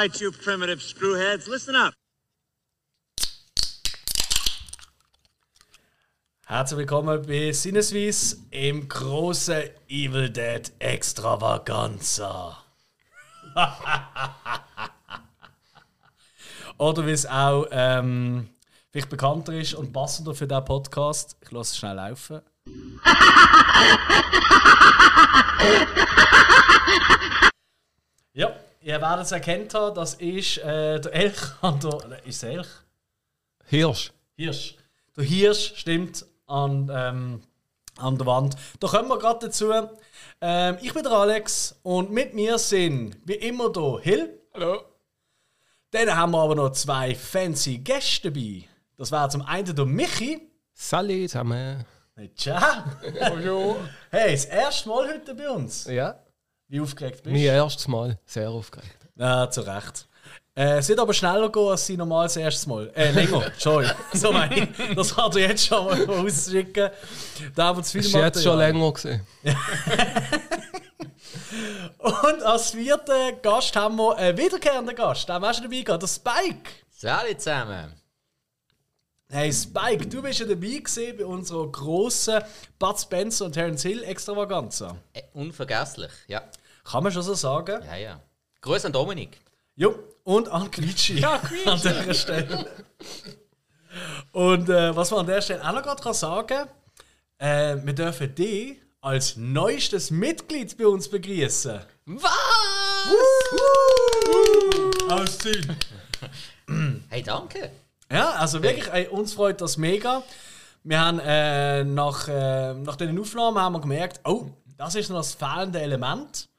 right, you primitive screwheads, listen up. Herzlich willkommen bei Sinneswiss im großen Evil Dead Extravaganza. Oder wie es auch ähm, vielleicht bekannter ist und passender für diesen Podcast. Ich lasse es schnell laufen. ja, ihr werdet es erkannt haben, das ist äh, der Elch an der. Ist es Elch? Hirsch. Hirsch. Der Hirsch stimmt an, ähm, an der Wand. Da kommen wir gerade dazu. Ähm, ich bin der Alex und mit mir sind wie immer der Hill. Hallo. Dann haben wir aber noch zwei fancy Gäste dabei. Das wäre zum einen der Michi. Salut zusammen. Hey, ciao. Bonjour. Hey, das erste Mal heute bei uns. Ja. Wie aufgeregt bist Mein du? erstes Mal. Sehr aufgeregt. Ja, zu Recht. Äh, es wird aber schneller gehen als sie normal das erste Mal. Äh, länger, Entschuldigung. So meine ich. Das kann er jetzt schon mal ausschicken. Da haben wir zu viel Das war jetzt schon länger. Gewesen. Und als vierten Gast haben wir einen wiederkehrenden Gast. Den hast du dabei gehabt, der Spike. Salut zusammen. Hey Spike, du bist ja dabei gewesen bei unserer grossen Bud Spencer und Terence Hill Extravaganza. Äh, unvergesslich, ja. Kann man schon so sagen? Ja, ja. Grüß an Dominik. Jo, und an Quietschi. Ja, Quietschi. An dieser Stelle. Und äh, was man an der Stelle auch noch gerade sagen kann, äh, wir dürfen dich als neuestes Mitglied bei uns begrüßen. Was? Ausziehen. Hey, danke. Ja, also wirklich, ey, uns freut das mega. Wir haben äh, nach, äh, nach den Aufnahmen haben wir gemerkt, oh, das ist noch das fehlende Element.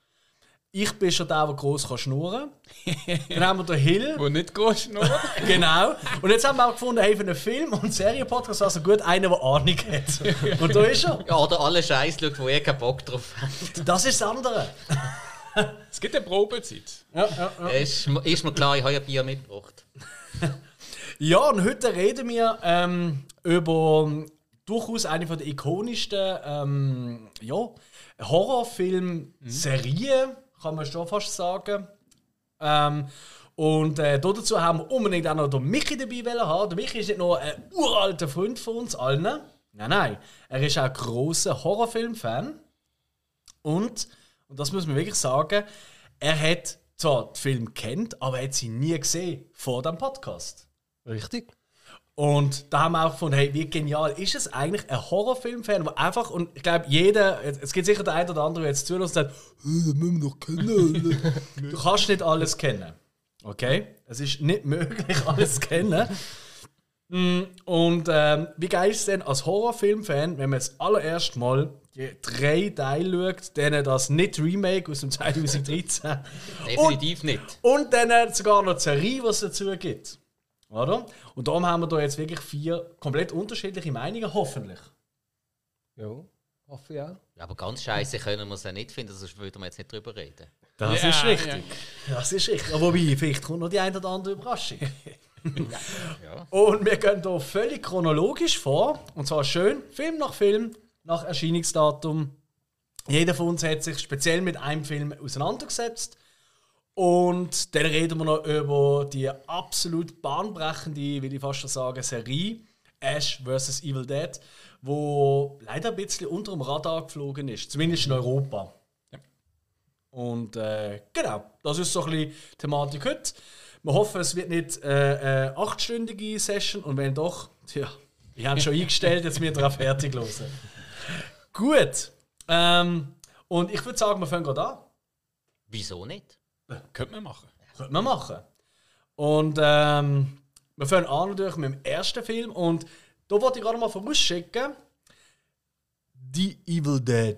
Ich bin schon der, der gross kann schnurren Dann haben wir den Hill. Wo nicht gehst, noch? Genau. Und jetzt haben wir auch gefunden, hey, für einen Film- und Serienpodcast also gut einer, der Ahnung hat. Und da ist er. Ja, oder alle Scheiß schaut, wo ihr keinen Bock drauf habt. Das ist das andere. Es gibt eine Probezeit. Ja, ja, ja. Ist, mir- ist mir klar, ich habe ja Bier mitgebracht. ja und heute reden wir ähm, über durchaus eine von der ikonischsten ähm, ja, Horrorfilm-Serien, kann man schon fast sagen. Ähm, und äh, dazu haben wir unbedingt auch noch den Michi dabei wollen haben. Der Michi ist nicht nur ein uralter Freund von uns allen. Nein, nein. Er ist auch ein grosser Horrorfilm-Fan. Und, und das muss man wirklich sagen, er hat zwar den Film kennt, aber er hat sie nie gesehen vor dem Podcast. Richtig. Und da haben wir auch gefunden, hey, wie genial ist es eigentlich, ein Horrorfilm-Fan, der einfach, und ich glaube, jeder, es gibt sicher der eine oder andere, der jetzt zuhört und sagt, «Hey, das müssen wir doch kennen. du kannst nicht alles kennen. Okay? Es ist nicht möglich, alles zu kennen. Mm, Und ähm, wie geil ist es denn als Horrorfilm-Fan, wenn man jetzt allererst mal die drei Teile schaut, denen das nicht Remake aus dem 2013 Definitiv nicht. und dann sogar noch die Serie, was es dazu gibt. Oder? Und darum haben wir da jetzt wirklich vier komplett unterschiedliche Meinungen, hoffentlich. Ja. Hoffe ja. Ja, aber ganz scheiße können wir es ja nicht finden, sonst würden wir jetzt nicht drüber reden. Das ist richtig. Das ist richtig. Aber wobei, vielleicht kommt noch die eine oder andere Überraschung. Ja. Und wir gehen hier völlig chronologisch vor. Und zwar schön, Film nach Film, nach Erscheinungsdatum. Jeder von uns hat sich speziell mit einem Film auseinandergesetzt. Und dann reden wir noch über die absolut bahnbrechende, will ich fast schon sagen, Serie Ash vs. Evil Dead, wo leider ein bisschen unter dem Radar geflogen ist, zumindest in Europa. Und äh, genau, das ist so ein bisschen die Thematik heute. Wir hoffen, es wird nicht äh, eine achtstündige Session und wenn doch, tja, ich habe schon eingestellt, jetzt wird er auch fertig hören. Gut, ähm, und ich würde sagen, wir fangen gerade an. Wieso nicht? Könnte man machen. Könnte man machen. Und ähm, wir fangen an natürlich mit dem ersten Film und da wollte ich gerade mal vorausschicken, The Evil Dead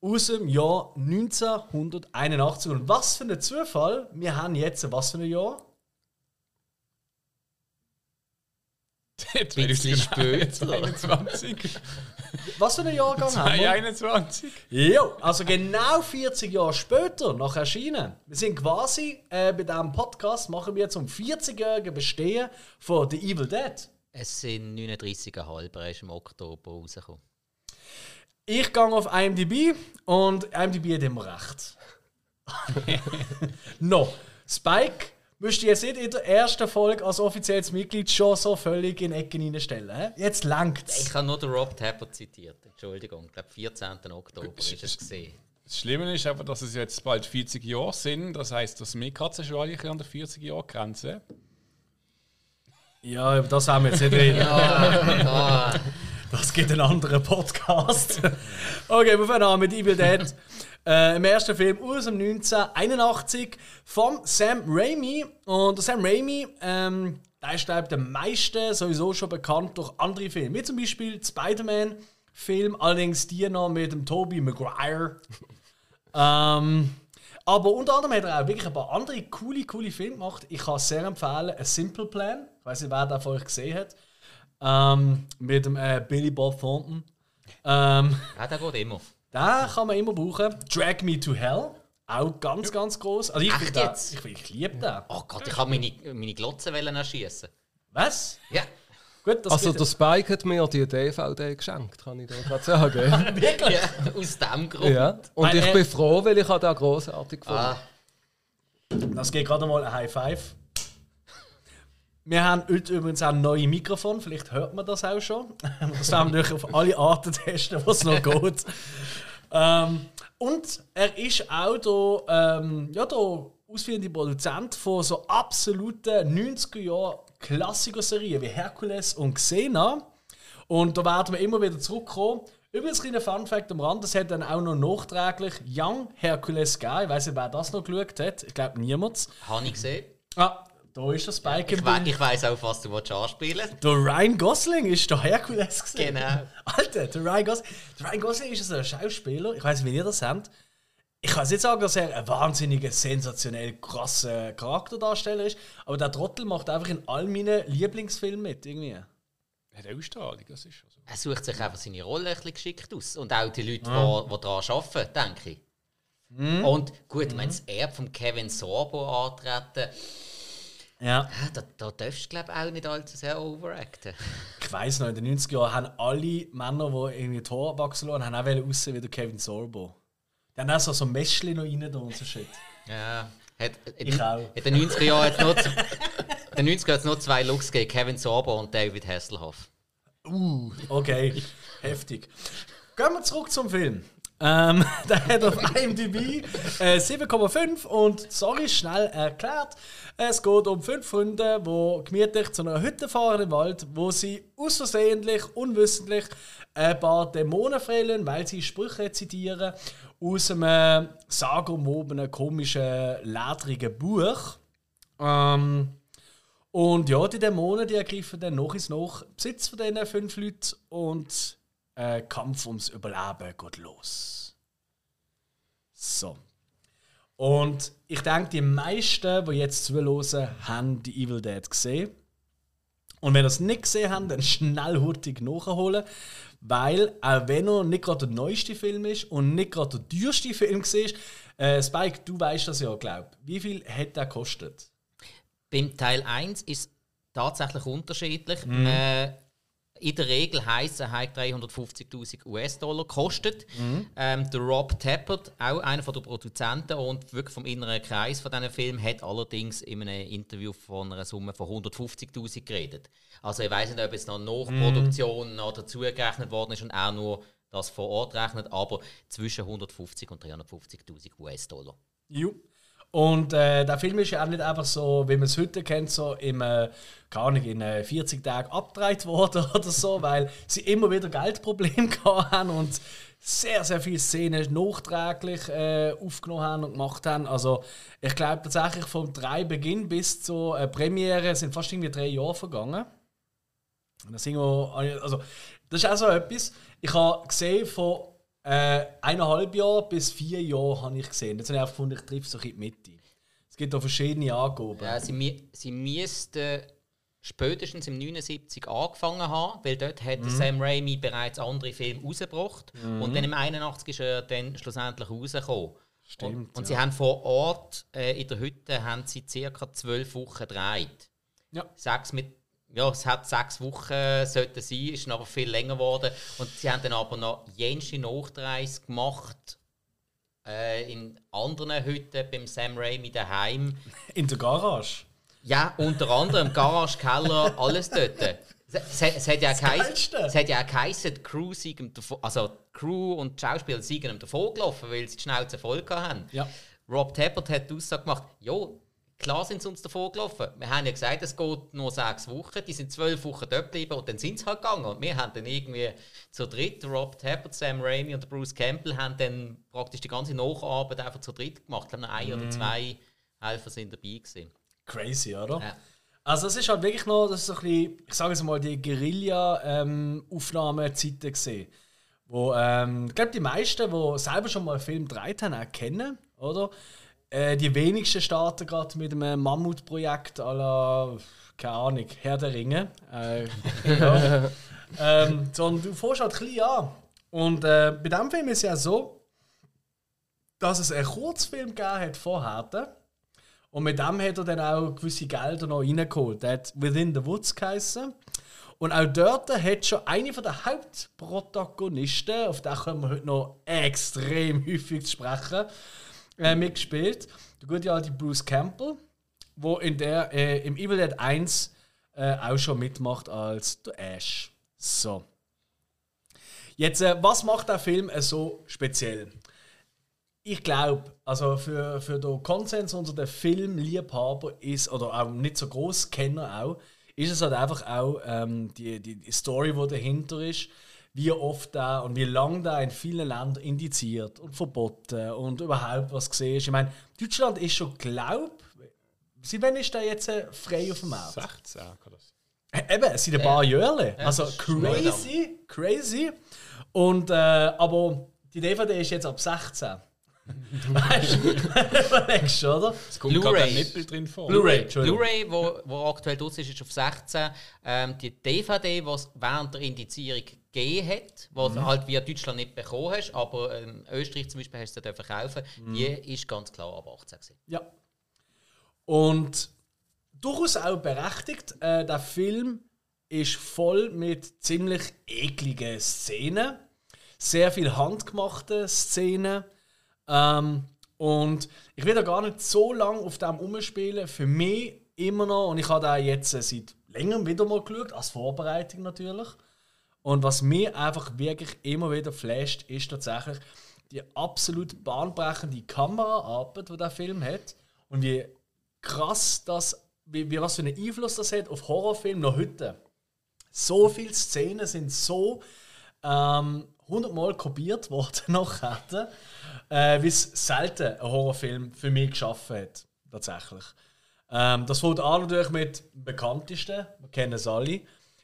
aus dem Jahr 1981. Und was für ein Zufall, wir haben jetzt was für ein Jahr? Jetzt bin ich später. 22. Was für ein Jahrgang haben wir? 21. Jo, also genau 40 Jahre später, nach Erscheinen. Wir sind quasi äh, bei diesem Podcast, machen wir zum 40-jährigen Bestehen von The Evil Dead. Es sind 39,5, er ist im Oktober rausgekommen. Ich gehe auf IMDb und IMDb hat immer recht. no, Spike, musst du jetzt nicht in der ersten Folge als offizielles Mitglied schon so völlig in Ecken reinstellen. hä? Jetzt langt's. Ich habe nur den Rob Tapper zitiert. Entschuldigung, ich glaube 14. Oktober ist es gesehen. Das Schlimme ist aber, dass es jetzt bald 40 Jahre sind. Das heisst, dass wir Katzen schon alle an der 40 Jahre Grenze. Ja, über das haben wir jetzt nicht reden. Ah, Das gibt einen anderen Podcast. okay, wir fangen an mit Evil Dead. Äh, Im ersten Film aus dem 1981 vom Sam Raimi. Und der Sam Raimi, ähm, der ist, glaube ich, der meiste sowieso schon bekannt durch andere Filme. Wie zum Beispiel den Spider-Man-Film, allerdings die noch mit dem Tobey Maguire. ähm, aber unter anderem hat er auch wirklich ein paar andere coole, coole Filme gemacht. Ich kann es sehr empfehlen. A Simple Plan. Ich weiß nicht, wer da von euch gesehen hat. Ähm, mit dem äh, Billy Bob Thornton. Ähm, ja, der geht immer. Den kann man immer brauchen. Drag Me to Hell. Auch ganz, ganz groß. Also ich, Echt jetzt? ich, ich liebe den. Oh Gott, ich habe meine, meine Glotze erschießen. Was? Ja, Gut, das Also der Spike hat mir die DVD geschenkt, kann ich da gerade sagen. wirklich. ja, aus dem Grund. ja. Und Weil ich bin froh, weil ich den großartig gefunden. Ah, Das geht gerade mal ein High Five. Wir haben heute übrigens auch neue Mikrofon, vielleicht hört man das auch schon. Das werden wir auf alle Arten testen, was noch geht. Ähm, und er ist auch der, ähm, ja, der ausführende Produzent von so absoluten 90er Jahre Klassiker-Serien wie Hercules und Xena. Und da werden wir immer wieder zurückkommen. Übrigens, kleiner Fun-Fact am Rand: Es hat dann auch noch nachträglich Young Hercules gegeben. Ich weiß nicht, wer das noch geschaut hat. Ich glaube, niemand. habe ich gesehen. Ah, da ist der Spike Ich, im Bild. ich weiss auch, was du willst anspielen Der Ryan Gosling ist der Herkules. gewesen. Genau. Alter, der Ryan Gosling. Der Ryan Gosling ist so ein Schauspieler. Ich weiß nicht, wie ihr das habt. Ich kann jetzt nicht sagen, dass er ein wahnsinniger, sensationell krasser Charakterdarsteller ist, aber der Trottel macht einfach in all meinen Lieblingsfilmen mit. Irgendwie. Hat Ausstrahlung, das ist schon so. Er sucht sich einfach seine Rolle ein bisschen geschickt aus. Und auch die Leute, die, die daran arbeiten, denke ich. Und gut, wenn das Erbe von Kevin Sorbo antreten, Ja. da, da darfst du glaube auch nicht allzu sehr overacten. Ich weiß noch, in den 90er Jahren haben alle Männer, die irgendwie Tor wachsen lassen, haben auch aussehen wie der Kevin Sorbo. Die haben auch so, so Mäschchen noch rein da und so Shit. Ja, hat, Ich auch. In den 90er Jahren hat es nur, z- in den 90er Jahren nur zwei Looks gegeben, Kevin Sorbo und David Hasselhoff. Okay, heftig. Gehen wir zurück zum Film. Ähm, der hat auf IMDb äh, 7,5 und sorry, schnell erklärt. Es geht um fünf Freunde, die gemütlich zu einer Hütte fahren im Wald, wo sie aus versehentlich, unwissentlich ein paar Dämonen fehlen, weil sie Sprüche rezitieren aus einem sagenumwobenen, komischen, ledrigen Buch. Ähm, und ja, die Dämonen, die ergreifen dann nach und nach Besitz von diesen fünf Leuten und äh, Kampf ums Überleben geht los. So. Und ich denke, die meisten, die jetzt zuhören, haben die Evil Dead gesehen. Und wenn ihr es nicht gesehen habt, dann schnell hurtig nachholen. Weil, auch wenn er nicht gerade der neueste Film ist und nicht gerade der teuerste Film war, äh, Spike, du weißt das ja, glaub. Wie viel hat der gekostet? Beim Teil 1 ist es tatsächlich unterschiedlich. Mhm. Äh, in der Regel heisst es, er hat 350.000 US-Dollar gekostet. Mhm. Ähm, der Rob Tappert, auch einer von der Produzenten und wirklich vom inneren Kreis von diesem Film, hat allerdings in einem Interview von einer Summe von 150.000 geredet. Also ich weiß nicht, ob jetzt noch Nachproduktion noch dazugerechnet worden ist und auch nur das vor Ort rechnet, aber zwischen 150 und 350.000 US-Dollar. Jo. Und äh, der Film ist ja auch nicht einfach so, wie man es heute kennt, so im, äh, keine Ahnung, in äh, 40 Tagen abgedreht worden oder so, weil sie immer wieder Geldprobleme haben und sehr, sehr viele Szenen nachträglich äh, aufgenommen haben und gemacht haben. Also ich glaube tatsächlich vom drei Beginn bis zur äh, Premiere sind fast irgendwie drei Jahre vergangen. Und das, sind wir, also, das ist auch so etwas. Ich habe gesehen, von äh, eineinhalb Jahren bis vier Jahren habe ich gesehen. Jetzt habe ich einfach gefunden, ich treffe so bisschen die Mitte. Es gibt da verschiedene Angaben. Ja, sie, sie müssten spätestens im 79 angefangen haben, weil dort hat Mhm. Sam Raimi bereits andere Filme rausgebracht und dann im 81 ist er dann schlussendlich rausgekommen. Stimmt, Und, und ja. sie haben vor Ort äh, in der Hütte haben sie circa zwölf Wochen gedreht. Ja. Sechs mit, ja, es hat sechs Wochen sollten sein, ist dann aber viel länger geworden. Und sie haben dann aber noch jenste Nachreise gemacht äh, in anderen Hütten beim Sam Raimi daheim. In der Garage. Ja, unter anderem Garage, Keller, alles dort. Es, es, hat- es hat ja geheißen, ja geheißen, die Crew siegen also die Crew und die Schauspieler siegen davon gelaufen, weil sie die Schnauze voll hatten. Ja. Rob Tappert hat die Aussage gemacht, jo, klar sind sie uns davon gelaufen. Wir haben ja gesagt, es geht nur sechs Wochen, die sind zwölf Wochen dort geblieben und dann sind sie halt gegangen. Und wir haben dann irgendwie zu dritt, Rob Tappert, Sam Raimi und Bruce Campbell, haben dann praktisch die ganze Nacharbeit einfach zu dritt gemacht. Ich glaube, noch ein oder zwei Helfer sind dabei gewesen. Crazy, oder? Ja. Also es ist halt wirklich noch, das ist so ein bisschen, ich sage jetzt mal, die Guerilla-Aufnahmezeiten gesehen. Wo, ähm, ich glaube, die meisten, die selber schon mal einen Film gedreht haben, auch kennen, oder? Äh, die wenigsten starten gerade mit einem Mammutprojekt la, keine Ahnung, Herr der Ringe. Äh, ja. ähm, sondern du fährst halt klein an. Und äh, bei diesem Film ist es ja so, dass es einen Kurzfilm gegeben hat vorher. Und mit dem hat er dann auch gewisse Gelder noch reingeholt. Der hat Within the Woods geheißen. Und auch dort hat schon eine der Hauptprotagonisten, auf den kommen wir heute noch extrem häufig sprechen, äh, mitgespielt. Der gute alte Bruce Campbell, wo in der, äh, im Evil Dead 1 äh, auch schon mitmacht als der Ash. So. Jetzt, äh, was macht der Film äh, so speziell? ich glaube, also für, für den Konsens unter den Filmliebhaber ist, oder auch nicht so groß Kenner auch, ist es halt einfach auch ähm, die, die, Story, die dahinter ist, wie oft da und wie lange da in vielen Ländern indiziert und verboten und überhaupt was gesehen ist. Ich meine, Deutschland ist schon, glaub, sie wann ist da jetzt äh, frei auf dem Markt? 16 kann das. Äh, Eben, es sind ein paar Jahre. Also das ist schon neu crazy, crazy. Und, äh, aber die DVD ist jetzt ab 16. weißt du, oder? Es kommt gerade Blu-ray. ein Nippel drin vor. Blu-ray. Blu-ray, wo, wo aktuell draus ist, ist auf 16. Ähm, die DVD, die es während der Indizierung gegeben hat, was Mhm. halt via Deutschland nicht bekommen hast, aber in Österreich zum Beispiel hast du sie kaufen, Mhm. die ist ganz klar ab 18 gewesen. Ja. Und durchaus auch berechtigt, äh, der Film ist voll mit ziemlich ekligen Szenen. Sehr viel handgemachte Szenen. Ähm, und ich will da gar nicht so lange auf dem umspielen. Für mich immer noch, und ich habe da jetzt äh, seit längerem wieder mal geschaut, als Vorbereitung natürlich. Und was mir einfach wirklich immer wieder flasht, ist tatsächlich die absolut bahnbrechende Kameraarbeit, die der Film hat. Und wie krass das, wie, wie was für einen Einfluss das hat auf Horrorfilme noch heute. So viele Szenen sind so ähm, hundertmal kopiert worden nachher, äh, wie es selten ein Horrorfilm für mich geschaffen hat. Tatsächlich. Ähm, das fängt an natürlich mit dem bekanntesten, wir kennen es alle,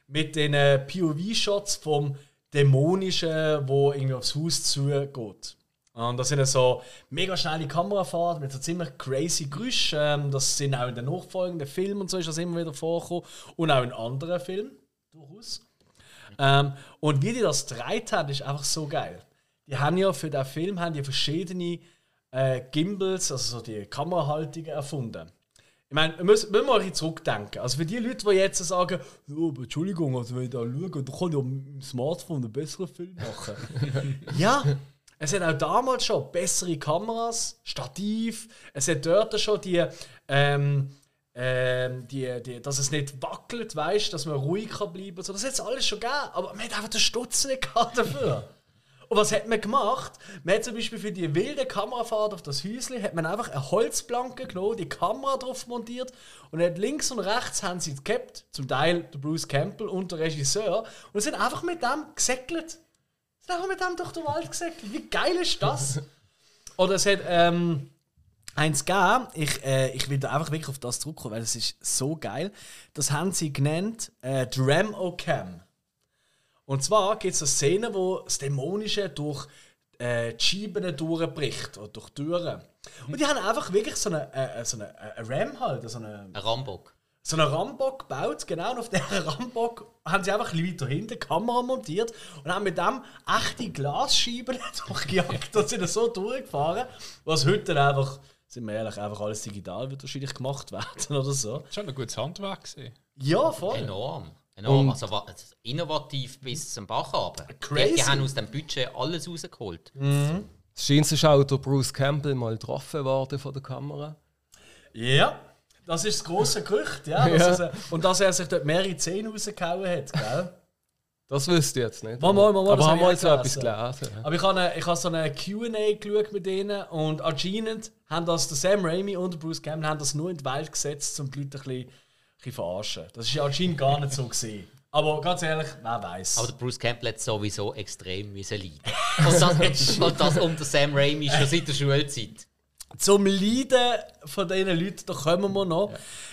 mit den äh, POV-Shots vom Dämonischen, wo irgendwie aufs Haus zugeht. Und das sind so mega schnelle Kamerafahrten mit so ziemlich crazy Geräuschen. Ähm, das sind auch in den nachfolgenden Filmen und so ist das immer wieder vorgekommen. Und auch in anderen Filmen, durchaus. Ähm, und wie die das gedreht haben, ist einfach so geil. Die haben ja für den Film haben die verschiedene äh, Gimbals, also so die Kamerahaltungen erfunden. Ich meine, wir müssen, müssen mal ein bisschen zurückdenken. Also für die Leute, die jetzt sagen, aber Entschuldigung, also wenn ich da schaue, dann kann ich ja mit dem Smartphone einen besseren Film machen. ja, es hat auch damals schon bessere Kameras, Stativ, es hat dort schon die, ähm, ähm, die, die, dass es nicht wackelt, weißt, dass man ruhig kann bleiben. So, das hat es alles schon gegeben, aber man hat einfach den Stutz nicht gehabt dafür. Und was hat man gemacht? Man hat zum Beispiel für die wilde Kamerafahrt auf das Häuschen hat man einfach eine Holzplanke genommen, die Kamera drauf montiert und hat links und rechts haben sie gehabt, zum Teil der Bruce Campbell und der Regisseur, und sind einfach mit dem gesäckelt. Sind einfach mit dem durch den Wald gesäckelt. Wie geil ist das? Oder es hat ähm, eins gegeben, ich, äh, ich will da einfach wirklich auf das zurückkommen, weil es ist so geil. Das haben sie genannt äh, Dram-O-Cam. Und zwar gibt es eine Szene, wo das Dämonische durch äh, die Scheiben durchbricht oder durch Türen. Und die haben einfach wirklich so eine, äh, so eine, äh, eine Ram halt, so eine, Ein Rambock. so einen Rambock gebaut, genau, und auf dieser Rambock haben sie einfach ein bisschen weiter hinten die Kamera montiert und haben mit dem echte Glasscheiben durchgejagt und sind so durchgefahren, was heute dann einfach, sind wir ehrlich, einfach alles digital wird wahrscheinlich gemacht werden oder so. Das ist schon ein gutes Handwerk. Gewesen. Ja, voll. Enorm. Enorm. Und- Also, innovativ bis zum Bach runter. Crazy. Die, die haben aus dem Budget alles rausgeholt. Es scheint sich auch der Bruce Campbell mal getroffen worden von der Kamera. Ja. Das ist das grosse Gerücht, ja. Ja. Er, und dass er sich dort mehrere Zähne rausgehauen hat, gell? Das wüsste ich jetzt nicht. Mal, mal, mal, mal, Aber das haben hab wir auch etwas gelesen. Aber ich habe, eine, ich habe so eine Q&A geschaut mit denen und anscheinend haben das der Sam Raimi und der Bruce Campbell haben das nur in die Welt gesetzt, um die Leute ein bisschen, ein bisschen verarschen. Das ist ja anscheinend gar nicht so gesehen. Aber ganz ehrlich, wer weiß. Aber der Bruce Campbell hat sowieso extrem müssen leiden. Und das, und das unter Sam Raimi schon seit der Schulzeit. Zum Leiden von diesen Leuten, da kommen wir noch.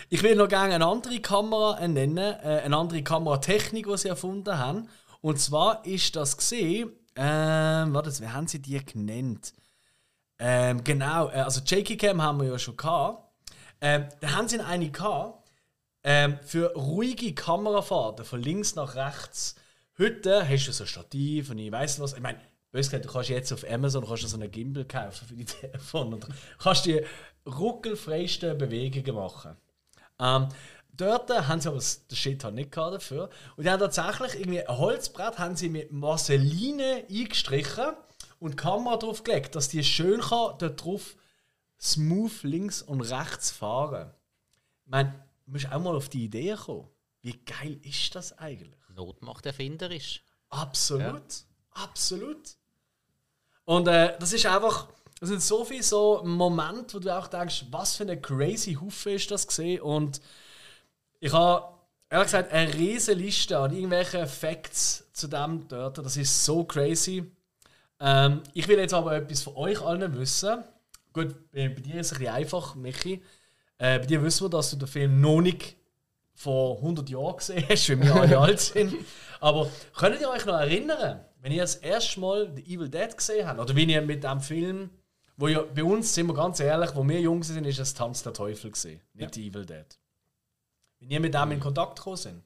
Ich will noch gerne eine andere Kamera nennen, äh, eine andere Kameratechnik, die sie erfunden haben. Und zwar ist das gesehen, ähm, warte, wie haben sie die genannt? Ähm, genau, äh, also Jakey Cam haben wir ja schon gehabt. Ähm, da haben sie eine gehabt, ähm, für ruhige Kamerafahrten von links nach rechts. Heute hast du so ein Stativ und ich weiß was. Ich meine, bös gesagt, du kannst jetzt auf Amazon kannst du so einen Gimbal kaufen für die Telefon und kannst die ruckelfreisten Bewegungen machen. Ähm, dort haben sie aber das- den Shit halt nicht gehabt dafür. Und die haben tatsächlich irgendwie ein Holzbrett haben sie mit Marceline eingestrichen und die Kamera drauf gelegt, dass die schön kann dort drauf smooth links und rechts fahren. Ich meine, du musst auch mal auf die Idee kommen. Wie geil ist das eigentlich? Not macht erfinderisch. Absolut. Absolut. Und äh, das ist einfach, es sind so viele so Momente, wo du auch denkst, was für eine crazy Huffe ist das gesehen und ich habe ehrlich gesagt eine riesige Liste an irgendwelchen Facts zu dem dort. Das ist so crazy. Ähm, ich will jetzt aber etwas von euch allen wissen. Gut, bei, dir ist es ein bisschen einfach, Michi. Äh, bei dir wissen wir, dass du den Film noch nicht vor 100 Jahren gesehen hast, wenn wir alle alt sind. Aber könnt ihr euch noch erinnern, wenn ihr das erste Mal The Evil Dead gesehen habt? Oder wenn ihr mit dem Film, wo ja bei uns, sind wir ganz ehrlich, wo wir jung sind, ist es Tanz der Teufel gesehen, nicht The Evil Dead. Wenn ihr mit dem in Kontakt gekommen sind.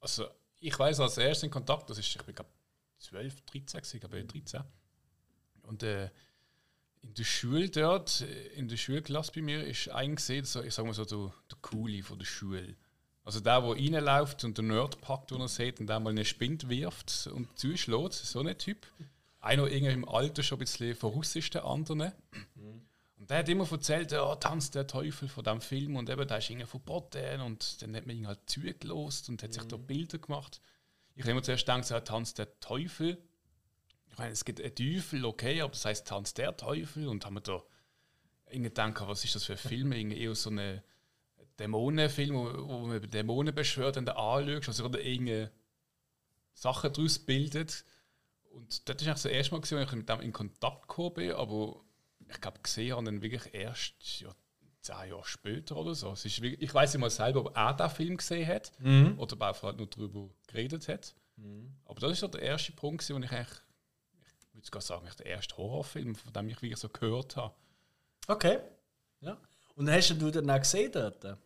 Also, ich weiß als erstes in Kontakt, das ist, ich bin glaube 12, 13, gewesen, ich glaube 13. Und äh, in der Schule dort, äh, in der Schulklasse bei mir, ist ein gesehen, so, ich sag mal so, der, der Coole von der Schule. Also der, der reinläuft und den Nerd packt, den er sieht, und der mal eine Spind wirft und zuschlägt, so ein Typ. Einer irgendwie im Alter schon ein bisschen voraus ist der anderen. Und der hat immer erzählt, ja, Tanz der Teufel von dem Film und eben, der ist irgendwie verboten und dann hat man ihn halt zugelost und hat sich da Bilder gemacht. Ich habe immer zuerst gedacht, ja, Tanz der Teufel. Ich meine, es gibt einen Teufel, okay, aber das heißt Tanz der Teufel und haben wir da irgendwie gedacht, was ist das für ein Film? Irgendwie eher so ein Dämonenfilm, wo, wo man über Dämonen beschwört und dann anschaust, also oder irgendeine Sachen daraus bildet. Und das ist eigentlich das erste Mal, gewesen, als ich mit dem in Kontakt gekommen bin, aber ich glaube, gesehen habe ihn wirklich erst ja, zehn Jahre später oder so. Es ist wirklich, ich weiß nicht mal selber, ob er den Film gesehen hat oder ob er halt nur darüber geredet hat. Aber das ist so der erste Punkt, gewesen, wo ich eigentlich, ich würde sogar sagen, der erste Horrorfilm, von dem ich wirklich so gehört habe. Okay. Ja. Und hast du den auch gesehen dort?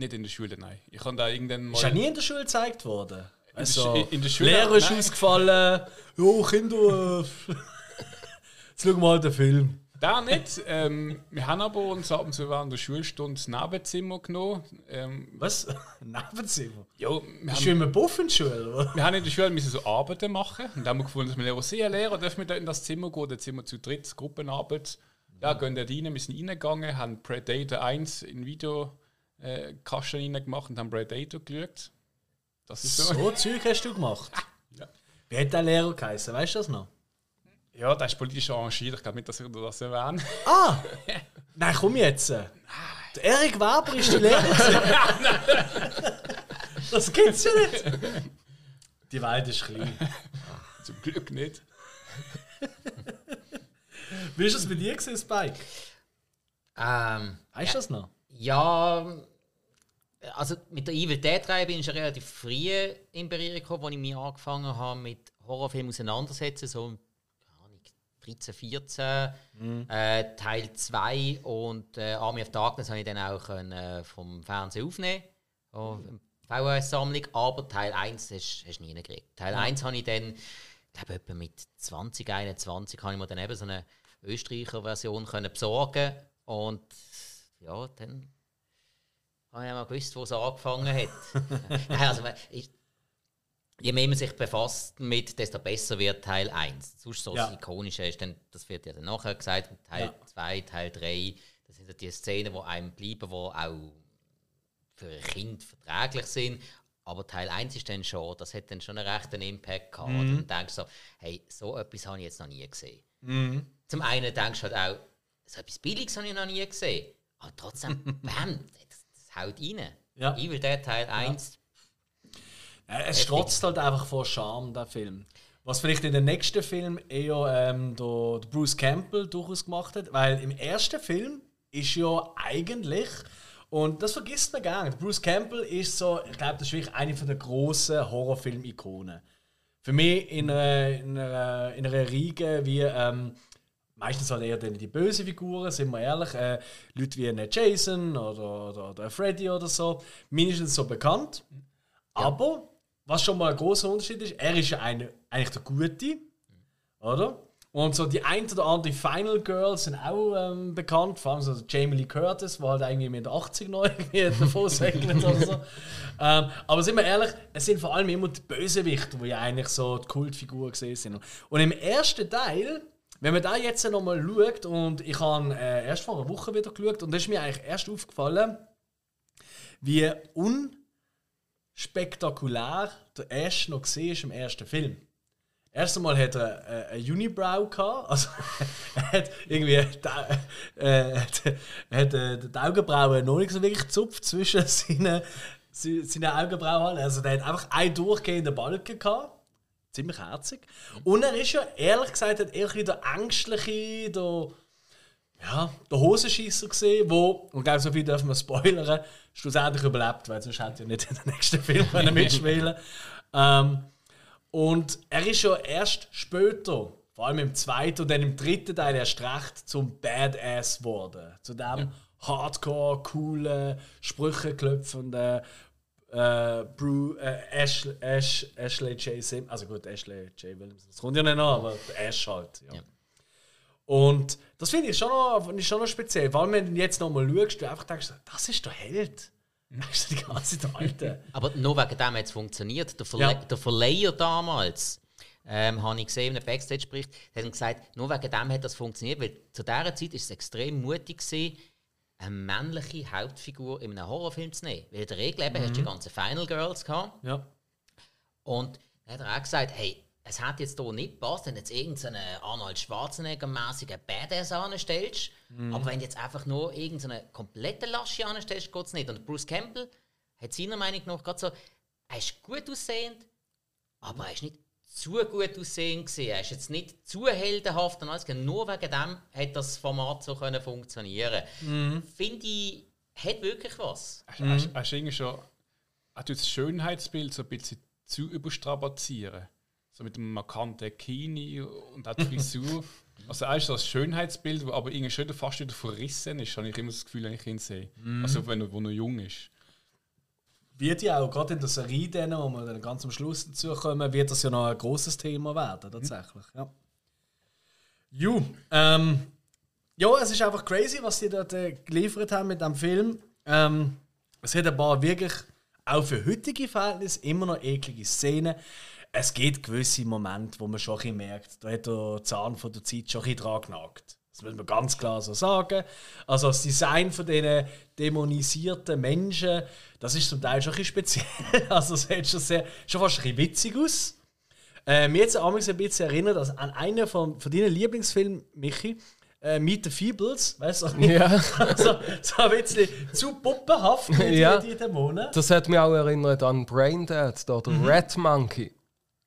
Nicht in der Schule, nein. Ich habe da irgendwann mal. Ist ja nie in der Schule gezeigt worden. der Sch- in der Schule- Lehrer ist Nein. ausgefallen. Jo, Kinder, äh, jetzt schauen wir mal den Film. Da nicht. ähm, wir haben aber uns ab und zu während der Schulstunde das Nebenzimmer genommen. Ähm, Was? Nebenzimmer? ja, wir, Bist du haben, in einer Buffenschule, oder? wir haben in der Schule müssen so Arbeiten machen. Und dann haben wir gefunden, dass wir Lehrer sehen, Lehrer, dürfen wir da in das Zimmer gehen? Sind wir zu dritt, Gruppenarbeit. Ja, gehen dort rein, wir sind reingegangen, haben Predator 1 in Videokasten äh, Kasten reingemacht und haben Predator geschaut. Das ist so. So Zeug hast du gemacht. Wie hat der Lehrer geheißen? Weißt du das noch? Ja, das ist politisch arrangiert. Ich glaube nicht, dass ich das erwähne. Ah! Nein, komm jetzt. Der Erik Weber ist der Lehrer. gewesen. das gibt's ja nicht. Die Welt ist klein. Zum Glück nicht. Wie war das bei dir, gewesen, Spike? Ähm, Weißt du das noch? ja, also mit der Evil Dead-Reihe bin ich schon relativ früh in Berührung gekommen, als ich mich angefangen habe mit Horrorfilmen auseinandersetzen, so keine Ahnung, 13, 14, äh, Teil 2 und äh, Army of Darkness habe ich dann auch können, äh, vom Fernsehen aufnehmen oh, VHS-Sammlung, aber Teil 1 hast du nie gekriegt. Teil 1 habe ich dann, glaube etwa mit 20, 21, habe ich mir dann eben so eine Österreicher Version können besorgen. Und ja, dann habe ich mal gewusst, wo es angefangen hat. Nein, also, ich, je mehr man sich befasst mit, desto besser wird Teil 1. Sonst so Ja. das Ikonische ist, dann, das wird ja dann nachher gesagt, Teil Ja. 2, Teil 3, das sind ja die Szenen, die einem bleiben, die auch für ein Kind verträglich sind. Aber Teil 1 ist dann schon, das hat dann schon einen rechten Impact gehabt. Mhm. Und dann denkst du so, hey, so etwas habe ich jetzt noch nie gesehen. Zum einen denkst du halt auch, so etwas Billiges habe ich noch nie gesehen. Aber trotzdem, bam, haut rein. Ja. Evil Dead Teil 1, Äh, Es strotzt halt einfach vor Charme, der Film. Was vielleicht in den nächsten Film eher ähm, der, Bruce Campbell durchaus gemacht hat, weil im ersten Film ist ja eigentlich, und das vergisst man gar nicht, Bruce Campbell ist so, ich glaube, das ist wirklich eine von der grossen Horrorfilm-Ikonen. Für mich in einer, in einer, in einer Riege wie, ähm, meistens halt eher dann die bösen Figuren, sind wir ehrlich, äh, Leute wie ein Jason oder, oder, oder Freddy oder so, mindestens so bekannt. Aber, was schon mal ein großer Unterschied ist, er ist ja eine, eigentlich der Gute, oder? Und so die ein oder andere Final Girls sind auch ähm, bekannt, vor allem so Jamie Lee Curtis, die halt irgendwie mit 80 noch irgendwie davon segnet oder so. Ähm, aber sind wir ehrlich, es sind vor allem immer die Bösewichter, die ja eigentlich so die Kultfigur gesehen sind. Und im ersten Teil, wenn man da jetzt nochmal schaut, und ich habe äh, erst vor einer Woche wieder geschaut, und da ist mir eigentlich erst aufgefallen, wie unspektakulär der Ash noch gesehen ist im ersten Film. Erst einmal hat er äh, eine Unibrow gehabt, also er hat irgendwie die, äh, hat, hat, äh, die Augenbrauen noch nicht so wirklich gezupft zwischen seinen, se- seinen Augenbrauen. Also der hat einfach einen durchgehenden Balken gehabt. Ziemlich herzig. Und er ist ja, ehrlich gesagt, hat eher der ängstliche, der, ja, der Hosenschisser gesehen, wo, und ich glaube, so viel dürfen wir spoilern, schlussendlich überlebt, weil sonst hätte er nicht in den nächsten Film mitspielen ähm, Und er ist ja erst später, vor allem im zweiten und dann im dritten Teil erst recht zum Badass geworden. Zu dem hardcore, coolen, Sprüche klopfenden äh, Bru, äh, Ash, Ash, Ashley J. Sim, also gut, Ashley J. Williams, das kommt ja nicht an, aber Ash halt. Ja. Ja. Und das finde ich schon noch, ich schon noch speziell, allem wenn du jetzt nochmal schaust, du einfach denkst, das ist der Held. Das ist die ganze Zeit Alte. Aber nur wegen dem hat es funktioniert. Der, Verle Ja. der Verleiher damals, ähm, habe ich gesehen, in einem Backstage-Bericht, hat ihm gesagt, nur wegen dem hat das funktioniert, weil zu dieser Zeit ist es extrem mutig gewesen, eine männliche Hauptfigur in einem Horrorfilm zu nehmen. Weil in der Regel eben hast du die ganzen Final Girls gehabt. Ja. Und dann hat er auch gesagt, hey, es hat jetzt hier nicht gepasst, wenn du jetzt irgendeinen Arnold Schwarzenegger-mäßigen Badass anstellst. Aber wenn du jetzt einfach nur irgendeinen kompletten Laschi anstellst, geht es nicht. Und Bruce Campbell hat seiner Meinung nach gerade so, er ist gut aussehend, aber er ist nicht zu gut aussehend gewesen. Er ist jetzt nicht zu heldenhaft und alles. Nur wegen dem hat das Format so können funktionieren. Finde ich, hat wirklich was. Hast, hast, irgendwie schon hast du das Schönheitsbild so ein bisschen zu überstrapazieren? So mit dem markanten Kini und auch die Frisur. also er ist so das Schönheitsbild, das aber irgendwie schon fast wieder verrissen ist, habe ich immer das Gefühl, wenn ich ihn sehe. Also wenn er, wo er jung ist. Wird ja auch gerade in der Serie, dann, wo wir dann ganz am Schluss dazu kommen, wird das ja noch ein großes Thema werden, tatsächlich. Ja. Ju, ähm, ja, es ist einfach crazy, was sie dort äh, geliefert haben mit dem Film. Ähm, es hat ein paar wirklich, auch für heutige Verhältnisse, immer noch eklige Szenen. Es gibt gewisse Momente, wo man schon ein bisschen merkt, da hat der Zahn von der Zeit schon ein bisschen dran genagt. Das muss man ganz klar so sagen. Also das Design von diesen dämonisierten Menschen, das ist zum Teil schon ein bisschen speziell. Also es sieht schon, sehr, schon fast ein bisschen witzig aus. Äh, mir jetzt auch ein bisschen erinnert also an einen von, von deinen Lieblingsfilmen, Michi, äh, Meet the Feebles, weißt du? Ja. so, so ein bisschen zu puppenhaft mit Ja. die Dämonen. Das hat mich auch erinnert an Braindead, da der Red Monkey.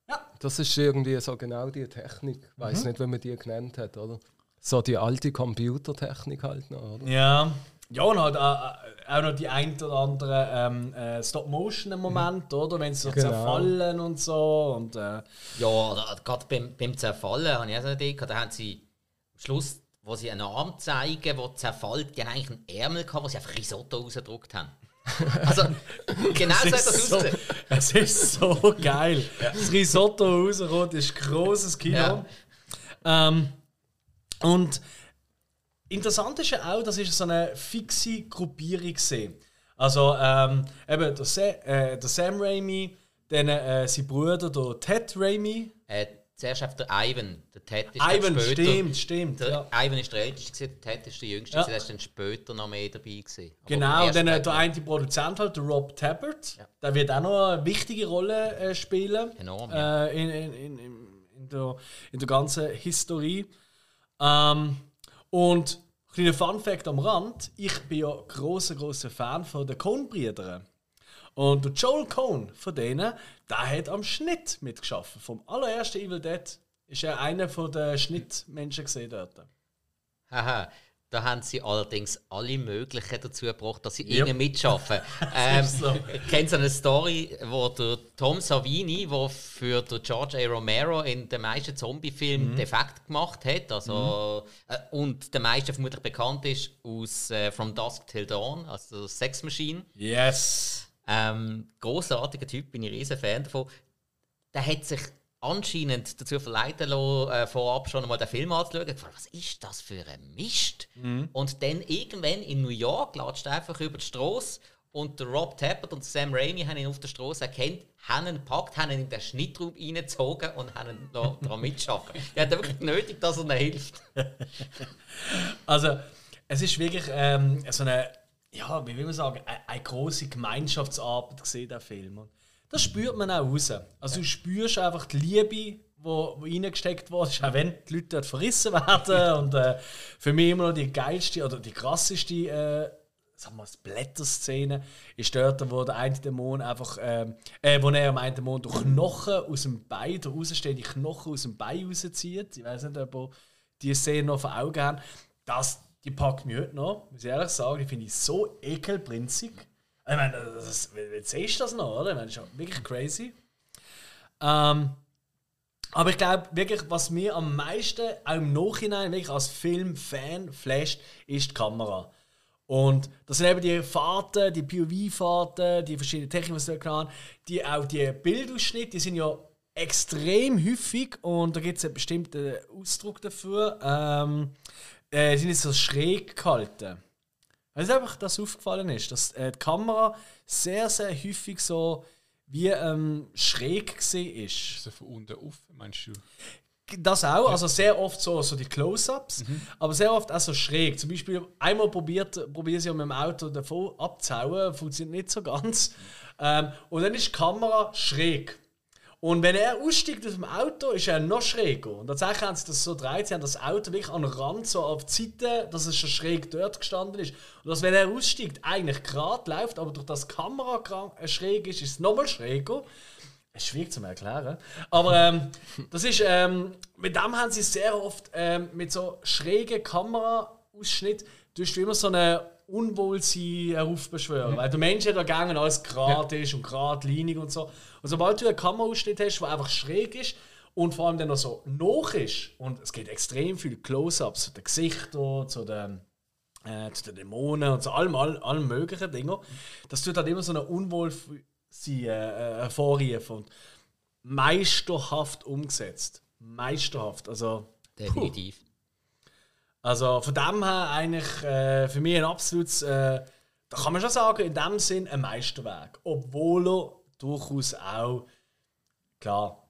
Ja. Das ist irgendwie so genau die Technik. Ich weiß nicht, wie man die genannt hat, oder? So die alte Computertechnik halt noch, oder? Ja. Ja, und halt äh, auch noch die ein oder andere ähm, äh, Stop-Motion-Moment, oder? Wenn sie so Genau. zerfallen und so. Und, äh, Ja, gerade beim, beim Zerfallen habe ich auch so eine Idee gehabt. Da haben sie am Schluss, wo sie einen Arm zeigen, der zerfällt, die haben eigentlich einen Ärmel gehabt, wo sie einfach Risotto rausgedruckt haben. Also, genau so hat es, das ist so, ausgesehen. es ist so geil. Das Risotto rauskommt, ist großes Kino. Ja. Ähm, und interessant ist ja auch, das ist so eine fixe Gruppierung gesehen. Also ähm, eben der, Sa äh, der Sam Raimi, Dann äh, sein Bruder, der Ted Raimi. Äh, zuerst auf der Ivan. Der Ted ist Ivan, später. stimmt, stimmt. Der Ja. Ivan ist der älteste, der Ted ist der jüngste, Ja. der ist dann später noch mehr dabei. Gewesen. Aber Genau, dann äh, der eine Produzent halt, der Rob Tappert. Ja. Der wird auch noch eine wichtige Rolle äh, spielen. Enorm, ja. Äh, in, in, in, in, in, der, in der ganzen Historie. Ähm, und kleiner Fun Fact am Rand: Ich bin ja großer großer Fan von den Coen-Brüdern. Und der Joel Cohn von denen, der hat am Schnitt mitgeschafft. Vom allerersten Evil Dead ist er einer von den Schnittmenschen gesehen dort. Haha. Da haben sie allerdings alle möglichen dazu gebracht, dass sie Ja. irgendwie mitschaffen. ähm, so. Kennt ihr eine Story, wo der Tom Savini, der für den George A. Romero in den meisten Zombie-Filmen defekt gemacht hat, also, äh, und der meisten vermutlich bekannt ist aus äh, From Dusk Till Dawn, also Sex Machine. Yes! Ähm, großartiger Typ, bin ich riesen Fan davon. Der hat sich anscheinend dazu verleiten lassen, äh, vorab schon einmal den Film anzuschauen. Gefragt, was ist das für ein Mist? Und dann irgendwann in New York latscht er einfach über die Straße und der Rob Tappert und Sam Raimi haben ihn auf der Straße erkannt, haben ihn gepackt, haben ihn in den Schnittraum reingezogen und haben ihn noch daran mitschaffen. Er hat wirklich nötig, dass er ihnen hilft. Also, es ist wirklich ähm, so eine, ja, wie will man sagen, eine, eine große Gemeinschaftsarbeit gesehen, der Film. Das spürt man auch raus. Also, du spürst einfach die Liebe, wo, wo reingesteckt wurde, auch wenn die Leute dort verrissen werden. und äh, für mich immer noch die geilste oder die krasseste. Äh, sagen wir, Blätterszene ist dort, wo der eine Dämon einfach, ähm, äh, wo er am einen Dämon durch Knochen aus dem Bein, der rausstehende Knochen aus dem Bein rauszieht. Ich weiß nicht, ob die Szene noch vor Augen haben. Das, die packt mich heute noch, muss ich ehrlich sagen. Die finde ich so ekelprinzig. Ich meine, das, wie siehst du das noch, oder? Ich meine, das ist wirklich crazy. Ähm, aber ich glaube, wirklich, was mir am meisten, auch im Nachhinein, wirklich als Filmfan flasht, ist die Kamera. Und das sind eben die Fahrten, die POV-Fahrten, die verschiedenen Techniken, die da haben, die auch die Bildausschnitte, die sind ja extrem häufig und da gibt es einen bestimmten Ausdruck dafür. Ähm, äh, sind jetzt so schräg gehalten. Weißt du, einfach, dass aufgefallen ist, dass äh, die Kamera sehr, sehr häufig so wie ähm, schräg gesehen ist. So von unten auf, meinst du? Das auch, also sehr oft so, so die Close-Ups, aber sehr oft auch so schräg. Zum Beispiel einmal probiert, probiere ich ja mit dem Auto davon abzuhauen, funktioniert nicht so ganz. Ähm, und dann ist die Kamera schräg. Und wenn er aussteigt aus dem Auto, ist er noch schräger. Und tatsächlich haben sie das so gedreht, sie haben das Auto wirklich an den Rand, so auf die Seite, dass es schon schräg dort gestanden ist. Und dass, wenn er aussteigt, eigentlich gerade läuft, aber durch das Kamera äh, schräg ist, ist es nochmal schräger. Es ist schwierig zu erklären. Aber ähm, das ist, ähm, mit dem haben sie sehr oft ähm, mit so schrägen Kameraausschnitt tust du immer so eine Unwohlsein heraufbeschwören. Weil der Mensch hat ja gerne alles gerade ist und geradlinig und so. Und sobald du einen Kameraausschnitt hast, der einfach schräg ist und vor allem dann noch so noch ist, und es gibt extrem viele Close-Ups zu den Gesichtern, zu den äh, zu den Dämonen und zu allem, all, allen möglichen Dingen, das tut halt immer so eine Unwohlsein äh, äh, hervorrufen und meisterhaft umgesetzt. Meisterhaft. Also, Definitiv. Also von dem her eigentlich äh, für mich ein absolutes, äh, da kann man schon sagen, in dem Sinn ein Meisterwerk. Obwohl er durchaus auch, klar,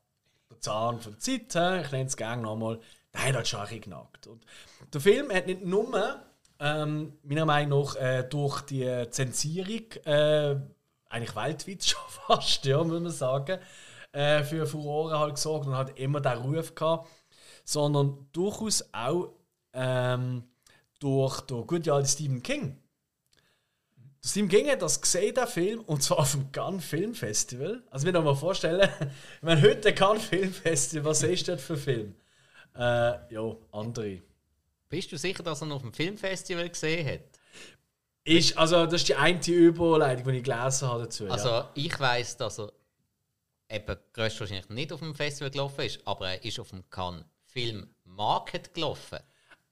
der Zahn von der Zeit, hä, ich nenne es gerne nochmal, der hat halt schon ein genagt. Und der Film hat nicht nur, ähm, meiner Meinung nach, äh, durch die Zensierung, äh, eigentlich weltweit schon fast, ja, muss man sagen, äh, für Furore halt gesorgt und hat immer den Ruf gehabt, sondern durchaus auch ähm, durch den guten alten Stephen King. Der Stephen King hat das gesehen, der Film, und zwar auf dem Cannes Film Festival. Also, wir mal vorstellen, wenn heute ein Cannes Film Festival, was ist das für Film? Äh, ja, andere. Bist du sicher, dass er ihn auf dem Filmfestival gesehen hat? Ist, also, das ist die eine Überleitung, die ich gelesen habe dazu. Also ja. ich weiß, dass er eben größtwahrscheinlich nicht auf dem Festival gelaufen ist, aber er ist auf dem Cannes Film Market gelaufen.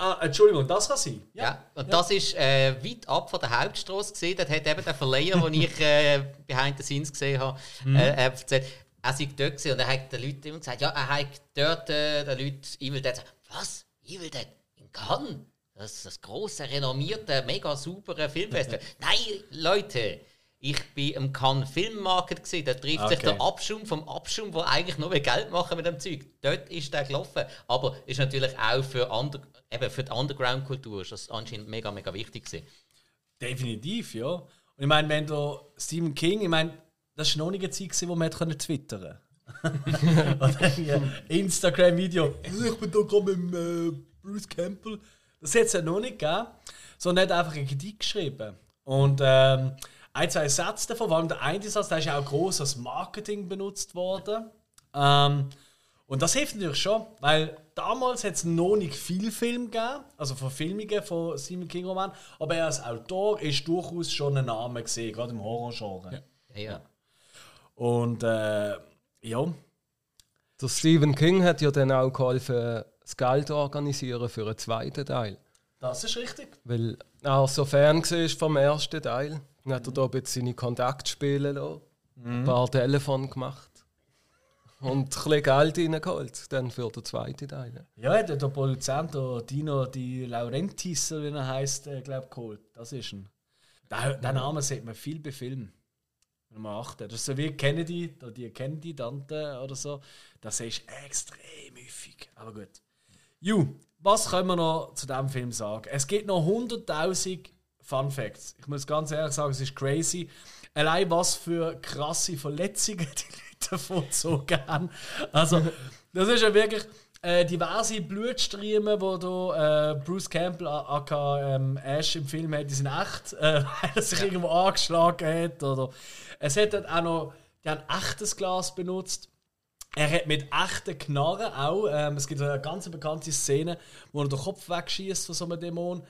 Ah, Entschuldigung, das kann sein. Ja. Und das ist äh, weit ab von der Hauptstraße gesehen. Dort hat eben der Verleiher, den ich äh, behind the scenes gesehen habe, äh, er erzählt, er sei dort gewesen und er hat den Leuten immer gesagt, ja, er hat dort äh, den Leuten Evil Dead gesagt, was? Evil Dead? In Cannes? Das ist das große, renommierte, mega saubere Filmfestival. Nein, Leute, Ich war im Cannes Filmmarket, gewesen, da trifft sich Okay. der Abschum vom Abschum, der eigentlich nur Geld machen mit dem Zeug. Dort ist der gelaufen. Aber ist natürlich auch für, under, eben für die Underground-Kultur ist das anscheinend mega, mega wichtig gewesen. Definitiv, ja. Und ich meine, wenn du Stephen King, ich meine, das war noch nicht eine Zeit, gewesen, wo man hätte twittern. Oder Instagram-Video. Ich bin da gerade mit äh, Bruce Campbell. Das hat es ja noch nicht gegeben. Sondern er hat einfach ein Gedicht geschrieben. Und ähm, ein, zwei Sätze davon, vor allem der eine Satz, der ist ja auch groß als Marketing benutzt worden. Ähm, und das hilft natürlich schon, weil damals hat es noch nicht viel Film gegeben, also Verfilmungen von Stephen King Roman, aber er als Autor ist durchaus schon ein Name gesehen, gerade im Horrorgenre. Ja, ja. Und äh, ja, Der Stephen King hat ja dann auch geholfen, das Geld zu organisieren für einen zweiten Teil. das ist richtig. Weil er so Fan war vom ersten Teil. Dann hat er da ein bisschen seine Kontakte spielen lassen. Ein paar Telefone gemacht. Und ein bisschen Geld reingeholt, dann für den zweiten Teil. Ja, der, der Produzent, der Dino Di Laurentiis, wie er heißt, äh, glaube ich, geholt. Das ist ein. Der, der Name sieht man viel bei Filmen. Wenn man achtet. Das ist so wie Kennedy, oder die Kennedy-Tante oder so. Das ist extrem häufig. Aber gut. Ju, was können wir noch zu diesem Film sagen? Es gibt noch 100.000 Fun Facts. Ich muss ganz ehrlich sagen, es ist crazy. Allein was für krasse Verletzungen die Leute davon gezogen haben. Also, das ist ja wirklich äh, diverse Blutstriemen, die da, äh, Bruce Campbell, aka ähm, Ash im Film hat, die sind echt, äh, weil er sich irgendwo angeschlagen hat. Oder. Es hat dann auch noch, die haben echtes Glas benutzt. Er hat mit echten Knarren auch. Ähm, es gibt eine ganz bekannte Szene, wo er den Kopf wegschießt von so einem Dämon.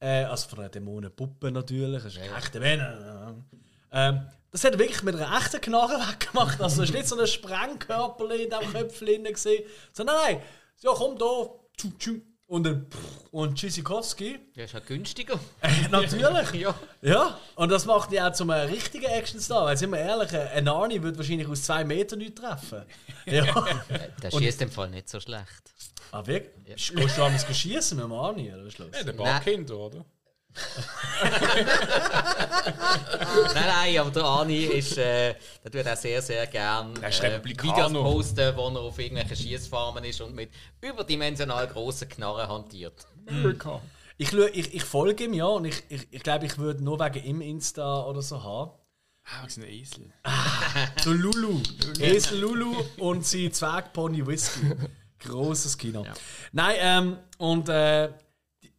Äh, also von einer Dämonenpuppe natürlich. Das ist ein echter Mann. Ähm, das hat er wirklich mit einer echten Knarre weggemacht. Also es war nicht so ein Sprengkörper in diesem Köpfchen gewesen, sondern nein, ja komm da, tschu, tschu, und dann und Tschüssikowski. Das ist ja günstiger. Natürlich. Ja. Ja, und das macht ihn auch zum einem richtigen Actionstar. Weil, sind wir ehrlich, ein Arnie würde wahrscheinlich aus zwei Metern nicht treffen. Ja. Der schießt im Fall nicht so schlecht. Ah, wirklich? Gehst du abends schießen mit dem Arnie, oder was ist los? Ja, der Barkind, oder? nein, nein, aber der Ani ist, äh, der tut auch sehr, sehr gern Der ist äh. Videos posten, wo er auf irgendwelchen Schießfarmen ist und mit überdimensional grossen Knarren hantiert. Amerika. Ich, ich, ich folge ihm ja und ich, ich, ich glaube, ich würde nur wegen ihm Insta oder so haben. Ah, was ist ein Esel? So Lulu. Esel Lulu und sie Zwergpony Whisky. Grosses Kino. Nein, ähm, und äh,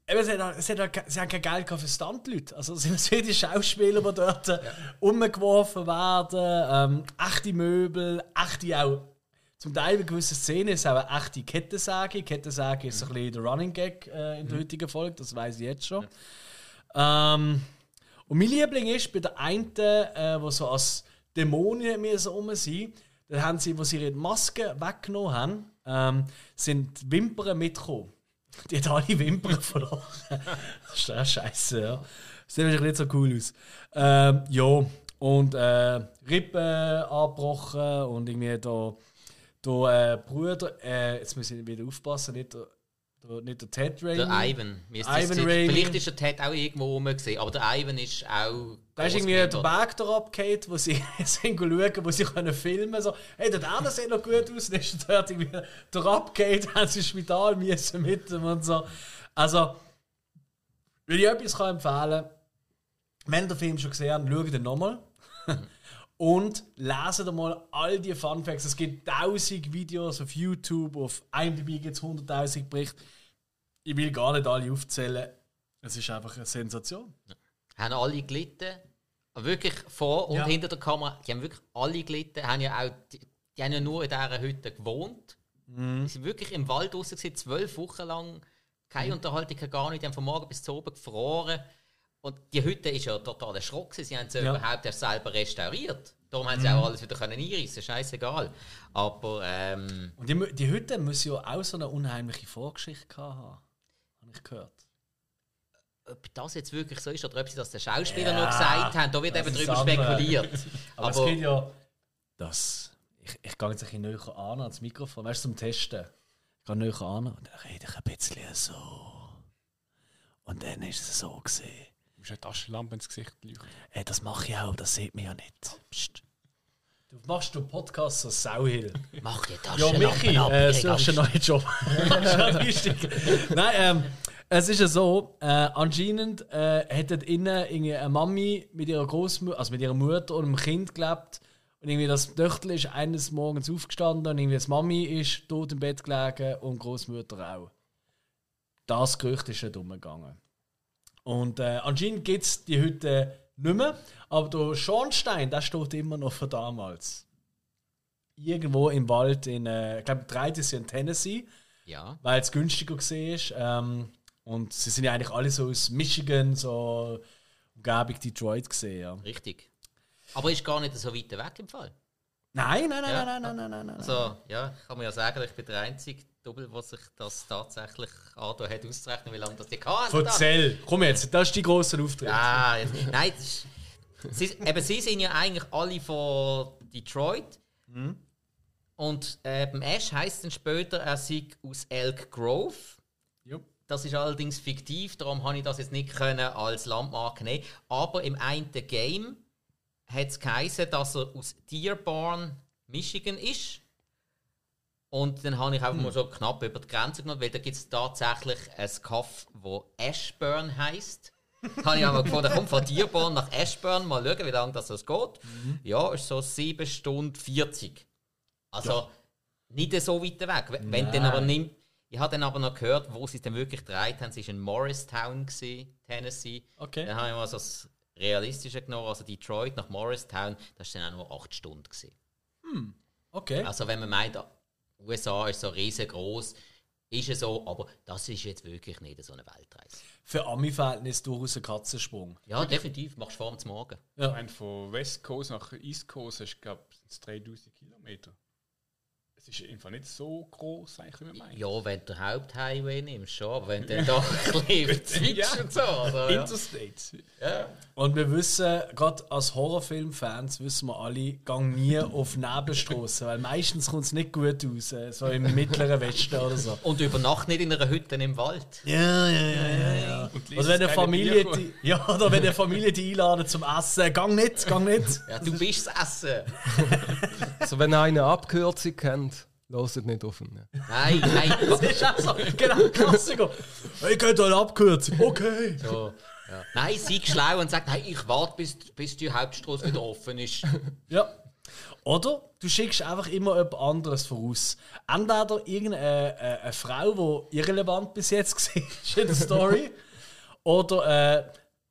eben, sie, hat, sie, hat, sie haben kein Geld für Stuntleute. Also es sind die Schauspieler, die dort äh, umgeworfen werden. Ähm, echte Möbel, echte auch. Zum Teil bei gewissen Szenen ist auch eine echte Kettensäge. Kettensäge ist so ein bisschen der Running Gag äh, in der heutigen Folge, das weiß ich jetzt schon. Ähm, und mein Liebling ist bei der einen, äh, wo so als Dämonen mir so rum sind, da haben sie, wo sie ihre Maske weggenommen haben, ähm, sind Wimpern mitgekommen. Die hat alle Wimpern verloren. das ist ja scheiße, ja. Sieht wahrscheinlich nicht so cool aus. Ähm, ja, und äh, Rippen abgebrochen und irgendwie da, da äh, Bruder, äh, jetzt muss ich wieder aufpassen, nicht nicht der Ted Raimi. Der Ivan. Ivan. Raimi. Vielleicht ist der Ted auch irgendwo rum gesehen, aber der Ivan ist auch. Da ist irgendwie der. Berg da abgefallen, wo sie sind schauen, wo sie können filmen so, hey, der Däne sieht noch gut aus, dann ist dort irgendwie der abgefallen, haben sie Spital müssen mit ihm und so. Also, wenn ich etwas kann empfehlen kann, wenn ihr den Film schon gesehen habt, schaut ihn nochmal. Und lesen mal all die Fun Facts. Es gibt tausend Videos auf YouTube, auf IMDb gibt es 100.000 Berichte. Ich will gar nicht alle aufzählen. Es ist einfach eine Sensation. haben alle gelitten. Wirklich vor und Ja. hinter der Kamera. Die haben wirklich alle gelitten. Haben ja auch, die, die haben ja nur in dieser Hütte gewohnt. Mhm. Die sind wirklich im Wald draußen zwölf Wochen lang. Keine Unterhaltung, keine gar nicht. Die haben von morgen bis zu oben gefroren. Und die Hütte ist ja total gewesen. Sie haben sie Ja. Mhm. überhaupt erst selber restauriert. Darum haben sie auch alles wieder können einreißen. Scheißegal. Aber ähm, Und die, die Hütte muss ja auch so eine unheimliche Vorgeschichte haben. Habe ich gehört. ob das jetzt wirklich so ist oder ob sie das den Schauspieler Ja, noch gesagt haben, da wird eben drüber spekuliert. Aber, es geht ja. Das. Ich, ich gehe jetzt ein bisschen näher an ans Mikrofon, weißt du, zum Testen. Ich gehe näher an und dann rede ich ein bisschen so. Und dann ist es so gesehen. musst eine Taschenlampe ins Gesicht leuchten. Ey, das mache ich auch, das sieht man ja nicht. Psst. Du machst du Podcast so Sauhill. Mach die Ja, Taschenlampen Michi, ab. äh, krieg suchst einen neuen Job. das ja. Nein, ähm, es ist ja so, äh, anscheinend äh, hat dort innen eine Mami mit ihrer Großmutter, also mit ihrer Mutter und einem Kind gelebt. Und irgendwie das Töchterl ist eines Morgens aufgestanden und irgendwie das Mami ist tot im Bett gelegen und Großmutter auch. Das Gerücht ist nicht umgegangen. Und äh, anscheinend gibt es die heute nicht mehr, aber der Schornstein, der steht immer noch von damals irgendwo im Wald in, äh, ich glaube, drei ist in Tennessee, Ja. weil es günstiger war. Ähm, und sie sind ja eigentlich alle so aus Michigan, so Umgebung Detroit gesehen. Ja. Richtig. Aber ist gar nicht so weit weg im Fall. Nein, nein, nein, Ja. nein, nein, nein, nein, nein. Also, ja, ich kann mir ja sagen, ich bin der einzige Double, der sich das tatsächlich angetan hat, auszurechnen, wie lange das die kann. Erzähl, komm jetzt, das ist die große Auftritt. Ah, jetzt, nein, das ist, sie, eben, sie sind ja eigentlich alle von Detroit. Und äh, beim Ash heisst dann später, er sei aus Elk Grove. Jupp. Das ist allerdings fiktiv, darum habe ich das jetzt nicht können als Landmarke nehmen. Aber im einen Game hat es geheißen, dass er aus Dearborn, Michigan ist. Und dann habe ich einfach mal so knapp über die Grenze genommen, weil da gibt es tatsächlich ein Kaff, wo Ashburn heisst. habe ich aber gefunden, komm von Dearborn nach Ashburn, mal schauen, wie lange das, das geht. Ja, ist so 7 Stunden 40. Also nicht so weit weg. Wenn wenn dann aber nimmt, ich habe dann aber noch gehört, wo sie es dann wirklich gedreht haben. Es war in Morristown, gewesen, Tennessee. Okay. Dann habe ich mal so das Realistische genommen, also Detroit nach Morristown, das war dann auch nur 8 Stunden. Gewesen. Okay. Also wenn man meint, USA ist so riesengroß, ist es so, aber das ist jetzt wirklich nicht so eine Weltreise. Für Ami-Verhältnis durchaus ein Katzensprung. Ja, definitiv, machst du vor dem Morgen. Ja. Ich meine, von West Coast nach East Coast hast du, glaube ich, 3000 Kilometer. Es ist einfach nicht so groß, eigentlich, wie man meint. Ja, wenn du den Haupthighway nimmst, schon, aber wenn du dann doch ein bisschen Ja. und so. Also, ja. Interstates. Und wir wissen, gerade als Horrorfilm-Fans wissen wir alle, gang nie auf Nebelstrassen, weil meistens kommt es nicht gut aus, äh, so im mittleren Westen oder so. Und über Nacht nicht in einer Hütte im Wald. Ja, ja, ja, ja, ja. Und Oder wenn eine keine Familie, die, ja, oder wenn eine Familie die einladen zum Essen, gang nicht, gang nicht. Ja, du bist das Essen. Also wenn einer eine Abkürzung kennt, hört nicht auf ihn. Nein, nein. Das ist auch so, genau, Klassiker. Ich könnte eine Abkürzung, okay. So, ja. Nein, sei schlau und sag, nein, ich warte, bis, bis die Hauptstraße wieder offen ist. Ja. Oder du schickst einfach immer jemand anderes voraus. Entweder irgendeine äh, eine Frau, die irrelevant bis jetzt war in der Story. Oder, äh,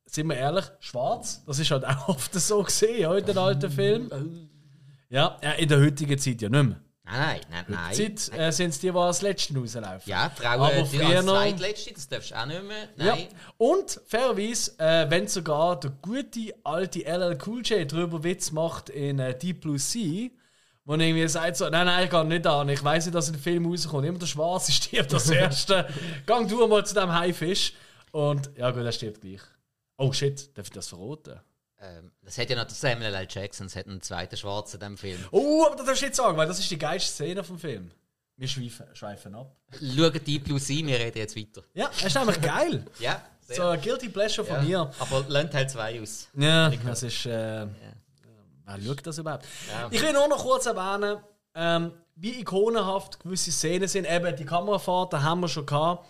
sind wir ehrlich, schwarz. Das ist halt auch oft so gesehen ja, in den alten Filmen. Ja, ja, in der heutigen Zeit ja nicht mehr. Nein, nein, nein. Zeit äh, sind es die, die als Letzten rauslaufen. Ja, Frauen Aber die als Zweitletzte, das darfst du auch nicht mehr. Ja. Nein. Und fairerweise, äh, wenn sogar der gute alte LL Cool J drüber Witz macht in äh, Deep Blue Sea, wo er irgendwie sagt so, nein, nein, ich gehe nicht an, ich weiß nicht, dass in dem Film rauskommt, immer der Schwarze stirbt das Erste, gang du mal zu dem Haifisch. Und ja gut, er stirbt gleich. Oh shit, darf ich das verraten? Ähm, das hat ja noch der Samuel L. Jackson, es hat einen zweiten Schwarzen in diesem Film. Oh, aber das darfst du nicht sagen, weil das ist die geilste Szene vom Film. Wir schweifen, schweifen ab. Schaut die plus ein, wir reden jetzt weiter. Ja, das ist nämlich geil. Ja, sehr. So ein Guilty Pleasure von ja. mir. Aber lernt halt zwei aus. Ja, das ist. Äh, Wer schaut das überhaupt? Ja. Ich will nur noch kurz erwähnen, ähm, wie ikonenhaft gewisse Szenen sind. Eben die Kamerafahrten haben wir schon gehabt.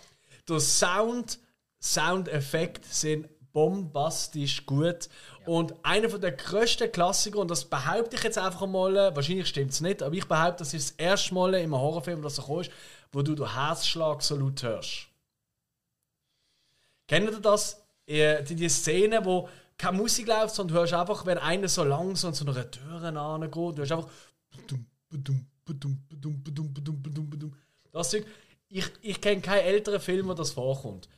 Der Sound, Soundeffekt sind bombastisch gut. Und einer der grössten Klassiker, und das behaupte ich jetzt einfach mal, wahrscheinlich stimmt es nicht, aber ich behaupte, das ist das erste Mal im Horrorfilm, dass er ist, wo du den Herzschlag so laut hörst. Kennt ihr das? Äh, Die, die Szene, wo keine Musik läuft, sondern du hörst einfach, wenn einer so langsam zu einer Tür angeht, du hörst einfach. Das. Ich, ich kenne keinen älteren Film, wo das vorkommt.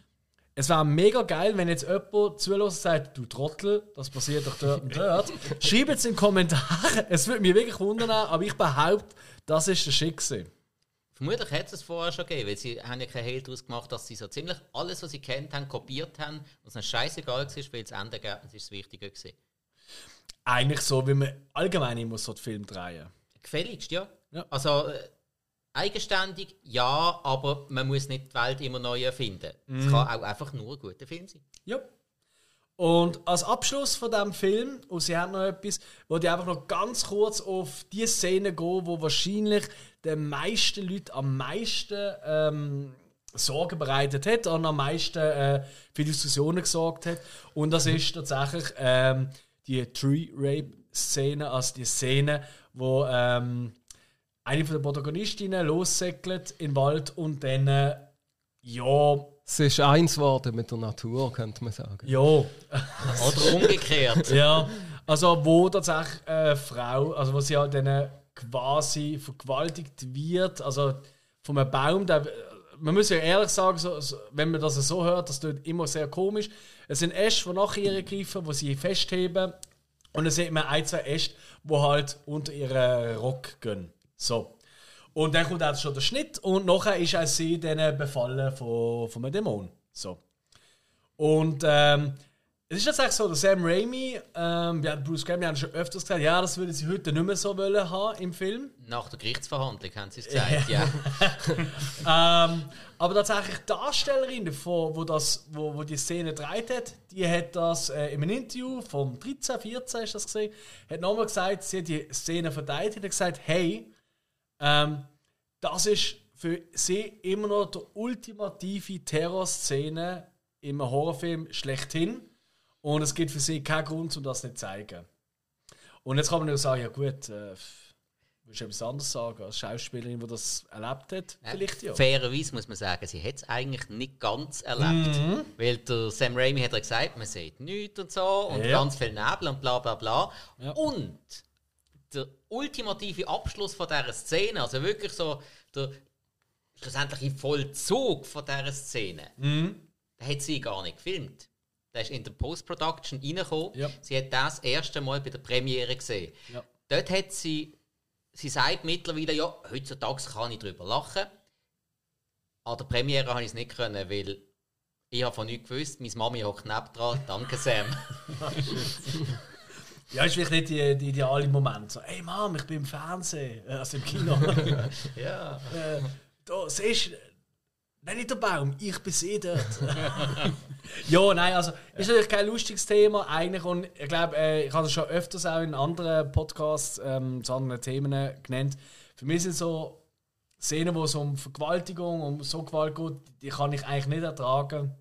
Es wäre mega geil, wenn jetzt jemand zulässt und sagt, du Trottel, das passiert doch dort und dort. Schreibt es in die Kommentare. Es würde mich wirklich wundern, aber ich behaupte, das ist der Schick. gewesen. Vermutlich hat es vorher schon gegeben, weil sie haben ja keinen Hehl daraus gemacht, dass sie so ziemlich alles, was sie kennt haben, kopiert haben, was ihnen scheißegal war, weil das Endergebnis ist das Wichtige gewesen. Eigentlich so, wie man allgemein immer so den Film drehen. Gefälligst, ja. Ja. Also äh, eigenständig, ja, aber man muss nicht die Welt immer neu erfinden. Es kann auch einfach nur ein guter Film sein. Ja. Und als Abschluss von diesem Film, und sie haben noch etwas, wo die einfach noch ganz kurz auf die Szene gehen, wo wahrscheinlich den meisten Leuten am meisten ähm, Sorgen bereitet hat und am meisten äh, für Diskussionen gesorgt hat. Und das ist tatsächlich ähm, die Tree Rape Szene, also die Szene, wo ähm, eine von den Protagonistinnen lossäckelt in den Wald und dann äh, ja Es ist eins geworden mit der Natur, könnte man sagen. ja Oder umgekehrt. ja also wo tatsächlich eine Frau also wo sie halt dann quasi vergewaltigt wird also von einem Baum der man muss ja ehrlich sagen, so, so, wenn man das so hört, das tut immer sehr komisch. Es sind Äste, die nach ihr greifen, wo sie festheben. Und dann sieht man ein, zwei Äste, die halt unter ihren Rock gehen. So. Und dann kommt auch schon der Schnitt und nachher ist auch sie dann befallen von, von einem Dämon. So. Und ähm, es ist tatsächlich so, der Sam Raimi, ähm, ja, Bruce Campbell haben schon öfters gesagt, ja, das würde sie heute nicht mehr so wollen haben im Film. Nach der Gerichtsverhandlung haben sie es gesagt, ja. Ähm, aber tatsächlich die Darstellerin, von, wo, das, wo, wo die Szene gedreht hat, die hat das äh, in einem Interview vom 13, 14 ist das gesehen, hat nochmal gesagt, sie hat die Szene verteidigt und hat gesagt, hey, ähm, das ist für sie immer noch die ultimative Terrorszene im Horrorfilm schlechthin und es gibt für sie keinen Grund, um das nicht zu zeigen. Und jetzt kann man nur sagen, ja gut, äh, willst du etwas anderes sagen als Schauspielerin, die das erlebt hat? Vielleicht ja. Fairerweise muss man sagen, sie hat es eigentlich nicht ganz erlebt. Mhm. Weil der Sam Raimi hat ja gesagt, man sieht nichts und so und Ja. ganz viel Nebel und bla bla bla. Ja. Und der ultimative Abschluss von dieser Szene, also wirklich so der schlussendliche Vollzug von dieser Szene, Mhm. den hat sie gar nicht gefilmt. Der ist in der Post-Production reingekommen. Ja. Sie hat das erste Mal bei der Premiere gesehen. Ja. Dort hat sie, sie sagt mittlerweile, ja, heutzutage kann ich darüber lachen. An der Premiere habe ich es nicht können, weil ich habe von nichts gewusst. Meine Mami hockt neben dran. Danke, Sam. Ja, ist vielleicht nicht die, die ideale Moment. So, hey Mom, ich bin im Fernsehen, äh, also im Kino. ja. äh, da siehst du, nein, nicht der Baum, ich bin sie dort. ja, nein, also ist natürlich kein lustiges Thema eigentlich und ich glaube, äh, ich habe das schon öfters auch in anderen Podcasts ähm, zu anderen Themen genannt. Für mich sind so Szenen, wo es um Vergewaltigung, um so Gewalt geht, die kann ich eigentlich nicht ertragen.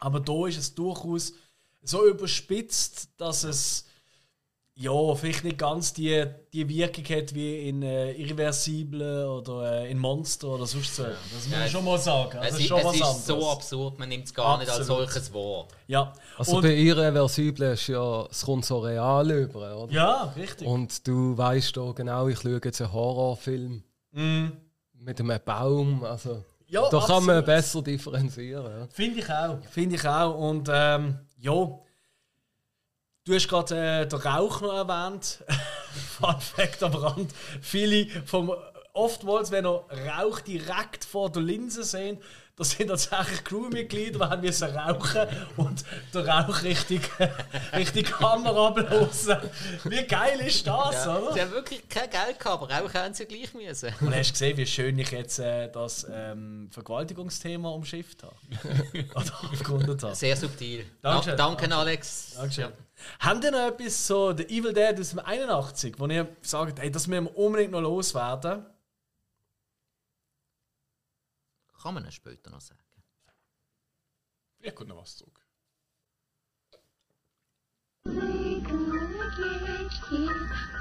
Aber da ist es durchaus so überspitzt, dass es ja, vielleicht nicht ganz die, die Wirkung hat wie in äh, Irreversible oder äh, in Monster oder sonst so. Das muss Ja, man es- schon mal sagen. Es, Das ist, ist schon es was ist anderes. so absurd, man nimmt es gar nicht als Absolut. solches wahr. Ja. Also Und- bei Irreversible ist ja, es kommt so real über, oder? ja, richtig. Und du weißt da genau, ich schaue jetzt einen Horrorfilm mit einem Baum. Also. Ja, da kann man absolut. besser differenzieren. Ja. Finde ich auch. Finde ich auch. Und ähm, ja, du hast gerade äh, den Rauch noch erwähnt. Fun Fact am Rand. Viele vom oftmals, wenn er Rauch direkt vor der Linse sehen, das sind tatsächlich Crewmitglieder, die haben müssen rauchen und den Rauch richtig, richtig Kamera bloßen. Wie geil ist das, Ja. oder? Sie haben wirklich kein Geld gehabt, aber auch haben sie gleich müssen. Und hast du gesehen, wie schön ich jetzt äh, das ähm, Vergewaltigungsthema umschifft habe? Oder aufgerundet habe? Sehr subtil. Dankeschön. Da, danke, Alex. Dankeschön. Habt ihr noch etwas so, The Evil Dead aus dem 81, wo ihr sagt, hey, das müssen wir unbedingt noch loswerden? Kann man es später noch sagen. Vielleicht kommt noch was zurück. We're gonna get you.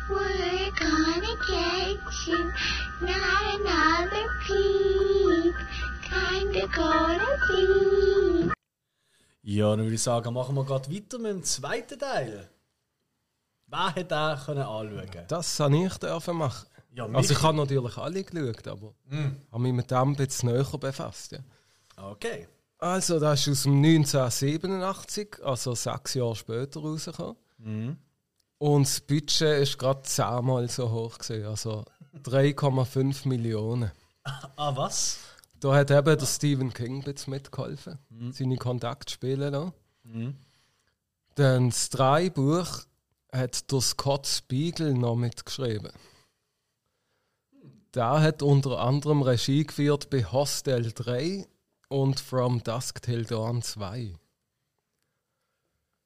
We're gonna get you. Not another peep. Kinda gonna see. Ja, dann würde ich sagen, machen wir gerade weiter mit dem zweiten Teil. Wer hätte den können anschauen Das habe ich dürfen machen. Ja, Also ich habe natürlich alle geschaut, aber Mm. habe mich mit dem ein bisschen näher befasst. Ja. Okay. Also das ist aus dem 1987, also sechs Jahre später rausgekommen. Und das Budget ist gerade zehnmal so hoch gewesen, also 3,5 Millionen. Ah, was? Da hat eben der Stephen King mitgeholfen, seine Kontakte spielen lassen. Dann das Drehbuch hat der Scott Spiegel noch mitgeschrieben. Der hat unter anderem Regie geführt bei Hostel 3 und From Dusk Till Dawn 2.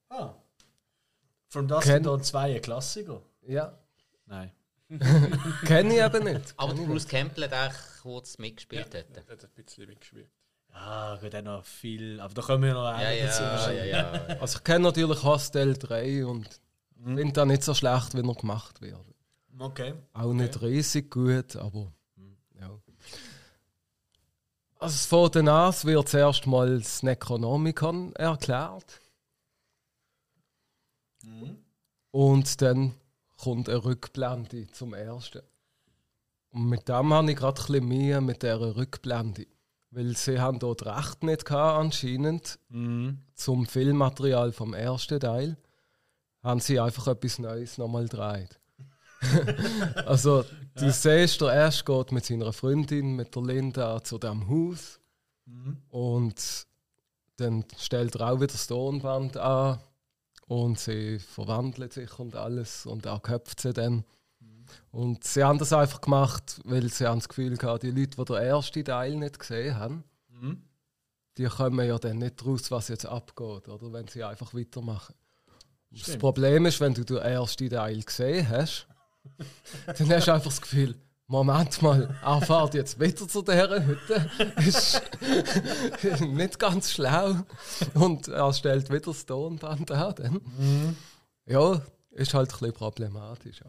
Ah. From Dusk to Dawn 2 ein Klassiker? Ja, Nein. kenne ich eben nicht. Aber der Bruce Campbell hat auch kurz mitgespielt dort. Der hat ein bisschen mitgespielt. Ah, gut, dann noch viel. Aber da kommen wir noch Ja, einmal dazu. ja, ja, ja. Also ich kenne natürlich Hostel 3 und finde das nicht so schlecht, wie er gemacht wird. Okay. Auch nicht riesig gut, aber ja. Also von den an wird zuerst mal das Necronomicon erklärt. Und dann kommt eine Rückblende zum ersten. Und mit dem habe ich gerade ein bisschen Mühe mit dieser Rückblende. Weil sie haben dort Recht nicht gehabt, anscheinend zum Filmmaterial vom ersten Teil. Haben sie einfach etwas Neues nochmal gedreht. Also, du siehst, der Ash geht mit seiner Freundin, mit der Linda, zu dem Haus. Und dann stellt er auch wieder das Tonband an. Und sie verwandelt sich und alles. Und er köpft sie dann. Und sie haben das einfach gemacht, weil sie haben das Gefühl gehabt, die Leute, die den ersten Teil nicht gesehen haben, die kommen ja dann nicht raus, was jetzt abgeht, oder? Wenn sie einfach weitermachen. Das Problem ist, wenn du den ersten Teil gesehen hast, dann hast du einfach das Gefühl, Moment mal, er fährt jetzt wieder zu dieser Hütte. Ist nicht ganz schlau. Und er stellt wieder das Tonband an. Dann. Ja, ist halt ein bisschen problematisch.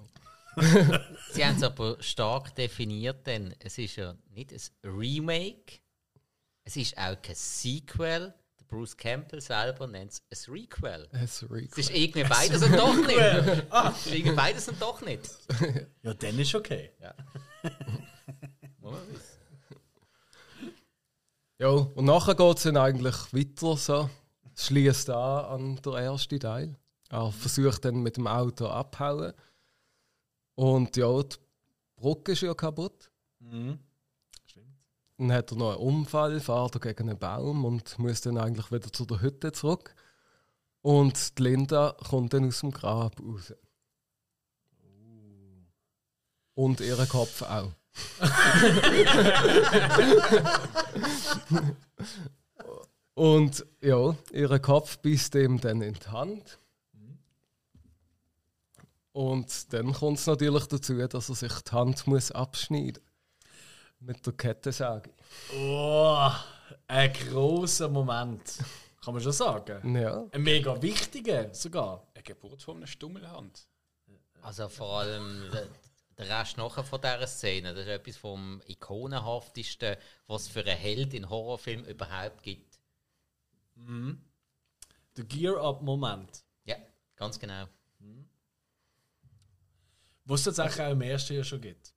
Sie haben es aber stark definiert, denn es ist ja nicht ein Remake, es ist auch kein Sequel. Bruce Campbell selber nennt es ein Requel. Es ist Es ist irgendwie beides und doch nicht. Es ist irgendwie beides und doch nicht. Ja, dann ist okay. Muss man wissen. Ja, und nachher geht es dann eigentlich weiter so. Es schließt an an den ersten Teil. Er versucht dann mit dem Auto abhauen. Und ja, die Brücke ist ja kaputt. Dann hat er noch einen Unfall, fährt er gegen einen Baum und muss dann eigentlich wieder zu der Hütte zurück. Und die Linda kommt dann aus dem Grab raus. Und ihren Kopf auch. Und ja, ihr Kopf beißt ihm dann in die Hand. Und dann kommt es natürlich dazu, dass er sich die Hand muss abschneiden muss. Mit der Kettensäge. Oh, ein großer Moment. Kann man schon sagen. Ja. Ein mega wichtiger sogar. Eine Geburt von einer Stummelhand. Also vor allem der, der Rest nachher von dieser Szene, das ist etwas vom ikonenhaftesten, was es für einen Held in Horrorfilm überhaupt gibt. Der Gear-Up-Moment. Ja, ganz genau. Was es tatsächlich auch im ersten Jahr schon gibt.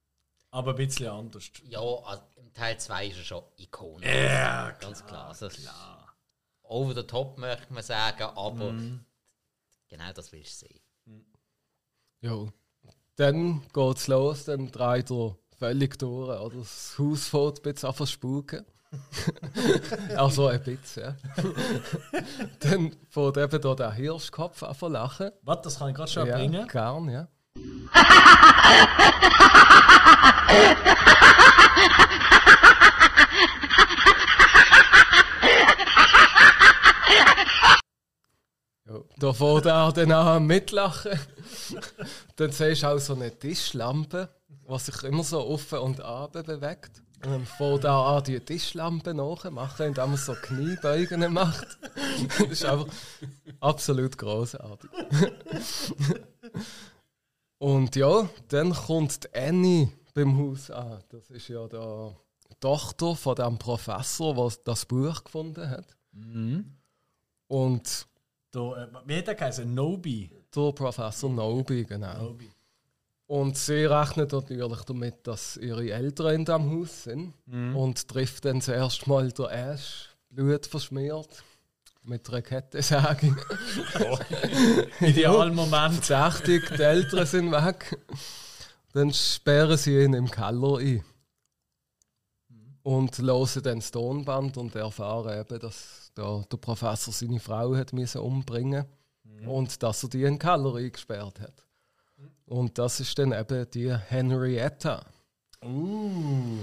Aber ein bisschen anders. Ja, also im Teil 2 ist er schon Ikone. Ja, ganz klar. Also, Over the top möchte man sagen, aber genau das willst du sehen. Ja. Dann geht es los, dann dreht er völlig durch. Oder? Das Haus fängt ein bisschen an zu spuken. also ein bisschen, ja. dann fängt eben da der Hirschkopf an lachen. Was, das kann ich gerade schon Ja, bringen. gern, ja. Da fährt er dann an mitlachen. dann siehst du auch so eine Tischlampe, die sich immer so offen und runter bewegt. Und dann fährt er an, die Tischlampe nachmachen, indem er so Kniebeugen macht. das ist einfach absolut großartig. Und ja, dann kommt die Annie beim Haus an. Das ist ja die Tochter von dem Professor, der das Buch gefunden hat. Und Da, äh, wie hat der geheißen? Nobi. der Professor Nobi, genau. Nobi. Und sie rechnet natürlich damit, dass ihre Eltern in diesem Haus sind. Und trifft dann zuerst mal der Ash, Blut verschmiert, mit einer Kettensäge. Idealmoment. Verdächtig, die Eltern sind weg. Dann sperren sie ihn im Keller ein. Und hören dann das Tonband und erfahren eben, dass der, der Professor seine Frau hat müssen umbringen und dass er die in den Keller eingesperrt hat. Und das ist dann eben die Henrietta. Uh.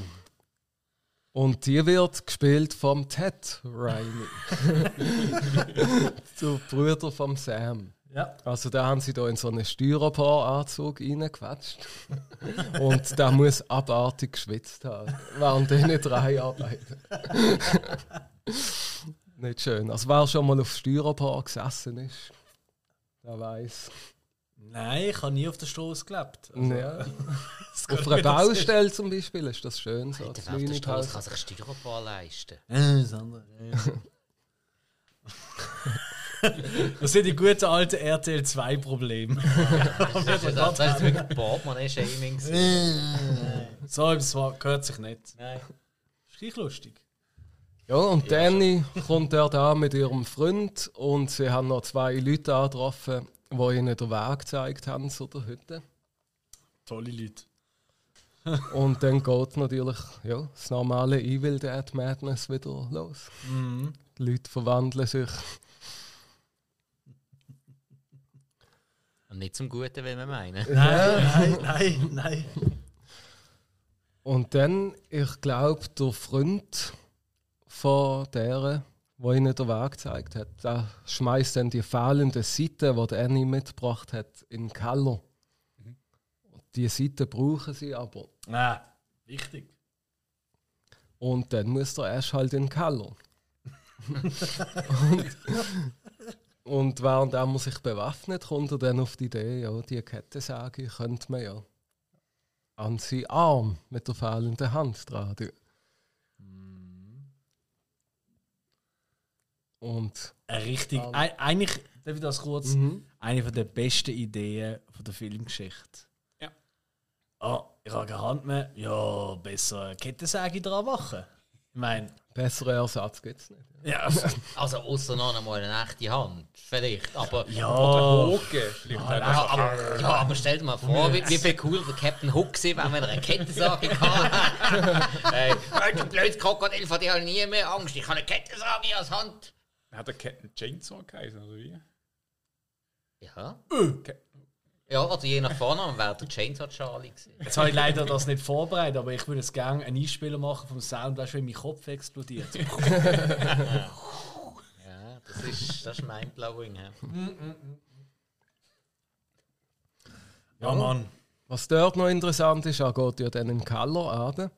Und die wird gespielt vom Ted Riley. der Bruder vom Sam. Ja. Also da haben sie da in so einen Styropor-Anzug reingequetscht. Und der muss abartig geschwitzt haben, während diese drei arbeiten. Nicht schön. Also wer schon mal auf Styropor gesessen ist, der weiß. Nein, ich habe nie auf der Straße gelebt. Also, Ja. das geht Auf einer das Baustelle zum Beispiel ist das schön so. Das auf der Straße kann sich Styropor leisten. Äh, das andere, ja. Das sind die guten alten RTL 2 Probleme. Das ist, das ist wirklich Portemonnaie-Shaming. so etwas gehört sich nicht. Nein. Ist gleich lustig. Ja, und Danny kommt er da mit ihrem Freund und sie haben noch zwei Leute angetroffen, die ihnen den Weg gezeigt haben zu der Hütte. Tolle Leute. Und dann geht natürlich ja, das normale Evil Dead Madness wieder los. Die Leute verwandeln sich. Und nicht zum Guten, will man meinen. Nein, nein, nein, nein. Und dann, ich glaube, der Freund von der, wo ihnen den Weg gezeigt hat, der schmeißt dann die fehlende Seite, die der Annie mitgebracht hat, in den Keller. Die Seite brauchen sie aber. Nein, wichtig. Und dann muss der Ash halt in den Keller. und, und während er sich bewaffnet, kommt er dann auf die Idee, ja, die Kettensäge könnte man ja an seinen Arm mit der fehlenden Hand dran tun. Und Eine richtig, ein, eigentlich, darf ich das kurz? Eine von der besten Ideen von der Filmgeschichte. Ja. Ah, ich habe keine Hand mehr. Ja, besser eine Kettensäge dran machen. Ich meine, besseren Ersatz gibt es nicht. ja, Also, außer noch einmal eine echte Hand. Vielleicht. Aber. ja, Hoge. Vielleicht Ja, auch aber, ja, aber stell dir mal vor, wie, wie viel cooler der Captain Hook wäre, wenn er eine Kettensage hatte. hey, du blödes Krokodil, vor dir habe ich nie mehr Angst. Ich habe eine Kettensage als Hand. Hat der Captain Chainsaw geheißen, oder wie? Ja. Ke- Ja, oder je nach Vornamen wäre der Chainsaw Charlie gewesen. Jetzt habe ich leider das nicht vorbereitet, aber ich würde es gerne einen Einspieler machen vom Sound, weißt du, wenn mein Kopf explodiert. Ja, das ist, das ist mindblowing. Ja. Ja, Mann. Was dort noch interessant ist, er geht ja dann in den Keller runter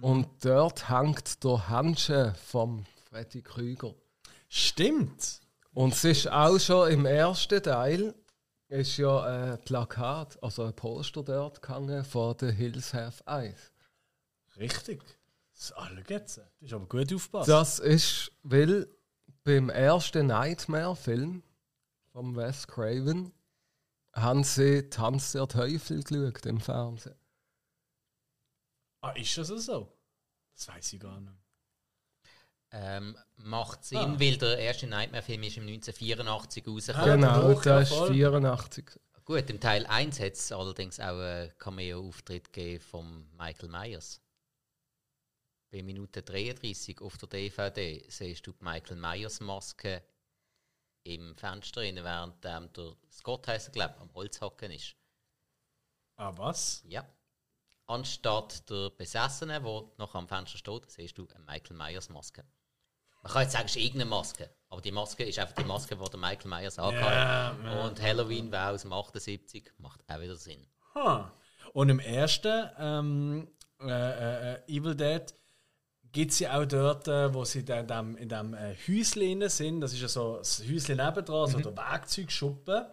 und dort hängt der Handschuh vom Freddy Krüger. Stimmt. Und es ist auch schon im ersten Teil ist ja ein Plakat, also ein Poster dort gehangen von The Hills Have Eyes. Richtig. Das ist alle jetzt. Das ist aber gut aufgepasst. Das ist, weil beim ersten Nightmare-Film von Wes Craven haben sie Tanz der Teufel geschaut im Fernsehen. Ah, ist das so? Das weiß ich gar nicht. Ähm, macht Sinn, Ah. weil der erste Nightmare-Film ist im 1984 rausgekommen. Genau, doch, das ja, ist voll. 84. Gut, im Teil 1 hat es allerdings auch einen Cameo-Auftritt gegeben von Michael Myers. Bei Minute 33 auf der DVD siehst du die Michael Myers Maske im Fenster, rein, während ähm, der Scott heisst, glaube am Holzhacken ist. Ah, was? Ja. Anstatt der Besessenen, der noch am Fenster steht, siehst du eine Michael Myers Maske. Man kann jetzt sagen, es ist irgendeine Maske, aber die Maske ist einfach die Maske, die der Michael Myers angehabt hat. Und Halloween war aus dem 78, macht auch wieder Sinn. Huh. Und im ersten ähm, äh, äh, Evil Dead gibt es ja auch dort, äh, wo sie dann in dem, in dem äh, Häuschen sind. Das ist ja so das Häuschen nebendran, so der Werkzeugschuppen.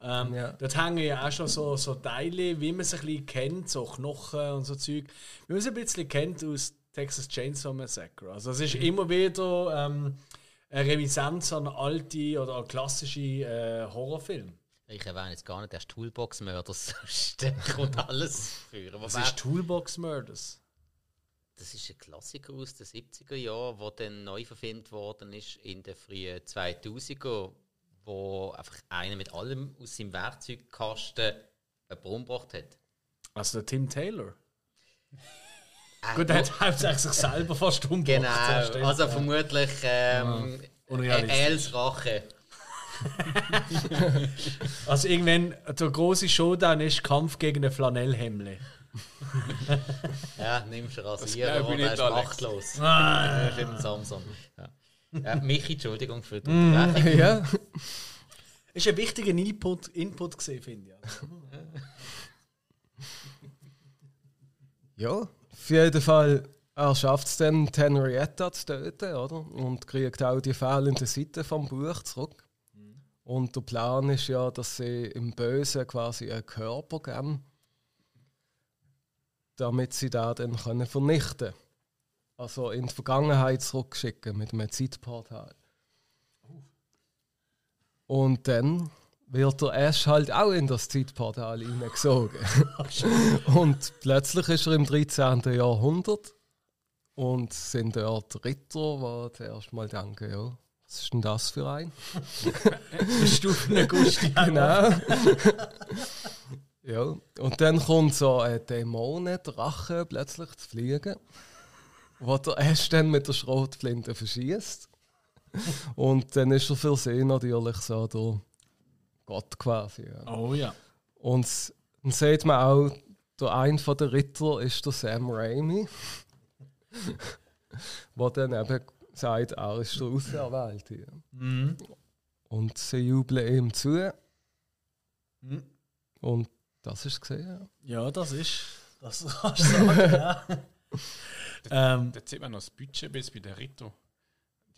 Ähm, Ja. Dort hängen ja auch schon so, so Teile, wie man sie ein bisschen kennt, so Knochen und so Zeug. Wie man sie ein bisschen kennt aus Texas Chainsaw Massacre. Also es ist immer wieder ähm, eine Reminiszenz an alte oder an klassische äh, Horrorfilme. Ich erwähne jetzt gar nicht erst Toolbox-Mörder, sonst kommt alles für. Das ist Toolbox Murders. Das ist ein Klassiker aus den 70er Jahren, der dann neu verfilmt worden ist in den frühen 2000er, wo einfach einer mit allem aus seinem Werkzeugkasten einen Brunnen gebracht hat. Also der Tim Taylor. Gut, er hat hauptsächlich sich selber fast umgebracht. Genau, das stimmt. also vermutlich ähm, Unrealistisch. Els Rache. Also irgendwann, der große Showdown ist Kampf gegen ein Flanellhemle. Ja, nimmst du Rasierer ich und er nicht, ist Alex. machtlos. Ah. Das ist eben Samsung. Ja. Ja, Michi, Entschuldigung für Mm. die Unterbrechung. ja. Ist ein wichtiger Input, Input gesehen, finde ich. Ja, auf jeden Fall, er schafft es dann, Henrietta zu töten, oder? Und kriegt auch die fehlenden Seiten vom Buch zurück. Und der Plan ist ja, dass sie im Bösen quasi einen Körper geben, damit sie da dann können vernichten können. Also in die Vergangenheit zurückschicken mit einem Zeitportal. Und dann wird der Ash halt auch in das Zeitportal hineingesogen. und plötzlich ist er im 13. Jahrhundert und sind dort Ritter, die zuerst mal denken, ja, was ist denn das für ein? Stufen Gusti. Genau. ja, und dann kommt so ein Dämonendrache plötzlich zu fliegen, wo der Ash dann mit der Schrotflinte verschießt. Und dann ist er für sie natürlich so der Gott quasi. Ja. Oh ja. Und dann sieht man auch, der ein von der Ritter ist der Sam Raimi, der dann eben sagt, er ist der Auserwählte. Mhm. Und sie jubeln ihm zu. Mhm. Und das ist gesehen. Ja, das ist. Das kannst du sagen, ja. ähm, Da sieht man noch das Budget bis bei den Ritter.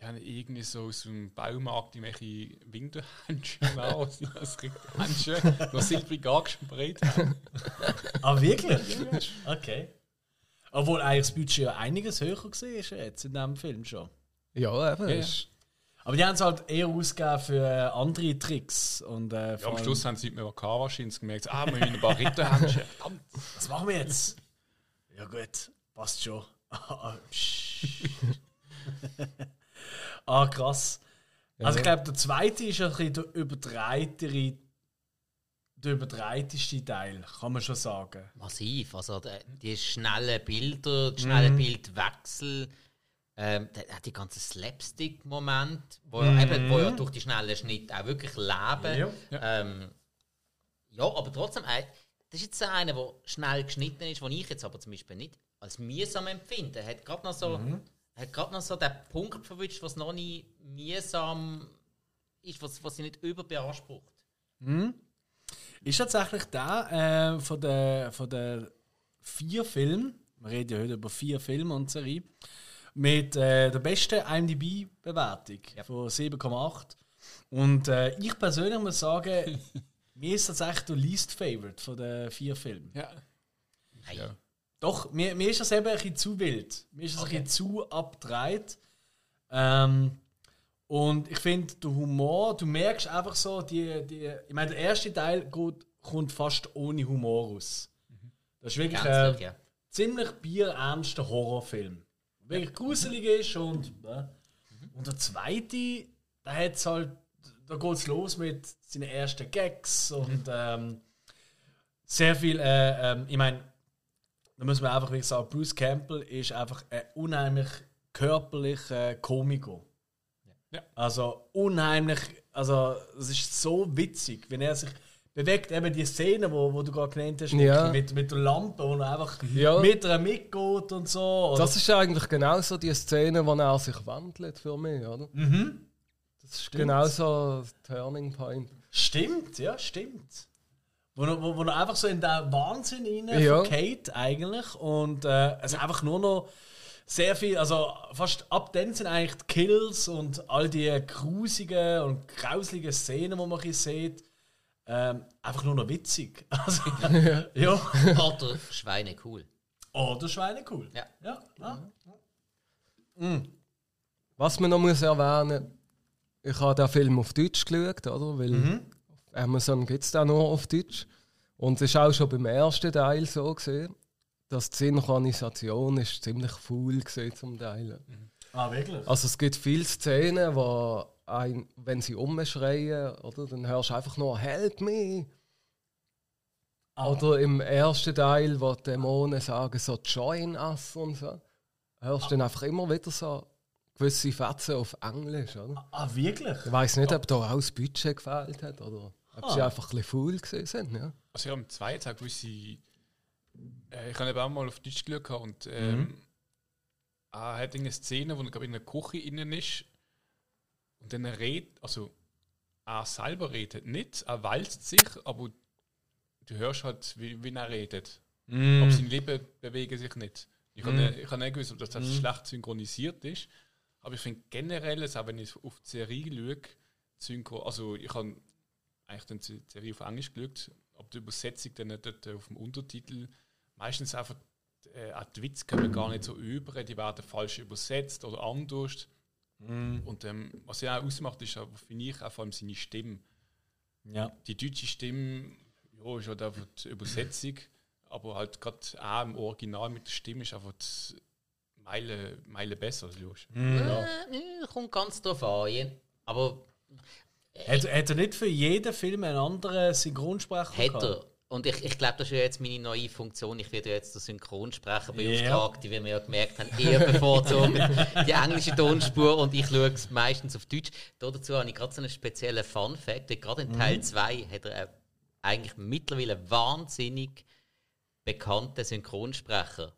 Die haben irgendwie so aus dem Baumarkt irgendwelche Winterhandschuhe aus, die als Ritterhandschuhe noch silbrig angesprayt haben. ah, wirklich? Okay. Obwohl eigentlich das Budget ja einiges höher war jetzt in diesem Film schon. Ja, eben. Ja, ist- Aber die haben es halt eher ausgegeben für äh, andere Tricks. Und, äh, Ja, am Schluss haben sie mit dem K-Wahrscheinlich gemerkt, ah, wir müssen ein paar Ritterhandschuhe. Verdammt. Was machen wir jetzt? Ja gut, passt schon. Ah, krass. Also ich glaube, der zweite ist ein bisschen der übertreitere, der übertreiteste Teil, kann man schon sagen. Massiv. Also die, schnellen Bilder, die schnellen Mhm. Bildwechsel, ähm, die ganzen Slapstick-Momente, wo, ja eben, wo ja durch die schnellen Schnitte auch wirklich leben. Ja. Ja, ähm, ja aber trotzdem, äh, das ist jetzt einer, der schnell geschnitten ist, den ich jetzt aber zum Beispiel nicht als mühsam empfinde. Er hat gerade noch so, Mhm. Hat gerade noch so den Punkt verwischt, was noch nicht mühsam ist, was, was sie nicht überbeansprucht. Ist tatsächlich der äh, von den von der vier Filmen, wir reden ja heute über vier Filme und Serie, mit äh, der besten IMDb-Bewertung von 7,8. Und äh, ich persönlich muss sagen, mir ist tatsächlich der least favorite von den vier Filmen. Ja. Hey. Ja. Doch, mir, mir ist das eben ein bisschen zu wild. Mir ist das ein bisschen zu abgedreht. Ähm, und ich finde, der Humor, du merkst einfach so, die, die, ich meine, der erste Teil geht, kommt fast ohne Humor aus. Das ist wirklich ein ja. ziemlich bierernster Horrorfilm. Wirklich gruselig ist und. äh, Und der zweite, da hat's halt, da geht's los mit seinen ersten Gags und ähm, sehr viel, äh, ähm, ich meine, da muss man einfach wirklich sagen, Bruce Campbell ist einfach ein unheimlich körperlicher Komiker. Ja. Also unheimlich, also es ist so witzig, wenn er sich bewegt, eben die Szene, wo, wo du gerade genannt hast, Ja. mit, mit der Lampe, wo er einfach Ja. mit einer mitgeht und so. Oder? Das ist eigentlich genau so die Szene, wo er sich wandelt für mich, oder? Mhm. Das ist genau so ein Turning Point. Stimmt, ja, stimmt. Wo, wo, wo er einfach so in den Wahnsinn rein Ja. verkehrt eigentlich und äh, es einfach nur noch sehr viel, also fast ab dann sind eigentlich die Kills und all die grusigen und grauseligen Szenen, die man hier sieht, ähm, einfach nur noch witzig. Also, ja. Oder Schweine cool. Das Schweine cool. Ja. Ja, ja. Was man noch muss erwähnen ich habe den Film auf Deutsch geschaut, oder? Weil Mhm. Amazon gibt es den nur auf Deutsch. Und es ist auch schon beim ersten Teil so gesehen, dass die Synchronisation ist ziemlich faul gesehen zum Teil. Ah, wirklich? Also es gibt viele Szenen, wo ein, wenn sie umschreien, oder, dann hörst du einfach nur «Help me!» Oder im ersten Teil, wo die Dämonen sagen so «Join us» und so, hörst du dann einfach immer wieder so gewisse Fetzen auf Englisch, oder? Ah, wirklich? Ich weiß nicht, ob da auch das Budget gefehlt hat oder ob sie Ah. einfach ein bisschen faul gewesen sind. Ja. Also ja, im zweiten Tag gewisse Äh, ich habe eben auch mal auf Deutsch geschaut gehabt und ähm, er hat eine Szene, wo er glaub, in einer Küche innen ist und dann redet, also er selber redet nicht, er walzt sich, aber du hörst halt, wie, wie er redet. Aber seine Lippen bewegen sich nicht. Ich habe nicht, ich habe nicht gewusst, ob das halt schlecht synchronisiert ist, aber ich finde generell, auch wenn ich auf die Serie schaue, Synchro, also ich habe eigentlich dann die Serie auf Englisch geschaut, aber die Übersetzung dann dort auf dem Untertitel meistens einfach äh, auch die Witze kommen gar nicht so über, die werden falsch übersetzt oder anders. Und ähm, was ja auch ausmacht, ist aber, finde ich, auch vor allem seine Stimme. Ja. Die deutsche Stimme, ja, ist halt einfach die Übersetzung, aber halt gerade auch im Original mit der Stimme ist einfach Meile, Meile besser als los. Äh, kommt ganz drauf an. Aber Hat, hat er nicht für jeden Film einen anderen Synchronsprecher hat gehabt? er. Und ich, ich glaube, das ist ja jetzt meine neue Funktion. Ich werde ja jetzt der Synchronsprecher beauftragt, die wie wir ja gemerkt haben, eher bevorzugt die englische Tonspur und ich schaue es meistens auf Deutsch. Da dazu habe ich gerade so einen speziellen Fun-Fact. Gerade in Teil 2 hat er einen eigentlich mittlerweile wahnsinnig bekannten Synchronsprecher.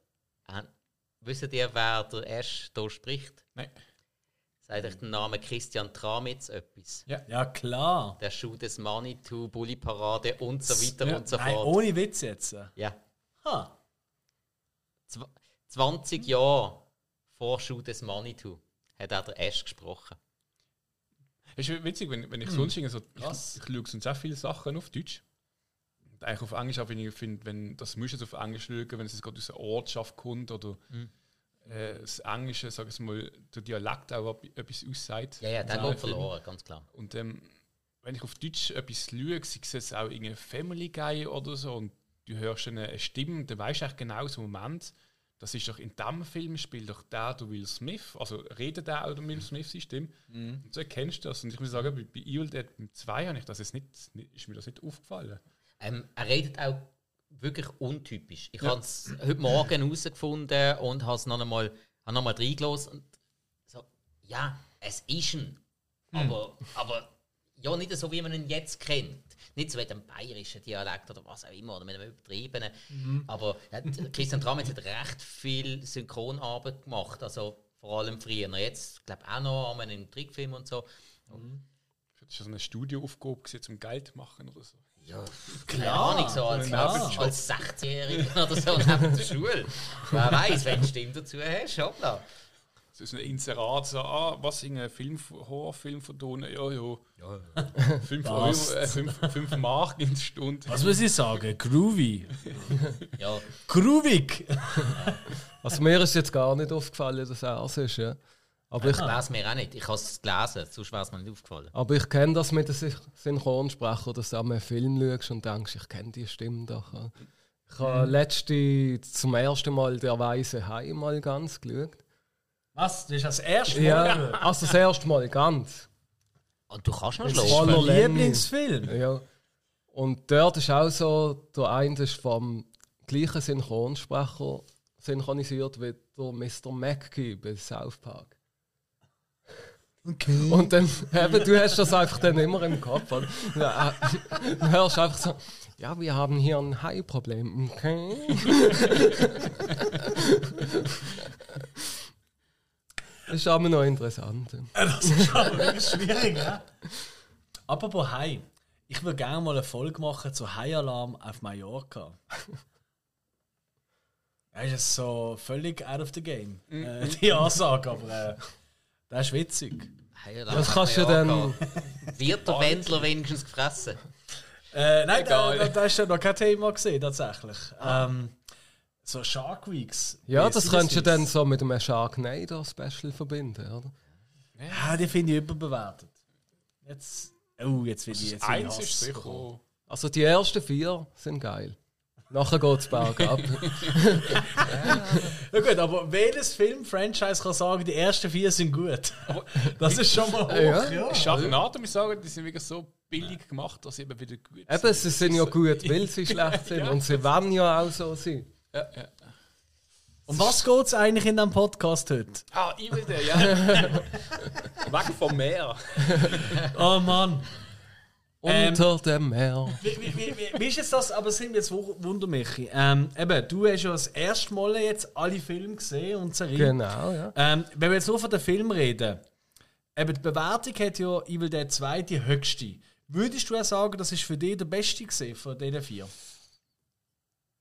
Äh, wisst ihr, wer der Ash hier spricht? Nein. Sagt euch den Namen Christian Tramitz etwas? Ja, klar. Der Schuh des Manitou, Bully Parade und so weiter Ja. und so Nein, fort. ohne Witz jetzt. Ja. Ha. Zw 20 Jahre vor Schuh des Manitou hat er der Ash gesprochen. Es ist witzig, wenn, wenn ich sonst irgendwie so. Ich, ich schaue sonst auch viele Sachen auf Deutsch. Und eigentlich auf Englisch, auch wenn ich finde, wenn das musst du jetzt auf Englisch schauen, wenn es jetzt gerade aus einer Ortschaft kommt oder äh, das Englische, sag ich mal, der Dialekt auch ab- etwas aussagt. Ja, ja, der geht verloren, ganz klar. Und ähm, wenn ich auf Deutsch etwas schaue, sei es jetzt auch irgendein Family Guy oder so, und du hörst eine, Stimme, dann weißt du eigentlich genau so Moment, das ist doch in diesem Film spielt doch der, der Will Smith, also redet der auch der Will Smith seine Stimme. Und so erkennst du das. Und ich muss sagen, bei, bei Evil Dead 2 habe ich das jetzt nicht, nicht, ist mir das nicht aufgefallen. Ähm, er redet auch wirklich untypisch. Ich habe es heute Morgen herausgefunden und habe es noch einmal, habe noch mal reingelassen. Und so, ja, es ist ein. Aber, aber ja, nicht so, wie man ihn jetzt kennt. Nicht so mit dem bayerischen Dialekt oder was auch immer, oder mit einem übertriebenen. Aber ja, Christian Tramitz hat recht viel Synchronarbeit gemacht. Also vor allem früher. Jetzt, glaube auch noch an einem Trickfilm und so. Das ist so eine Studioaufgabe gewesen, zum Geld zu machen oder so. Ja, keine Ahnung, so als, klar. als, als 16-Jähriger oder so neben der Schule. Wer weiß, wenn du Stimme dazu hast, hoppla. Das ist ein Inserat, so, ah, was in einem Film, Horrorfilm vertonen? Ja, ja. 5 Euro, Passt. äh, 5 Mark in der Stunde. Was muss ich sagen? Groovy. Ja, Groovig. Also mir ist jetzt gar nicht aufgefallen, dass er es ist. Ja. Aber ich, weiß mir auch nicht. Ich habe es gelesen, sonst wäre es mir nicht aufgefallen. aber ich kenne das mit dem Sy- Synchronsprecher, dass du an einen Film schaust und denkst, ich kenne die Stimme doch. Ich habe letzte zum ersten Mal der Weise Hai mal ganz geschaut. Was? Das ist das erste Mal? Ja, also das erste Mal ganz. Und du kannst noch Das ist schlafen. Mein. Lieblingsfilm. Ja. Und dort ist auch so, der eine ist vom gleichen Synchronsprecher synchronisiert wie der Mr. Mackey bei South Park. Okay. Und dann, eben, du hast das einfach dann immer im Kopf. Oder? Ja, äh, Du hörst einfach so, ja, wir haben hier ein Hai-Problem. Okay. Das ist aber noch interessant. Das ist schon wirklich schwierig, ja? Apropos Hai. Ich würde gerne mal eine Folge machen zu Hai-Alarm auf Mallorca. Das ist so völlig out of the game, äh, die Ansage, aber äh, das ist witzig. Hey, Das kannst du dann. Wird der Wendler wenigstens gefressen? Äh, nein, da, Egal. da, da ist ja noch kein Thema gesehen, tatsächlich. Ähm, so Shark Weeks. Ja, das könntest du ist. dann so mit einem Sharknado-Special verbinden, oder? Ja, die finde ich überbewertet. Jetzt. Oh, jetzt will ich jetzt Eins ist sicher. Also die ersten vier sind geil. Nachher geht es bergab. Ja gut, aber welches Film-Franchise kann sagen, die ersten vier sind gut? Das ist schon mal hoch, Ja. ja. Schaffnader, muss ich sagen, die sind wirklich so billig gemacht, dass sie eben wieder gut Eben, sie sind ja gut, weil sie schlecht sind. Und sie wollen ja auch so sein. Ja, ja. Um was geht es eigentlich in diesem Podcast heute? Ah, Evil Dead, ja. Weg vom Meer. Oh Mann. Unter dem Meer. Wie, wie, wie, wie, ist jetzt das? Aber sind wir jetzt wu- Wunder, Michi. Ähm, eben, du hast ja das erste Mal jetzt alle Filme gesehen und Serien. Genau, ja. Ähm, wenn wir jetzt nur von den Film reden, eben die Bewertung hat ja Evil Dead 2 die höchste. Würdest du ja sagen, das ist für dich der beste gesehen von diesen vier?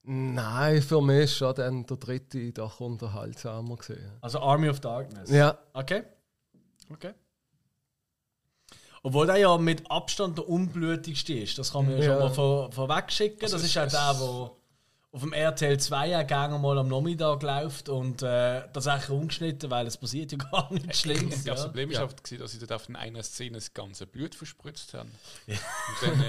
Nein, für mich ist schon dann der dritte doch unterhaltsamer gesehen. Also Army of Darkness. Ja, Okay. Okay. Obwohl der ja mit Abstand der unblutigste ist. Das kann man ja, Ja. schon mal vor, vorweg schicken. das Also ist es- ja der, der auf dem RTL 2 ja gerne mal am Nachmittag läuft und äh, das ist eigentlich ungeschnitten, weil es passiert ja gar nichts Schlimmes. Das ja. Problem ist ja. gewesen, dass sie dort auf in einer Szene das ganze Blut verspritzt haben. Und dann,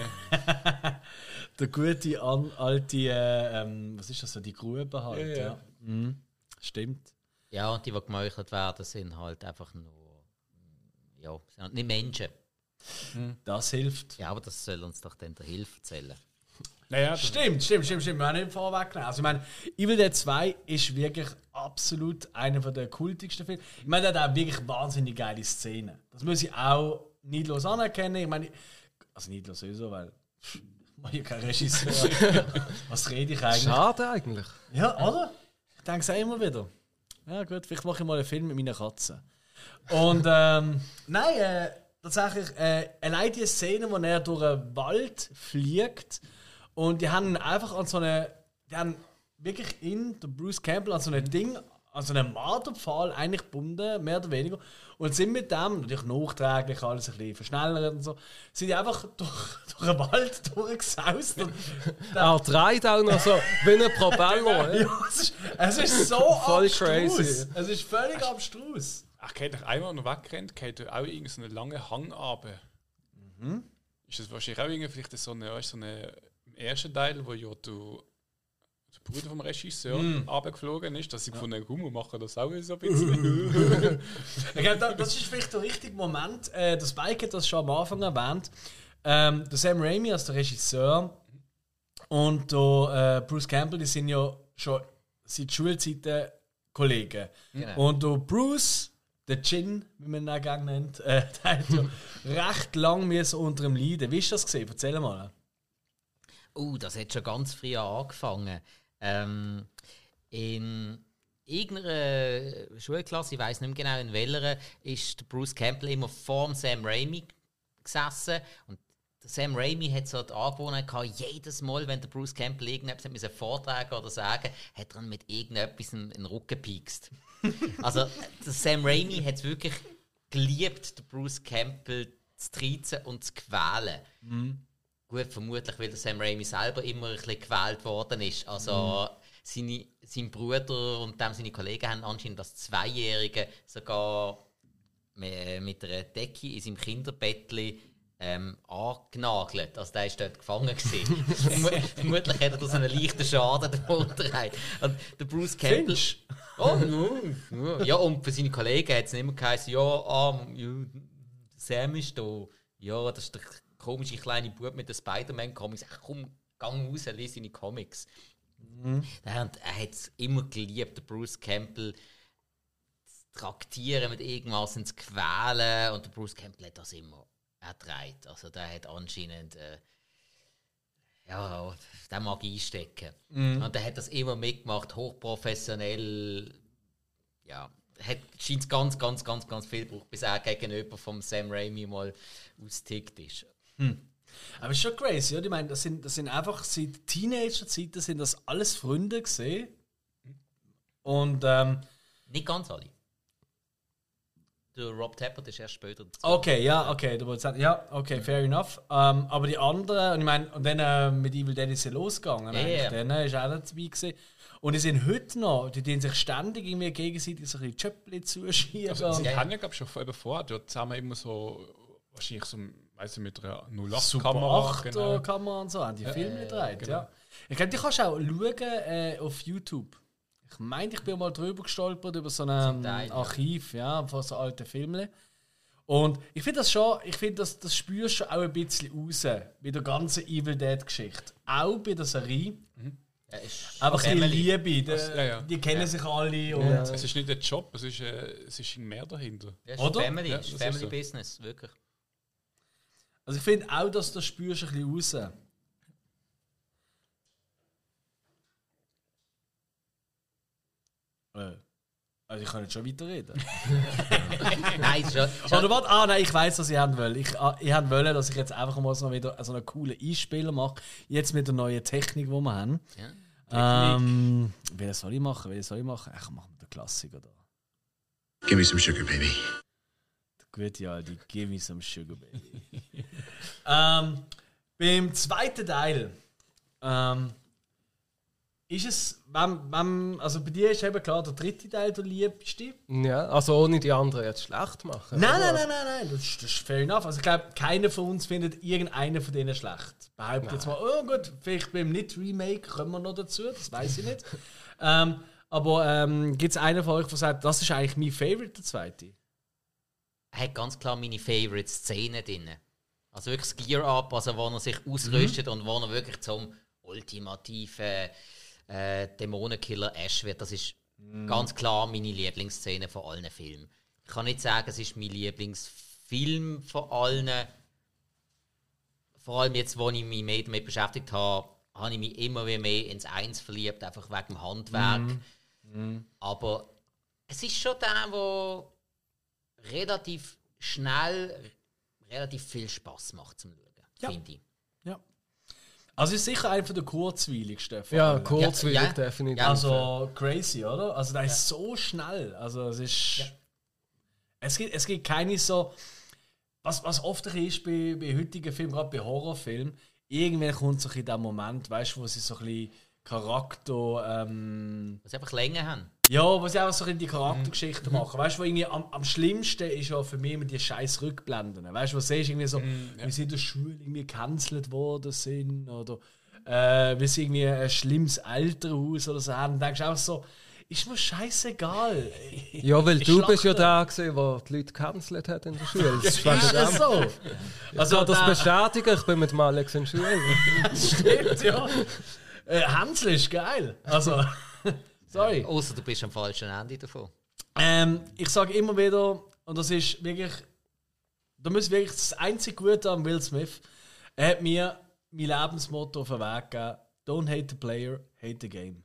äh, Der gute an, alte, äh, ähm, was ist das so, die Grube halt. Ja, Ja, ja. Mhm. Stimmt. Ja, und die, die gemeuchelt werden, sind halt einfach nur. Ja, sind halt nicht Menschen. Das hilft. Ja, aber das soll uns doch dann der Hilfe erzählen. naja, Stimmt, stimmt, stimmt, stimmt. Wir haben nicht vorweggenommen. Also, ich meine, Evil Dead 2 ist wirklich absolut einer der kultigsten Filme. Ich meine, der hat auch wirklich wahnsinnig geile Szenen. Das muss ich auch neidlos anerkennen. Ich meine, also neidlos sowieso, weil ich bin ja kein Regisseur. Was rede ich eigentlich? schade eigentlich. Ja, oder? Ich denke es auch immer wieder. Ja, gut, vielleicht mache ich mal einen Film mit meiner Katze. Und ähm, nein, äh, tatsächlich, äh, allein die Szene, wo er durch einen Wald fliegt und die haben einfach an so eine, die haben wirklich in der Bruce Campbell an so ein Ding, an so einen Marterpfahl eigentlich gebunden, mehr oder weniger, und sind mit dem, natürlich nachträglich alles ein bisschen verschnellert und so, sind die einfach durch, durch den Wald durchgesaust und Er dreht auch noch so wie ein Propeller. ja, es ist, es ist so Voll abstrus. crazy. Es ist völlig abstrus. Ach, geht doch einmal noch wegrennt, geht er auch irgend so eine lange Hang runter. Ist das wahrscheinlich auch irgendwie vielleicht so eine, weißt, so eine im ersten Teil, wo ja du der Bruder vom Regisseur runtergeflogen ist, dass sie von einem Humor machen das auch so ein bisschen. Da- das ist vielleicht der richtige Moment. Äh, der Spike hat das schon am Anfang erwähnt. Ähm, der Sam Raimi als der Regisseur und der, äh, Bruce Campbell, die sind ja schon seit Schulzeiten Kollegen. Genau. Und der Bruce, der Gin, wie man ihn auch gerne nennt, äh, der hat ja recht lang müssen unter ihm leiden. Wie ist das gesehen? Erzähl mal. Uh, das hat schon ganz früh angefangen. Ähm, in irgendeiner Schulklasse, ich weiß nicht mehr genau in welcher, ist Bruce Campbell immer vor dem Sam Raimi gesessen und Sam Raimi hat so die Angewohnheit gehabt, jedes Mal, wenn der Bruce Campbell irgendetwas hat vortragen oder sagen, hat er ihn mit irgendetwas in, in den Rücken gepiekst. also Sam Raimi hat es wirklich geliebt, den Bruce Campbell zu treizen und zu quälen. Gut, vermutlich, weil der Sam Raimi selber immer ein bisschen gewählt worden ist. Also seine, sein Bruder und dem seine Kollegen haben anscheinend das Zweijährige sogar me- mit einer Decke in seinem Kinderbettli ähm, angenagelt. Also der ist dort gefangen gewesen. Vermutlich hat er da so einen leichten Schaden darunter. Und der Bruce Campbell... Oh, no, ja, und für seine Kollegen hat es nicht immer geheißen, ja, ah, Sam ist da. Ja, das ist der komische kleine Bub mit den Spider-Man-Comics. Ach komm, gang raus, lies seine Comics. Er, hat- er hat es immer geliebt, der Bruce Campbell zu traktieren mit irgendwas und zu quälen. Und der Bruce Campbell hat das immer ertreibt. Also der hat anscheinend... Äh, ja, der mag einstecken. Und der hat das immer mitgemacht, hochprofessionell. Ja, hat scheint ganz, ganz, ganz, ganz viel gebraucht, bis er gegenüber vom Sam Raimi mal austickt ist. Aber es ist schon crazy, oder? Ich meine, das sind, das sind einfach seit Teenagerzeiten sind das alles Freunde gesehen. Und ähm, Nicht ganz alle. Der Rob Tappert ist erst später okay, ja, okay, du wolltest sagen, ja, okay, fair enough. Ähm, aber die anderen, und ich meine, und dann äh, mit Evil Dead ist ja losgegangen. Ja, eigentlich. ja. Dann äh, ist auch noch dabei gewesen. Und die sind heute noch, die tun sich ständig irgendwie gegenseitig so ein bisschen Chöppli zuschieben. Also, sie Ja, ja. haben ja, glaube ich, schon vorher dort zusammen immer so, wahrscheinlich so, weißt du, mit einer Super 08-Kamera. 8 Genau. Kamera und so, haben die Filme gedreht, genau. ja. Ich glaube, die kannst du auch schauen äh, auf YouTube. Ich meine, ich bin mal drüber gestolpert über so ein ja. Archiv, ja, von so alten Filmen. Und ich finde das schon, ich finde, das, das spürst du schon auch ein bisschen raus, bei der ganzen Evil Dead-Geschichte. Auch bei der Serie. Er ist Aber die Family. Liebe, die, ja, ja. die kennen sich alle. Und Es ist nicht ein Job, es ist, äh, es ist mehr dahinter. Ja, ist Oder? Family, Ja, ist das ist Family so. Business, wirklich. Also ich finde auch, dass das spürst du ein bisschen raus. Also ich kann jetzt schon weiterreden. Nein, schon, schon Oder was? Ah nein, ich weiß, was ich haben will. Ich, ah, ich haben wollen, dass ich jetzt einfach mal so wieder so einen coolen Einspieler mache. Jetzt mit der neuen Technik, die wir haben. Ähm, welchen soll ich machen? Welchen soll ich machen? Ach, machen wir den Klassiker da. Give me some sugar, baby. Der gute alte Give me some sugar, baby. ähm, beim zweiten Teil ähm, ist es, wenn, wenn, also bei dir ist eben klar der dritte Teil der liebste. Ja, also ohne die anderen jetzt schlecht machen. Nein, nein, nein, nein, nein, das, ist- das ist fair enough. Also ich glaube, keiner von uns findet irgendeinen von denen schlecht. Behauptet jetzt mal, oh gut, vielleicht beim Nicht-Remake kommen wir noch dazu, das weiß ich nicht. ähm, aber ähm, gibt es einen von euch, der sagt, das ist eigentlich mein Favorite, der zweite? hat ganz klar meine Favorite Szene drin. Also wirklich das Gear-Up, also wo er sich ausrüstet und wo er wirklich zum ultimativen äh, Dämonenkiller Ash wird. Das ist ganz klar meine Lieblingsszene von allen Filmen. Ich kann nicht sagen, es ist mein Lieblingsfilm von allen. Vor allem jetzt, wo ich mich mehr damit beschäftigt habe, habe ich mich immer wieder mehr ins Eins verliebt, einfach wegen dem Handwerk. Aber es ist schon der, wo relativ schnell relativ viel Spaß macht zum Schauen, finde ich. Also ist sicher einer der kurzweiligsten. von Ja, kurzweilig Ja, ja. definitiv. Ja, Also crazy, oder? Also der ist so schnell. Also es ist. Es, gibt, es gibt keine so. Was, was oft ein ist bei, bei heutigen Filmen, gerade bei Horrorfilmen, irgendwann kommt so in dem Moment, weißt du, wo sie so ein bisschen Charakter. Ähm, Weil sie einfach Länge haben. Ja, wo sie einfach so in die Charaktergeschichte Mhm. machen. Weißt du, irgendwie am, am schlimmsten ist ja für mich immer die scheiß Rückblenden. Weißt du, du siehst, irgendwie so, Mhm, wie sie in der Schule irgendwie gecancelt worden sind oder äh, wie sie irgendwie ein schlimmes Elternhaus oder so haben. Dann denkst du auch so, ist mir scheißegal. ja, weil Ich du bist ja schlachte. da gewesen, wo die Leute gecancelt hat in der Schule. Das ist das dem. so? Also das da- bestätigen, ich bin mit dem Alex in der Schule. stimmt, ja. Äh, ist geil. Also, sorry. Außer du bist am falschen Ende davon. Ähm, ich sage immer wieder, und das ist wirklich, da muss wirklich das einzige Gute an Will Smith, er hat mir mein Lebensmotto auf den Weg gegeben: Don't hate the player, hate the game.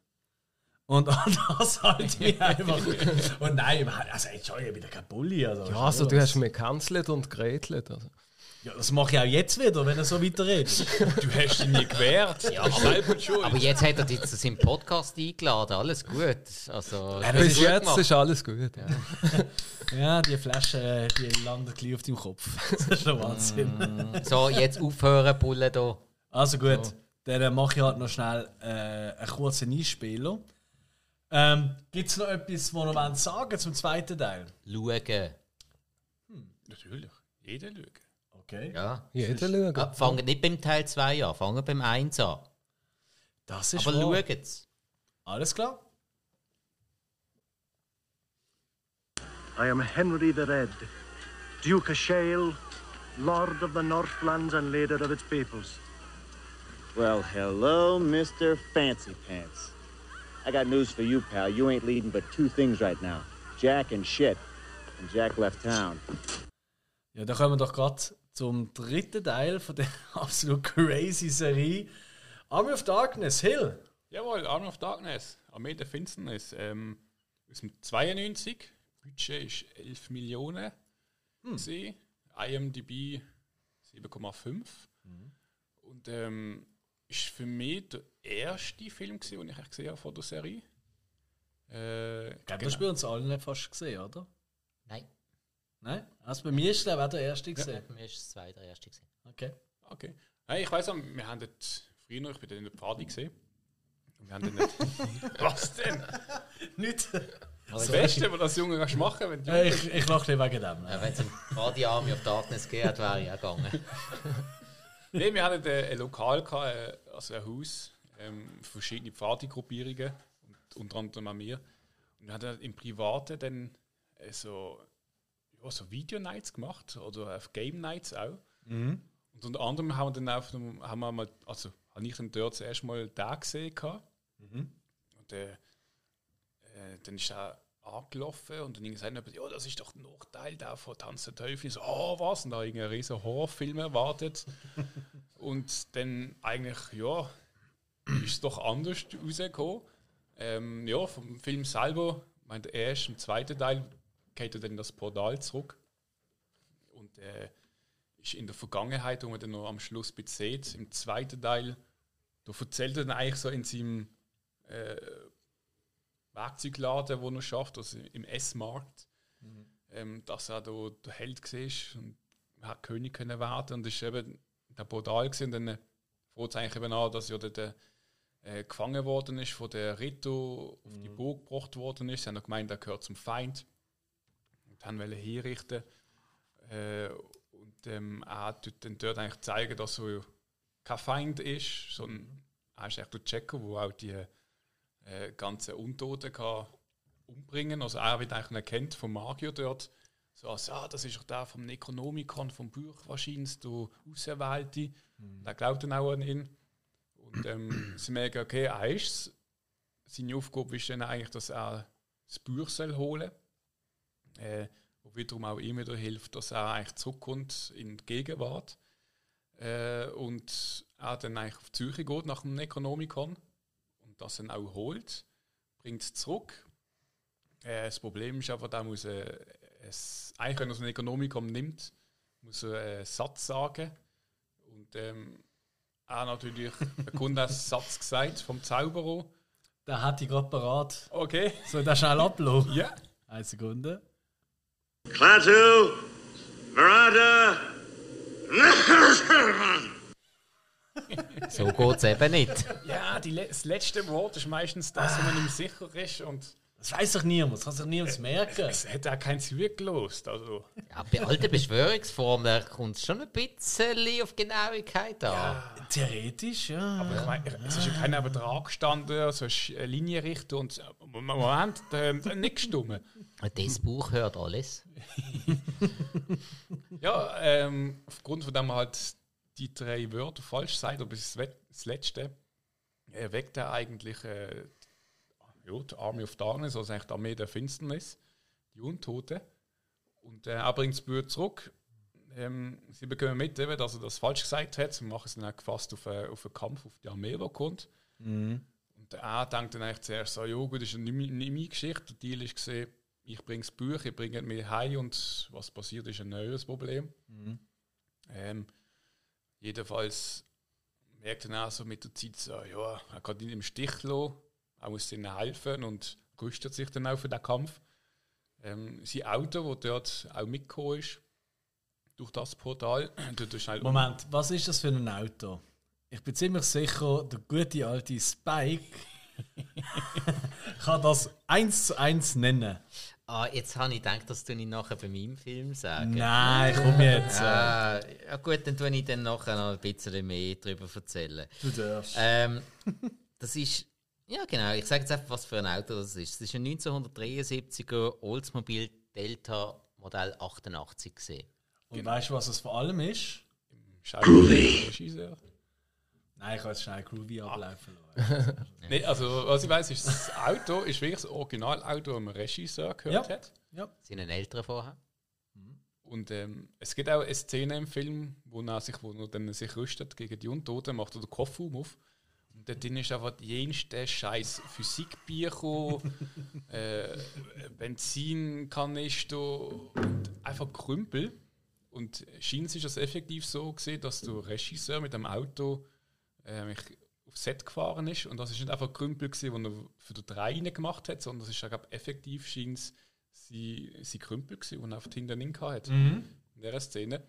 Und das halt mich einfach. Und nein, also schon, ich bin ja kein Bully. Also, Ja, also du hast mich gecancelt und gerätelt. Also. Ja, das mache ich auch jetzt wieder, wenn er so weiterredet. Du hast dich nie gewehrt. Ja, schuld. Aber jetzt hat er dich zu seinem Podcast eingeladen, alles gut. Also, Ja, das Bis ist jetzt gemacht. ist alles gut. ja, die Flasche, die landet gleich auf deinem Kopf. Das ist der Wahnsinn. so, jetzt aufhören, Bulle da. Also gut, dann äh, mache ich halt noch schnell äh, einen kurzen Einspieler. Ähm, Gibt es noch etwas, was noch sagen zum zweiten Teil? Schauen. Natürlich. Jeder schauen. Okay. Ja. Jeder schauen. Ah, Fangen nicht beim Teil 2 an, fangen beim 1 an. Das ist Aber wahr. schaut's. Alles klar. I am Henry the Red, Duke of Shale, Lord of the Northlands and leader of its peoples. Well, hello, Mr. Fancy Pants. I got news for you, pal. You ain't leading but two things right now Jack and shit. And Jack left town. Ja, dann kommen wir doch gerade zum dritten Teil von der absolut crazy Serie. Army of Darkness, Hill. Jawohl, Arm of Darkness, Armee der Finsternis. Ähm, aus dem 92. Budget ist 11 Millionen. Hm. IMDb 7,5. Und ähm, ist für mich der erste Film, gewesen, den ich gesehen habe von der Serie. Äh, Ich glaube, das hast du bei uns allen fast gesehen, oder? Nein? Also bei mir ist es auch der erste gesehen. bei mir ist es zwei der erste. Okay. Okay. Nein, ich weiß auch, wir haben dort früher noch, ich bin dort in der Party gesehen. Und wir haben dann nicht. Was denn? Nicht. Das Beste, was das Junge kannst machen wenn du Äh, ich ich lache nicht wegen dem. Ja, Wenn es um gerade die Army of Darkness geht, wäre ich auch gegangen. Nein, wir hatten ein Lokal, gehabt, äh, also ein Haus, ähm, verschiedene Partygruppierungen, und unter anderem auch wir. Und wir hatten im Privaten dann äh, so, ja, so Video-Nights gemacht oder auf Game-Nights auch. Und unter anderem haben wir dann auf dem, haben wir mal, also habe ich dann dort zuerst mal da gesehen. gehabt. Und äh, äh, dann ist auch angelaufen und dann irgendwie sagt jemand, ja, das ist doch der Nachteil da von Tanz der Teufel. Ich So, oh, was? Und da irgendein riesen Horrorfilm erwartet. und dann eigentlich, ja, ist es doch anders rausgekommen. Ähm, ja, vom Film selber, ich meine, erst im zweiten Teil geht er dann in das Portal zurück. Und äh, ist in der Vergangenheit, wo man dann noch am Schluss sieht, im zweiten Teil, da erzählt er dann eigentlich so in seinem äh, Werkzeugladen, wo er schafft, also im S-Markt, ähm, dass er da der Held war und er hat König können werden und ist eben der Portal gewesen. Und dann fängt es eigentlich eben an, dass ja der, äh, gefangen worden ist, von der Rito auf die Burg gebracht worden ist. Sie haben gemeint, er gehört zum Feind haben wollen hinrichten. Äh, und ähm, er tut dann dort eigentlich zeigen, dass er kein Feind ist, sondern er ist echt der Checker, der auch die äh, ganzen Untoten kann umbringen Also er wird eigentlich erkennt vom Magier dort, so als, ah, das ist doch der vom Necronomicon, vom Buch wahrscheinlich, der Auserwählte. Der glaubt dann auch an ihn. Und ähm, sie merken, okay, er ist es. Seine Aufgabe ist dann eigentlich, dass er das Buch soll holen äh, wo wiederum auch ihm wieder hilft, dass er eigentlich zurückkommt in die Gegenwart. Äh, und er dann eigentlich auf die Suche geht nach dem Necronomicon und das dann auch holt, bringt es zurück. Äh, das Problem ist einfach, da muss er, es, eigentlich wenn er so ein Necronomicon nimmt, muss er einen Satz sagen. Und ähm, er natürlich, der Kunde hat einen Satz gesagt vom Zauberer. Der hat die gerade parat. Okay. Soll ich das schnell ablassen? Ja. Eine Sekunde. Klaatu, Verada. So geht es eben nicht. Ja, die, le- das letzte Wort ist meistens das, wo man nicht sicher ist. Und Das weiß doch niemand, das kann sich niemand merken. es hat auch kein zurückgelost. Also, Ja, bei alten Verschwörungsformen da kommt es schon ein bisschen auf Genauigkeit an. Theoretisch, ja. aber ich meine, es ist ja keiner Betrag gestanden, so eine Linienrichter und äh, Moment, hat nicht gestimmt. Das Buch hört alles. Ja, ähm, aufgrund von dem halt die drei Wörter falsch sagt, aber das, Wet- das letzte, äh, weckt er eigentlich äh, ja, die Army of Darkness, also eigentlich die Armee der Finsternis, die Untote. Und äh, er bringt das Buch zurück. Ähm, sie bekommen mit, eben, dass er das falsch gesagt hat. Sie machen es dann auch gefasst auf, äh, auf einen Kampf auf die Armee, die kommt. Und er denkt dann eigentlich zuerst so, ja gut, das ist eine nicht meine Geschichte. Der Deal ist gesehen, ich bringe das Buch, ich bringe mir heim und was passiert, ist ein neues Problem. Ähm, jedenfalls merkt er auch so mit der Zeit so, ja, er kann ihn im Stich lassen, er muss ihnen helfen und rüstet sich dann auch für den Kampf. Ähm, sein Auto, wo dort auch mitgekommen ist, durch das Portal, tut schnell um- Moment, was ist das für ein Auto? Ich bin ziemlich sicher, der gute alte Spike kann das eins zu eins nennen. Ah, jetzt habe ich gedacht, das tue ich nachher bei meinem Film sagen. Nein, komm jetzt. äh, Ah, ja gut, dann tue ich dann nachher noch ein bisschen mehr darüber erzählen. Du darfst. Ähm, das ist, ja genau, ich sage jetzt einfach, was für ein Auto das ist. Das ist ein 1973er Oldsmobile Delta Modell 88 gesehen. Und weißt du, was es vor allem ist? Schauspieler. Nein, ich kann jetzt schnell Groovy ablaufen lassen. Nee, also was ich weiß, ist das Auto ist wirklich das Originalauto, das man Regisseur gehört Ja. hat. Ja. Sind ein älterer vorher? Und ähm, es gibt auch eine Szene im Film, wo er sich, wo er dann sich rüstet gegen die Untoten, macht er den Kofferraum auf. Und dort drin ist einfach jenste scheiß Physikbücher, äh, Benzinkanister und einfach Krümpel. Und scheint ist das effektiv so gesehen, dass der Regisseur mit dem Auto äh, aufs Set gefahren ist. Und das ist nicht einfach Krümpel, gewesen, den er für den Drei gemacht hat, sondern das ist ja, glaub, effektiv scheint sein, sein Krümpel, gewesen, den er auf die Hinternin hatte. In dieser Szene.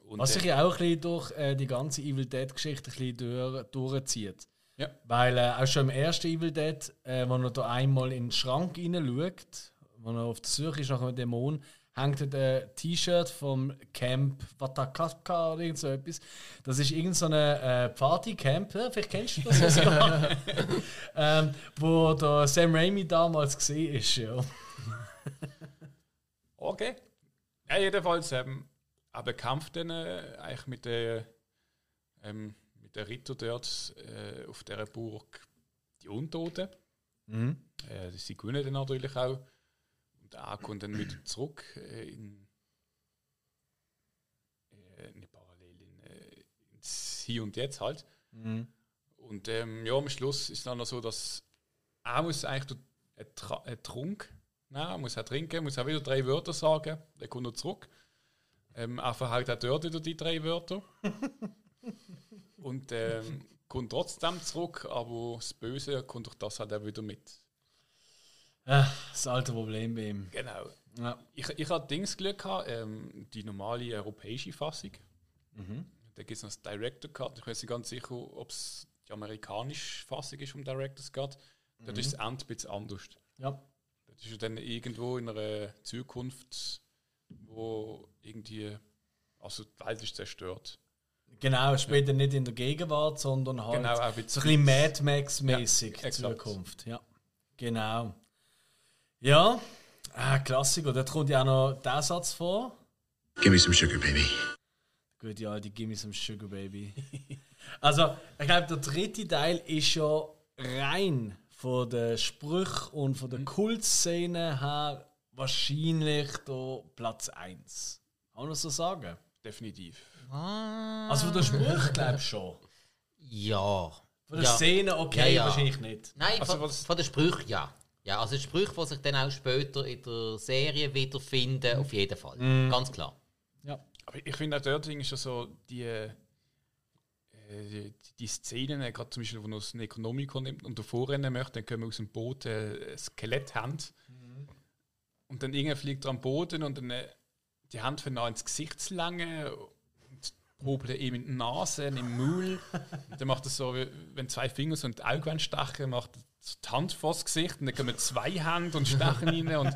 Und, Was sich ja auch ein bisschen durch äh, die ganze Evil Dead-Geschichte ein bisschen durch, durchzieht. Ja. Weil äh, auch schon im ersten Evil Dead, äh, wo er da einmal in den Schrank hineinschaut, wo er auf der Suche ist nach einem Dämon, hängt ein T-Shirt vom Camp Watakaka oder irgend so etwas. Das ist irgendein so äh, Party-Camp, ja, vielleicht kennst du das sogar, ähm, wo der Sam Raimi damals gesehen ist. Ja. Okay. Ja, jedenfalls, ähm, er bekämpft dann äh, eigentlich mit der, ähm, mit der Ritter dort äh, auf dieser Burg die Untoten. Äh, sie gewinnen dann natürlich auch. Und er kommt dann wieder zurück äh, in, äh, nicht parallel, in, äh, ins Hier und Jetzt halt. Und ähm, ja, am Schluss ist dann noch so, dass er muss eigentlich einen, Tra einen Trunk nehmen, er muss auch trinken, muss auch wieder drei Wörter sagen, dann kommt er zurück. Ähm, er verhält auch dort wieder die drei Wörter. und ähm, kommt trotzdem zurück, aber das Böse kommt durch das halt auch wieder mit. Äh, das alte Problem bei ihm. Genau. Ja. Ich, ich hatte Dings Glück gehabt, ähm, die normale europäische Fassung. Da gibt es noch das Director Cut. Ich weiß nicht ganz sicher, ob es die amerikanische Fassung ist vom Director's Cut. Dort ist das Ende ein bisschen anders. Ja. Das ist ja dann irgendwo in einer Zukunft, wo irgendwie, also die Welt ist zerstört. Genau, später nicht in der Gegenwart, sondern halt Genau, so ein bisschen Mad Max-mäßig Ja. Zukunft. Ja, genau. Ja, ah, Klassiker. Dort kommt ja auch noch der Satz vor. Give me some sugar, baby. Gut, ja, die Gimme some Sugar Baby. also, ich glaube, der dritte Teil ist ja rein von den Sprüchen und von der Kultszene her wahrscheinlich der Platz 1. Kann man das so sagen? Definitiv. Also von der Sprüche glaube ich schon. Ja. Von der ja. Szene okay, Ja, ja. wahrscheinlich nicht. Nein, Also von, was- von den Sprüchen ja. Ja, also Sprüche, die sich dann auch später in der Serie wiederfinden, auf jeden Fall. Ganz klar. Ja. Aber ich finde auch dort ist so die, äh, die, die Szenen, äh, gerade zum Beispiel, wo er das Necronomicon nimmt und davor rennen möchte, dann können wir aus dem Boot äh, ein Skelett haben. Und dann irgendwann fliegt er am Boden und dann äh, die Hand von ins Gesicht zu lange und probelt er ihm in die Nase, in den Maul. Und dann macht er so, wenn zwei Finger so in die Augen stechen, macht er die Hand vor das Gesicht und dann kommen zwei Hände und stechen rein. Und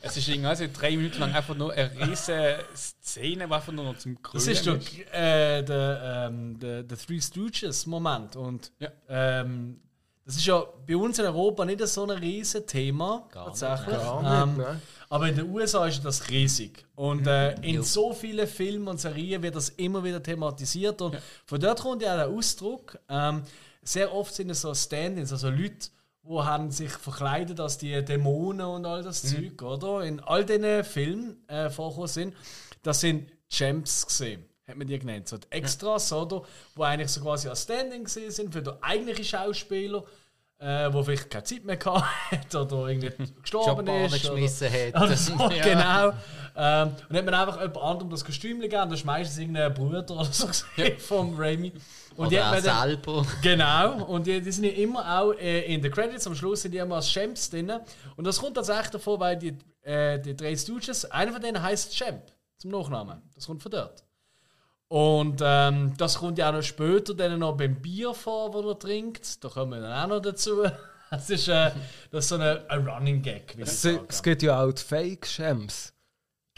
es ist irgendwie also drei Minuten lang einfach nur eine riesige Szene, die einfach nur noch zum Das Grölen ist doch äh, der, ähm, der, der Three Stooges Moment. Und Ja. ähm, das ist ja bei uns in Europa nicht so ein riesen Thema. Gar nicht, tatsächlich. Gar nicht, ähm, nein. aber in den USA ist das riesig. Und äh, in so vielen Filmen und Serien wird das immer wieder thematisiert. Und von dort kommt ja der Ausdruck. Ähm, sehr oft sind es so Stand-ins, also Leute, die haben sich verkleidet als die Dämonen und all das Zeug, oder? In all diesen Filmen äh, vorgekommen sind. Das sind Champs gesehen. Hat man die genannt. So die Extras, oder? Wo eigentlich so quasi als Standing gesehen sind für den eigentlichen Schauspieler, äh, wo vielleicht keine Zeit mehr hat oder irgendwie gestorben ist. Oder, geschmissen hat. oder so, Ja. Genau. Ähm, und hat man einfach jemand anderem das Kostüm gegeben, das ist meistens irgendein Bruder oder so gesehen vom Raimi. Und die Oder dann- selber. Genau, und die, die sind ja immer auch äh, in den Credits, am Schluss sind die immer als Champs drin. Und das kommt tatsächlich davon, weil die, äh, die drei Stooges, einer von denen heißt Champ, zum Nachnamen. Das kommt von dort. Und ähm, das kommt ja auch noch später dann noch beim Bier vor, das er trinkt. Da kommen wir dann auch noch dazu. Das ist, äh, das ist so ein, ein Running Gag, Es, es gibt ja auch die Fake-Champs.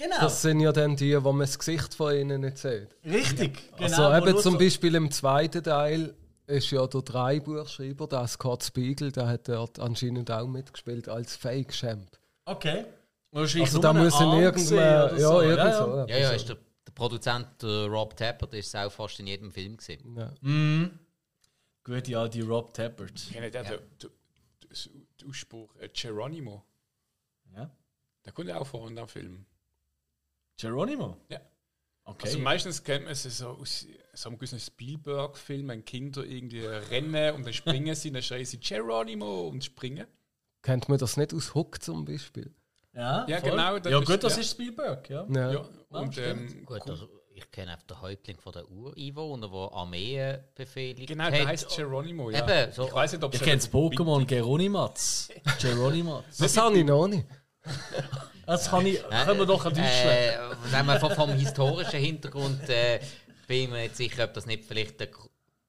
Genau, Das sind ja dann die, wo man das Gesicht von ihnen nicht sieht. richtig. Genau, Also eben zum so- Beispiel im zweiten Teil ist ja der Dreibuchschreiber, der Scott Spiegel, der hat dort anscheinend auch mitgespielt als Fake-Champ. Okay. Also da irgendwann, gesehen ja, so. irgend Ja, so. ja. Ja, ja, ist der, der Produzent der Rob Tappert ist auch fast in jedem Film gesehen. Ja. Gut, ja, die Rob Tappert. Kennt ihr den, den, den, den Ausspruch äh, Geronimo? Ja. Der kommt ja auch vor in dem Film. Geronimo? Ja. Okay. Also meistens kennt man es so aus so einem gewissen Spielberg-Film, wenn Kinder irgendwie rennen und dann springen sie, dann schreien sie Geronimo und springen. Kennt man das nicht aus Hook zum Beispiel? Ja, Ja, voll. genau, Ja, ist- gut, das ja. ist Spielberg, ja. Ja. Ja, und ähm, Gut, der, ich kenne einfach den Häuptling von der Ureinwohner, der Armeen befehligt genau, hat. der heißt Geronimo. Ja. Eben, so- ich weiß nicht, ob Ich es kenne das Pokémon Geronimats. Geronimats. Das habe ich noch nicht. Das kann ich, können wir doch Deutschland. Äh, wenn man vom, vom historischen Hintergrund äh, bin ich mir nicht sicher, ob das nicht vielleicht der,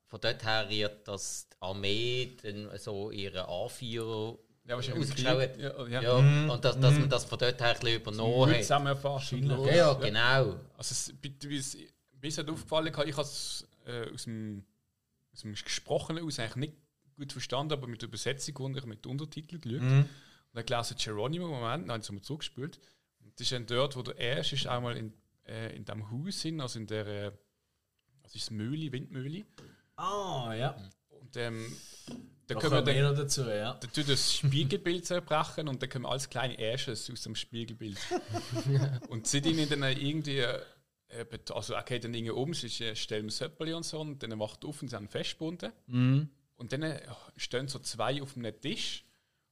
von dort her rührt, dass die Armee dann so ihre Anführer Ja, hat. Krieg. Ja, ja. Ja, und dass, dass man das von dort her ein bisschen übernommen hat. zusammenfassen. Ja, ja, genau. Also es, wie wie es mir ist halt aufgefallen, ich habe es äh, aus, dem, aus dem Gesprochenen aus eigentlich nicht gut verstanden, aber mit der Übersetzung und ich mit Untertiteln geschaut. Und dann gelesen Geronimo, Moment, dann haben sie mal zurückgespielt. Und das ist dann dort, wo der erste ist, einmal in, äh, in dem Haus sind, also in der, äh, was ist das, Mühle, Windmühle. Ah, ja. Und ähm, da können wir wir dann, dazu, ja. da tut das Spiegelbild zerbrechen und dann kommen alles kleine Ashes aus dem Spiegelbild. und sie ihnen dann irgendwie, äh, bet- also geht dann irgendwie um, sie ist, äh, stellen Söppel und so und dann macht er auf und sie haben festgebunden. Und dann äh, stehen so zwei auf einem Tisch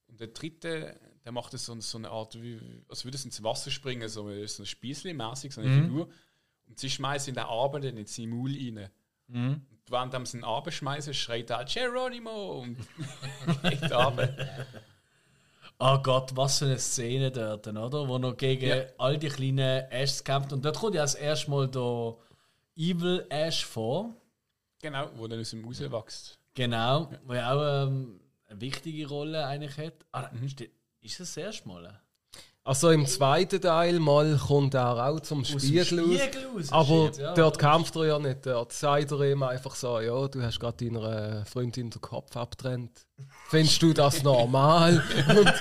und der dritte, der macht das so, so eine Art, wie, als würde es ins Wasser springen, so, ein- so ein Spießli-mäßig, so eine Figur. Und sie schmeißen in den dann in seinen Maul rein. Und während sie ihn abschmeißen, schreit er Geronimo und geht runter. Oh Gott, was für eine Szene dort, oder? Wo noch gegen Ja. all die kleinen Ashs kämpft. Und dort kommt ja das erste Mal der Evil Ash vor. Genau, wo dann aus ihm rauswächst. Genau, wo ja auch ähm, eine wichtige Rolle eigentlich hat. Ah, ste- ist das das erste Mal? Also im zweiten Teil mal kommt er auch zum Aus dem Spiegel, Spiegel aus. Aber shit, ja. dort kämpft er ja nicht. Dort sagt er ihm einfach so, ja, du hast gerade deiner Freundin den Kopf abtrennt. Findest du das normal? Und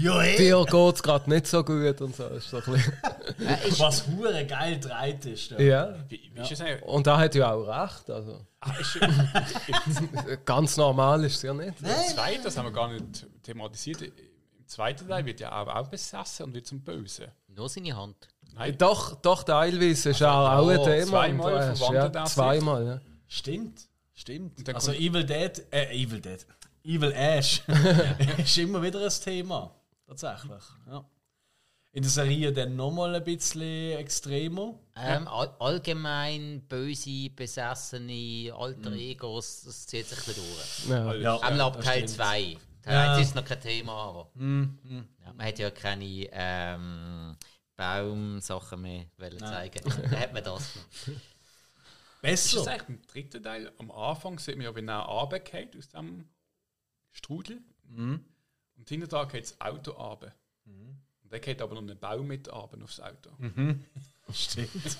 Ja, eh. dir geht es gerade nicht so gut und so. Ist so ein bisschen Was hure geil dreht ist. Da. ja. Wie, wie ist das? Und er hat ja auch recht. Also. Ah, Ganz normal ist es ja nicht. Im zweiten, das haben wir gar nicht thematisiert. Im zweiten Teil wird er auch, auch besessen und wird zum Bösen. Nur seine Hand. Nein, Doch, doch, teilweise ist er auch ein oh, Thema. zweimal verwandelt ja. Zweimal, ja. Stimmt, stimmt. Also Evil Dead, äh, Evil Dead, Evil Ash ist immer wieder ein Thema. Tatsächlich, ja. In der Serie dann nochmal ein bisschen extremer. Ähm, all, allgemein böse, besessene Alter Egos, das zieht sich ein bisschen durch. Ja. Ja, Einmal ja, ab das Teil stimmt. 2. Teil Ja. 1 ist noch kein Thema, aber ja, man hat ja keine ähm, Baumsachen mehr wollen zeigen. Dann hat man das noch. ist das Besser. eigentlich im dritten Teil? Am Anfang sieht man ja, wenn er runtergeht aus dem Strudel. Und hinterher geht das Auto runter. Und dann geht aber noch ein Baum mit runter aufs Auto. Stimmt.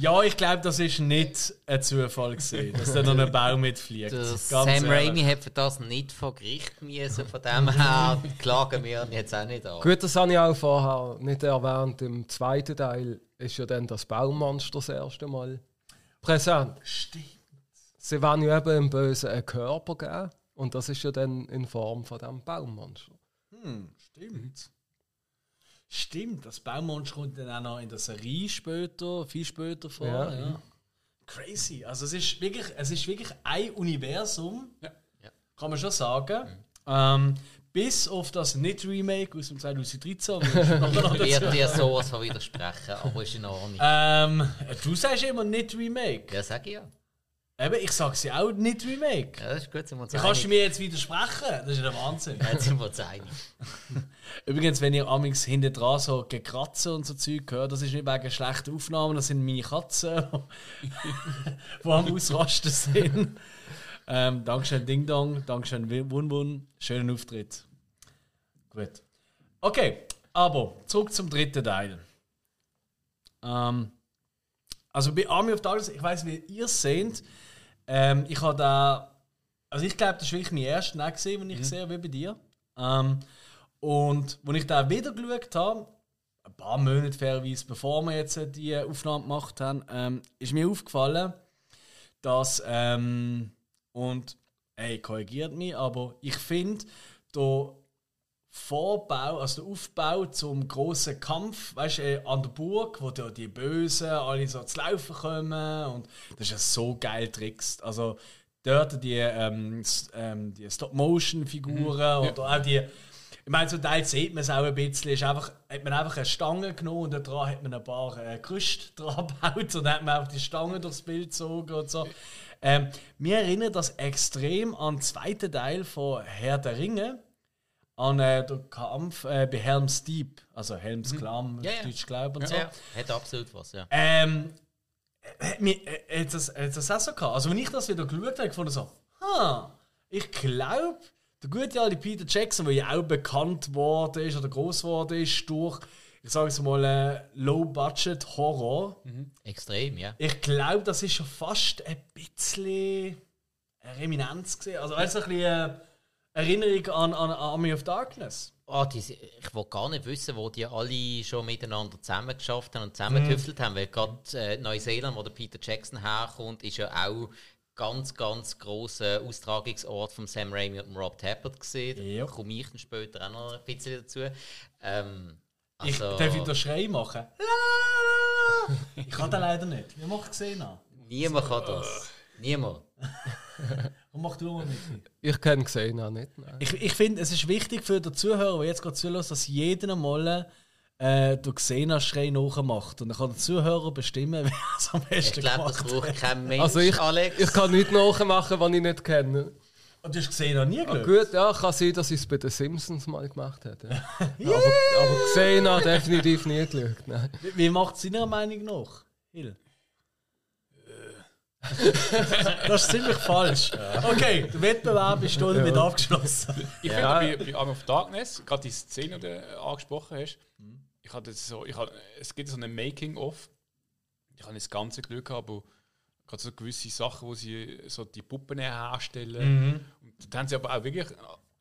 ja, ich glaube, das ist nicht ein Zufall gewesen, dass da noch ein Baum mitfliegt. Sam ehrlich. Raimi hat für das nicht vor Gericht müssen, von dem her klagen wir ihn jetzt auch nicht an. Gut, das habe ich auch vorher nicht erwähnt. Im zweiten Teil ist ja dann das Baummonster das erste Mal präsent. Stimmt. Sie wollen ja eben im Bösen einen Körper geben. Und das ist ja dann in Form von diesem Baummonster. Hm, stimmt. Stimmt, das Baummonster kommt dann auch noch in der Serie später, viel später vor. Ja. Ja. Crazy. Also es ist wirklich, es ist wirklich ein Universum, Ja. Ja. kann man schon sagen. Ähm, bis auf das Nicht-Remake aus dem 2013. wo ich werde dir sowas von widersprechen, aber ist in Ordnung. ähm, du sagst immer Nicht-Remake. Ja, sag ich ja. Eben, ich sage sie auch Nicht-Remake. Ja, das ist gut, sind wir uns kannst du mir jetzt widersprechen? Das ist ja der Wahnsinn. Jetzt sind wir uns einig. Übrigens, wenn ihr amigs hinten dran so Gekratze und so Zeug hört, das ist nicht wegen schlechten Aufnahmen, das sind meine Katzen, die am Ausrasten sind. Ähm, Dankeschön Ding Dong, Dankeschön Wun Wun, schönen Auftritt. Gut. Okay, aber zurück zum dritten Teil. Ähm, also bei Army of Darkness, ich weiß, wie ihr es seht, ähm, ich habe da, also ich glaube, das ist wirklich mein erster gesehen, den ich sehe, wie bei dir. Ähm, und als ich da wieder geschaut habe, ein paar Monate fairerweise, bevor wir jetzt die Aufnahme gemacht haben, ähm, ist mir aufgefallen, dass, ähm, und, ey, korrigiert mich, aber ich finde, Vorbau, also der Aufbau zum großen Kampf, weißt du, äh, an der Burg, wo da die Bösen alle so zu laufen kommen und das ist ja so geil trickst. Also dort die, ähm, ähm, die Stop-Motion-Figuren oder auch die, ich meine, zum Teil sieht man es auch ein bisschen, ist einfach, hat man einfach eine Stange genommen und daran hat man ein paar äh, Gerüste dran gebaut und dann hat man einfach die Stange durchs Bild gezogen und so. Ähm, mir erinnert das extrem an den zweiten Teil von Herr der Ringe, an äh, den Kampf äh, bei Helm's Deep, also Helm's Klamm, Ja, ja. Deutsch glaube und so. Ja, hat absolut was, ja. Ähm, hat mir, äh, hat das, hat das auch so gehabt? Also, wenn ich das wieder geschaut habe, gefunden so, ha, ich glaube, der gute alte Peter Jackson, der ja auch bekannt worden ist oder groß geworden ist durch, ich sage es mal, äh, Low-Budget-Horror. Extrem, ja. Ich glaube, das ist schon fast ein bisschen eine Reminenz gesehen. Also, weißt du, ein bisschen äh, Erinnerung an, an Army of Darkness. Ah, die, ich will gar nicht wissen, wo die alle schon miteinander zusammen geschafft haben und zusammengetüftelt haben, weil gerade äh, Neuseeland, wo der Peter Jackson herkommt, ist ja auch ganz, ganz grossen Austragungsort von Sam Raimi und Rob Tappert gesehen. Ja. Da komme ich dann später auch noch ein bisschen dazu. Ähm, Ich also, darf ich den Schrei machen? Ich kann den leider nicht. Wie macht gesehen an? niemand kann das. Niemand. Und mach du mal mit. Ich kenne gesehen auch nicht. Nein. Ich, ich finde, es ist wichtig für den Zuhörer, der jetzt gerade zuhört, dass jeder mal äh, den Xena-Schrei nachmacht. Und dann kann der Zuhörer bestimmen, wer es am Ich besten glaube, das gemacht braucht kein Mensch, Also ich, Alex. ich kann nichts nachmachen, was ich nicht kenne. Und du hast Xena nie Ah, geschaut? gut, ja, kann sein, dass ich es bei den Simpsons mal gemacht hätte. Ja. aber, aber gesehen habe definitiv nie geschaut. Nein. Wie, wie macht es deiner Meinung nach? Hill? Das ist ziemlich falsch. Okay, der Wettbewerb ist damit abgeschlossen. Ich Ja. finde bei, bei Arm of Darkness, gerade die Szene, die du angesprochen hast, ich hatte so, ich hatte, es gibt so eine Making-of. Ich habe das ganze Glück gehabt, aber gerade so gewisse Sachen, wo sie so die Puppen herstellen. Und dann haben sie aber auch wirklich,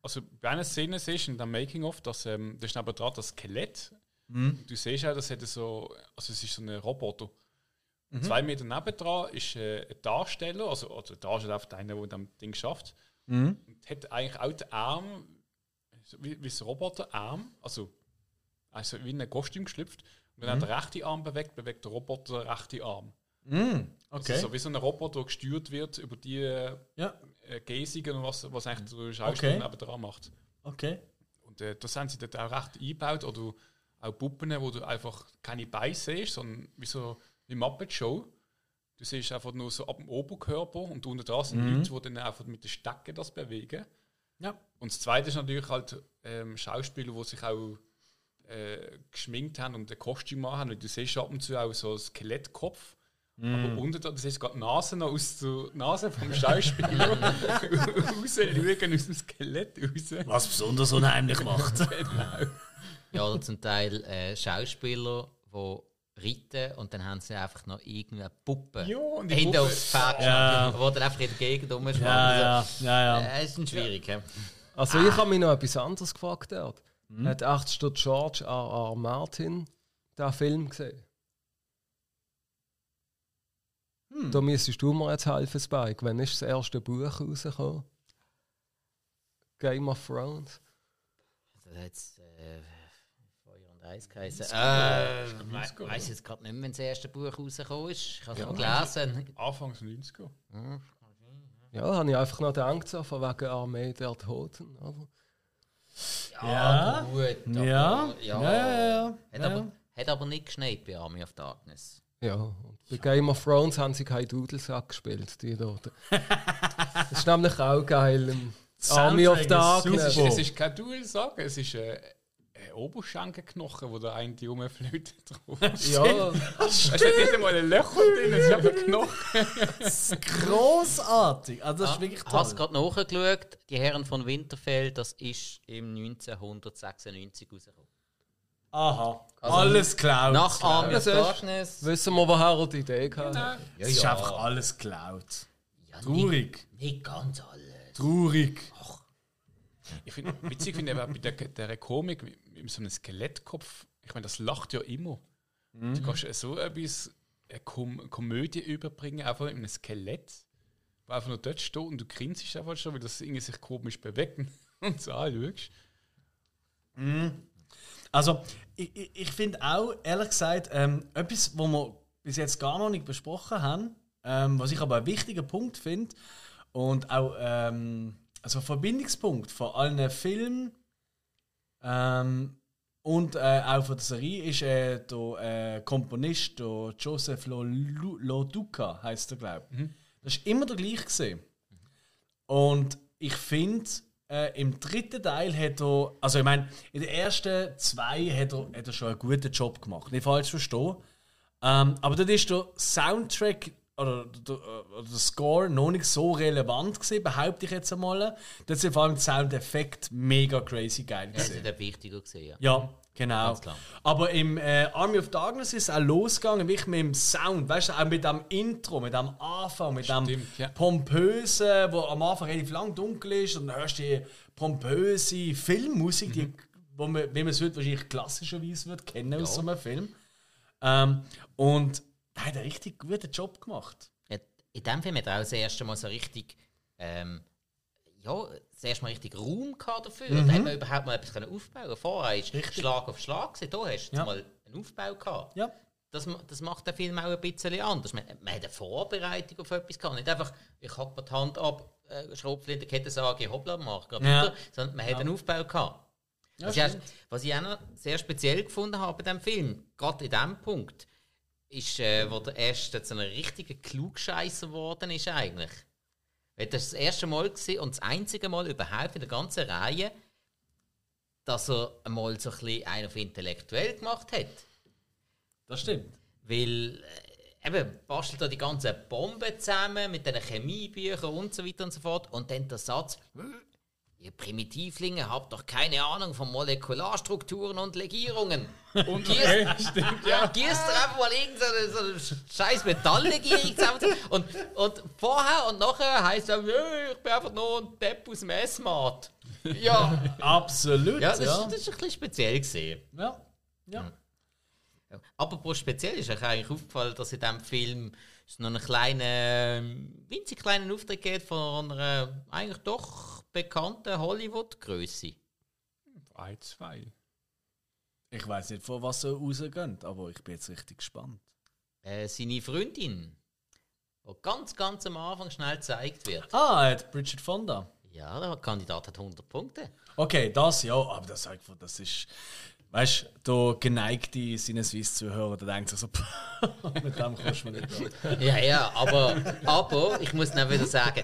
also bei einer Szene siehst du in dem Making-of, dass ähm, das ist neben dran das Skelett. Du siehst auch, das hat so, also es ist so ein Roboter. Zwei Meter nebendran ist äh, ein Darsteller, also, also ein Darsteller, einer, der das Ding schafft. Und hat eigentlich auch den Arm, wie, wie ein Roboterarm, also, also wie in ein Kostüm geschlüpft. Und wenn er den rechten Arm bewegt, bewegt der Roboter den rechten Arm. Okay. Also so wie so ein Roboter, der gesteuert wird über die äh, Ja, äh, Gesigen und was, was eigentlich der Schauspieler Okay. nebendran macht. okay. Und äh, das haben sie dort auch recht eingebaut. Oder auch Puppen, wo du einfach keine Beine siehst, sondern wie so wie Muppet Show. Du siehst einfach nur so ab dem Oberkörper und unten dran sind Leute, die dann einfach mit den Stecken das bewegen. Ja. Und das Zweite ist natürlich halt ähm, Schauspieler, die sich auch äh, geschminkt haben und ein Kostüm haben. Und du siehst ab und zu auch so einen Skelettkopf. Aber unten dran, du siehst gerade die Nase noch aus der Nase vom Schauspieler rausschauen aus dem Skelett raus. Was besonders unheimlich macht. Ja, oder zum Teil äh, Schauspieler, die reiten und dann haben sie einfach noch irgendeine Puppe Ja, und die hinter Puppe- aufs Pferd Ja. die dann einfach in der Gegend rumschwimmen. ja, ja, ja, ja. Äh, ist ein schwierig. hä? Also ich habe mich noch etwas anderes gefragt dort. Hat echt der George R. R. Martin den Film gesehen? Da müsstest du mir jetzt helfen, Spike. Wann ist das erste Buch rausgekommen? Game of Thrones? Das hat jetzt äh, Feuer und Eis geheißen. Äh, ich weiß jetzt gerade nicht mehr, wenn das erste Buch rausgekommen ist. Ich habe es mal gelesen. Anfangs 90er. Ja, habe ich einfach noch gedacht, so, von wegen Armee der Toten. Oder? Ja. gut. Aber, Ja. ja. Ja, ja, ja. Hat, Ja. Aber, hat aber nicht geschneit bei Army of Darkness. Ja, und bei Game of Thrones haben sie keinen Dudelsack gespielt, die dort. das ist nämlich auch geil. Army of ist Darkness. super. Es ist kein sagen, es ist äh, ein Oberschenkenknochen, wo der eine die Rumflöte drauf ist. Ja, Es hat nicht einmal ein Löcher drin, es ist einfach ein Knochen. Großartig. Also das ist wirklich Ich habe es toll. gerade nachgeschaut. Die Herren von Winterfell, das ist im 1996 rausgekommen. Aha. alles geklaut. Nach Army of Das ist- Darkness. wissen wir, woher er die Idee hat. Ja, Es ist einfach alles geklaut. ja, Traurig. Nicht, nicht ganz alles. Traurig. Ich finde, witzig finde ich aber bei der, der Komik mit, so einem Skelettkopf, ich meine, das lacht ja immer. Du kannst so etwas, eine Kom Komödie überbringen, einfach mit einem Skelett, wo einfach nur dort steht und du grinst einfach schon, weil das irgendwie sich komisch bewegt und so anschaust. Also, ich, ich, ich finde auch, ehrlich gesagt, ähm, etwas, was wir bis jetzt gar noch nicht besprochen haben, ähm, was ich aber einen wichtigen Punkt finde und auch ähm, also ein Verbindungspunkt von allen Filmen ähm, und äh, auch von der Serie ist äh, der äh, Komponist, der Joseph Lo- Loduca, heißt er, glaube ich. Das ist immer der gleiche gesehen. Und ich finde, äh, im dritten Teil hat er, also ich meine, in den ersten zwei hat er, hat er schon einen guten Job gemacht, nicht falsch verstehen. Ähm, aber dort ist der Soundtrack oder der, oder der Score noch nicht so relevant gewesen, behaupte ich jetzt einmal. Dort sind vor allem die Soundeffekte mega crazy geil Das ist der wichtiger gesehen. Ja. Ja, genau. Ganz klar. Aber im äh, Army of Darkness ist es auch losgegangen, wirklich mit dem Sound, weißt du, auch mit dem Intro, mit dem Anfang, mit dem Stimmt, ja. pompösen, wo am Anfang relativ lang dunkel ist und dann hörst du die pompöse Filmmusik, die, wo man, wie man es heute wahrscheinlich klassischerweise würde kennen aus so einem Film. Ähm, und er hat einen richtig guten Job gemacht. Ja, in dem Film hat er auch das erste Mal so richtig, ähm, ja, das erste Mal richtig Raum gehabt dafür. Da hat man überhaupt mal etwas aufbauen Vorher ist Schlag auf Schlag gewesen. Da hast du Ja. mal einen Aufbau gehabt. Ja. Das, das macht den Film auch ein bisschen anders. Man, man hat eine Vorbereitung auf etwas gehabt. Nicht einfach, ich hack mir die Hand ab, äh, Schrotflinte, Kette sage, hoppla, mach Ja. Sondern man hat einen Aufbau gehabt. was, ich, auch- was ich auch noch sehr speziell gefunden habe bei diesem Film, gerade in diesem Punkt, ist, äh, wo der erste zu einem richtigen Klugscheisser geworden ist eigentlich. Weil Das ist das erste Mal gewesen und das einzige Mal überhaupt in der ganzen Reihe, dass er einmal so ein bisschen einen auf intellektuell gemacht hat. Das stimmt. Weil äh, eben bastelt er die ganzen Bomben zusammen mit den Chemiebüchern und so weiter und so fort. Und dann der Satz, ihr Primitivlinge habt doch keine Ahnung von Molekularstrukturen und Legierungen. Und gießt, ja. gießt ihr einfach mal irgendeine so eine scheiß Metalllegierung zusammen. Und, und vorher und nachher heisst «Ja, ich bin einfach nur ein Depp aus dem S-Mat. Ja, Absolut. ja, Ja, das, Ist, das ist ein bisschen speziell gesehen. ja. ja. Ja. Apropos speziell ist euch eigentlich aufgefallen, dass in diesem Film es noch einen kleinen, winzig kleinen Auftritt gibt von einer eigentlich doch bekannten Hollywood-Größe. Ein, zwei. Ich weiß nicht, von was er rausgeht, aber ich bin jetzt richtig gespannt. Äh, seine Freundin, die ganz, ganz am Anfang schnell gezeigt wird. Ah, hat Bridget Fonda. Ja, der Kandidat hat 100 Punkte. Okay, das ja, aber das ich, das ist. Weißt du, der geneigte Sinneswiss-Zuhörer, der denkt sich so, mit dem kannst du nicht. Ja, ja, aber, aber ich muss dann wieder sagen,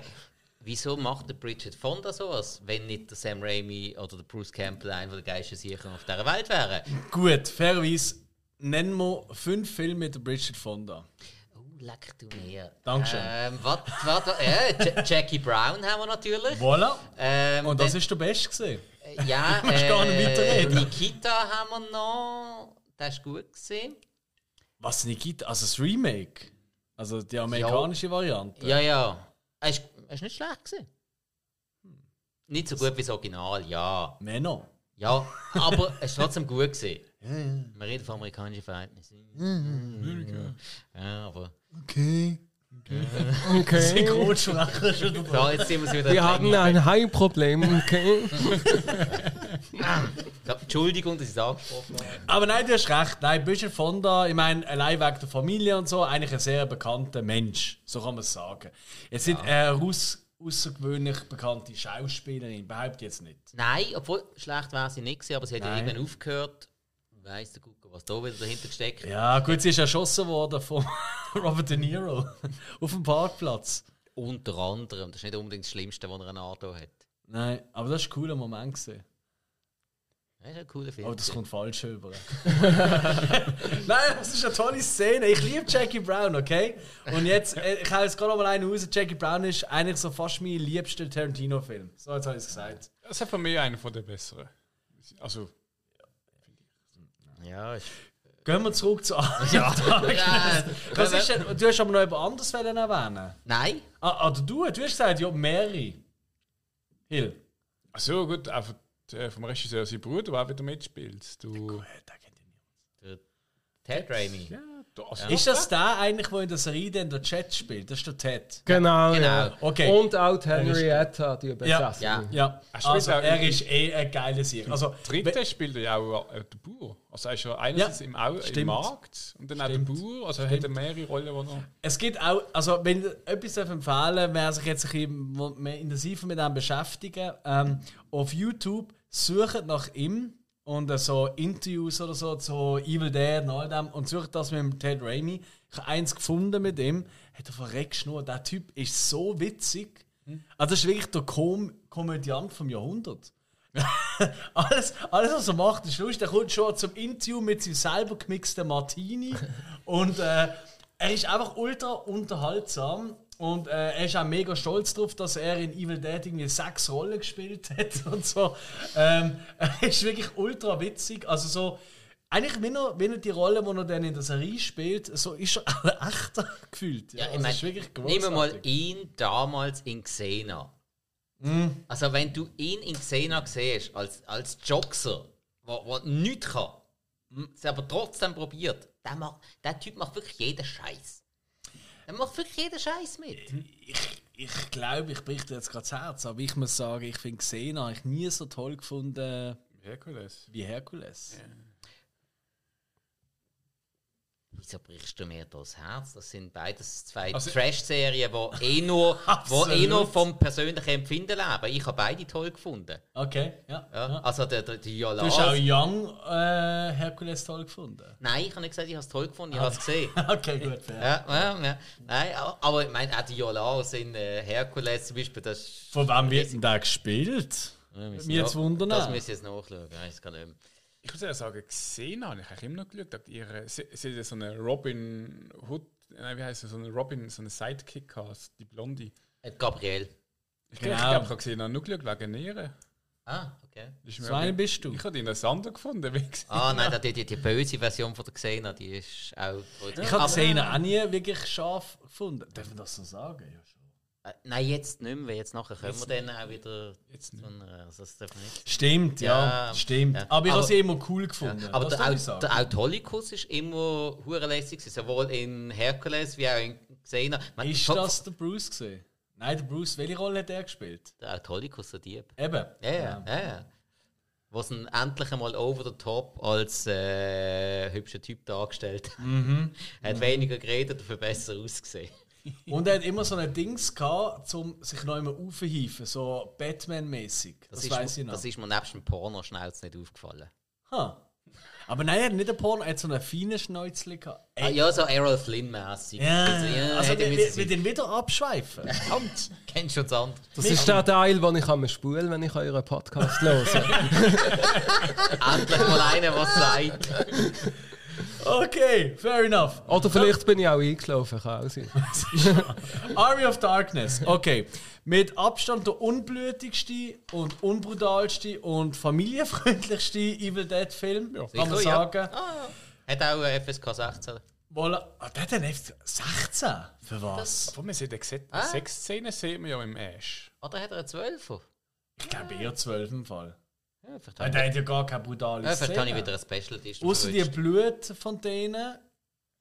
wieso macht der Bridget Fonda sowas, wenn nicht der Sam Raimi oder der Bruce Campbell einer der geilsten Sicher auf dieser Welt wären? Gut, fairerweise nennen wir fünf Filme mit der Bridget Fonda. Oh, leck du mir. Dankeschön. Ähm, was, was, ja, Ja- Jackie Brown haben wir natürlich. Voilà. Ähm, Und das dann- ist der Beste gesehen. äh, ja, musst gar nicht weiterreden. Nikita haben wir noch. Das ist gut gesehen. Was Nikita, also das Remake. Also die amerikanische Variante. Ja, ja. Er ist, ist nicht schlecht gesehen. Nicht so gut wie das Original, ja. Männer. Ja, aber es ist trotzdem gut gesehen. Wir reden von amerikanischen Verhältnissen. Ja, aber. Okay. Schon dabei. Ja, jetzt sind wir wieder. Wir haben ein Hai-Problem, okay? Ja, Entschuldigung, dass ich es angesprochen habe. Aber nein, du hast recht. Nein, Bridget Fonda, ich meine, allein wegen der Familie und so, eigentlich ein sehr bekannter Mensch. So kann man es sagen. Jetzt nicht eine aus, außergewöhnlich bekannte Schauspielerin, behaupte jetzt nicht. Nein, obwohl schlecht wäre sie nicht gewesen, aber sie hat ja irgendwann aufgehört. Weiss der Gucker, was da wieder dahinter steckt. Ja, gut, sie ist erschossen worden von Robert De Niro auf dem Parkplatz. Unter anderem. Das ist nicht unbedingt das Schlimmste, was er an Auto hat. Nein, aber das war ein cooler Moment. Gewesen. Das ist ein cooler Film. Oh, das kommt falsch rüber. Nein, das ist eine tolle Szene. Ich liebe Jackie Brown, okay? Und jetzt, äh, ich habe jetzt gerade noch mal einen raus. Jackie Brown ist eigentlich so fast mein liebster Tarantino-Film. So, jetzt habe ich es gesagt. Das ist von mir einer von der besseren. Also, Ja, ist. Gehen wir zurück zu ja. Ja, Was ist denn, Du hast aber noch jemand anderes erwähnen. Nein, Ah, oder du, du hast gesagt, ja, Mary. Hill. ach so gut, einfach äh, vom Regisseur sein Bruder, der auch wieder mitspielt. Du, der Ted Raimi. du also, Ist das der eigentlich, der in der Serie dann der Chat spielt? Das ist der Ted. Genau, Genau. ja. Okay. Und auch Henrietta, die Besassene. Ja. Ja, Er spielt also auch er ist eh ein geiler Sieg. Also, Dritte spielt er ja auch äh, der Bauer. Also er ist ja einerseits Ja, im, Au im stimmt. Markt und dann auch Stimmt. der Bauer. Also er hat mehrere Rollen, die er... Es gibt auch, also wenn ich etwas empfehlen wer sich jetzt ein bisschen intensiver mit dem beschäftigen, ähm, auf YouTube sucht nach ihm und äh, so Interviews oder so zu Evil Dead und all dem und sucht das mit dem Ted Raimi. Ich habe eins gefunden mit ihm, hat er verreckt nur. Der Typ ist so witzig. Also das ist wirklich der Kom Komödiant vom Jahrhundert. alles, alles, was er macht, ist lustig. Er kommt schon zum Interview mit seinem selber gemixten Martini und äh, er ist einfach ultra unterhaltsam und äh, er ist auch mega stolz darauf, dass er in Evil Dead irgendwie sechs Rollen gespielt hat und so. Ähm, er ist wirklich ultra witzig. Also so, eigentlich, wenn er, wenn er die Rolle, die er dann in der Serie spielt, so ist er auch echter gefühlt. Ja, ich also, meine, nehmen wir mal ihn damals in Xena. Mhm. Also wenn du ihn in Xena siehst, als, als Joxer, der nichts kann, Mhm. es aber trotzdem probiert, der, macht, der Typ macht wirklich jeden Scheiß. Er macht wirklich jeden Scheiß mit. Ich, ich glaube, ich bricht dir jetzt gerade das Herz, aber ich muss sagen, ich finde Xena ich nie so toll gefunden Herkules. wie Herkules. Wieso brichst du mir das Herz? Das sind beides zwei Also- Trash-Serien, die eh, nur, wo eh nur vom persönlichen Empfinden leben. Ich habe beide toll gefunden. Okay, ja. Ja. ja. Also der, der, die Du hast auch Young äh, Herkules toll gefunden. Nein, ich habe nicht gesagt, ich habe es toll gefunden, ich habe es gesehen. okay, gut. Ja, ja, ja. Nein, aber ich meine, auch die Yolaos in äh, Herkules zum Beispiel, das. Von wem wird denn der gespielt? Ja, Mir jetzt wundern. Das müssen wir jetzt nachschauen, ich weiß gar nicht mehr. Ich muss ja sagen, gesehen habe ich eigentlich immer noch geschaut. Ihre, sie, sie hat so eine Robin Hood, nein, wie heißt sie, so eine Robin, so eine Sidekick gehabt, die Blonde. Äh, Gabriel. Ich Genau. glaube, ich habe gesehen, habe nur geschaut wegen ihr. Ah, okay. So eine bist du. Ich habe die interessanter gefunden, wie gesehen. Ah, nein, die, die, die böse Version von der Xena, die ist auch... Ich habe Xena auch nie wirklich scharf gefunden. Darf man das so sagen? Ja. Äh, nein, jetzt nicht mehr, weil jetzt nachher können wir dann auch wieder... Jetzt zu einer- also das darf nicht. Stimmt, ja, Ja, stimmt. ja. Aber ich habe Aber- sie immer cool gefunden. Aber das der, der Autolycus ist immer hure lässig, gewesen, sowohl in Hercules wie auch in Xena. Man- Ist von- das der Bruce gesehen? Nein, der Bruce, welche Rolle hat er gespielt? Der Autolycus, der Dieb. Eben. Ja, ja, ja. ja. Was ihn endlich einmal over the top als äh, hübscher Typ dargestellt hat. Mhm. Er hat weniger geredet, dafür besser ausgesehen. Und er hat immer so ein Dings gehabt, um sich noch immer aufzuhieven, so Batman-mäßig. Das, ist, weiß ich mir- noch. das ist mir nebst dem Porno schnell nicht aufgefallen. Ha. Aber nein, er hat nicht einen Porno, er hat so einen feinen Schnäuzchen gehabt. Ah, ja, so Errol Flynn-mäßig. Ja, also wir, müssen wir, den wieder abschweifen. Verdammt! Kennst du das andere? Das ist der Teil, den ich am spulen wenn ich euren Podcast höre. Endlich mal einer, was sagt. Okay, fair enough. Oder vielleicht bin ich auch eingeschlafen, kann auch sein. Army of Darkness. Okay. Mit Abstand der unblütigste und unbrutalste und familienfreundlichste Evil Dead Film, kann man Sicher, ja. sagen. Ah, hat auch äh, FSK 16. Voilà. Ah, der hat einen F 16. Für was? Obwohl man sieht, die Geset- Ah. Sexszene sieht man ja im Ash. Oder hat er einen 12er? Ich glaube eher 12 im Fall. Ja, vielleicht Ah, Der hat ja gar keine brutale ja, vielleicht habe ich wieder einen Special. Außer die Blutfontäne,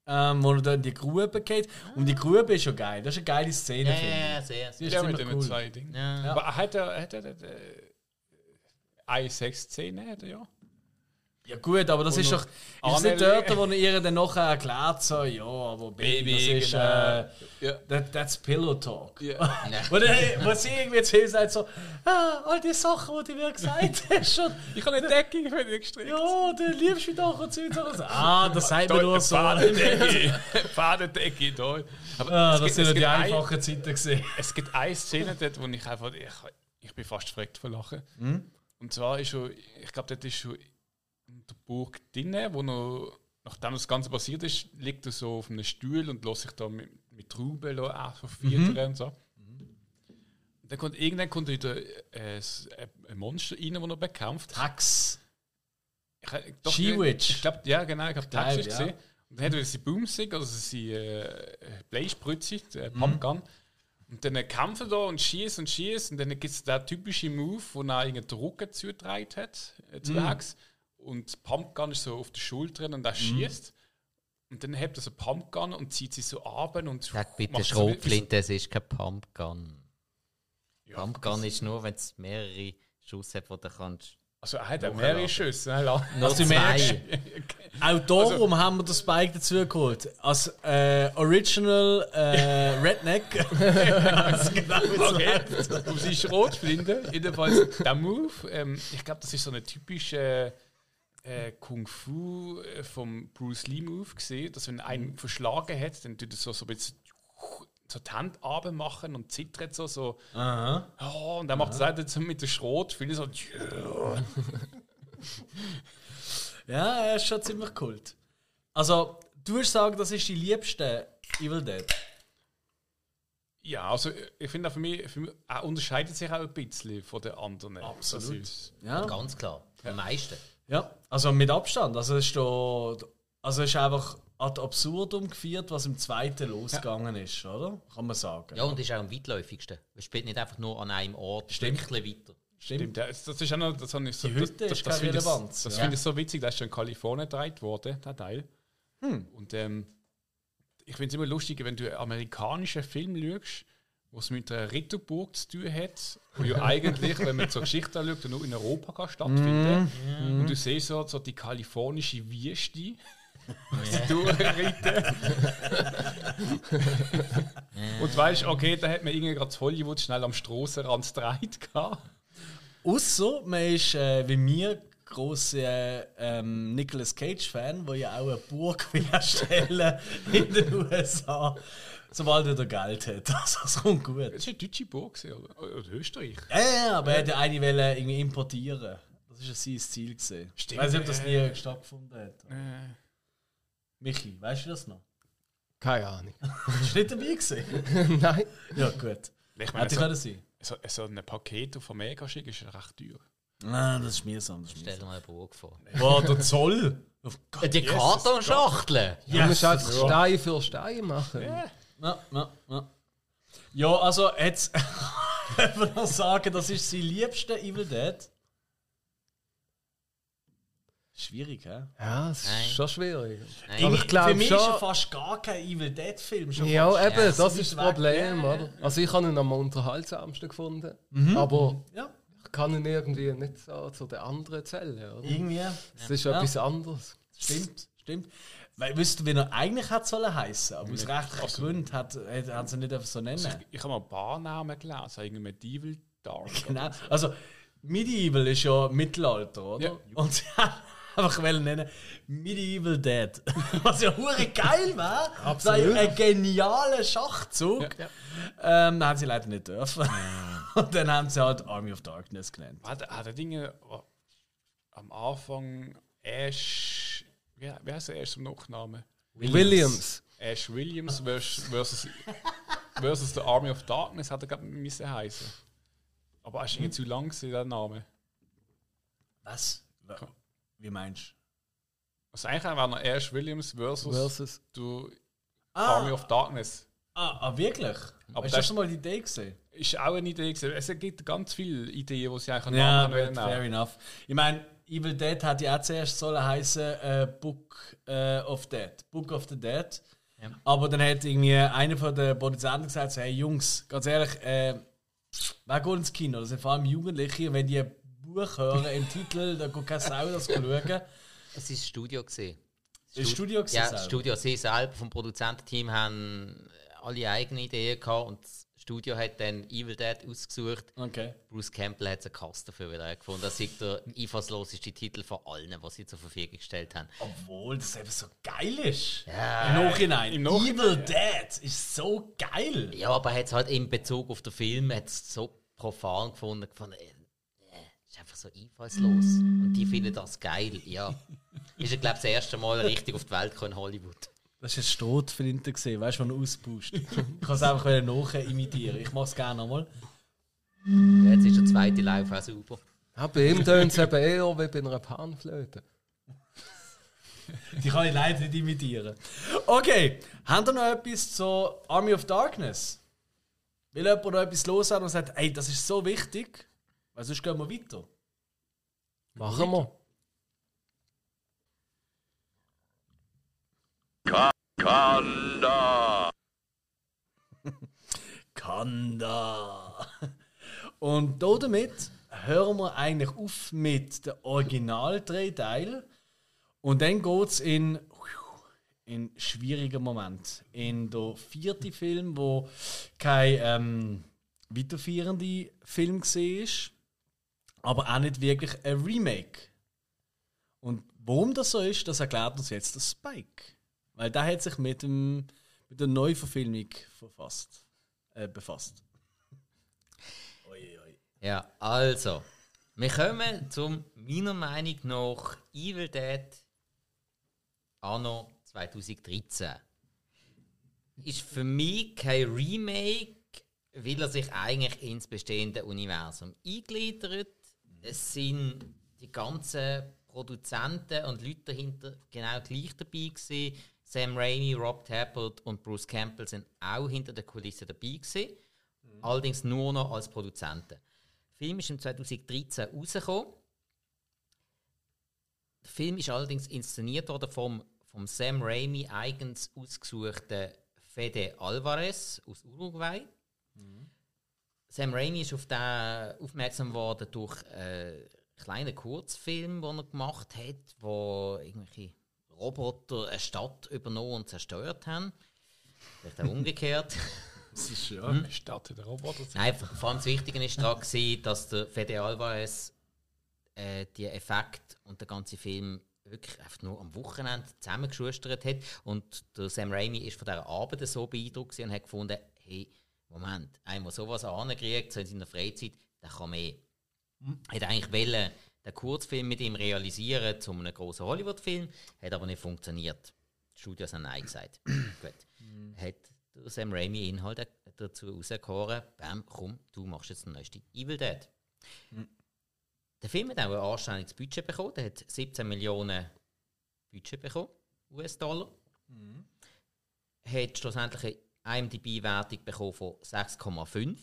ähm, wo er dann in die Grube geht. Und die Grube ist schon geil. Das ist eine geile Szene, Ja, finde ja, ja, sehr, Die sehr. ist Ja, mit den cool. zwei Dingen. Ja. Aber hat er, hat er, hat er äh, eine Sexszene, hat er ja? Ja gut, aber das Und ist doch... Ist nicht dort, wo ihr dann nachher erklärt, so, ja, aber Baby, Baby, das ist... genau. Äh, Ja. that, that's Pillow Talk. Ja. Wo, der, wo sie irgendwie zu ihm sagt so, ah, all die Sachen, die du mir gesagt hast, schon, Ich habe eine Decke für dich gestrickt. ja, du liebst mich doch und so und. Ah, das sagt man nur so. Fadendecke. Fadendecke, da. Aber Ah, das sind ja die einfachen Zeiten gesehen. Es gibt eine Szene dort, wo ich einfach. Ich, ich bin fast verreckt vor Lachen. Hm? Und zwar ist schon. Ich glaube, dort ist schon Burg drinnen, wo noch. Nachdem das Ganze passiert ist, liegt er so auf einem Stuhl und lässt sich da mit, mit Trauben so Mhm. und so. Und dann kommt irgendwann kommt wieder äh, s- ein Monster rein, das er bekämpft. Tax. Ich, äh, She-Witch. Ich glaube, ja, genau, ich habe Tax ja. gesehen. Und dann hat er seine Boomstick, also seine äh, Bleispritze, der Mhm. Pumpgun. Und dann kämpfen da und schießt und schießt. Und dann gibt es den typischen Move, wo er irgendeinen Druck zugetragen hat, äh, zu Mhm. Hex. Und die Pumpgun ist so auf der Schulter und er schießt. Und dann hebt er so Pumpgun und zieht sie so ab und Sag bitte Schrotflinte, es ist kein Pumpgun. Ja, Pumpgun ist nur, wenn es mehrere Schuss hat, die du kannst. Also er hat auch mehrere Schüsse. ne, Also merkst, auch darum haben wir den Spike dazu geholt. Als äh, Original äh, Redneck. Also genau so. Okay, um sie Schrotflinte. Jedenfalls der Move, ähm, ich glaube, das ist so eine typische äh, Kung Fu äh, vom Bruce Lee Move gesehen, dass wenn einen verschlagen hat, dann tut er so, so ein bisschen so die Hände runter machen und zittert so, so Aha. oh, und dann macht es auch dazu mit der Schrotflinte so Ja, er ist schon ziemlich kult. Also, du würdest sagen, das ist die liebste Evil Dead. ja, also ich finde auch für mich, für mich er unterscheidet sich auch ein bisschen von den anderen. Absolut. Das ist, Ja. Ganz klar. Die meisten. ja, also mit Abstand. Also, es ist, da, also es ist einfach ad absurdum geführt, was im zweiten losgegangen ist, oder? Kann man sagen. Ja, und ist auch am weitläufigsten. Es spielt nicht einfach nur an einem Ort Stimmt. ein bisschen weiter. Stimmt, ja, das das ist auch noch, das habe ich so, Die das, Hütte das, ist das, finde ich, das ja. finde ich so witzig, da ist schon in Kalifornien gedreht worden, der Teil. Hm. Und ähm, ich finde es immer lustig, wenn du einen amerikanischen Film schaust, wo es mit einer Ritterburg zu tun hat, wo ja eigentlich, wenn man zur Geschichte anschaut, nur in Europa kann stattfinden Und du siehst so, so die kalifornische Wüste. sie durchreiten. Und weißt, okay, da hat man irgendwie gerade Hollywood schnell am Strassenrand gedreht gehabt. Ausser man ist äh, wie mir große ähm, Nicolas Cage-Fan, der ja auch eine Burg will erstellen in den USA, sobald er da Geld hat. Also, das kommt gut. Das war eine deutsche Burg, gewesen, oder? oder Österreich. Ja, ja, ja, aber er hat ja eine wollen irgendwie importieren. Das ist ja sein Ziel gesehen. Ich Stimmt, weiß nicht, ob das äh. nie stattgefunden hat. Äh, Michi, weißt du das noch? Keine Ahnung. Bist du nicht dabei gewesen? Nein. Ja, gut. ich meine, Hätte so, sein. so, so ein Paket auf Omega schicken ist recht teuer. Nein, das ist mir so. Das ist Stell dir mal eine Burg vor. Boah, der Zoll. Auf Gott. Die Kartonschachteln! Du musst einfach Ja. Stein für Stein machen. Ja, ja, ja. Ja, also jetzt wenn wir noch sagen, das ist sein liebster Evil Dead. Schwierig, hä? Ja, es ist Nein. schon schwierig. Nein. Aber ich Für glaube mich ist ja schon. fast gar kein Evil Dead Film. Schon Ja, fast. eben, Ja, das so ist das weg. Problem, Ja, oder? Also ich habe ihn am unterhaltsamsten gefunden, aber Ja, ich kann ihn irgendwie nicht so zu den anderen zählen, oder? irgendwie. Es ist Ja. etwas anderes. Stimmt, stimmt. Weil, wisst ihr, wie er eigentlich hat sollen heißen, aber aus rechtlichen Gründen hat, hat, hat sie nicht einfach so nennen. Also ich, ich habe mal ein paar Namen gelesen, irgendwie Medieval Dark. Genau. Also, Medieval ist ja Mittelalter, oder? Ja. Und sie haben einfach wollen nennen Medieval Dead. Was ja hure geil war. Absolut. Ein genialer Schachzug. Ja. Ähm, dann haben sie leider nicht dürfen. Und dann haben sie halt Army of Darkness genannt. Hat, hat er Dinge am Anfang Ash. Wie, wie heißt er erst im Nachnamen? Williams. Ash Williams versus, versus, versus The Army of Darkness hat er gerade müssen heißen. Aber er ist irgendwie zu lang gewesen, der Name. Was? Wie meinst du? Also eigentlich wäre noch Ash Williams versus, Versus. The Ah. Army of Darkness. Ah, ah wirklich? Aber Hast das- schon mal die Idee gesehen? Ist auch eine Idee gewesen. Es gibt ganz viele Ideen, die sie eigentlich einen Ja, Namen haben fair enough. Ich meine, Evil Dead hat ja auch zuerst sollen heißen äh, Book äh, of Dead. Book of the Dead. Aber dann hat irgendwie einer von den Produzenten gesagt: so, Hey Jungs, ganz ehrlich, äh, wer geht ins Kino? Das sind vor allem Jugendliche. Wenn die ein Buch hören im Titel, dann geht keine Sau das schauen. Es war das Studio. Gewesen. Das Studio gewesen Ja, selber? Studio. Sie selber vom Produzententeam haben alle eigene Ideen gehabt und das Studio hat dann Evil Dead ausgesucht. Okay. Bruce Campbell hat einen Cast dafür wieder gefunden. Das ist der einfallsloseste Titel von allen, was sie zur Verfügung gestellt haben. Obwohl das eben so geil ist. Ja. Im Nachhinein. Im Nachhinein, Evil Dead ist so geil. Ja, aber er hat es halt in Bezug auf den Film hat's so profan gefunden. gefunden äh, ist einfach so einfallslos. Und die finden das geil. Ja. Ist er, glaube ich, das erste Mal richtig auf die Welt gekommen in Hollywood. Das war ein Strohflinte, gesehen, weißt du, wenn er auspusht. ich kann es einfach nach imitieren. Ich mache es gerne nochmal. Ja, Jetzt ist der zweite Lauf auch super. Ja, bei ihm tönt es eben eher wie bei einer Panflöte. Die kann ich leider nicht imitieren. Okay, habt ihr noch etwas zur Army of Darkness? Will jemand noch etwas loshaben und sagt, ey, das ist so wichtig, weil sonst gehen wir weiter. Machen wir. Kanda. Und da damit hören wir eigentlich auf mit den Original drei Teilen. Und dann geht es in, in schwierigen Moment. In der vierte Film, wo kein ähm, weiterführender Film war, aber auch nicht wirklich ein Remake. Und warum das so ist, das erklärt uns jetzt der Spike. Weil der hat sich mit, dem, mit der Neuverfilmung verfasst, äh, befasst. Oi, oi. Ja, also. Wir kommen zum, meiner Meinung nach, Evil Dead Anno 2013. Ist für mich kein Remake, weil er sich eigentlich ins bestehende Universum eingliedert. Es sind die ganzen Produzenten und Leute dahinter genau gleich dabei gewesen. Sam Raimi, Rob Tappert und Bruce Campbell sind auch hinter der Kulisse dabei gewesen. Allerdings nur noch als Produzenten. Der Film ist im 2013 rausgekommen. Der Film ist allerdings inszeniert worden vom, vom Sam Raimi eigens ausgesuchten Fede Alvarez aus Uruguay. Sam Raimi ist auf den aufmerksam geworden durch einen kleinen Kurzfilm, den er gemacht hat, wo irgendwelche Roboter eine Stadt übernommen und zerstört haben. Vielleicht auch umgekehrt. Das ist ja eine Stadt in der Roboter. Nein, vor vor allem das Wichtige war daran, dass der Fede Alvarez äh, die Effekt und der ganze Film wirklich einfach nur am Wochenende zusammengeschustert hat. Und der Sam Raimi ist von dieser Arbeit so beeindruckt und hat gefunden, hey, Moment, der sowas ankriegt, so in seiner Freizeit, der kann mehr. Hat eigentlich wollen, den Kurzfilm mit ihm realisieren zu einem grossen Hollywood-Film, hat aber nicht funktioniert. Die Studios haben Nein gesagt. Gut. Hat Sam Raimi ihn halt dazu rausgehauen, bam, komm, du machst jetzt den neuesten Evil Dead. Der Film hat auch ein anständiges Budget bekommen. Der hat 17 Millionen Budget bekommen, US-Dollar. Hat schlussendlich eine IMDb-Wertung bekommen von 6,5.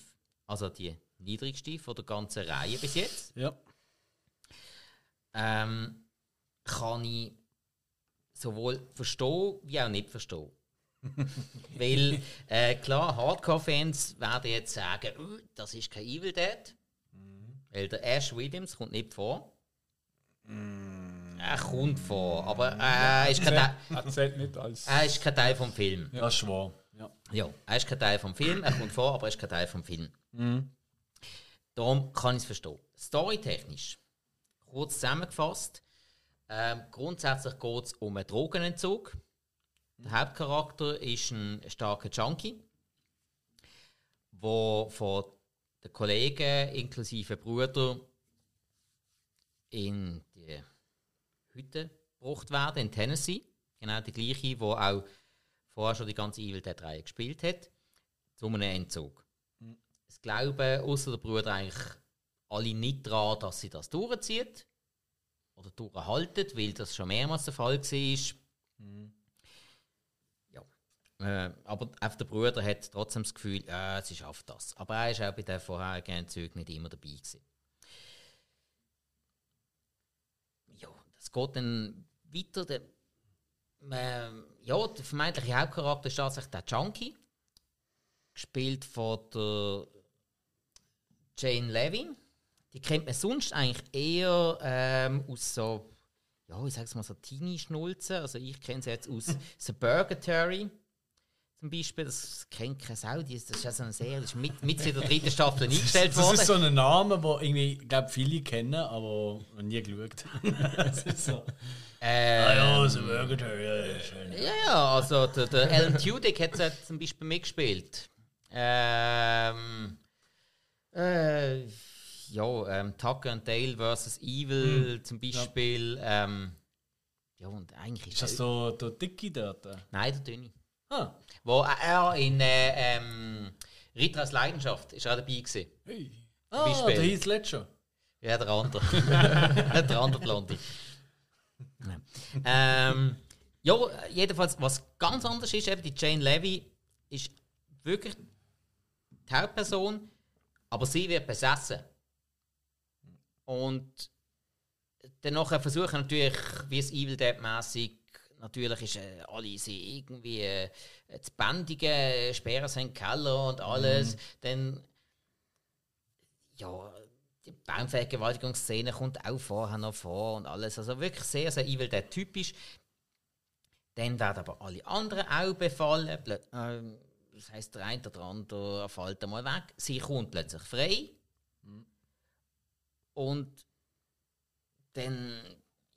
Also die niedrigste von der ganzen Reihe bis jetzt. Ja. Ähm, kann ich sowohl verstehen wie auch nicht verstehen. Weil, äh, klar, Hardcore-Fans werden jetzt sagen, «Uh, das ist kein Evil Dead. Weil der Ash Williams kommt nicht vor. Er kommt vor, aber äh, er, ist kein Teil, Er zählt nicht als. er ist kein Teil vom Film. Das ist wahr. Ja. Ja, er ist kein Teil vom Film, er kommt vor, aber er ist kein Teil vom Film. Darum kann ich es verstehen. Storytechnisch, kurz zusammengefasst, ähm, grundsätzlich geht es um einen Drogenentzug. Der Hauptcharakter ist ein starker Junkie, der von den Kollegen inklusive Bruder in die Hütte gebracht werden in Tennessee. Genau die gleiche, wo auch vorher schon die ganze Evil Dead Reihe gespielt hat, zu einem Entzug. Es glauben außer der Bruder eigentlich alle nicht daran, dass sie das durchzieht oder durchhalten, weil das schon mehrmals der Fall war. Ja. Äh, aber auch der Bruder hat trotzdem das Gefühl, ja, sie schafft das. Aber er ist auch bei den vorherigen Entzügen nicht immer dabei gewesen. Ja, das geht dann weiter. Der, ähm, ja, der vermeintliche Hauptcharakter ist tatsächlich der Junkie. Gespielt von der Jane Levy. Die kennt man sonst eigentlich eher ähm, aus so, ja, ich sag's mal so Teenie-Schnulzen. Also ich kenne sie jetzt aus Suburgatory zum Beispiel. Das kennt keine Sau. Das ist ja so eine Serie, das ist mit, mit in der dritten Staffel eingestellt Das worden. ist so ein Name, den irgendwie, glaube viele kennen, aber noch nie geschaut. das ist so. Ähm, Ah ja, so Burger, ja, ja, schön. Ja, ja, also der, der Alan Tudyk hat ja zum Beispiel mitgespielt. Ähm, äh, ja, ähm, Tucker and Dale vs. Evil zum Beispiel. Ähm, ja, und eigentlich Ist das so der Dickie dort? Nein, der Dünni. Ah, Wo er in äh, ähm, Ritter Leidenschaft ist auch dabei gewesen. ah Beispiel. der Heath Ledger. Ja, der andere. der andere Blonde. Ja. Ähm, ja, jedenfalls, was ganz anders ist, eben die Jane Levy ist wirklich die Hauptperson, aber sie wird besessen. Und danach versuchen natürlich, wie es Evil Dead mäßig natürlich ist, äh, alle sie irgendwie äh, zu bändigen, äh, sperren sie in den Keller und alles. Dann ja, die Baumvergewaltigungsszene kommt auch vorher noch vor und alles. Also wirklich sehr, sehr Evil Dead typisch. Dann werden aber alle anderen auch befallen. Ähm, das heisst, der eine oder andere fällt einmal weg. Sie kommt plötzlich frei. Und dann,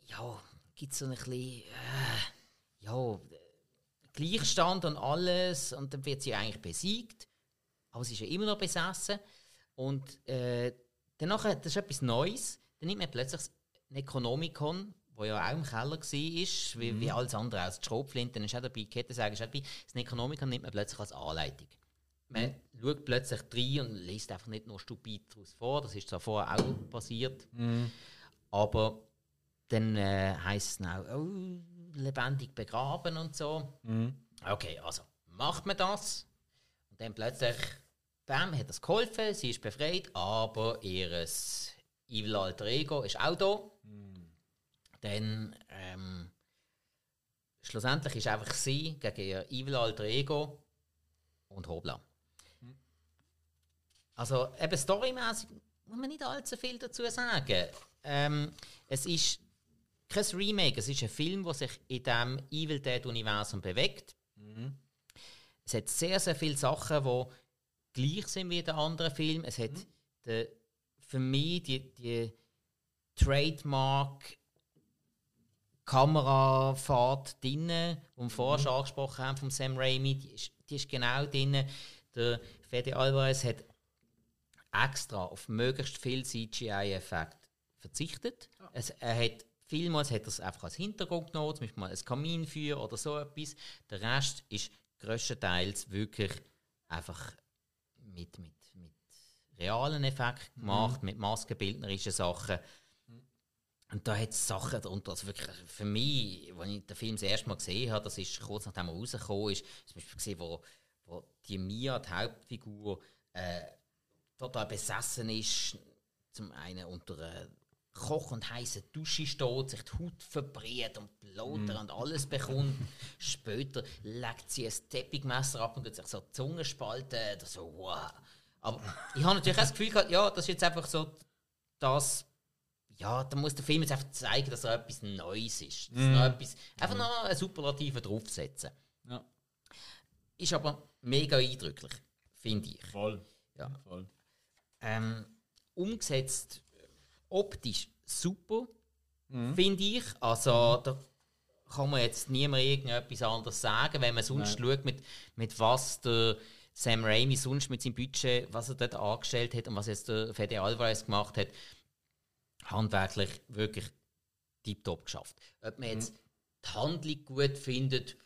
ja, gibt es so ein bisschen, äh, ja, Gleichstand und alles. Und dann wird sie eigentlich besiegt. Aber sie ist ja immer noch besessen. Und äh, danach, das ist etwas Neues. Dann nimmt man plötzlich das Necronomicon, wo ja auch im Keller war, wie, wie alles andere, als die Schrotflinte, ist auch dabei, Kettensäge ist auch dabei. Das Necronomicon nimmt man plötzlich als Anleitung. Man schaut plötzlich rein und liest einfach nicht nur stupid daraus vor, das ist zwar vorher auch passiert, aber dann äh, heisst es auch, oh, lebendig begraben und so. Okay, also macht man das und dann plötzlich, bam, hat das geholfen, sie ist befreit, aber ihr Evil Alter Ego ist auch da. Dann ähm, schlussendlich ist einfach sie gegen ihr Evil Alter Ego und Hobla. Also eben storymäßig muss man nicht allzu viel dazu sagen. Ähm, es ist kein Remake, es ist ein Film, der sich in dem Evil Dead Universum bewegt. Es hat sehr, sehr viele Sachen, die gleich sind wie der andere Film. Es hat den, für mich die, die Trademark Kamerafahrt drin, die wir vorher schon angesprochen haben, von Sam Raimi, die ist, die ist genau drin. Der Fede Alvarez hat extra auf möglichst viel CGI-Effekt verzichtet. Es, er hat vielmals hat er es einfach als Hintergrund genommen, zum Beispiel mal ein Kaminfeuer oder so etwas. Der Rest ist grösstenteils wirklich einfach mit, mit, mit realen Effekten gemacht, mit maskenbildnerischen Sachen. Und da hat es Sachen darunter, also wirklich für mich, als ich den Film das erste Mal gesehen habe, das ist kurz nachdem er rausgekommen ist, zum Beispiel gesehen, wo, wo die Mia, die Hauptfigur, äh, total besessen ist, zum einen unter einer koch- und heißen Dusche steht, sich die Haut verbrät und Bluter und alles bekommt. Später legt sie ein Teppichmesser ab und tut sich so die Zunge spalten. oder so, wow. Aber ich habe natürlich auch das Gefühl gehabt, ja, das ist jetzt einfach so das ja, da muss der Film jetzt einfach zeigen, dass er etwas Neues ist. Dass er etwas, einfach noch einen Superlativen draufsetzen. Ja. Ist aber mega eindrücklich, finde ich. Voll. Ja. Voll. Ähm, umgesetzt optisch super, finde ich. Also da kann man jetzt niemand irgendetwas anderes sagen, wenn man sonst schaut, mit, mit was der Sam Raimi sonst mit seinem Budget, was er dort angestellt hat und was jetzt der Fede Alvarez gemacht hat, handwerklich wirklich tiptop geschafft. Ob man jetzt die Handlung gut findet,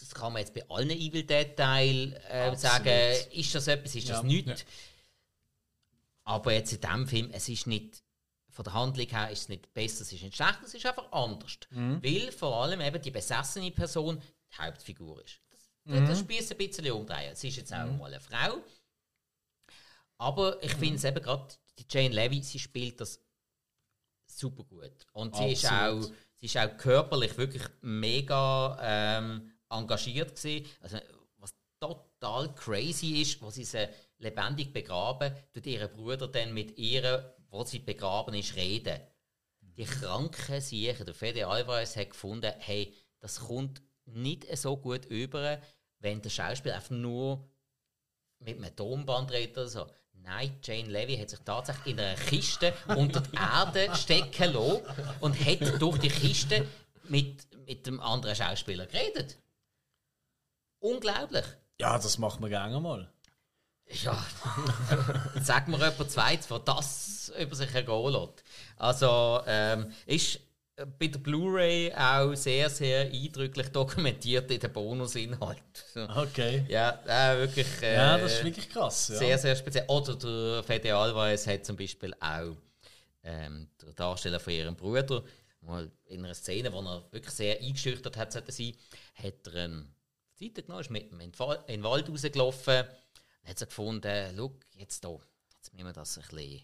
das kann man jetzt bei allen Evil Dead Teilen äh, sagen, ist das etwas, ist das Ja. nichts. Aber jetzt in diesem Film, es ist nicht, von der Handlung her ist es nicht besser, es ist nicht schlecht, es ist einfach anders. Weil vor allem eben die besessene Person die Hauptfigur ist. Das, das Spiel ein bisschen umdrehen. Es ist jetzt auch mal eine Frau. Aber ich finde es eben gerade, die Jane Levy, sie spielt das super gut. Und sie ist, auch, Absolut. sie ist auch körperlich wirklich mega ähm, engagiert gewesen. Also, was total crazy ist, sie sie lebendig begraben, tut ihr Bruder dann mit ihr, wo sie begraben ist, reden. Die kranken Siechen, der Fede Alvarez hat gefunden, hey, das kommt nicht so gut über, wenn der Schauspieler einfach nur mit einem Tonband redet oder so. Nein, Jane Levy hat sich tatsächlich in einer Kiste unter die Erde stecken lassen und hat durch die Kiste mit, mit dem anderen Schauspieler geredet. Unglaublich. Ja, das machen wir gerne mal. Ja, sag mir jemand zweites, der das über sich ergehen lässt. Also, ähm, ist äh, bei der Blu-ray auch sehr, sehr eindrücklich dokumentiert in den Bonusinhalt. Okay. Ja, äh, wirklich. Äh, Ja, das ist wirklich krass. Ja. sehr, sehr speziell. Oder der Fede Alvarez hat zum Beispiel auch ähm, der Darsteller von ihrem Bruder, mal in einer Szene, wo er wirklich sehr eingeschüchtert hat, sollte sein, hat er eine Zeit genommen, ist mit ihm in den Wald rausgelaufen, und hat so gefunden, schau, jetzt da, jetzt müssen wir das ein bisschen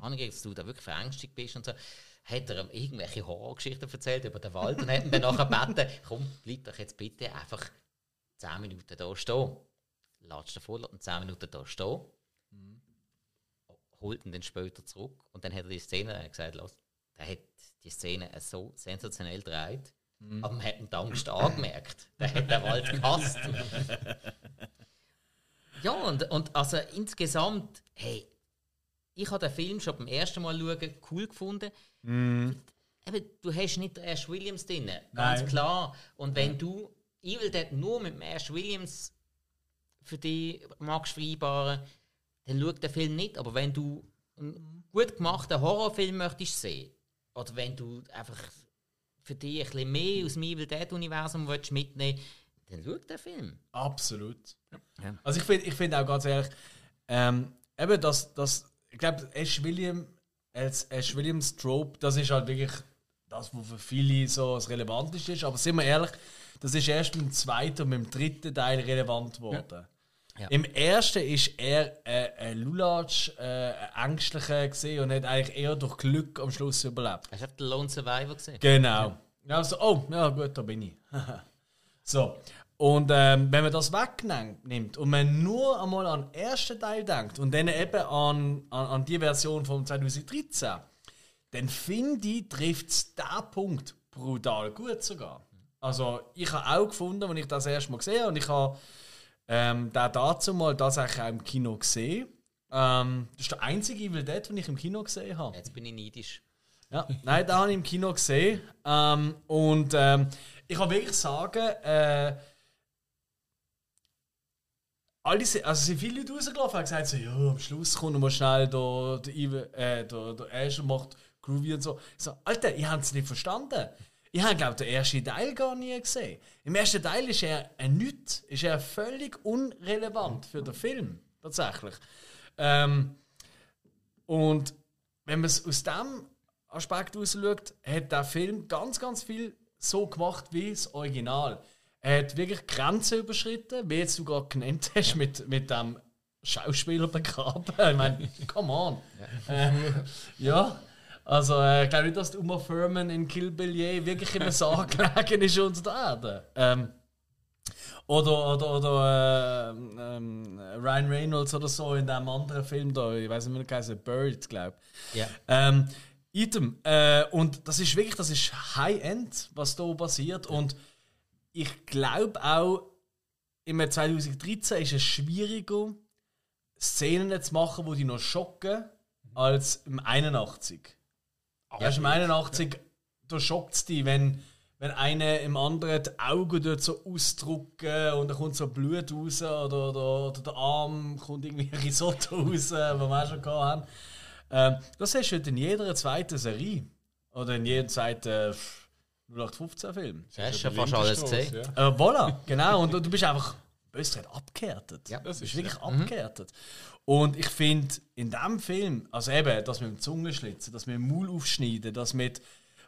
angehen, dass du da wirklich verängstigt bist und so. Hat er ihm irgendwelche Horrorgeschichten erzählt über den Wald und hat ihn dann nachher gebeten, komm, bleib doch jetzt bitte einfach 10 Minuten da stehen. Latscht davor, lässt ihn 10 Minuten da stehen holt ihn dann später zurück und dann hat er die Szene er gesagt, los, der hat die Szene so sensationell gedreht, aber man hat ihm die Angst angemerkt. Der hat den Wald gehasst. ja, und, und also insgesamt, hey, ich habe den Film schon beim ersten Mal schauen cool gefunden. Eben, du hast nicht Ash Williams drin, ganz Nein. klar. Und wenn du Evil Dead nur mit dem Ash Williams für dich magst vereinbaren, dann schau den Film nicht. Aber wenn du einen gut gemachten Horrorfilm möchtest sehen, oder wenn du einfach für dich ein bisschen mehr aus dem Evil Dead-Universum willst mitnehmen dann schau den Film. Absolut. Ja. Also ich finde ich find auch ganz ehrlich, ähm, eben das, das ich glaube, Ash, William, als Ash Williams Trope, das ist halt wirklich das, was für viele so das Relevanteste ist. Aber sind wir ehrlich, das ist erst mit dem zweiten und mit dem dritten Teil relevant geworden. Ja. Im ersten ist er äh, ein Lulatsch, äh, ein Ängstlicher gesehen und hat eigentlich eher durch Glück am Schluss überlebt. Hast du den Lone Survivor gesehen? Genau. Ja, so, oh, ja gut, da bin ich. So. Und ähm, wenn man das wegnimmt und man nur einmal an den ersten Teil denkt und dann eben an, an, an die Version von 2013, dann finde ich, trifft es diesen Punkt brutal gut sogar. Also ich habe auch gefunden, als ich das erste Mal gesehen habe, und ich habe ähm, den dazu mal tatsächlich auch im Kino gesehen. Ähm, das ist der einzige Evil Dead, den ich im Kino gesehen habe. Jetzt bin ich neidisch. Ja, nein, da habe ich im Kino gesehen. Ähm, und ähm, ich kann wirklich sagen, äh, alle, sind- also sind viele Leute rausgelaufen und gesagt, so, ja, am Schluss kommt noch mal schnell der, der, Evil- äh, der, der Ash und macht Groovy und so. Ich so, Alter, ihr habt es nicht verstanden. Ich habe, glaube den ersten Teil gar nie gesehen. Im ersten Teil ist er ein Nichts, ist er völlig unrelevant für den Film, tatsächlich. Ähm, und wenn man es aus diesem Aspekt heraus schaut, hat der Film ganz, ganz viel so gemacht wie das Original. Er hat wirklich Grenzen überschritten, wie jetzt du gerade genannt hast, mit, mit dem Schauspieler begraben. Ich meine, come on. Ähm, ja, also äh, ich glaube nicht, dass die Uma Thurman in Kill Bill je wirklich in einem Sarg gelegen ist unter der Erde. Ähm, oder oder, oder ähm, ähm, Ryan Reynolds oder so in dem anderen Film da, ich weiß nicht mehr, wie heißt, Bird, glaube ich. Ja. Ähm, Item. Äh, und das ist wirklich, das ist High-End, was da passiert. Und ich glaube auch, im 2013 ist es schwieriger, Szenen zu machen, die dich noch schocken, als im 81. Erst im 81, da schockt es dich, wenn, wenn einer im anderen die Augen dort so ausdrucken und dann kommt so Blut raus oder, oder, oder der Arm kommt irgendwie Risotto raus, was wir auch schon haben. Ähm, das hast du heute in jeder zweiten Serie. Oder in jedem zweiten äh, 0815-Film. Du hast ja fast alles gesehen. Ja. Äh, voilà, genau. Und du bist einfach gesagt abgehärtet. Ja. du Das bist ist wirklich ja. abgehärtet. Und ich finde, in diesem Film, also eben, das mit dem Zungenschlitzen, das mit dem Maul aufschneiden, das mit,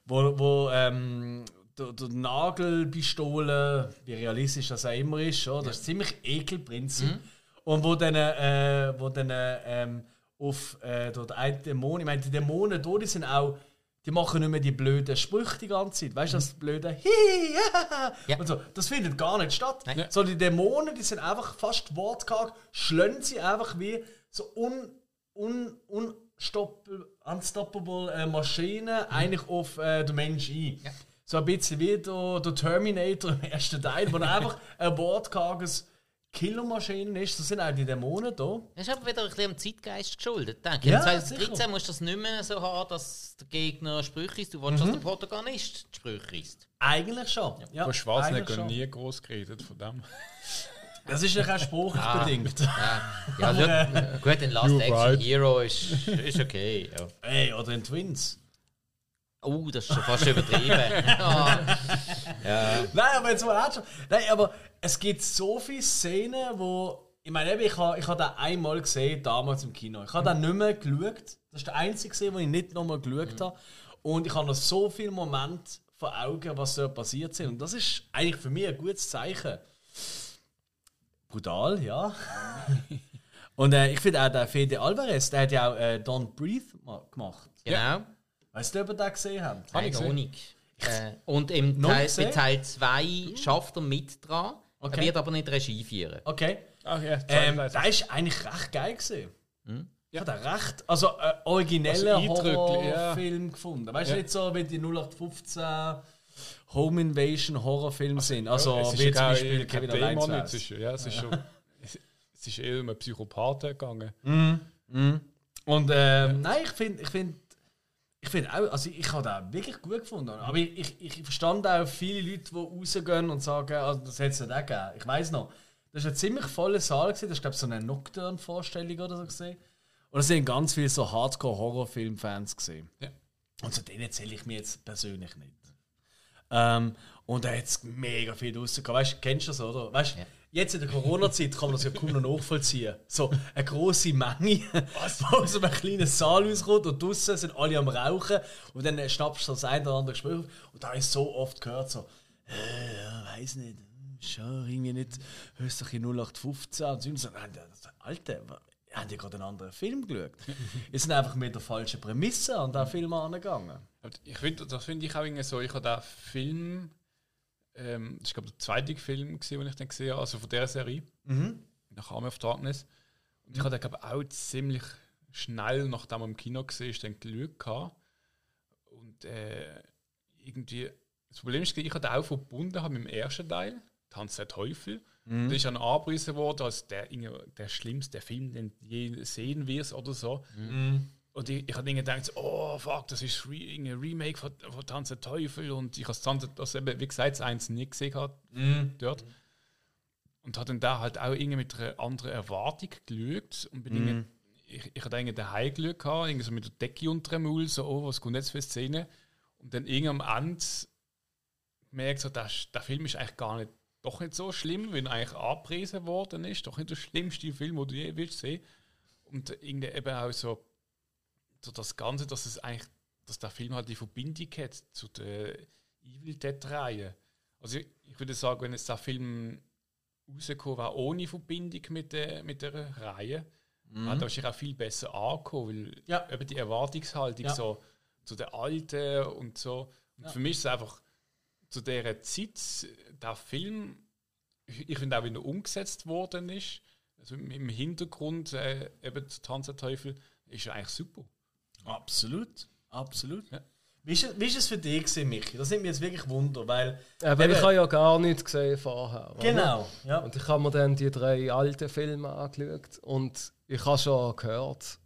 wo, wo ähm, der, der Nagelpistole, wie realistisch das auch immer ist, oder? das ist ziemlich Ekelprinzip. Und wo dann, äh, wo dann ähm, auf äh, der eine Dämon, ich meine, die Dämonen die sind auch, die machen nicht mehr die blöden Sprüche die ganze Zeit. Weißt du, das blöde Hihi, ja. Ja. und so. Das findet gar nicht statt. Nein. So, die Dämonen, die sind einfach fast wortkarg, schlönen sie einfach wie so un, un, unstoppable, äh, Maschinen eigentlich auf äh, den Mensch ein. So ein bisschen wie der, der Terminator im ersten Teil, wo er einfach ein wortkarges Killermaschine ist. So sind auch die Dämonen da. Das ist aber wieder ein bisschen dem Zeitgeist geschuldet, denke ich. Ja, Ja, 2013 sicher. musst du das nicht mehr so haben, dass der Gegner Sprüche ist. Du willst, Mhm. dass der Protagonist die Sprüche ist. Eigentlich schon. Ja, Von Schwarzenegger nie groß geredet von dem. Das ist ja auch sprachlich bedingt. Ja, ja schau, gut, ein Last You're Action right. Hero ist, ist okay. Ja. Ey, oder in Twins. Oh, das ist schon fast übertrieben. ja. Nein, aber jetzt mal ernsthaft. Nein, aber es gibt so viele Szenen, wo. Ich meine, ich habe ich ha den einmal gesehen, damals im Kino. Ich habe den nicht mehr geschaut. Das ist der einzige, gesehen, den ich nicht nochmal geschaut habe. Und ich habe noch so viele Momente vor Augen, was dort passiert sind. Und das ist eigentlich für mich ein gutes Zeichen. Brutal, ja. Und äh, ich finde auch der Fede Alvarez, der hat ja auch äh, Don't Breathe ma- gemacht. Genau. Weißt du, ob ihr den gesehen habt? Nein, noch nicht. Äh, und im Noch Teil, gesehen? bei Teil 2 schafft er mit dran. Okay. Er wird aber nicht Regie führen. Okay. Ach ja, Ähm, der ist eigentlich recht geil gesehen. Hm? Ich habe den recht, also äh, originellen Also eindrücklich, Horrorfilm gefunden. Weißt du, Ja. nicht so wie die 0815 Home Invasion Horrorfilme sind. Also es ist wie ja zum kein- Beispiel kein Kevin Dämon allein jetzt, ist, ja, es ist schon. Es ist eher um einen Psychopathen gegangen. Und ähm, nein, ich finde, ich finde, ich finde auch, also ich habe den wirklich gut gefunden. Aber ich, ich, ich verstand auch viele Leute, die rausgehen und sagen, also das hätte es nicht auch gegeben. Ich weiß noch, das war ein ziemlich voller Saal, gewesen. das war glaube ich so eine Nocturne-Vorstellung oder so. Gewesen. Und es sind ganz viele so Hardcore-Horror-Film-Fans gesehen. Ja. Und zu denen zähle ich mir jetzt persönlich nicht. Ähm, und da hat es mega viel draussen gehabt. Weißt du, kennst du das, oder? Weißt, Ja. Jetzt in der Corona-Zeit kann man das ja kaum noch nachvollziehen. So eine grosse Menge, die aus einem kleinen Saal rauskommt und draussen sind alle am Rauchen und dann schnappst du das ein oder andere Gespräch auf. Und da habe ich so oft gehört, so, äh, ja, weiß nicht, schon irgendwie nicht höchstens 0815 und so. Und so, nein, das- Alter, haben die gerade einen anderen Film geschaut? Wir sind einfach mit der falschen Prämisse an den Film angegangen. Aber Ich find, das finde ich auch irgendwie so. Ich habe den Film Ähm, das war, glaube ich, der zweite Film, gewesen, den ich dann gesehen habe, also von dieser Serie. Nach Army of Darkness. Und ich hatte, glaube ich, auch ziemlich schnell, nachdem er im Kino gesehen ist, dann geschaut. gehabt. Und äh, irgendwie, das Problem ist, ich hatte auch verbunden habe mit dem ersten Teil, Tanz der Teufel. Und da ist dann angepriesen worden als der, der schlimmste Film, den du je sehen wirst oder so. Und ich, ich habe gedacht, oh fuck, das ist ein Remake von, von Tanz der Teufel. Und ich habe Tanz das eben, wie gesagt, das eins nicht gesehen gehabt, dort. Und habe dann da halt auch irgendwie mit einer anderen Erwartung geschaut. Und bin irgendwie, ich, ich hatte eigentlich daheim geschaut, gehabt, irgendwie so mit der Decke unter dem Maul, so, oh, was kommt jetzt für eine Szene? Und dann irgendwie am Ende gemerkt, so, der, der Film ist eigentlich gar nicht, doch nicht so schlimm, er eigentlich angepriesen worden ist. Doch nicht der schlimmste Film, den du je willst sehen. Und irgendwie eben auch so, so das Ganze, dass es eigentlich, dass der Film halt die Verbindung hat zu der Evil Dead-Reihe. Also ich, ich würde sagen, wenn jetzt der Film rausgekommen wäre ohne Verbindung mit der, mit der Reihe, mhm. hat er wahrscheinlich auch viel besser angekommen, weil Ja. eben die Erwartungshaltung Ja. so zu der Alten und so. Und für mich ist es einfach zu dieser Zeit, der Film, ich finde auch, wie er umgesetzt worden ist, also im- Hintergrund äh, eben zu Tanz der Teufel, ist er eigentlich super. Absolut. Absolut. Ja. Wie, ist, es- wie ist es für dich, gewesen, Michi? Das nimmt mich jetzt wirklich Wunder, weil. Aber Eben- ich habe ja gar nichts gesehen vorher. oder? Genau. Ja. Und ich habe mir dann die drei alten Filme angeschaut und ich habe schon gehört,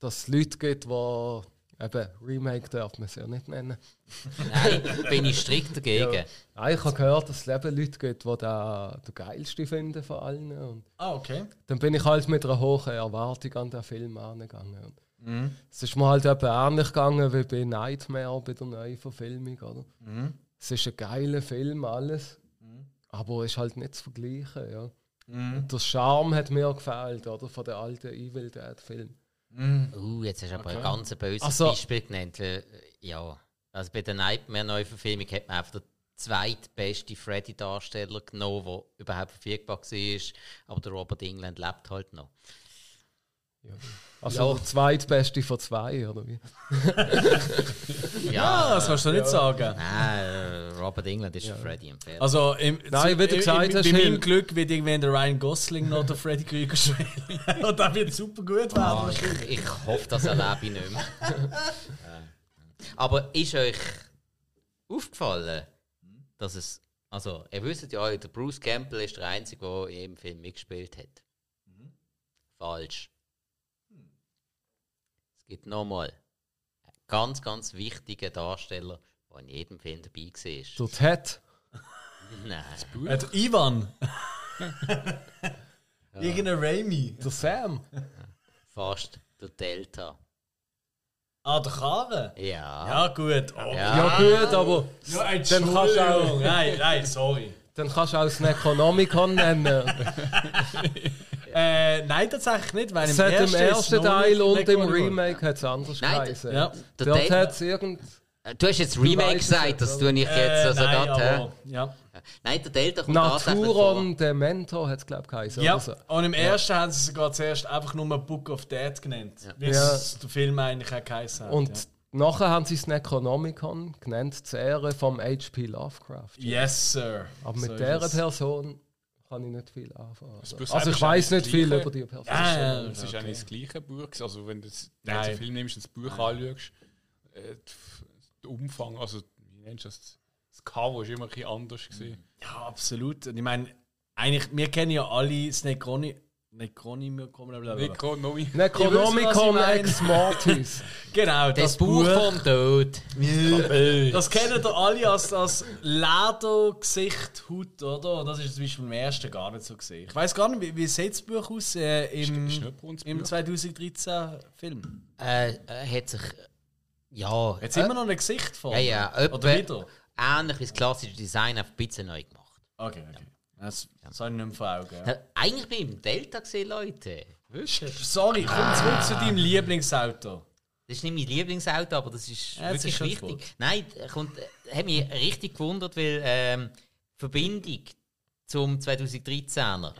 dass es Leute gibt, die eben Remake darf man es ja nicht nennen. Nein, bin ich strikt dagegen. Nein, ich habe gehört, dass es Leute gibt, die den, den geilsten finden von allen. Und Ah, okay. dann bin ich halt mit einer hohen Erwartung an den Film angegangen. Und Es ist mir halt etwa ähnlich gegangen wie bei Nightmare, bei der neuen Verfilmung. Oder? Es ist ein geiler Film, alles. Aber es ist halt nicht zu vergleichen. Ja. Und der Charme hat mir gefällt, oder? Von den alten Evil Dead-Filmen. Uh, jetzt hast du aber ein ganz böses Also- Beispiel genannt. Äh, ja, also bei der Nightmare-Neuverfilmung hat man einfach den zweitbesten Freddy-Darsteller genommen, der überhaupt verfügbar war. Aber der Robert England lebt halt noch. Also der zweitbeste von zwei, oder wie? Ah, das kannst du nicht sagen. Nein, äh, Robert England ist für Freddy empfehlt. Also, im, Nein, wie du im- gesagt im, hast, bei meinem. Glück wird irgendwann der Ryan Gosling noch der Freddy Krüger spielen. Und das wird super gut werden. Ah, ich, ich hoffe, das erlebe ich nicht mehr. Äh. Aber ist euch aufgefallen, dass es. Also, ihr wisst ja, der Bruce Campbell ist der Einzige, der in jedem Film mitgespielt hat. Falsch. Gibt nochmal einen ganz, ganz wichtigen Darsteller, der in jedem Film dabei war. Der Ted. Nein. Äh, der Ivan. Irgendein Raimi. Der Sam. Fast der Delta. Ah, der Karren. Ja. Ja, gut. Oh. Ja. Ja, gut, aber Ja, dann kannst du auch, Entschuldigung. Nein, nein, sorry. dann kannst du auch das Necronomicon nennen. Äh, nein, tatsächlich nicht, weil Es im hat im ersten, ersten Teil und im. Remake hat es anders Nein, geheißen. Ja. Der Dort hat es irgend... Du hast jetzt Remake es gesagt, das tue ich jetzt Äh, also nein, gerade. ja. Nein, der Delta kommt. Naturon Demento hat es, glaube ich, geheißen. Ja, oder so. und im ersten haben sie sogar zuerst einfach nur Book of Dead genannt. Wie es der Film eigentlich auch geheißen hat. Und ja. nachher haben sie es Necronomicon genannt, zur Ehre vom H.P. Lovecraft. Yes, Sir. Aber mit So dieser es. Person kann ich nicht viel anfangen. Also, also ich weiß nicht viel über die Person. Ja, ja, Es ist okay. eigentlich das gleiche Buch. Also wenn du das Nein. ganze Film nimmst und das Buch anschaust, äh, der Umfang, also wie nennst du das? Das Cover ist immer ein bisschen anders gewesen. Ja, absolut. Und ich meine, eigentlich, wir kennen ja alle das Necroni... Necronomicon. Necronomicon meine. ex Mortis. Genau, das, Das Buch vom Tod. Das kennen ihr alle als, als Ledergesicht, Haut, oder? Und das ist zum Beispiel im ersten gar nicht so gesehen. Ich weiß gar nicht, wie, wie sieht das Buch aus äh, im, Ist im Buch? 2013 Film? Äh, äh, hat sich. Ja. Jetzt immer noch ein Gesicht vor. Ja, ja. Oder wieder? Ähnlich wie das klassische Design, einfach ein bisschen neu gemacht. Okay, okay. Das, das habe ich nicht mehr vor Augen. Ja. Eigentlich bin ich im Delta gesehen, Leute. Sorry, komm zurück zu deinem Lieblingsauto. Das ist nicht mein Lieblingsauto, aber das ist Ja, wirklich ist wichtig. Nein, kommt, äh, hat mich richtig gewundert, weil ähm, Verbindung zum 2013er,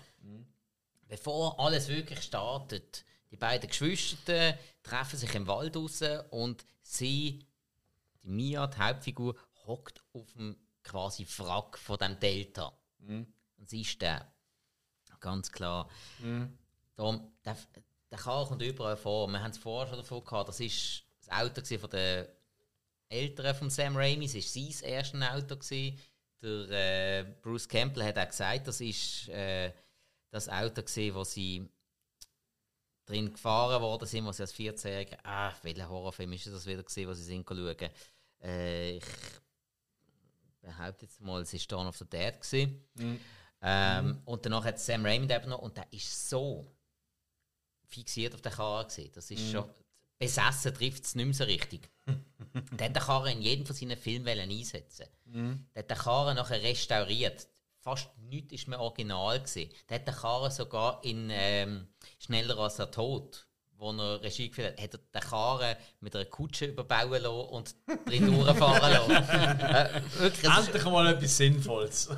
bevor alles wirklich startet, die beiden Geschwister treffen sich im Wald raus und sie, die Mia, die Hauptfigur, hockt auf dem quasi Wrack von dem Delta. Und sie ist der. Ganz klar. Darum, der, der Karl kommt überall vor. Wir haben es vorher schon davon gehabt, das ist das Auto von den Eltern von Sam Raimi. Es war sein erstes Auto. Gewesen. Der äh, Bruce Campbell hat auch gesagt, das ist äh, das Auto, gewesen, wo sie drin gefahren worden sind, wo sie als 14-Jährige, ah, welcher Horrorfilm ist das wieder gewesen, wo sie sind schauen. Äh, ich behaupte jetzt mal, es war Dawn of the Dead gewesen. Ähm, Und danach hat Sam Raimi den noch und der ist so fixiert auf den Karren gewesen. Das ist schon besessen trifft es nicht mehr so richtig. der hat den Karren in jedem von seinen Filmen einsetzen. Der hat den Karren nachher restauriert. Fast nichts ist mehr original gewesen. Der hat den Karren sogar in ähm, Schneller als der Tod, wo er Regie geführt hat, hat er den Karren mit einer Kutsche überbauen lassen und drin durchfahren lassen. äh, wirklich, Endlich mal etwas Sinnvolles.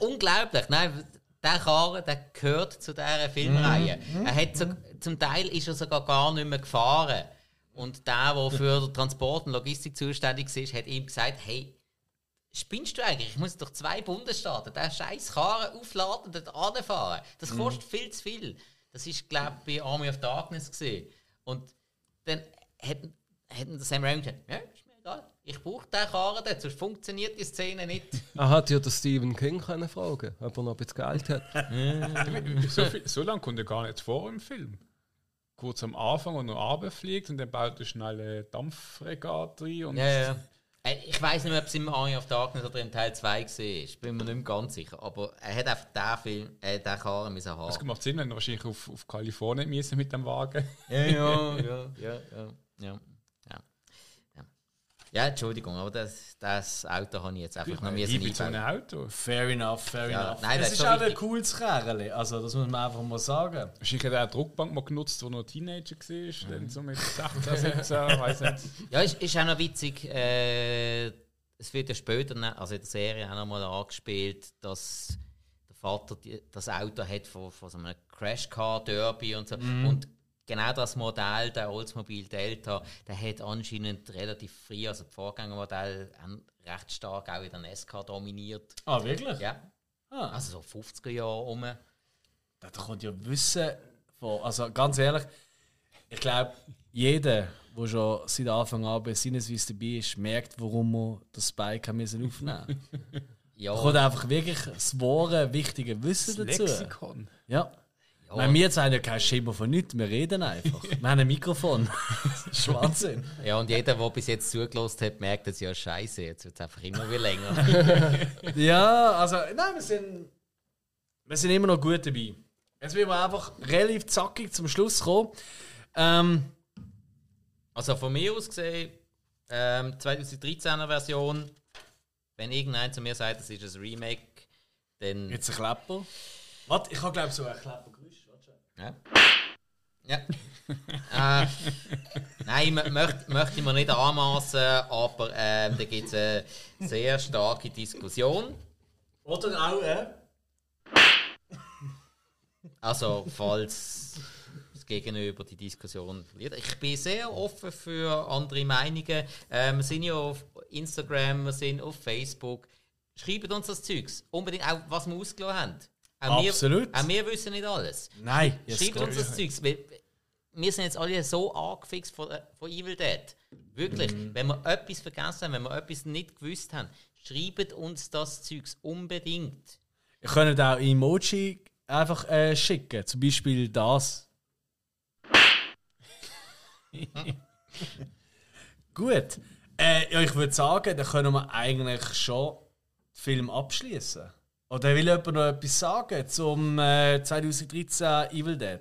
Unglaublich. Nein, der Karren, der gehört zu dieser Filmreihe. Er hat so, zum Teil ist er sogar gar nicht mehr gefahren. Und der, der für den Transport und Logistik zuständig ist, hat ihm gesagt, hey, spinnst du eigentlich? Ich muss durch zwei Bundesstaaten den scheiß Karren aufladen und dort anfahren. Das kostet viel zu viel. Das ist, glaube ich, bei Army of Darkness gesehen. Und dann hat, hat Sam Raimi gesagt, ja, ist mir egal. Ich brauche den Karren dort, sonst funktioniert die Szene nicht. Er hat ja den Stephen King können fragen, ob er noch ein bisschen Geld hat. so, viel, so lange kommt er gar nicht vor im Film. Kurz am Anfang, wo er runterfliegt und dann baut er schnell eine Dampfregat rein. Und Ja, ja. Äh, Ich weiß nicht mehr, ob es im Army of Darkness oder im Teil 2 war. Ich bin mir nicht mehr ganz sicher. Aber er hat einfach den Film, äh, den Karren müssen Es haben. macht Sinn, wenn er wahrscheinlich auf, auf Kalifornien müssen mit dem Wagen. Ja, ja, ja. Ja, ja. ja. Ja Entschuldigung, aber das, das Auto habe ich jetzt einfach noch müssen Liebe zu einbauen. einem Auto. Fair enough, fair Ja, enough. nein, das es ist auch ein cooles Kerl. Also, das muss man einfach mal sagen. Wahrscheinlich hat er eine Druckbank mal genutzt, wo er noch Teenager war. Dann so mit 16, 17, weiß nicht. Ja, ist, ist auch noch witzig. Äh, es wird ja später, ne- also in der Serie auch noch mal angespielt, dass der Vater die, das Auto hat von, von so einem Crashcar Derby und so. Und genau das Modell, der Oldsmobile Delta, der hat anscheinend relativ früh, also das Vorgängermodell, recht stark auch in der NASCAR dominiert. Ah, wirklich? Ja, Ah. also so 50er Jahre um. Da kommt ja Wissen von. Also ganz ehrlich, ich glaube, jeder, der schon seit Anfang an bei Sinnesweise dabei ist, merkt, warum wir das Spike haben müssen aufnehmen Ja, Da kommt einfach wirklich das wahre, wichtige Wissen dazu. Lexikon. Ja. Weil wir jetzt haben ja kein Schimmer von nichts, wir reden einfach. wir haben ein Mikrofon. das ist Wahnsinn. ja, und jeder, der bis jetzt zugelassen hat, merkt jetzt ja Scheiße, jetzt wird es einfach immer wieder länger. Ja, also, nein, wir sind, wir sind immer noch gut dabei. Jetzt will wir einfach relativ zackig zum Schluss kommen. Ähm, Also von mir aus gesehen, ähm, 2013er Version, wenn irgendein zu mir sagt, das ist ein Remake, dann. jetzt ein Klepper. Warte, ich habe glaube so ein Kleppergeräusch. Ja. ja. äh, nein, mö- möchte, möchte ich mir nicht anmaßen, aber ähm, da gibt es eine sehr starke Diskussion. Oder auch, äh? Also, falls das Gegenüber die Diskussion verliert. Ich bin sehr offen für andere Meinungen. Ähm, wir sind ja auf Instagram, wir sind auf Facebook. Schreibt uns das Zeugs. Unbedingt auch, was wir ausgelassen haben. Auch Absolut. Wir, auch wir wissen nicht alles. Nein, Schreibt uns das Zeugs. weil Wir sind jetzt alle so angefixt von, äh, von Evil Dead. Wirklich. Mhm. Wenn wir etwas vergessen haben, wenn wir etwas nicht gewusst haben, schreibt uns das Zeugs unbedingt. Ihr könnt auch Emoji einfach äh, schicken. Zum Beispiel das. Gut. Äh, ja, ich würde sagen, dann können wir eigentlich schon den Film abschließen. Oder will jemand noch etwas sagen zum äh, 2013 Evil Dead?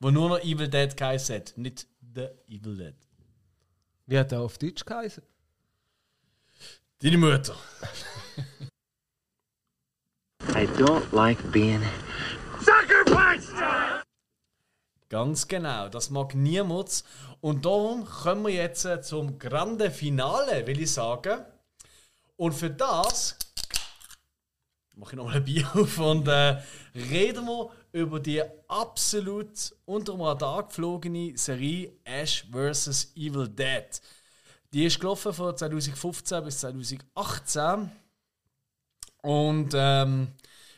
Wo nur noch Evil Dead geheißen hat, nicht The Evil Dead. Wie hat er auf Deutsch geheißen? Deine Mutter. I don't like being Ganz genau, das mag niemand. Und darum kommen wir jetzt äh, zum grande Finale, will ich sagen. Und für das mache ich nochmal ein Bier auf und äh, reden wir über die absolut unter dem Radar geflogene Serie Ash vs. Evil Dead. Die ist gelaufen von 2015 bis 2018. Und ähm,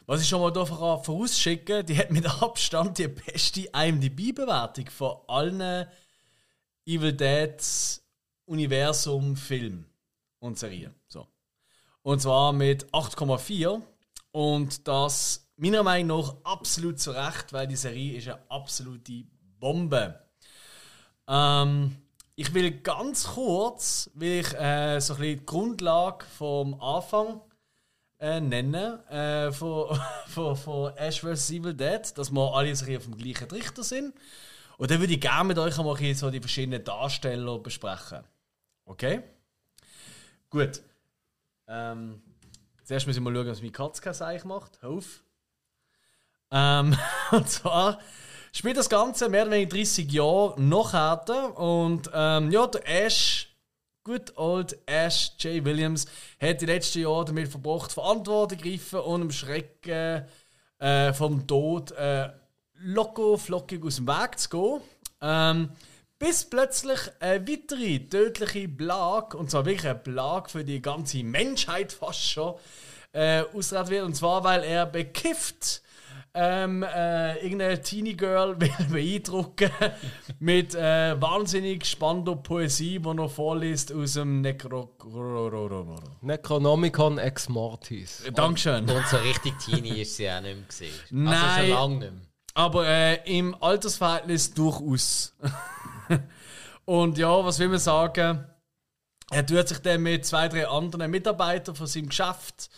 was ich schon mal hier vor- vorausschicken, die hat mit Abstand die beste IMDb-Bewertung von allen Evil Dead Universum Film und Serien. So. Und zwar mit 8,4 und das meiner Meinung nach absolut zu Recht, weil die Serie ist eine absolute Bombe. Ähm, ich will ganz kurz, will ich äh, so die Grundlage vom Anfang äh, nennen äh, von, von, von Ash vs. Evil Dead, dass wir alle so auf dem gleichen Trichter sind. Und dann würde ich gerne mit euch einmal so die verschiedenen Darsteller besprechen. Okay? Gut. Ähm, zuerst müssen wir mal schauen, was meine Katze eigentlich macht. Auf. Ähm, und zwar spielt das Ganze mehr oder weniger 30 Jahre noch härter. Und ähm, ja, der Ash, good old Ash J. Williams, hat die letzten Jahre damit verbracht, Verantwortung greifen und im Schrecken äh, vom Tod äh, locker flockig aus dem Weg zu gehen. Ähm, bis plötzlich eine weitere tödliche Plage, und zwar wirklich eine Plage für die ganze Menschheit fast schon, äh, ausgerät wird. Und zwar, weil er bekifft ähm, äh, irgendeine Teenie Girl will beeindrucken mit äh, wahnsinnig spannender Poesie, die er vorliest aus dem Necro. Necronomicon Ex Mortis. Dankeschön. Und so richtig teeny ist sie auch nicht mehr gesehen. Also Nein. schon lange nicht mehr. Aber äh, im Altersverhältnis durchaus. Und ja, was will man sagen? Er tut sich dann mit zwei, drei anderen Mitarbeitern von seinem Geschäft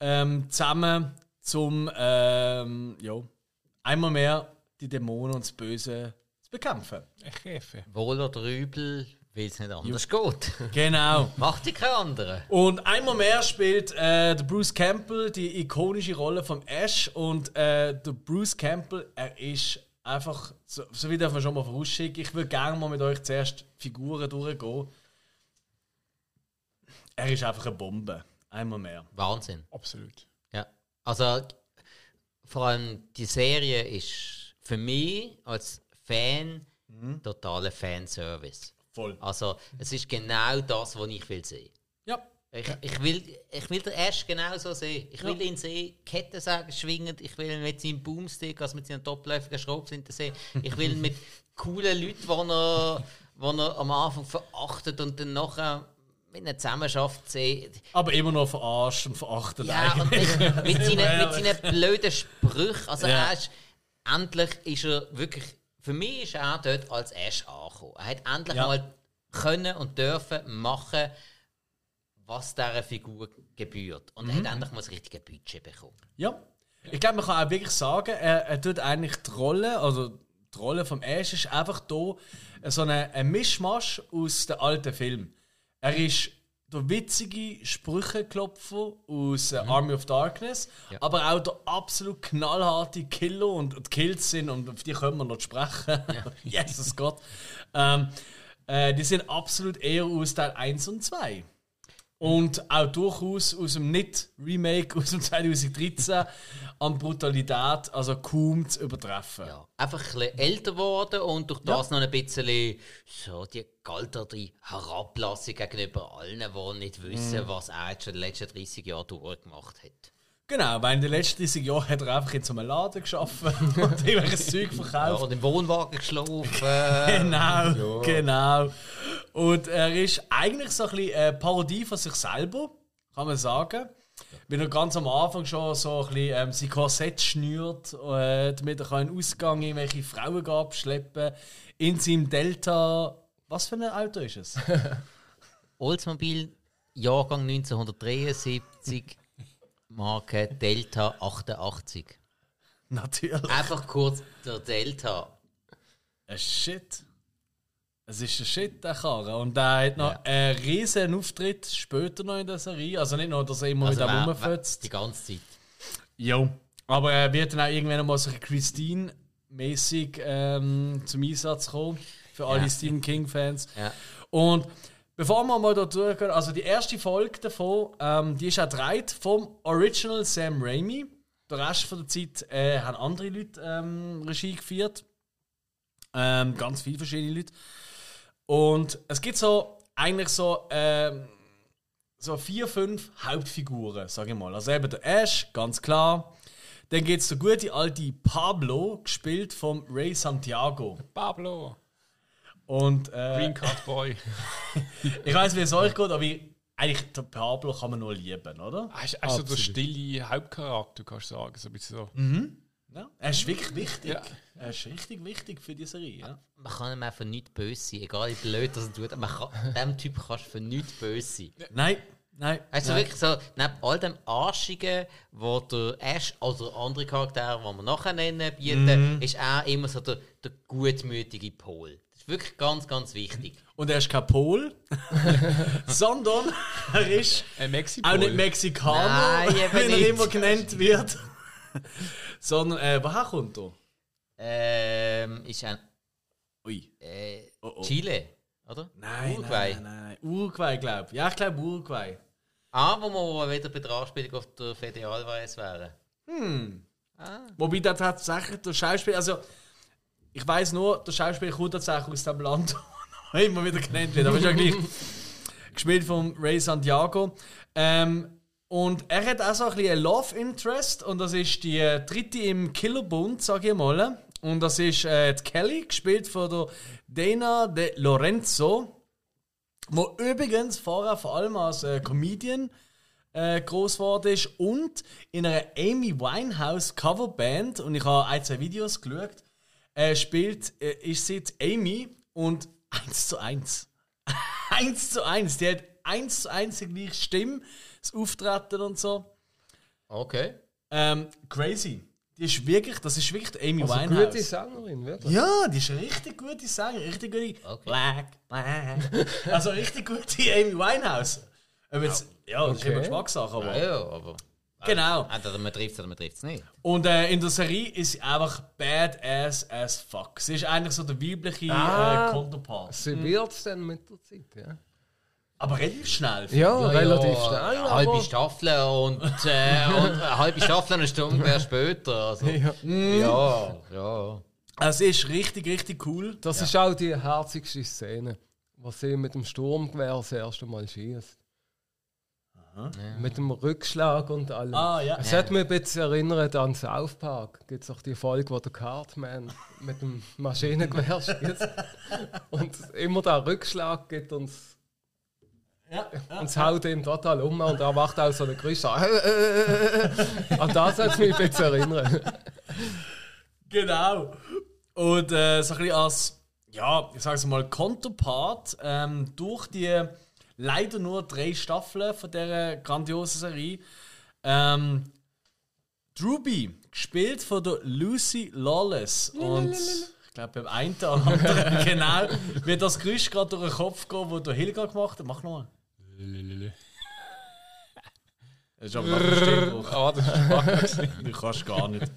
ähm, zusammen zum ähm, ja, einmal mehr die Dämonen und das Böse zu bekämpfen. Ich helfe. Wohl oder übel, weil es nicht anders geht. Genau. Macht die keine andere. Und einmal mehr spielt äh, der Bruce Campbell die ikonische Rolle von Ash. Und äh, der Bruce Campbell, er ist einfach, so, so wie darf man schon mal vorausschicken, ich würde gerne mal mit euch zuerst Figuren durchgehen. Er ist einfach eine Bombe. Einmal mehr. Wahnsinn. Absolut. Ja. Also, vor allem die Serie ist für mich als Fan totaler Fanservice. Voll. Also, es ist genau das, was ich will sehen. Ja. Ich, ich, will, ich will den Ash genau so sehen. Ich will ihn sehen, Kettensägen schwingend. Ich will ihn mit seinem Boomstick, also mit seinen doppläufigen Schrobslinten sehen. Ich will ihn mit coolen Leuten, die er, die er am Anfang verachtet und dann nachher mit ihnen zusammenarbeitet sehen. Aber immer noch verarscht und verachtet Ja, und eigentlich. mit, seinen, mit seinen blöden Sprüchen. Also Ja. ist, endlich ist er wirklich, für mich ist er dort als Ash angekommen. Er hat endlich Ja. mal können und dürfen machen, was dieser Figur gebührt. Und Mhm. er hat endlich mal das richtige Budget bekommen. Ja. Ich glaube, man kann auch wirklich sagen, er, er tut eigentlich die Rolle, also die Rolle vom Ash ist einfach da so eine, ein Mischmasch aus den alten Filmen. Er ist der witzige Sprücheklopfer aus äh, Army of Darkness, Ja. aber auch der absolut knallharte Killer und, und Kills sind, und auf die können wir noch sprechen. Jesus Gott. Ähm, äh, die sind absolut eher aus Teil 1 und 2. Und auch durchaus aus dem Nicht-Remake aus dem 2013 an Brutalität, also kaum zu übertreffen. Ja. Einfach ein bisschen älter geworden und durch das noch ein bisschen so die gealterte Herablassung gegenüber allen, die nicht wissen, Mhm. was er jetzt schon in den letzten 30 Jahren durchgemacht hat. Genau, weil in den letzten 30 Jahren hat er einfach in so einem Laden geschafft und irgendwelches Zeug Ja, verkauft. und im Wohnwagen geschlafen. Genau, genau. Und er ist eigentlich so ein bisschen eine Parodie von sich selber, kann man sagen. Wenn er ganz am Anfang schon so ein bisschen ähm, sein Korsett schnürt, äh, damit er kann in den Ausgang irgendwelche Frauen abschleppen in seinem Delta. Was für ein Auto ist es? Oldsmobile, Jahrgang 1973, Marke Delta 88. Natürlich. Einfach kurz der Delta. Ein Shit. Es ist ein Shit, der Karre. Und der hat noch einen riesen Auftritt später noch in der Serie. Also nicht nur, dass er immer Also wer- rumfetzt. Die ganze Zeit. Jo. Aber er wird dann auch irgendwann mal so Christine-mäßig ähm, zum Einsatz kommen. Für alle Ja. Stephen King-Fans. Ja. Und bevor wir mal da durchgehen, also die erste Folge davon, ähm, die ist auch gedreht vom Original Sam Raimi. Der Rest von der Zeit äh, haben andere Leute ähm, Regie geführt. Ähm, ganz viele verschiedene Leute. Und es gibt so eigentlich so ähm, so vier, fünf Hauptfiguren, sage ich mal. Also eben der Ash, ganz klar. Dann gibt es der gute alte Pablo, gespielt vom Ray Santiago. Pablo. Und äh, Green Card Boy. ich weiß, wie es euch geht, aber ich, eigentlich der Pablo kann man nur lieben, oder? Er ist also der stille Hauptcharakter, kannst du sagen. So ein bisschen so. Ja. Er ist wirklich wichtig. Ja. Er ist richtig wichtig für die Serie. Ja. Man kann ihm einfach nicht böse sein, egal wie blöd das er tut. Man kann, dem Typ kannst du für nichts böse sein. Nein, nein. Also nein. wirklich so, neben all dem Arschigen, wo der Ash oder andere Charaktere, die wir nachher nennen, bieten, ist er immer so der, der gutmütige Pol. Das ist wirklich ganz, ganz wichtig. Und er ist kein Pol, sondern er ist Ein Mexipol. auch nicht Mexikaner, Nein, wie er nicht. immer genannt wird. sondern, äh, woher kommt er? Ähm, ist ein Ui. äh, Oh, oh. Chile, oder? Nein, Uruguay. nein, nein, nein. Uruguay, glaube ich. Ja, ich glaube Uruguay. Ah, wo wir wieder bei der Anspielung auf der Federalweise wären. Wobei da tatsächlich der Schauspieler, also ich weiß nur, der Schauspieler kommt tatsächlich aus dem Land, wo immer wieder genannt wird, aber ist ja gleich gespielt von Ray Santiago. Ähm, und er hat auch so ein bisschen Love Interest und das ist die dritte im Killerbund, sage ich mal. Und das ist äh, die Kelly, gespielt von der Dana De Lorenzo, wo übrigens vorher vor allem als äh, Comedian äh, groß geworden ist und in einer Amy Winehouse Coverband und ich habe ein, zwei Videos geschaut, äh, spielt, äh, ist sie die Amy und eins zu eins. eins zu eins. Die hat eins zu eins die gleiche Stimme, das Auftreten und so. Okay. Ähm, crazy. Die ist wirklich, das ist wirklich die Amy Also Winehouse. gute Sängerin, wirklich. Ja, die ist eine richtig gute Sänger, richtig gute. Okay. Black, black. Also richtig gute Amy Winehouse. Aber jetzt, ja, das ist immer Geschmackssache, aber. Ja, ja, aber. Genau. Entweder man trifft es oder man trifft es nicht. Und äh, in der Serie ist sie einfach badass as fuck. Sie ist eigentlich so der weibliche Ah. äh, Counterpart. Sie wird es dann mit der Zeit, ja. Aber relativ schnell. Ja, relativ ja, schnell. Eine halbe Staffel und, äh, und eine halbe Staffel eine Stunde mehr später. Also, Ja. ja, ja. Also, sie ist richtig, richtig cool. Das ist auch die herzigste Szene, wo sie mit dem Sturmgewehr das erste Mal schießt. Mit dem Rückschlag und allem. Ah, ja. Es hat mich ein bisschen erinnert an South Park. Gibt es auch die Folge, wo der Cartman mit dem Maschinengewehr schießt. und immer der Rückschlag gibt uns. Ja, Und es haut ihn total um und er macht auch so eine Grüße. An das hat es mich ein bisschen erinnert. Genau. Und äh, so ein bisschen als, ja, ich sage es mal, Counterpart ähm, durch die leider nur drei Staffeln von dieser grandiosen Serie. Ähm, Druby, gespielt von der Lucy Lawless. Und ich glaube, beim einen oder anderen, genau, wird das Geräusch gerade durch den Kopf gehen, wo der Hilga gemacht hat. Mach nochmal. Das ist aber noch ein Stimmbruch. Ah, das ist. Du kannst gar nicht.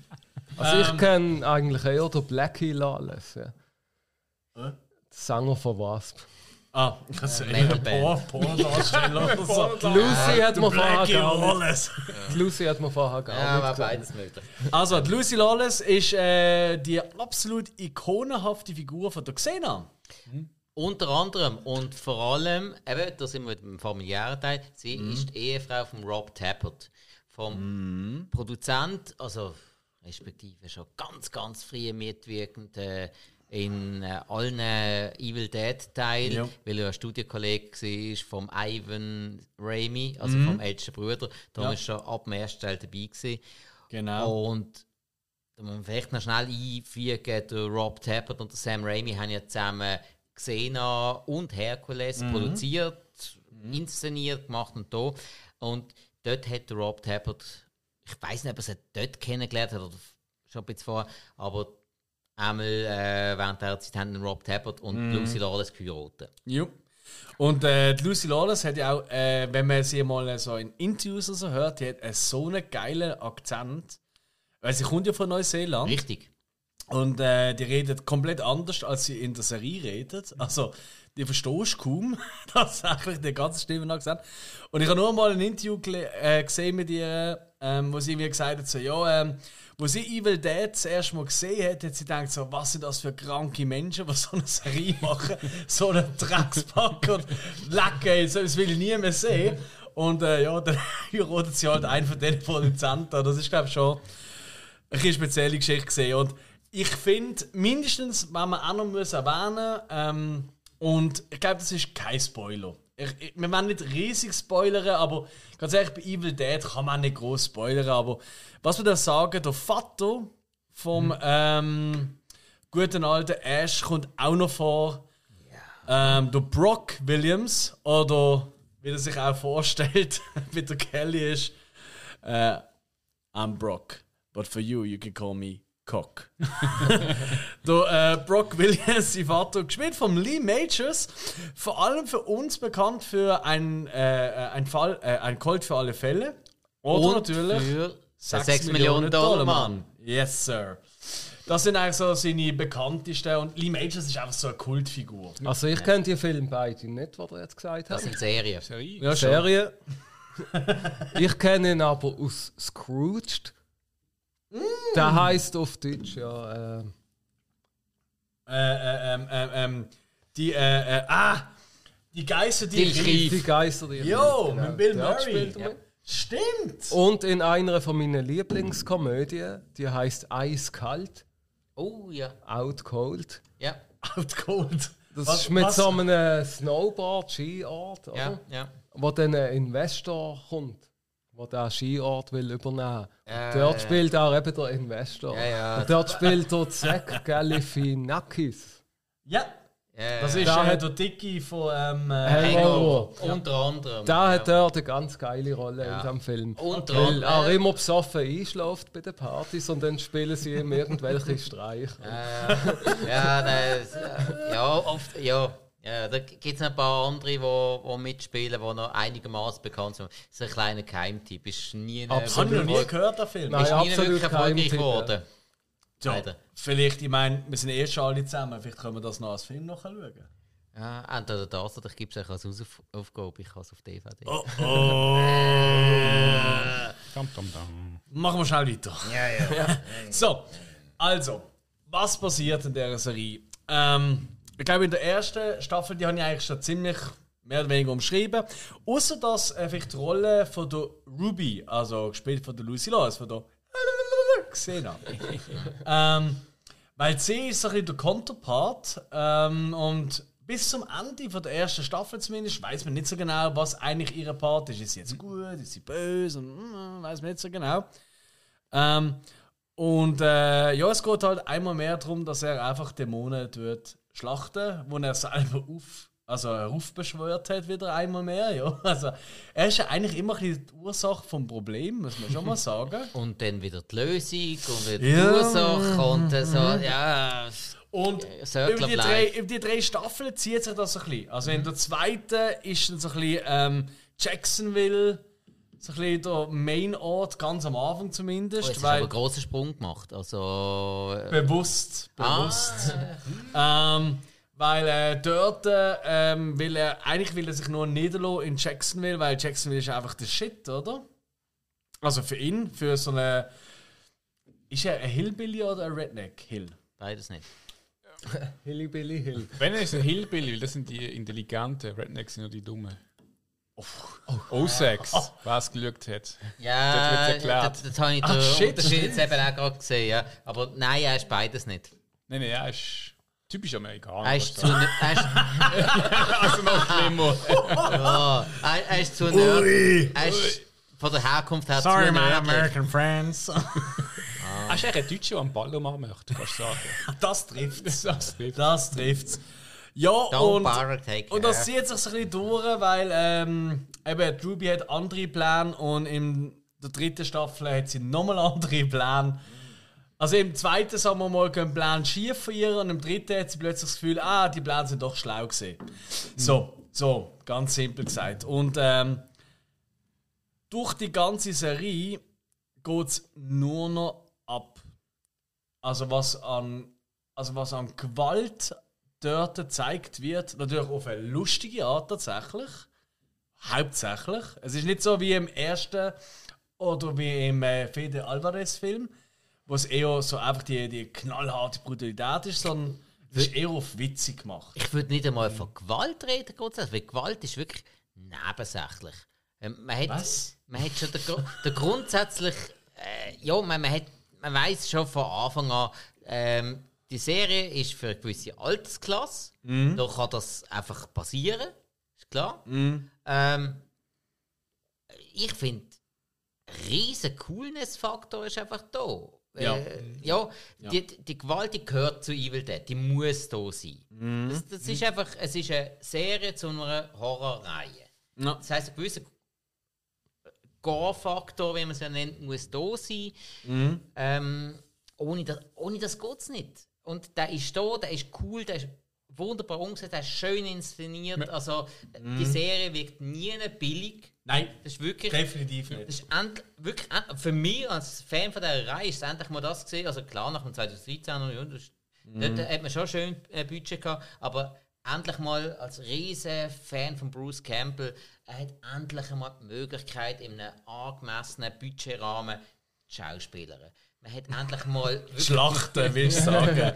Also Ähm. ich kenne eigentlich eher den Blackie Lawless. Ja. Der Sänger von Wasp. Ah, das ist ein Porn- Pornodarsteller oder so. Die Lucy hat man vorher Blackie gar nicht. Lawless. Die Lucy hat man vorher gar Ja, nicht war gesehen. beides möglich. Also, die Lucy Lawless ist äh, die absolut ikonenhafte Figur von der Xena. Unter anderem und vor allem, eben, da sind wir mit dem familiären Teil, sie ist die Ehefrau von Rob Tappert. Vom Produzent, also respektive schon ganz, ganz früh mitwirkend äh, in äh, allen äh, Evil Dead Teilen, Ja. weil er ein Studienkollege war vom Ivan Raimi, also vom ältesten Bruder. Da Ja. war schon ab dem ersten Teil dabei. Gewesen. Genau. Und da muss man vielleicht noch schnell einfügen, der Rob Tappert und der Sam Raimi haben ja zusammen Xena und Hercules produziert, inszeniert, gemacht und da. Und dort hat der Rob Tappert, ich weiß nicht, ob er sie dort kennengelernt hat oder schon ein bisschen vorher, aber einmal äh, während der Zeit haben den Rob Tappert und Lucy Lawless geheiratet. Ja. Und äh, Lucy Lawless hat ja auch, äh, wenn man sie mal so in Interviews oder so hört, die hat äh, so einen geilen Akzent. Weil sie kommt ja von Neuseeland. Richtig. Und äh, die redet komplett anders, als sie in der Serie redet. Also, die verstehst kaum tatsächlich die ganze Stimme Akzent. Und ich habe nur mal ein Interview äh, gesehen mit ihr, ähm, wo sie mir gesagt hat, so, ja, ähm, wo sie Evil Dead das erste Mal gesehen hat, hat sie gedacht, so, was sind das für kranke Menschen, die so eine Serie machen, so einen Dreckspack und lecken, das will ich nie mehr sehen. Und äh, ja, dann heiratet sie halt einen von den Produzenten. Das ist, glaube ich, schon eine spezielle Geschichte gesehen. Und ich finde, mindestens, wenn man auch noch muss erwähnen ähm, und ich glaube, das ist kein Spoiler. Ich, wir wollen nicht riesig spoilern, aber ganz ehrlich, bei Evil Dead kann man nicht groß spoilern. Aber was wir da sagen, der Vater vom ähm, guten alten Ash kommt auch noch vor. Ähm, der Brock Williams, oder wie er sich auch vorstellt, wie der Kelly ist, äh, I'm Brock, but for you, you can call me Cock. der äh, Brock Williams, sein Vater, gespielt von Lee Majors, vor allem für uns bekannt für ein, äh, ein Fall, äh, ein Colt für alle Fälle. Oder Und natürlich für 6 Millionen Dollar Mann. Yes, sir. Das sind eigentlich so seine bekanntesten und Lee Majors ist einfach so eine Kultfigur. Also ich kenne die Filme beide nicht, was er jetzt gesagt hat. Das sind Serien. Serie. Ja, schon. Serie. ich kenne ihn aber aus Scrooged. Der heißt auf Deutsch ja. Äh, Äh, äh, ähm, ähm, ähm, die, äh, äh, ah, die Geister, die Die Krieg. die Geister, die Jo, mit Bill Murray. Ja. Stimmt! Und in einer von meinen Lieblingskomödien, die heißt Eiskalt, Oh ja. Out Cold. Ja. Out Cold. Das Was- ist mit was- so einem Snowboard-Skiort, oder? Ja, ja. wo dann ein Investor kommt, der Skiort will übernehmen Ja, Dort ja. spielt auch eben der Investor. Ja, ja. Und dort spielt der Zack Galifianakis. Ja, Ja, das ist Da äh, der Dicky von ähm, äh, Hangover. Hangover. Unter anderem. Der hat ja. dort eine ganz geile Rolle Ja. in diesem Film. Unter Weil er anderem- immer besoffen einschläft bei den Partys und dann spielen sie ihm irgendwelche Streiche. Äh, ja, das, äh, ja, oft, ja. Ja, da gibt es ein paar andere, die wo, wo mitspielen, die noch einigermaßen bekannt sind. Das ist ein kleiner Geheimtipp. Ist nie Absolut. Habe ich noch nie gehört, der Film. Nein. ist nie absolut wirklich erfolgreich geworden. ja, leider. vielleicht, ich meine, wir sind eh schon alle zusammen, vielleicht können wir das noch als Film noch schauen. Ja, entweder das oder ich gebe es euch als Hausaufgabe. Ich habe es auf DVD. Oh, oh. Dam, dam, dam. Machen wir schnell weiter. Ja, ja. So, also, was passiert in dieser Serie? Ähm, ich glaube, in der ersten Staffel, die habe ich eigentlich schon ziemlich mehr oder weniger umschrieben. Außer dass äh, vielleicht die Rolle von der Ruby, also gespielt von der Lucy Lawless, von der gesehen habe. ähm, weil sie ist so ein bisschen der Counterpart ähm, und bis zum Ende von der ersten Staffel zumindest weiß man nicht so genau, was eigentlich ihre Part ist. Ist sie jetzt gut, ist sie böse mm, weiß man nicht so genau. Ähm, und äh, ja, es geht halt einmal mehr darum, dass er einfach Dämonen tut schlachten, wo er selber auf, also heraufbeschwört hat, wieder einmal mehr. Ja. Also, er ist ja eigentlich immer ein bisschen die Ursache vom Problem, muss man schon mal sagen. Und dann wieder die Lösung und wieder die Ja. Ursache und äh, so, ja. Und Äh, Circle über die, drei, über die drei Staffeln zieht sich das ein bisschen. Also in der zweiten ist dann so ein bisschen ähm, Jacksonville, so ein bisschen der Main-Ort, ganz am Anfang Oh, zumindest. jetzt hast du weil einen grossen Sprung gemacht. Also. Äh, bewusst, Ah. bewusst. Ähm, weil äh, dort ähm, will er, eigentlich will er sich nur niederlassen in Jacksonville, weil Jacksonville ist einfach der Shit, oder? Also für ihn, für so eine. Ist er ein Hillbilly oder ein Redneck Hill? beides nicht. Hillybilly Hill. Wenn er ist ein Hillbilly, weil das sind die intelligenten, Rednecks sind nur die dummen. Oh, 6, was geschaut hat. Ja, Das das, erklärt. das, das habe ich Ah, den shit. Unterschied jetzt eben auch gerade gesehen. Ja. Aber nein, er ist beides nicht. Nein, nein, er ist typisch Amerikaner. Er ist zu. also, Er ist, also noch schlimmer. ja, er, er ist zu. Er ist von der Herkunft her zu nördlich. friends. Er ist eigentlich ein Deutscher, der einen Ball machen möchte, kannst du sagen. Das trifft Das trifft. Das trifft's. Ja, und, und das zieht sich so ein bisschen durch, weil ähm, eben, Ruby hat andere Pläne und in der dritten Staffel hat sie nochmal andere Pläne. Also im zweiten, sagen wir mal, gehen Pläne schief von ihr und im dritten hat sie plötzlich das Gefühl, ah, die Pläne sind doch schlau gewesen. So, so, ganz simpel gesagt. Und ähm, durch die ganze Serie geht es nur noch ab. Also was an, also was an Gewalt dort gezeigt wird, natürlich auf eine lustige Art tatsächlich. Hauptsächlich. Es ist nicht so wie im ersten oder wie im äh, Fede Alvarez-Film, wo es eher so einfach die, die knallharte Brutalität ist, sondern es ist eher auf witzig gemacht. Ich würde nicht einmal von Gewalt reden, grundsätzlich, weil Gewalt ist wirklich nebensächlich. Ähm, man hat, Was? Man hat schon der, der grundsätzlich, äh, ja, man, man, hat, man weiß schon von Anfang an, ähm, die Serie ist für eine gewisse Altersklasse. Da kann das einfach passieren, ist klar. Ähm, ich finde, riesen Coolness-Faktor ist einfach da. Ja. Äh, ja, Die, die Gewalt die gehört zu Evil Dead, die muss da sein. Das, das ist einfach, es ist eine Serie zu einer Horrorreihe. Ja. Das heisst, ein gewisser Gore-Faktor, wie man es ja nennt, muss da sein. Ähm, ohne, das, ohne das geht es nicht. Und der ist da, der ist cool, der ist wunderbar umgesetzt, der ist schön inszeniert. Also, die Serie wirkt nie billig. Nein, Das ist wirklich. definitiv nicht. Das ist end, wirklich, für mich als Fan von dieser Reihe ist es endlich mal das gesehen. Also klar, nach dem 2013, ja, das, dort hat man schon schön äh, Budget gehabt, aber endlich mal als riesen Fan von Bruce Campbell, er hat endlich mal die Möglichkeit, in einem angemessenen Budgetrahmen zu schauspielern. Man hat endlich mal Schlachten, willst du sagen.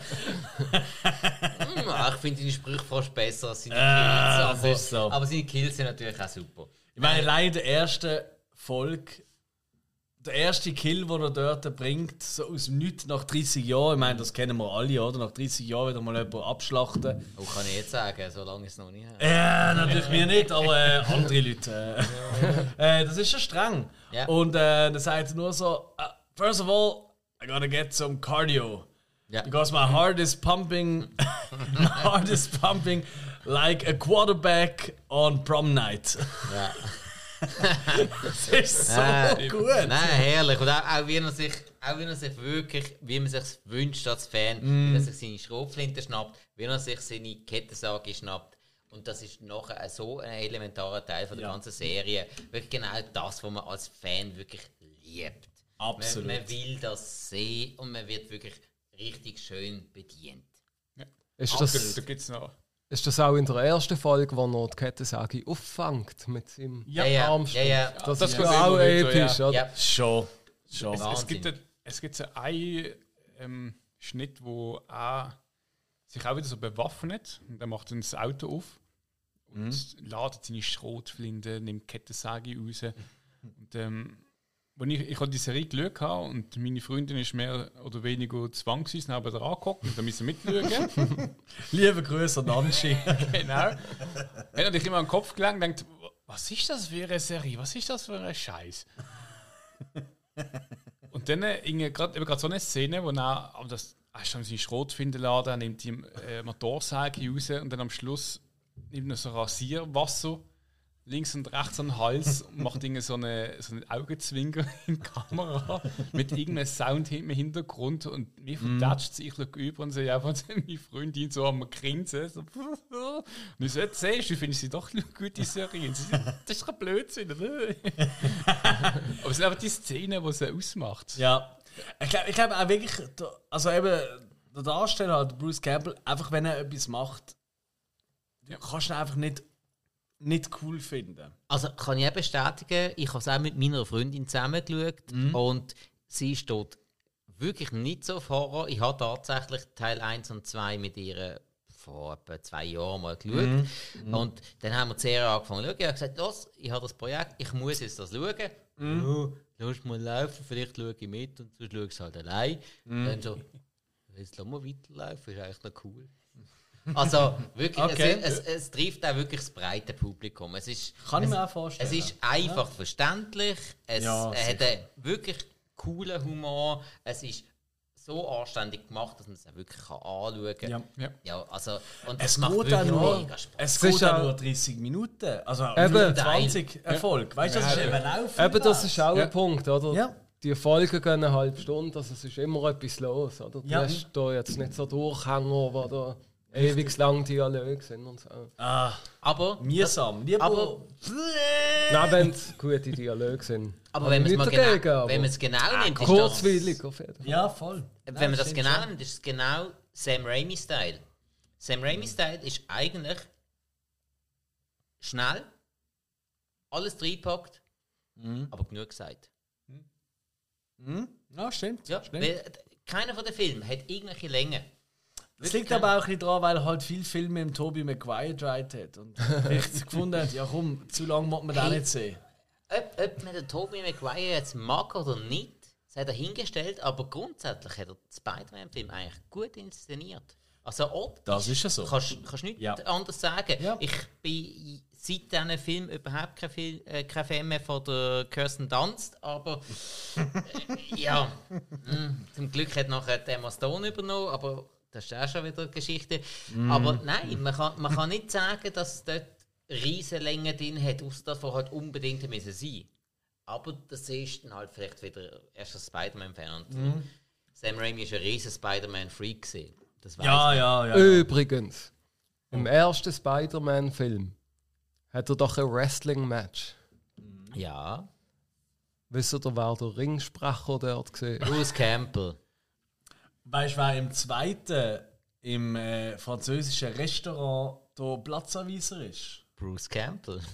Hm, ich finde seine Sprüche fast besser als seine Ah, Kills. Aber, so. aber seine Kills sind natürlich auch super. Ich meine, allein der erste Folge, der erste Kill, den er dort bringt, so aus dem Nichts nach 30 Jahren, ich meine, das kennen wir alle, oder? Nach 30 Jahren wieder mal jemanden abschlachten. Oh, kann ich jetzt sagen, so lange ist es noch nicht. Ja, natürlich wir nicht, aber äh, andere Leute. Äh, äh, das ist schon streng. Ja. Und äh, dann sagt er nur so: First of all, I gotta get some cardio. Ja. Because my heart is pumping, my heart is pumping like a quarterback on prom night. Ja. Das ist so Äh, gut. Nein, herrlich. Und auch, auch, wie er sich, auch wie er sich wirklich, wie man sich wünscht als Fan, wie er sich seine Schrotflinte schnappt, wie er sich seine Kettensage schnappt. Und das ist nachher so ein elementarer Teil von der ganzen Serie. Wirklich genau das, was man als Fan wirklich liebt. Absolut. Man, man will das sehen und man wird wirklich richtig schön bedient. Ist Da, das, da gibt's noch. ist das auch in der ersten Folge, wo er die Kettensage auffängt mit seinem Ja, ja, Armstück? ja, ja. Das, Das ist ja auch episch, ja. oder? Ja, Schon. Schon. Es, es gibt, ein- es gibt so einen ähm, Schnitt, wo er sich auch wieder so bewaffnet und er macht dann das Auto auf und ladet seine Schrotflinte, nimmt die Kettensäge raus. Und, ähm, wenn ich, ich habe die Serie geschaut habe und meine Freundin ist mehr oder weniger zwang gewesen, neben dran geguckt und da müssen mitschauen. Liebe Grüße an Anchi. genau. Er hat natürlich immer an den Kopf gelangt und denkt, was ist das für eine Serie? Was ist das für ein Scheiß? und dann äh, gerade so eine Szene, wo er, aber das, er ist dann seine Schrotfindeladen, er nimmt die äh, Motorsäge raus und dann am Schluss nimmt er so Rasierwasser links und rechts an den Hals und macht irgendwie so eine, so einen Augenzwinker in die Kamera mit irgendeinem Sound im Hintergrund und mir verdatscht es, ich schaue über und sehe einfach meine Freundin so am Grinsen. So. Und ich so, jetzt siehst du, finde ich sie doch eine gute Serie. Und sie so, Das ist kein Blödsinn, oder? Aber es sind einfach die Szenen, die sie ausmacht. Ja. Ich glaube ich glaub auch wirklich, also eben der Darsteller, Bruce Campbell, einfach wenn er etwas macht, du kannst ihn einfach nicht, nicht cool finden. Also kann ich auch bestätigen, ich habe es auch mit meiner Freundin zusammen geschaut und sie steht wirklich nicht so auf Horror. Ich habe tatsächlich Teil 1 und 2 mit ihr vor etwa zwei Jahren mal geschaut. Und dann haben wir Serie angefangen zu schauen. Ich habe gesagt, los, ich habe das Projekt, ich muss jetzt das schauen. Oh, lass mal laufen, vielleicht schaue ich mit und sonst schaue ich es halt allein. Dann so, jetzt lass mal weiterlaufen, ist eigentlich noch cool. Also wirklich, Okay. es, es, es trifft auch wirklich das breite Publikum. Es ist, Kann ich es, mir auch vorstellen. Es ist einfach verständlich, es Ja, hat einen wirklich coolen Humor, es ist so anständig gemacht, dass man es auch wirklich kann anschauen kann. Ja. Ja. Ja, also, und Es es macht geht wirklich nur, mega Spaß. es Es geht ist auch auch- nur 30 Minuten. Also Eben. 25 Erfolg. Weißt du, das ist eben auch Eben, das ist auch Ja. ein Punkt, oder? Ja. Die Folgen gehen eine halbe Stunde, also es ist immer etwas los, oder? Du Ja. hast da jetzt nicht so Durchhänger, da ewig lang Dialoge sind und so. Ah, Aber, mühsam. Lieber. Aber- Nein, wenn es gute Dialoge sind. aber wenn man es mal dagegen, genau, aber wenn man es genau nimmt, ist das, Kurzweilig auf jeden Fall. ja, voll. wenn Nein, man das genau schon. nimmt, ist es genau Sam Raimi-Style. Sam Raimi-Style ist eigentlich schnell, alles reinpackt, aber genug gesagt. Ja, stimmt. Ja, stimmt. weil, keiner von den Filmen hat irgendwelche Länge. Es liegt aber auch ein daran, weil er halt viele Filme im Toby Maguire gedreht hat. Und vielleicht gefunden hat, ja komm, zu lange muss man Hey. nicht sehen. ob, ob man den Tobey Maguire jetzt mag oder nicht, das hat er hingestellt, aber grundsätzlich hat er den Spider-Man-Film eigentlich gut inszeniert. Also optisch Das ist ja so. kannst du nichts Ja. anderes sagen. Ja. Ich bin seit diesem Film überhaupt kein, Film, äh, kein Fan mehr von der Kirsten Dunst, aber äh, ja, mm, zum Glück hat nachher die Emma Stone übernommen, aber das ist auch schon wieder eine Geschichte. Aber nein, man kann, man kann nicht sagen, dass es dort Riesenlänge drin hat, außer dass wir halt unbedingt müssen sein Aber das ist dann halt vielleicht wieder erst ein Spider-Man-Fan. Und Sam Raimi ist ein riesen Spider-Man-Freak. Das Ja, man. ja, ja. Übrigens, im ersten Spider-Man-Film hat er doch ein Wrestling-Match. Ja. Wisst ihr, wer der Ringsprecher dort gesehen Bruce Campbell. Weißt du, wer im zweiten im äh, französischen Restaurant der Platzanweiser ist? Bruce Campbell.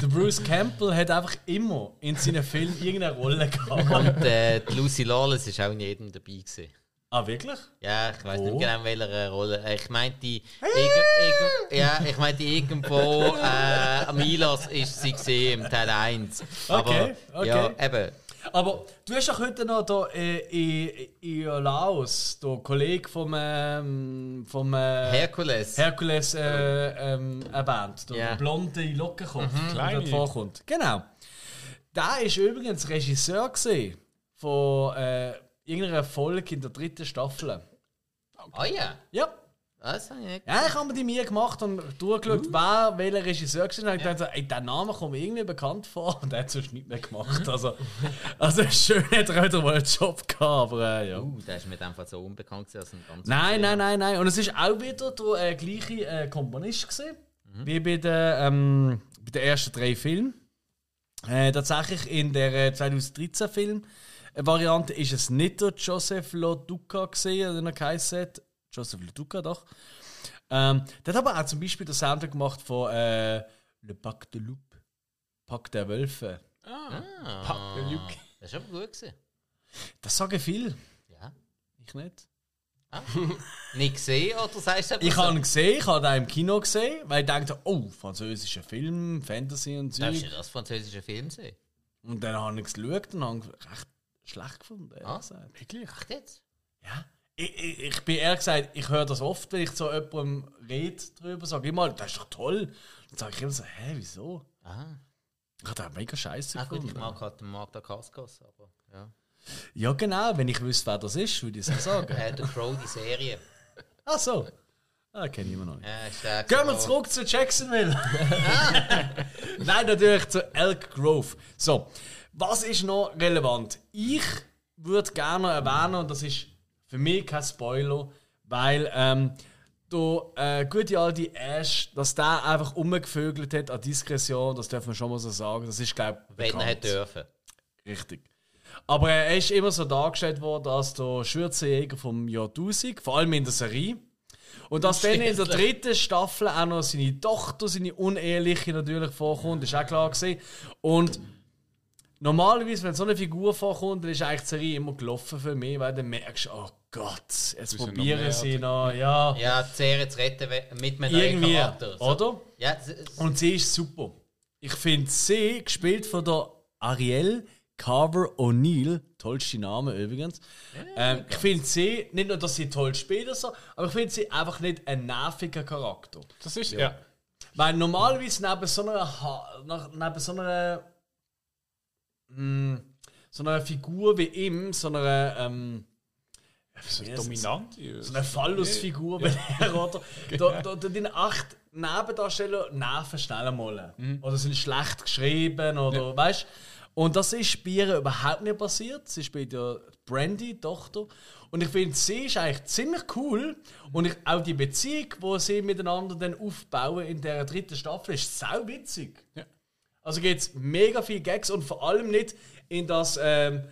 Der Bruce Campbell hat einfach immer in seinen Filmen irgendeine Rolle gehabt. Und äh, die Lucy Lawless ist auch in jedem dabei gewesen. ah, wirklich? Ja, ich weiß Wo? nicht genau, in welcher Rolle. Äh, Ich meinte, irg ja, ich meinte irgendwo äh, Milas ist sie gesehen im Teil 1. Aber, Okay, okay. Ja, eben. Aber du hast doch heute noch da, äh, in, in Laos, der Kollege vom, ähm, vom äh, Herkules. Herkules äh, ähm, erwähnt. Der Ja. blonde Lockenkopf, der Kleine. dort vorkommt. Genau. Der ist übrigens Regisseur von äh, irgendeiner Folge in der dritten Staffel. Ah ja, Ja. Das habe ich nicht. Ja, ich habe mir die mir gemacht und durchgeschaut, wer welcher Regisseur war. Und ich dachte, so, ey, der Name kommt mir irgendwie bekannt vor. Und der hat sonst nicht mehr gemacht. Also, also schön hat er wieder mal einen Job gehabt, aber äh, ja. Uh, der ist mir einfach so unbekannt gewesen, als ein ganz Nein, nein, nein, nein. Und es ist auch wieder der äh, gleiche äh, Komponist gewesen, wie bei den, ähm, bei den ersten drei Filmen. Äh, tatsächlich in der äh, 2013-Film-Variante ist es nicht der Joseph Loduca gesehen, oder er geheißen hat. Joseph Loduca, doch. Ähm, der hat aber auch zum Beispiel den Soundtrack gemacht von äh, Le Pack de Loup, Pack der Wölfe. Ah, Luke. das ist aber gut gewesen. Das sagen viel. Ja. Ich nicht. Nicht gesehen oder sagst du Ich habe ihn gesehen, ich habe ihn im Kino gesehen, weil ich dachte, oh, französischer Film, Fantasy und Darfst so. du das französische Film sehen? Und dann habe ich es geschaut und habe ihn recht schlecht gefunden, Ah. gesagt. Wirklich? Ach jetzt? Ja. Ich, ich, ich bin ehrlich gesagt, ich höre das oft, wenn ich zu jemandem rede drüber, sage ich mal, das ist doch toll. Dann sage ich immer so, hä, wieso? Ah, Ich habe den mega scheiße ah gut, gefunden. ich mag halt den Marc Dacascos, aber ja. Ja, genau, wenn ich wüsste, wer das ist, würde ich es sagen. Äh, der Crow, die Serie. Ach so. Ah, kenne ich immer noch nicht. Der Gehen wir zurück zu Jacksonville. Nein, natürlich zu Elk Grove. So, was ist noch relevant? Ich würde gerne erwähnen, und das ist für mich kein Spoiler, weil ähm, der äh, gute alte Ash, dass der einfach umgevögelt hat an Diskretion, das darf man schon mal so sagen. Das ist, glaube ich, Wenn er hätte dürfen. Richtig. Aber er ist immer so dargestellt worden als der Schürzenjäger vom Jahr 1000, vor allem in der Serie. Und dass dann in der dritten Staffel auch noch seine Tochter, seine uneheliche natürlich vorkommt, ist auch klar gewesen. Und normalerweise, wenn so eine Figur vorkommt, dann ist eigentlich die Serie immer gelaufen für mich, weil dann merkst du, oh Gott, jetzt noch probieren mehr sie noch, ja. Ja, die Serie zu retten mit einem neuen Irgendwie, Charakter. So. oder? Ja, Und sie ist super. Ich finde sie, gespielt von der Ariel Carver O'Neill, tollste Name übrigens. ähm, ich finde sie, nicht nur, dass sie toll spielt, oder so, aber ich finde sie einfach nicht ein nerviger Charakter. Das ist, ja. Weil normalerweise neben so einer, neben so einer, mh, so einer Figur wie ihm, so einer, ähm, So dominant. so eine Phallusfigur, wenn er, oder? Da, da, da den acht Nebendarsteller nerven schnell einmal. Oder sind schlecht geschrieben, oder weißt Und das ist bei ihr überhaupt nicht passiert. Sie spielt ja Brandy, Tochter. Und ich finde, sie ist eigentlich ziemlich cool. Und ich, auch die Beziehung, die sie miteinander dann aufbauen in der dritten Staffel, ist sau witzig. Ja. Also gibt es mega viele Gags und vor allem nicht in das, ähm,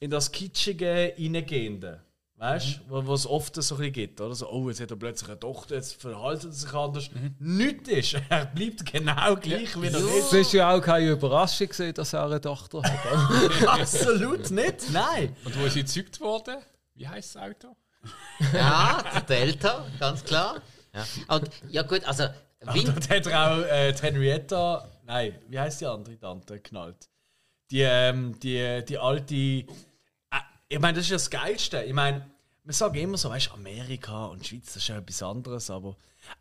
in das Kitschige reingehende. Weißt du, wo es oft so ein bisschen gibt, oder? So, oh, jetzt hat er plötzlich eine Tochter, jetzt verhaltet er sich anders. Nichts ist. Er bleibt genau gleich wie er Es ist. war ja auch keine Überraschung, gewesen, dass er eine Tochter hat. Absolut nicht, nein. Und wo ist sie gezeugt worden? Wie heißt das Auto? ja, der Delta, ganz klar. Ja. Und, ja gut, also Wind, Dort hat er auch äh, die Henrietta Nein, wie heißt die andere Tante? Knallt. Die, ähm, die, die alte. Äh, ich meine, das ist ja das Geilste. Ich meine, wir sagen immer so, weißt du, Amerika und Schweiz, das ist ja etwas anderes, aber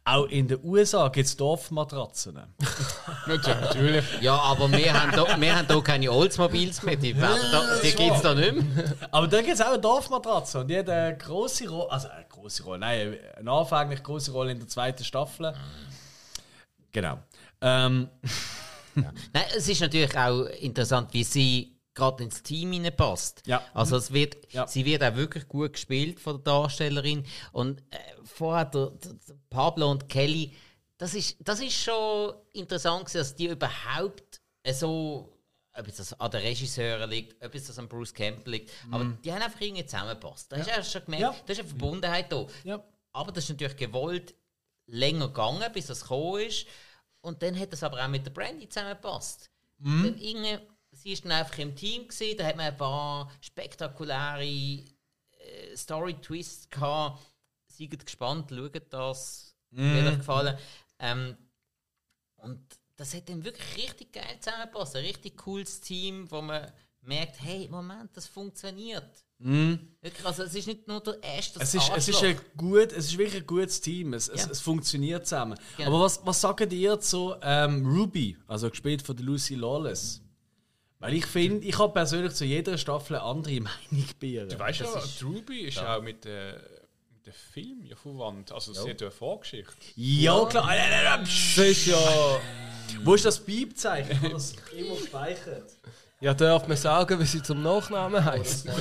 auch in den USA gibt es Dorfmatratzen. Natürlich. Ja, aber wir haben da, wir haben da keine Oldsmobiles mehr, die, da, die gibt es da nicht mehr. Aber da gibt es auch eine Dorfmatratze und die hat eine große Rolle, also eine große Rolle, nein, eine anfänglich große Rolle in der zweiten Staffel. Genau. Ähm, Nein, es ist natürlich auch interessant, wie sie gerade ins Team hineinpasst. Ja. Also es wird, Ja. sie wird auch wirklich gut gespielt von der Darstellerin. Und äh, vorher der, der, der Pablo und Kelly, das ist, das ist schon interessant, gewesen, dass die überhaupt so, ob es das an den Regisseuren liegt, ob es das an Bruce Campbell liegt, aber die haben einfach irgendwie zusammengepasst. Da hast du schon gemerkt, Ja. da ist eine Verbundenheit da. Ja. Aber das ist natürlich gewollt länger gegangen, bis das gekommen ist. Und dann hat das aber auch mit der Brandy zusammengepasst. Dann irgendwie, sie ist dann einfach im Team gewesen, da hat man ein paar spektakuläre äh, Story-Twists gehabt. Seid gespannt, schaut das, wird euch gefallen. Ähm, und das hat dann wirklich richtig geil zusammengepasst. Ein richtig cooles Team, wo man merkt, hey, Moment, das funktioniert. Wirklich, also es ist nicht nur der erste es, ist, es, ist ein gut, es ist wirklich ein gutes Team. Es, es, Ja. es funktioniert zusammen. Genau. Aber was, was sagt ihr zu ähm, Ruby, also gespielt von der Lucy Lawless? Weil ich finde, ich habe persönlich zu jeder Staffel eine andere Meinung bei ihr. Du weißt ja, Ruby ist auch mit, äh, mit dem Film ja verwandt. Also sie hat ja eine Vorgeschichte. Ja, klar. Äh, äh, äh. Das ist ja. Wo ist das Piepzeichen? Ich habe das immer gespeichert. Ja, darf man sagen, wie sie zum Nachnamen heisst?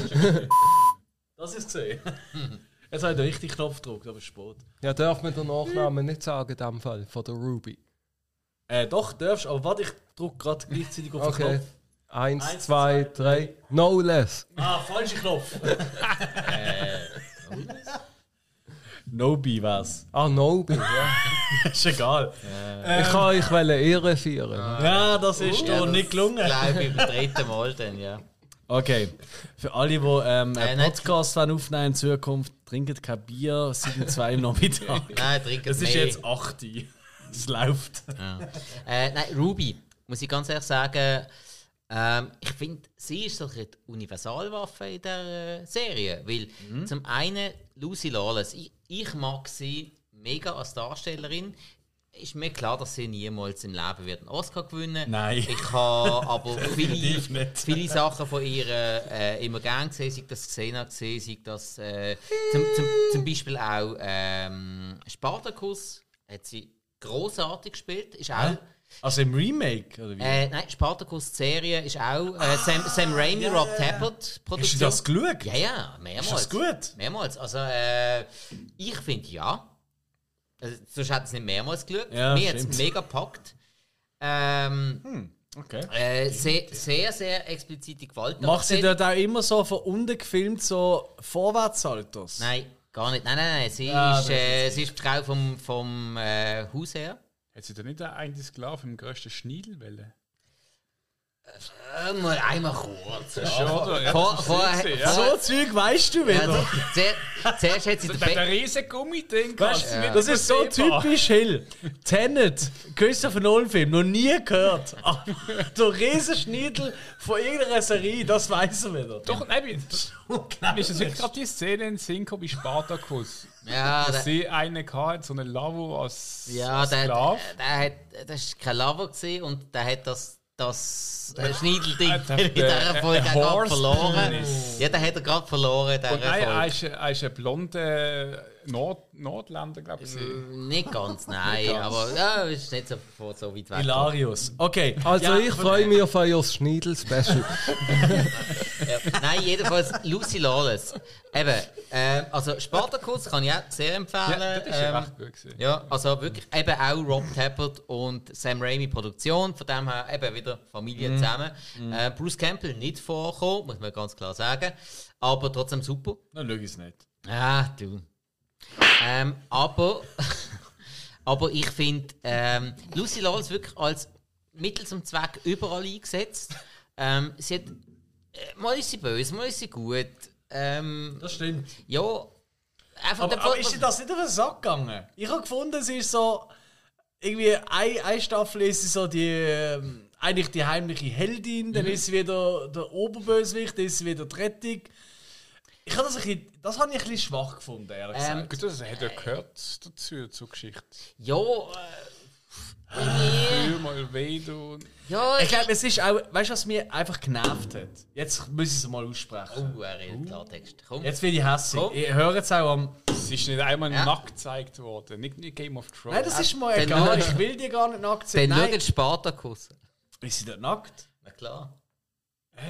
Das ist gesehen. Jetzt habe ich den richtigen Knopf gedrückt, aber spät. Ja, darf man den Nachnamen nicht sagen, in dem Fall, von der Ruby. Äh, doch, darfst aber warte, ich drücke gerade gleichzeitig auf den Okay. Knopf. Eins, Eins, zwei, zwei, drei. No less. Ah, falscher Knopf. Nobi war's. Ah, Nobi, ja. Ist egal. Ich kann euch wollen Ehre feiern. Ja, das ist dir nicht gelungen. Glaube ich, beim dritten Mal dann, ja. Okay. Für alle, die ähm, Äh, einen nicht- Podcast aufnehmen in Zukunft, trinkt kein Bier, es sind zwei am Nachmittag. Nein, trinken Es ist mehr. jetzt 8 Uhr. Es läuft. Äh, nein, Ruby, muss ich ganz ehrlich sagen, ähm, ich finde, sie ist so eine Universalwaffe in der äh, Serie. Weil zum einen Lucy Lawless, ich, ich mag sie mega als Darstellerin. Ist mir klar, dass sie niemals im Leben wird einen Oscar gewinnen. Nein. Ich habe aber viele, viele Sachen von ihr äh, immer gern gesehen, sei das Xena gesehen, sei das äh, zum, zum, zum Beispiel auch ähm, Spartacus hat sie großartig gespielt, ist auch Also im Remake, oder wie? äh, nein, Spartacus die Serie ist auch äh, Sam, Sam Raimi, Rob Tappert Hast du Produktion. das geschaut? Ja, ja, mehrmals. Ist das gut? Mehrmals. Also, äh, ich finde ja. Also, sonst hat es nicht mehrmals geschaut. Ja, Mir hat es mega gepackt. Ähm, Okay. äh, sehr, sehr, sehr explizite Gewalt. Macht sie dort auch immer so von unten gefilmt, so Vorwärtssaltos? Nein, gar nicht. Nein, nein, nein. Sie, Ah, ist, äh, sie ist die Frau vom, vom äh, Haus her. Hat sie da nicht einen Sklaven im grössten Schniedel Äh, mal einmal kurz. Ja. Schon? Ja, Vor, vorher, ja. So Zeug weißt du ja, wieder. also, zuer- zuerst hat sie den Der, der riesen Gummiding, Weißt, nicht Das ist so typisch Hill. Tenet, Christopher Nolan-Film, noch nie gehört. Der Riesenschniedel von irgendeiner Serie, das weiß er wieder. Doch, nein, mir ist wirklich gerade die Szene in Synchro bei Spartacus. Ja, Dass der, sie einen hatte, so einen Lavo als, ja als der, Sklave. der, hat, das war kein gewesen und der hat das, das äh, Schneidelding in dieser Folge gerade verloren. Penis. Ja, der hat er gerade verloren Und nein, er Folge. ist, er ist ein blonder Nord Nordländer, glaube ich. Nicht ganz, nein, Nicht ganz. aber ja, ist nicht so, so weit weg. Hilarious. Okay. Also Ja, ich freue mich auf euer Schniedel-Special. Ja, nein, jedenfalls Lucy Lawless. Eben, ähm, also Spartacus kann ich auch sehr empfehlen. Ja, das ist ja ähm, recht gut gewesen. Ja, also wirklich eben auch Rob Tappert und Sam Raimi Produktion, von dem her eben wieder Familie Mhm. zusammen. Äh, Bruce Campbell nicht vorgekommen, muss man ganz klar sagen, aber trotzdem super. Dann schau ich es nicht. Ah, du. Ähm, aber, aber ich finde ähm, Lucy Lawless wirklich als Mittel zum Zweck überall eingesetzt. Ähm, sie hat, äh, mal ist sie böse, mal ist sie gut. Ähm, Das stimmt. ja, einfach Aber, aber ist dir das nicht auf den Sack gegangen? Ich habe gefunden, sie ist so. irgendwie eine, eine Staffel ist sie so die ähm, eigentlich die heimliche Heldin, dann ist sie wieder der Oberbösewicht, dann ist sie wieder die Rettung. Ich habe das ein bisschen, das habe ich ein bisschen schwach gefunden, ehrlich Ähm, gesagt. Gut, das hat ja gehört dazu, zur Geschichte. Ja, äh, Für mal Vedo. ja, Ich glaube, es ist auch, weißt du, was mir einfach genervt hat? Jetzt muss ich es mal aussprechen. Oh, er redet Klartext. Komm. Jetzt bin ich hässlich. Ich höre jetzt auch am. Es ist nicht einmal Ja. nackt gezeigt worden. Nicht, nicht Game of Thrones. Nein, das ist mir Dann egal. schau- Ich will die gar nicht nackt sehen. Dann Nein. schaut Spartacus. Ist sie dort nackt? Na klar.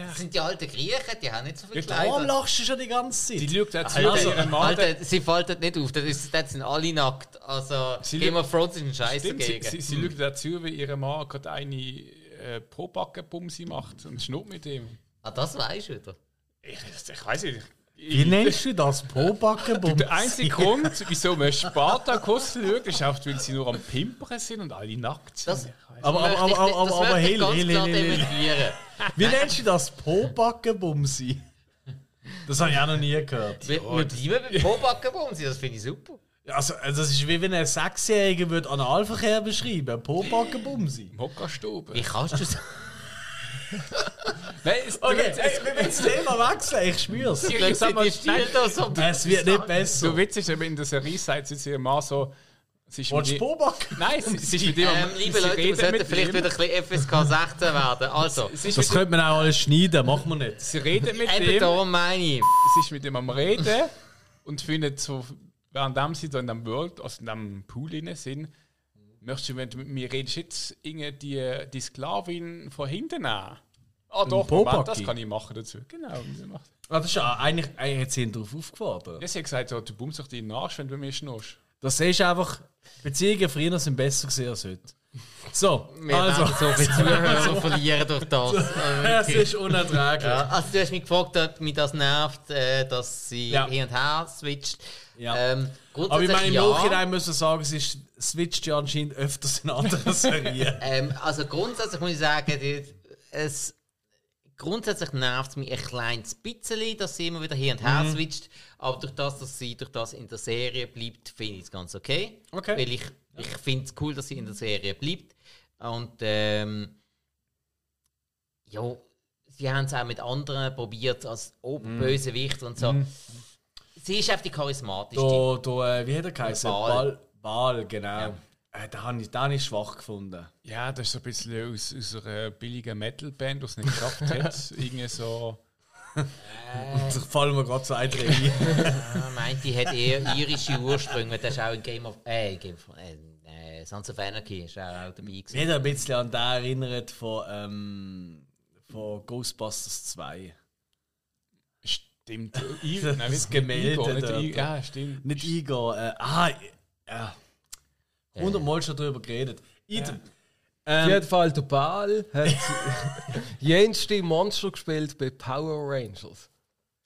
Das sind die alten Griechen, die haben nicht so viel Ja, Warum Kleider. lachst du schon die ganze Die Zeit? schaut dazu, Also, wie ihre Mann. Alter, sie faltet nicht auf, das, ist, das sind alle nackt. Also, Sie Game of Thrones ist ein Scheiß Stimmt, sie, dagegen. sie, sie schaut dazu, wie ihre Mann gerade eine äh, Probackenbumsi macht und schnurrt mit ihm. ah, das weisst du wieder. Ich, ich weiß nicht. Wie nennst du das? Pobackenbums? Der einzige Grund, wieso man Spartacus schaut, ist auch, weil sie nur am Pimpern sind und alle nackt sind. Das, Aber, aber, aber, aber, aber, das aber, klar Hill, Hill. dementieren. Wie nennst du das? Pobackenbumsi? Das habe ich auch noch nie gehört. Wir, wir bleiben beim Pobackenbumsi, das finde ich super. Also, also das ist wie wenn ein Sechsjähriger würde Analverkehr beschreiben. Pobackenbumsi. Mokka-Stube. Wie kannst du so... Nein, es, Okay, es, wir müssen das Thema wechseln, ich da so... Es wird nicht besser. so witzig, aber in der Serie sagt sie ihr Mann so. Sie ist Willst du? Nein, sie, sie ist mit ihm. Ähm, liebe Leute, wir sollten vielleicht ihm. wieder ein bisschen FSK 16 werden. Also, Sie ist Das könnte man auch alles schneiden, machen wir nicht. Sie redet mit eben ihm. darum meine ich. Sie ist mit ihm am Reden und findet so, während sie da in dem World, also in dem Pool drin sind, möchtest du, wenn du mit mir redest, jetzt irgendwie die, die Sklavin von hinten nehmen? Ah, doch? Moment, das kann ich machen dazu. Genau, wie sie macht. Ah, das ist ja eigentlich, eigentlich hat sie ihn darauf aufgefordert. Ja, sie hat gesagt, so, du bummst doch deinen Arsch, wenn du mir schnurst. Das du einfach, Beziehungen früher sind besser gewesen als heute. So, Wir also. werden so viele Zuhörer verlieren durch das. Es ist unerträglich. Ja, also du hast mich gefragt, ob mich das nervt, äh, dass sie Ja. hin und her switcht. Ja. Ähm, Aber ich meine, im ja. Nachhinein müssen wir sagen, es ist, switcht ja anscheinend öfters in anderen Serien. Ähm, also grundsätzlich muss ich sagen, es, grundsätzlich nervt es mich ein kleines bisschen, dass sie immer wieder hin und Mhm. her switcht. Aber durch das, dass sie durch das in der Serie bleibt, finde ich es ganz okay. Okay. Weil ich, ich finde es cool, dass sie in der Serie bleibt. Und ähm, ja, sie haben es auch mit anderen probiert, als Oberbösewicht und so. Sie ist einfach die charismatischste. Da, da, äh, wie hat er geheißen? Ball. Ball, Ball genau. Äh, den habe ich, den habe ich schwach gefunden. Ja, das ist so ein bisschen aus, aus einer billigen Metalband, die es nicht geschafft hat. Irgendwie so. Da fallen mir gerade zwei, drei ein. Ja, meint, die hat eher irische Ursprünge. Das ist auch in Game of. Äh, Game of. Äh, äh, Sons of Anarchy ist auch, auch dabei Mich gewesen. hat ein bisschen an den erinnert von, ähm, von Ghostbusters 2. Stimmt. Das Gemälde Igor, nicht dort. I- Ja, stimmt. Nicht Igor, äh, ah, ja. Hundertmal schon darüber geredet. Idem. Auf Ähm, jeden Fall, der Ball hat jenste Monster gespielt bei Power Rangers.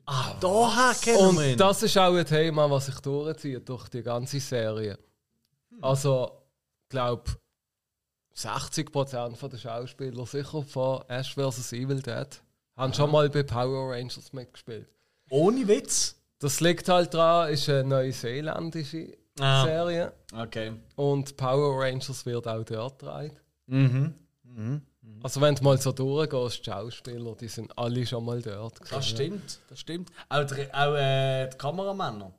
ah, daher kennen. Und das ist auch ein Thema, was sich durchzieht durch die ganze Serie. Also, ich glaube, 60% der Schauspieler sicher von Ash vs. Evil Dead haben schon mal bei Power Rangers mitgespielt. Ohne Witz. Das liegt halt dran, ist eine neuseeländische Ah. Serie Okay. und Power Rangers wird auch dort getragen. Mhm. Also wenn du mal so durchgehst, die Schauspieler, die sind alle schon mal dort. gewesen, Das stimmt, das stimmt. Auch, die, auch äh, die Kameramänner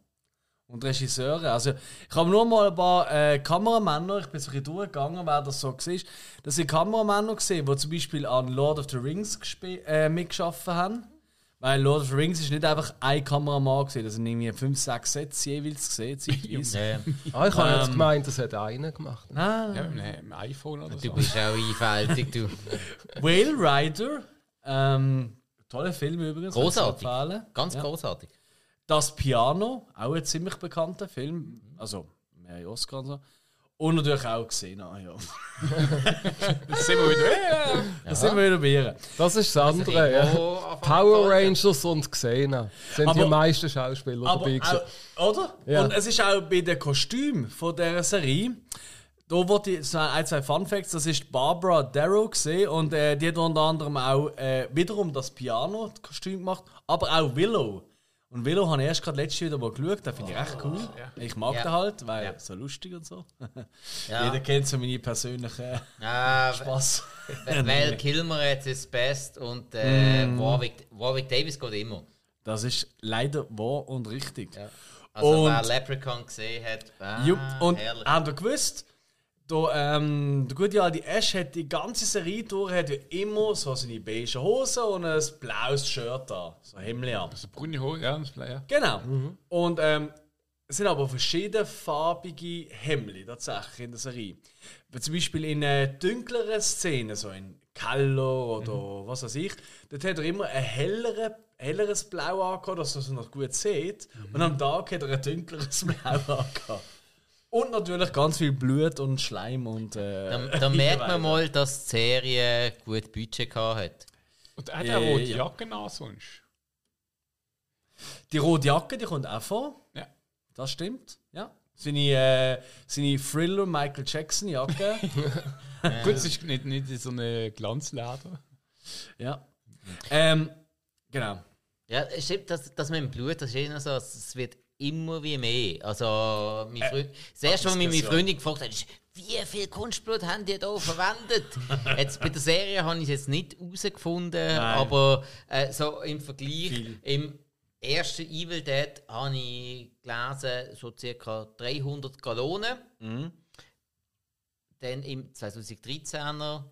und Regisseure. Also, ich habe nur mal ein paar äh, Kameramänner, ich bin so ein bisschen durchgegangen, wer das so war. Das sind Kameramänner gesehen, die zum Beispiel an Lord of the Rings äh, mitgearbeitet haben. Weil Lord of the Rings ist nicht einfach ein Kameramann gesehen, das sind irgendwie fünf, sechs Sätze jeweils gesehen. Ja, Ah, ich habe jetzt Ähm, gemeint, das hat einer gemacht. Nein, Ja, mit einem iPhone oder du so. bist auch einfältig, du. Whale Rider, ähm, toller Film übrigens. Großartig. Ganz Ja. großartig. Das Piano, auch ein ziemlich bekannter Film. Also, mehrere Oscar und so. Und natürlich auch gesehen, ah, ja. Jetzt sind wir wieder. Äh, Da sind wir wieder bei ihr. Das ist das andere. Ja. Power Rangers und Xena sind die Aber- meisten Schauspieler dabei. gewesen. oder? Ja. Und es ist auch bei den Kostümen von dieser Serie. Da wurde ich, ein, zwei Fun Facts, das ist Barbara Darrow gesehen und äh, die hat unter anderem auch äh, wiederum das Piano-Kostüm gemacht, aber auch Willow. Und Velo habe ich erst gerade letztes wieder mal geschaut, den finde ich echt cool. Ich mag Ja. den halt, weil Ja. so lustig und so. Ja. Jeder kennt so meine persönlichen Ah, Spaß. Weil Kilmer jetzt ist best und äh, Mm. Warwick, Warwick Davis geht immer. Das ist leider wahr und richtig. Ja. Also Und- wer Leprechaun gesehen hat, ah, Jupp, und herrlich. habt ihr gewusst, da, ähm, der gute alte Ash hat die ganze Serie durch, hat ja immer so seine beige Hose und ein blaues Shirt an, so Hemd an. Also braune Haare, ja, das ja. Genau. Und ähm, es sind aber verschiedene farbige Hemden tatsächlich in der Serie. Zum Beispiel in äh, dunkleren Szenen, so in Keller oder was weiß ich, dort hat er immer ein hellere, helleres Blau angehabt, dass er es noch gut sieht. Und am Tag hat er ein dunkleres Blau angehabt. Und natürlich ganz viel Blut und Schleim und. Äh, Da, da merkt man mal, dass die Serie gut Budget gehabt hat. Und er hat Äh, eine rote ja. Jacke an sonst. Die rote Jacke, die kommt auch vor. Ja. Das stimmt. Ja. Seine, äh, seine Thriller Michael Jackson Jacke. Gut, es ist nicht, nicht so eine Glanzleder. ja. Ähm, genau. Ja, es stimmt, das, das mit dem Blut, das ist immer so, es wird immer wie mehr. Also, mein Freund, das erste, was mich meine. Freundin gefragt hat, ist, wie viel Kunstblut haben die da verwendet? jetzt, bei der Serie habe ich es jetzt nicht herausgefunden, aber äh, so im Vergleich, Viel. im ersten Evil Dead habe ich gelesen, so ca. 300 Gallonen. Dann im 2013er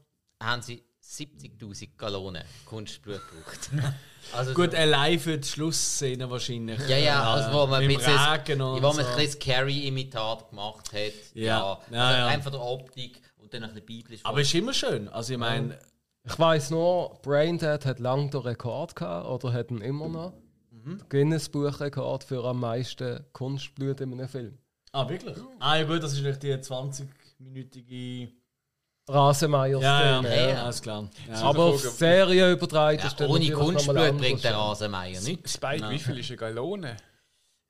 haben sie 70.000 Gallonen Kunstblut gebraucht. Also Gut, so- allein für die Schlussszene wahrscheinlich. ja, ja, also wo man, bisschen- Regen und wo man so. ein Carrie-Imitat gemacht hat. Ja. Ja, also ja. einfach der Optik und dann ein bisschen biblisch. Aber ist immer schön. Also ich meine, Ich weiß nur, Braindead hat lange den Rekord gehabt oder hat ihn immer noch. Mhm. Guinness-Buch-Rekord für am meisten Kunstblut in einem Film. ah wirklich? Ah ja gut, das ist natürlich die 20-minütige... Rasenmeier Ja, ja, ja, ja. alles klar. Ja. Aber auf Serie übertragen ja, ist dann ohne Kunstblut bringt der Rasenmeier nichts. Spike, wie viel ist eine Gallone?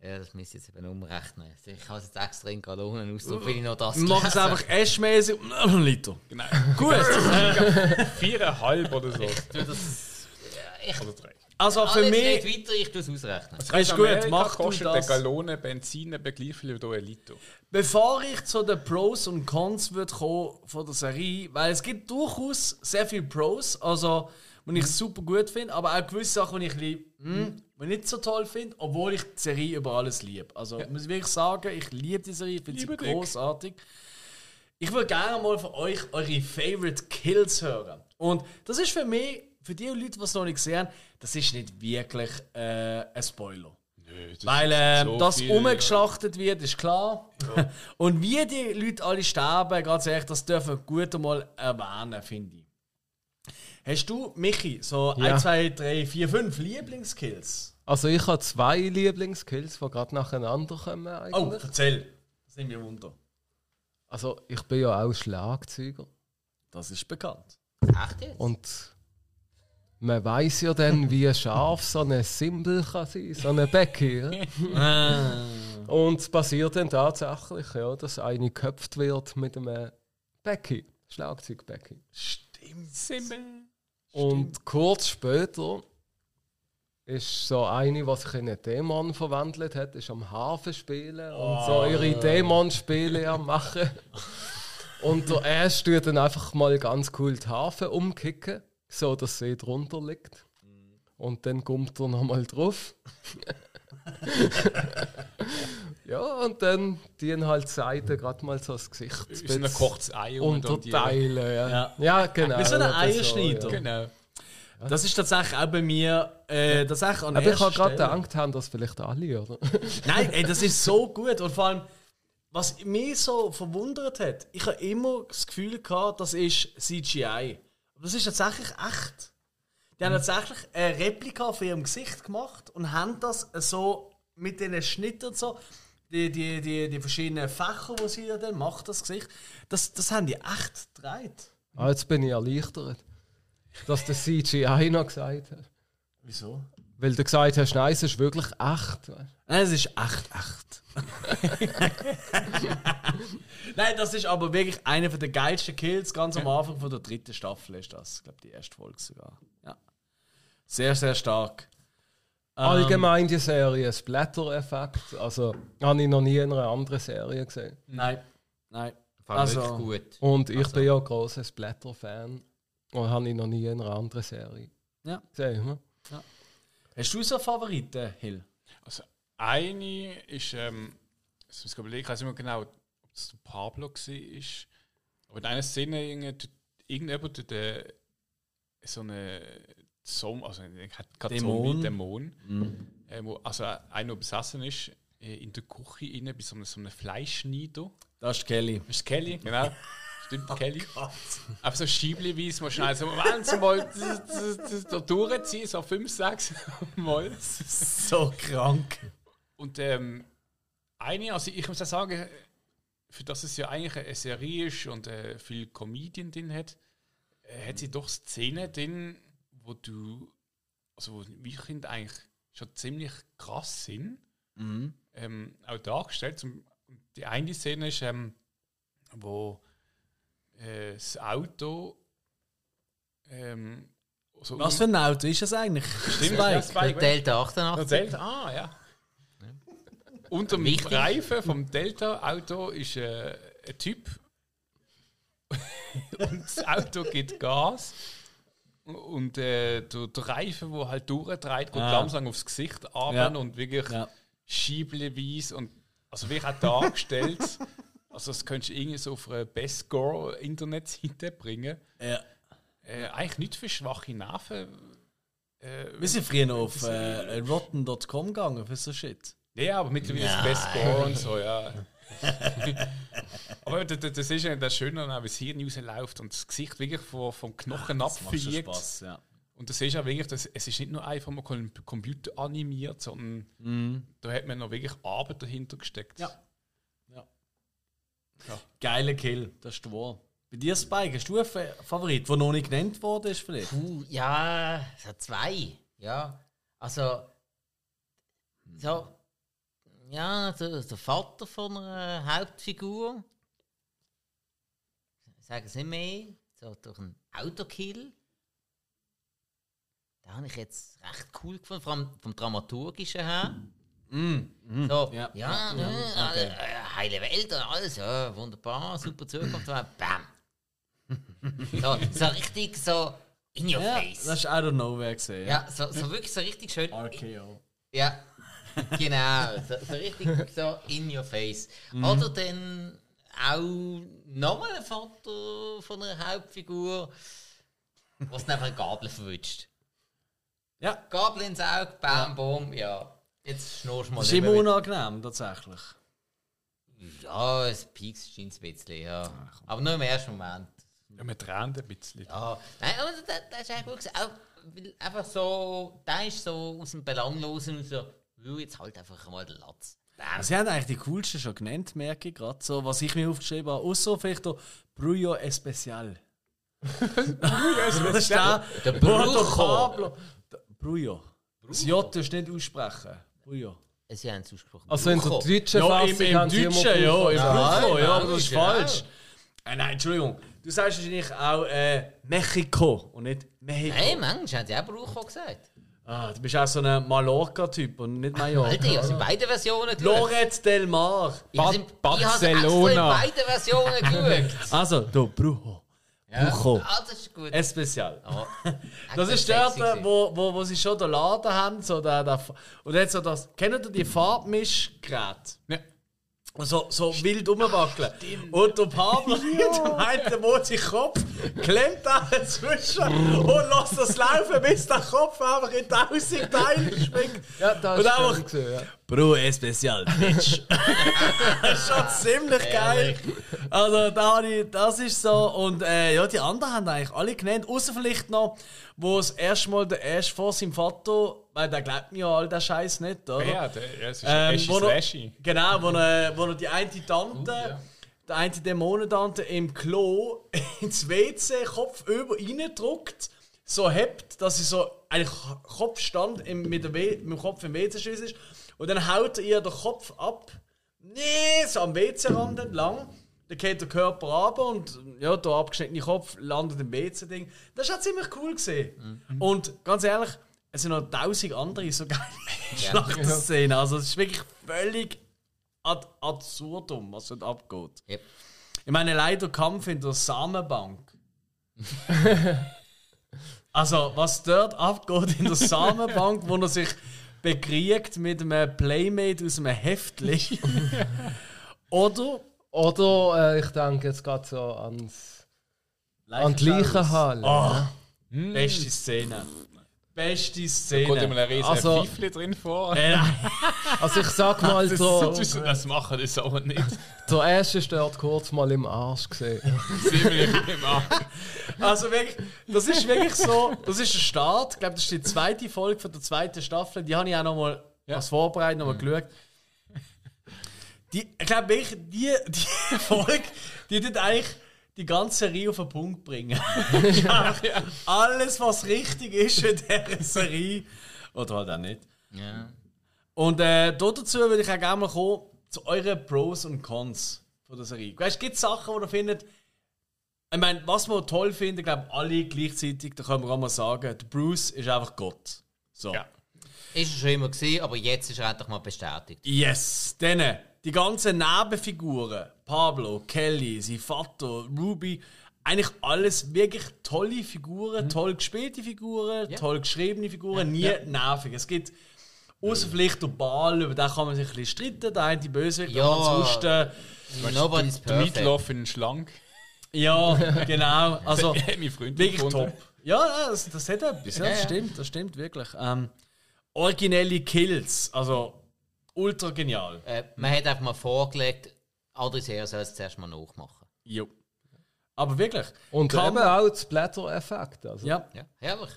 Ja, das müsst ihr jetzt eben umrechnen. Ich habe es jetzt extra in Gallonen ausdrücken, will ich noch das Mach es einfach Ash-mäßig. Ein Liter. Genau. Gut. Viereinhalb oder so. Du, das, ja, ich, Oder drei. Also für alles mich... geht weiter, ich tue es ausrechnen. Ist In gut, Amerika mach du kostet das. eine Gallone Benzin etwa gleich viel wie ein Liter. Bevor ich zu den Pros und Cons wird kommen von der Serie, weil es gibt durchaus sehr viele Pros, also die ich super gut finde, aber auch gewisse Sachen, die ich lieb, hm, nicht so toll finde, obwohl ich die Serie über alles liebe. Also muss ich wirklich sagen, ich liebe die Serie, ich finde sie großartig. Ich würde gerne mal von euch eure Favorite Kills hören. Und das ist für mich, für die Leute, die es noch nicht gesehen haben, das ist nicht wirklich äh, ein Spoiler. Nö, das Weil ist äh, so das umgeschlachtet wird, ist klar. Und wie die Leute alle sterben, ganz ehrlich, das dürfen wir gut einmal erwähnen, finde ich. Hast du, Michi, so Ja. 1, 2, 3, 4, 5 Lieblingskills? Also ich habe zwei Lieblingskills, die gerade nacheinander kommen Oh, eigentlich. erzähl. Das nimmt mir Wunder. Also ich bin ja auch Schlagzeuger. Das ist bekannt. Echt jetzt? Und man weiß ja dann, wie scharf so ein Symbol kann sein, so eine Becky. Ja? Und es passiert dann tatsächlich, ja, dass eine geköpft wird mit einem Becky, Schlagzeug-Becky. Simmel. Und kurz später ist so eine, die sich in einen Dämon verwandelt hat, ist am Hafen spielen und so ihre Dämon-Spiele am machen. Und der Ash tut dann einfach mal ganz cool die Hafen umkicken, so dass sie drunter liegt. Und dann kommt er nochmal drauf. ja, und dann dienen halt die Seiten gerade mal so das Gesicht Ist ein kochtes Ei unterteilen. Ja. Ja. Ja. genau. Wie so ein Eierschneider. ja. Genau. Das ist tatsächlich auch bei mir. Äh, das echt an Aber ich habe gerade gedacht, haben das vielleicht alle, oder? Nein, ey, das ist so gut. Und vor allem, was mich so verwundert hat, ich habe immer das Gefühl gehabt, das ist CGI. Aber das ist tatsächlich echt. Die haben tatsächlich eine Replika von ihrem Gesicht gemacht und haben das so mit den Schnitten und so, die, die, die, die verschiedenen Fächer, die sie dann macht, das Gesicht, das, das haben die echt gedreht. Ah, jetzt bin ich erleichtert, dass der CGI noch gesagt hat. Wieso? Weil du gesagt hast, nein, es ist wirklich echt. Nein, es ist echt, echt. Nein, das ist aber wirklich einer der geilsten Kills. Ganz am Anfang von der dritten Staffel ist das. Ich glaube, die erste Folge sogar. Ja. Sehr, sehr stark. Allgemein die Serie Splatter-Effekt. Also, habe ich noch nie in einer anderen Serie gesehen. Nein. Nein. Fand Also- wirklich gut. Und ich Also- bin ja ein grosser Splatter-Fan. Und habe ich noch nie in einer anderen Serie Ja. gesehen. Hm? Hast du so Favoriten, Hill? Eine ist, ähm, jetzt muss ich überlegen, ich weiß nicht mehr genau, ob es der Pablo war. Aber in einer Szene irgendjemand tut, äh, so eine Zom also ich hat gerade Dämon. Zombie, Dämon, äh, wo also einer besessen ist, äh, in der Küche innen bei so einem, so einem Fleischschneider. Das ist Kelly. Das ist Kelly, genau. Stimmt, Kelly. Einfach so schiebleweise mal schnell so, Moment mal, da durchziehen, so fünf, sechs Mal. So krank. Und ähm, eine, also ich muss auch sagen, für das es ja eigentlich eine Serie ist und äh, viel Comedian drin hat, äh, hat sie doch Szenen drin, wo du, also ich finde, eigentlich schon ziemlich krass sind. Ähm, auch dargestellt. Zum, die eine Szene ist, ähm, wo äh, das Auto ähm, so Was für ein Auto ist das eigentlich? Stimmt, Spike. ja, Spike, Der Delta 88. Delta, ah, ja. Unter dem Wichtig. Reifen vom Delta-Auto ist äh, ein Typ. und das Auto gibt Gas. Und äh, der, der Reifen, der halt durchdreht, geht Ah. langsam aufs Gesicht runter Ja. und wirklich Ja. schiebleweise. Und also wie auch dargestellt. also das könntest du irgendwie so auf eine Best Score Internetseite bringen. Ja. Äh, eigentlich nicht für schwache Nerven. Äh, Wir sind früher noch auf äh, rotten.com gegangen für so Shit. Ja, aber mittlerweile ist Best Score und so, ja. aber das, das ist ja das Schöne, auch, wie es hier rausläuft und das Gesicht wirklich vom, vom Knochen schon abfliegt. Spaß, ja. Und das ist ja wirklich, das, es ist nicht nur einfach mal com- Computer animiert, sondern da hat man noch wirklich Arbeit dahinter gesteckt. Ja. Geiler Kill, das ist wahr. Bei dir, Spike, hast du einen Fa- Favorit, der noch nicht genannt worden ist vielleicht? Puh, ja, es hat zwei. Ja, also so, ja, der, der Vater von einer Hauptfigur, ich sage es nicht mehr, so durch einen Autokill. Da habe ich jetzt recht cool gefunden, vor allem vom Dramaturgischen her. So, Ja. ja, ne, alle, äh, heile Welt und alles, ja, wunderbar, super Zukunft, bam. So, so richtig so in your Ja, face. das ist out of nowhere gesehen. Ja, so, so wirklich so richtig schön. RKO. Ja, genau. So, so richtig so in your face. Oder dann auch nochmal ein Vater von einer Hauptfigur, was dann einfach eine Gabel verwünscht. Ja. Gabel ins Auge, bam, boom, ja. Jetzt schnurst du mal Das ist immer unangenehm, tatsächlich. Ja, es piekst ein bisschen, ja. Aber nur im ersten Moment. Ja, man tränt ein bisschen. Ja, nein, aber das, das ist eigentlich gut gewesen. Auch, weil einfach so, da ist so aus dem Belanglosen und so, will jetzt halt einfach mal den Latz. Sie haben eigentlich die coolsten schon genannt, merke ich gerade. So, was ich mir aufgeschrieben habe. Außer vielleicht der Brujo Especial. das ist der, Brujo. Brujo. Das J du nicht aussprechen. Brujo. Sie haben es ausgesprochen. Also in der deutschen Ja, im, Fassung im immer Deutschen, ja, im. Brujo, ja, aber das ist genau. falsch. Äh, nein, Entschuldigung. Du sagst wahrscheinlich auch äh, Mexiko und nicht Mexiko. Nein, manchmal haben sie auch Brucho gesagt. Ah, du bist auch so ein Mallorca-Typ und nicht Mallorca. Alter, ich habe in beiden Versionen geschaut. Lorette del Mar. Ich habe in- ich habe extra in Barcelona. beiden Versionen geschaut. Also, du, Brujo. Brujo. Ah, das ist gut. Especial. Ja. Das ist dort, gewesen. wo, wo, wo sie schon den Laden haben. So der, der, und jetzt so das. Kennt ihr die Farbmischgeräte? Ja. So, so wild rumwackeln. Und der Pablo meint, der Mond seinen Kopf, klemmt da dazwischen und lässt das laufen, bis der Kopf einfach in tausend Teile schwingt. Ja, das Und einfach- gesehen, ja. Bro, Especial, Bitch. das ist schon ziemlich geil. Also, da, habe ich- das ist so. Und äh, ja, die anderen haben eigentlich alle genannt. Außer vielleicht noch, wo es erstmal der Ash vor seinem Vater, weil der glaubt mir ja all der Scheiß nicht, oder? Ja, der, ja, es ist Ähm, ähm, wo er, genau, wo er, wo er die eine Tante, die eine Dämonentante im Klo ins WC Kopf über reindrückt, so hebt, dass sie so eigentlich Kopfstand im, mit, mit dem Kopf im WC ist. Und dann haut er ihr den Kopf ab, nee, so am WC-Rand entlang. Dann geht der Körper ab und ja, der abgeschnittene Kopf landet im WC-Ding. Das auch ziemlich cool gesehen. Und ganz ehrlich, es sind noch tausend andere so geile Ja. Schlachtszenen. Also es ist wirklich völlig ad absurdum, was dort abgeht. Yep. Ich meine, leider Kampf in der Samenbank. also, was dort abgeht in der Samenbank, wo er sich bekriegt mit einem Playmate aus einem Heftli. Oder Oder äh, ich denke jetzt gerade so ans, an die Leichenhalle. Oh, beste Szene. Beste Kommt Szene. immer ein riesen Also- Pfeifli drin vor. Äh, Also ich sag mal, So, der, das machen das aber nicht. der erste stört kurz mal im Arsch gesehen. Ziemlich im Arsch. Also wirklich, das ist wirklich so, das ist der Start. Ich glaube, das ist die zweite Folge von der zweiten Staffel. Die habe ich auch noch mal Ja. als Vorbereitung noch mal geschaut. Die, ich glaube die, die Folge, die tut eigentlich die ganze Serie auf den Punkt bringen. Alles, was richtig ist in dieser Serie. Oder halt auch nicht. Ja. Und äh, da dazu würde ich auch gerne mal kommen zu euren Pros und Cons von der Serie. Weißt, gibt es Sachen, wo ihr findet, ich meine, was wir toll finden, glaube alle gleichzeitig, da können wir auch mal sagen, der Bruce ist einfach Gott. So. Ja. Ist er schon immer gesehen, aber jetzt ist er endlich mal bestätigt. Yes, dann die ganzen Nebenfiguren, Pablo, Kelly, sein Vater, Ruby, eigentlich alles wirklich tolle Figuren, toll gespielte Figuren, Ja. toll geschriebene Figuren, nie nervig. Es gibt außer vielleicht der Ball, über den kann man sich ein bisschen streiten, der eine Bösewicht, Ja. aber ansonsten, Nobody's Der perfect. Meatloaf in schlank. ja, genau, also wirklich gefunden. top. Ja, ja, das, das hat etwas, ja, Ja, das ja. stimmt, das stimmt wirklich. Ähm, originelle Kills, also ultra genial. Äh, man hat einfach mal vorgelegt, Adresseur soll es zuerst mal nachmachen. Jo. Aber wirklich. Und kann eben man- auch das Blätter-Effekt. Also. Ja. Ja, herrlich.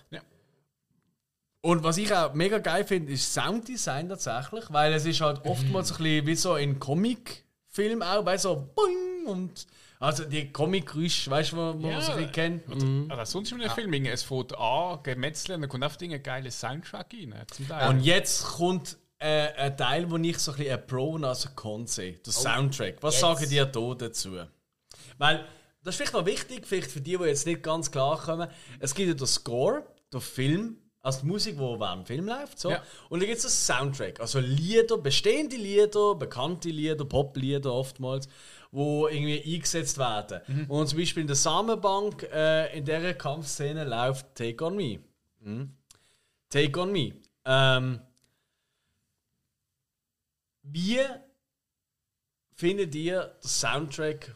Und was ich auch mega geil finde, ist Sounddesign tatsächlich, weil es ist halt oftmals ein bisschen wie so in Comic-Film auch, weil so boing und also die Comic-Geräusche, weißt du, wo wo man Ja. so ein bisschen kennt. Mhm. Also sonst in einem Film, irgendwie, es fängt an, gemetzelt und dann kommt einfach ein geiler Soundtrack rein. Zum Teil. Und jetzt kommt äh, ein Teil, wo ich so ein bisschen ein Pro und also ein Con sehe, der Soundtrack. Was Jetzt. sagen dir da dazu? Weil, das ist vielleicht noch wichtig, vielleicht für die, die jetzt nicht ganz klar kommen, es gibt ja den Score, der Film, also die Musik, die während dem Film läuft, so. Ja. und dann gibt es einen Soundtrack, also Lieder, bestehende Lieder, bekannte Lieder, Poplieder oftmals, wo irgendwie eingesetzt werden. Und zum Beispiel in der Samenbank, äh, in dieser Kampfszene läuft Take On Me. Mhm. Take On Me. Ähm, wie findet ihr den Soundtrack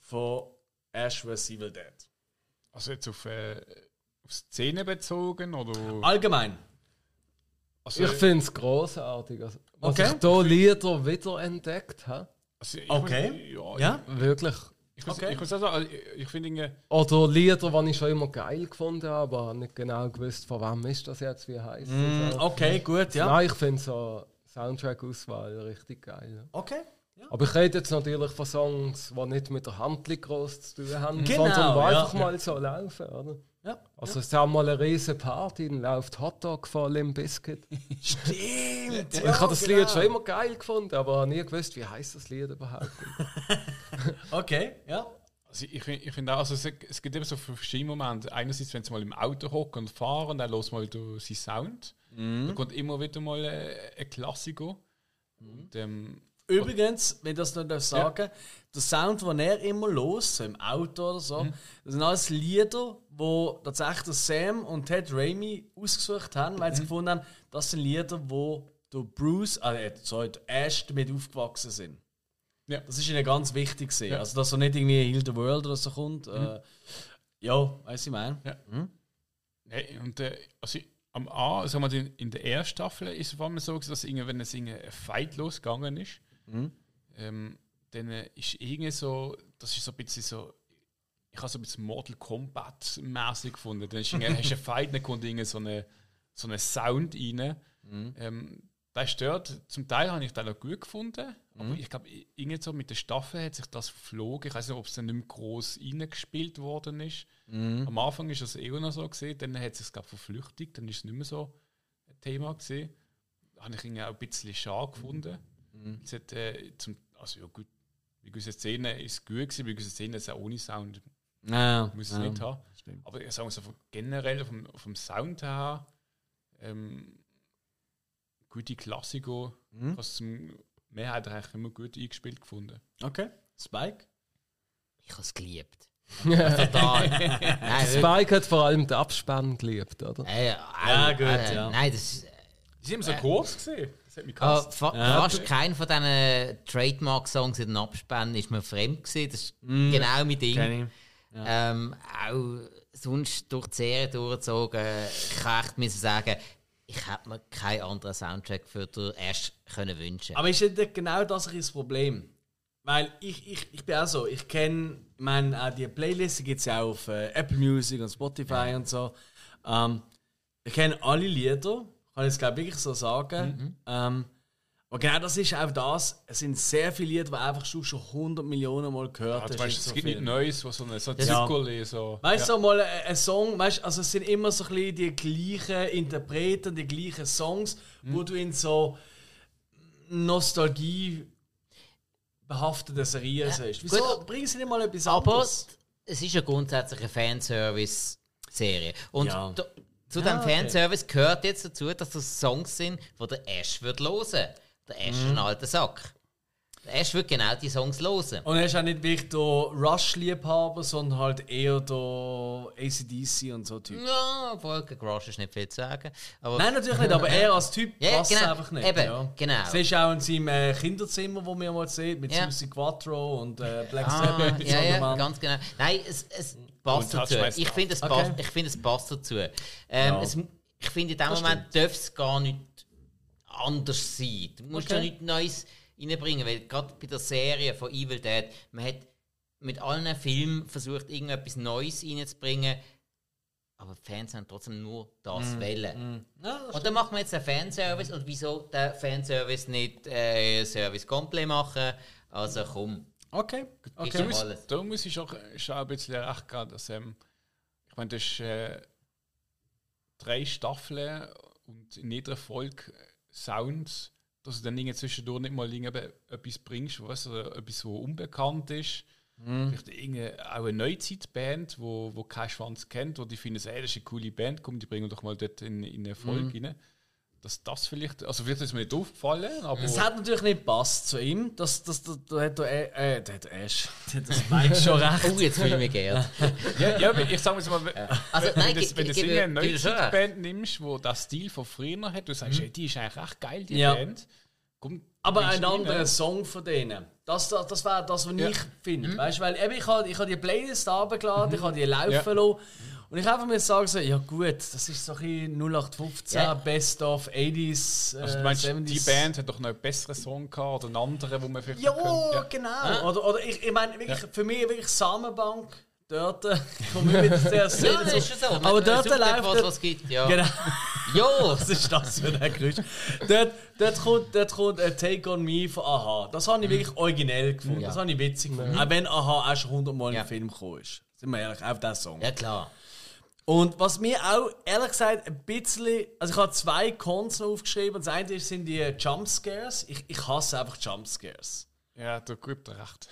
von Ash vs. Evil Dead? Also jetzt auf, äh, auf Szene bezogen oder. Allgemein. Also, Ich finde es großartig. Also, was Okay. ich hier Lieder wiederentdeckt habe. also Okay. Muss, Ja? Wirklich. Ich, muss, Okay. ich muss auch sagen, ich, ich finde irgendwie. Oder Lieder, die ich schon immer geil gefunden habe, aber nicht genau gewusst, von wem ist das jetzt, wie heißt Mm, es. okay, gut, ja. Nein, ich finde so Soundtrack-Auswahl richtig geil. Ja. Okay. Aber ich rede jetzt natürlich von Songs, die nicht mit der Handlung groß zu tun haben, Genau, sondern die ja. einfach mal so laufen, oder? Ja. Also es ist auch mal eine riesen Party, dann läuft Hotdog von Limp Bizkit. Stimmt. ich habe das Lied schon immer geil gefunden, aber nie gewusst, wie heißt das Lied überhaupt. Okay, ja. Also ich finde ich find auch, also es, es gibt eben so verschiedene Momente. Einerseits, wenn sie mal im Auto hocken und fahren, dann los mal du seinen Sound. Da kommt immer wieder mal äh, ein Klassiker. Und, ähm, Übrigens, wenn ich das noch sagen der Sound, den er immer los, so im Auto oder so, das sind alles Lieder, wo tatsächlich Sam und Ted Raimi ausgesucht haben, weil sie gefunden haben, das sind Lieder, wo der Bruce, äh, sorry, der Ash damit aufgewachsen sind. Ja. Das ist ihnen ganz wichtig gewesen. Ja. Also, dass so nicht irgendwie Heal the World oder so kommt. Äh, ja, weißt du, ich meine. Ja. Nee, und äh, also am A, sagen wir, in, in der ersten Staffel ist es vor allem so, dass irgendwie, wenn es irgendwie ein Fight losgegangen ist, ähm, dann äh, ist irgendwie so, das ist so ein bisschen so, ich habe so ein bisschen Mortal Kombat mäßig gefunden. Dann ist hast du einen Fight, dann kommt irgendwie so eine so einen Sound rein. Ähm, das stört. Zum Teil habe ich das noch gut gefunden, aber ich glaube, irgendwie so mit der Staffel hat sich das verflogen. Ich weiß nicht, ob es dann nicht mehr gross reingespielt worden ist. Am Anfang ist es eher noch so gesehen, dann hat es sich glaub, verflüchtigt, dann ist es nicht mehr so ein Thema gesehen. Habe ich irgendwie auch ein bisschen schade gefunden. Es hat, äh, zum, also ja gut, bei gewissen Szenen ist es gut gewesen, bei gewissen Szenen ist es auch ohne Sound, Ja, muss es nicht haben. Aber ich sage mal so, generell vom, vom Sound her ähm, gute Klassiker. Mhm. Ich habe es zum Mehrheit eigentlich immer gut eingespielt gefunden. Okay. Spike? Ich habe es geliebt. Total. Nein, wirklich. Spike hat vor allem den Abspann geliebt, oder? Äh, Ja, auch, gut, äh, ja. Nein, das ist. Die sind immer so kurz gesehen. Das hat mich Ah, gehasst. fa Fast keiner von diesen Trademark-Songs in den Abspänen ist mir fremd gewesen. Das ist genau mein Ding. Ich. Ähm, auch sonst durch die Serie durchgezogen, ich kann echt sagen, ich hätte mir keinen anderen Soundtrack für den Ash können wünschen. Aber ist nicht genau das das Problem? Weil ich, ich, ich bin auch so, ich kenne, ich meine, auch die Playlists gibt es ja auch auf äh, Apple Music und Spotify und so. Ähm, ich kenne alle Lieder, kann ich es glaube ich wirklich so sagen. Ähm, aber genau das ist auch das, es sind sehr viele Lieder, die einfach schon schon 100 Millionen Mal gehört Ja, du hast weißt, es so gibt nichts. Neues, was so eine so ein Ja. Zirkel so. Weißt du, ja. so mal ein, ein Song, weißt, also es sind immer so ein bisschen die gleichen Interpreten, die gleichen Songs, wo du in so Nostalgie behaftete Serien siehst. Wieso gut. bringen sie nicht mal etwas Aber anderes? es ist ja grundsätzlich eine Fanservice-Serie. Und Ja. da, zu Ja, dem okay. Fanservice gehört jetzt dazu, dass das Songs sind, die der Ash wird hören. Der Ash ist ein alter Sack. Der Ash wird genau die Songs hören. Und er ist auch nicht wirklich der Rush-Liebhaber, sondern halt eher der ACDC und so Typ. Ja, obwohl, gegen Rush ist nicht viel zu sagen. Aber Nein, natürlich nicht, aber er als Typ Ja, passt genau, einfach nicht. eben, ja. genau. Das ist auch in seinem äh, Kinderzimmer, wo wir mal sehen, mit Ja. Susi Quattro und äh, Black Ah, Sabbath. ja, ja, Mann. ganz genau. Nein, es, es passt Und dazu. Ich finde, es, Okay. passt, ich finde, es passt dazu. Ähm, Ja. es, ich finde, in dem Moment darf es gar nicht anders sein. Du musst Okay. ja nichts Neues reinbringen, weil gerade bei der Serie von Evil Dead, man hat mit allen Filmen versucht, irgendetwas Neues reinzubringen, aber die Fans haben trotzdem nur das wollen. Ja, das Und dann macht man jetzt einen Fanservice und wieso den Fanservice nicht äh, Service komplett machen? Also komm, Okay. ist okay. Da muss, alles. da muss ich auch, ist auch ein bisschen recht geben, dass ähm, ich meine, das ist äh, drei Staffeln und in jeder Folge Sounds, dass du dann irgendwie zwischendurch nicht mal etwas bringst, was etwas, wo unbekannt ist. Vielleicht irgendwie auch eine Neuzeitband, wo, wo kein Schwanz kennt, wo die finden, ey, das ist eine coole Band, komm, die bringen doch mal dort in, in eine Folge rein. Dass das vielleicht, also vielleicht ist mir nicht aufgefallen, aber Es hat natürlich nicht gepasst zu ihm. Das, das, das, da hat der, äh, der hat Ash, der hat das Mike schon recht. Oh, jetzt fühle ich mich geehrt. ja, ja, ich sage jetzt mal, wenn- Also, wenn, nein, du das, wenn du eine gebe- gebe dir schon recht. Neuzeitband nimmst, wo das Stil von früher hat, du sagst, ey, die ist eigentlich echt geil, die Mhm. Ja. Band. Komm, Aber ein anderer Song von denen. Das, das, das wäre das, was Ja. ich finde. Mhm. Weißt du, weil eben, ich habe ich hab die Playlist runtergeladen, ich habe die laufen Ja. lassen. Und ich einfach mir sagen so, ja gut, das ist so ein bisschen 0815, Ja. Best of 80s, Also äh, du meinst, 70s. die Band hat doch noch einen besseren Song gehabt oder einen anderen, wo man vielleicht Ja, noch könnte- genau. Oder, oder ich, ich meine, wirklich, für mich wirklich Samenbank. Dort äh, komme ich wieder sehr sehr Ja, das ist so. Aber man dort läuft. was es gibt, ja. Genau. Ja, Was ist das für ein Geräusch? dort, dort, kommt, dort kommt ein Take on Me von Aha. Das habe ich wirklich originell gefunden. Ja. Das habe ich witzig gefunden. Auch wenn Aha auch schon 100 Mal Ja. im Film gekommen ist. Sind wir ehrlich, auf diesen Song. ja klar. Und was mir auch, ehrlich gesagt, ein bisschen. Also, ich habe zwei Cons noch aufgeschrieben. Das eine sind die Jumpscares. Ich, ich hasse einfach Jumpscares. Ja, du gibt recht.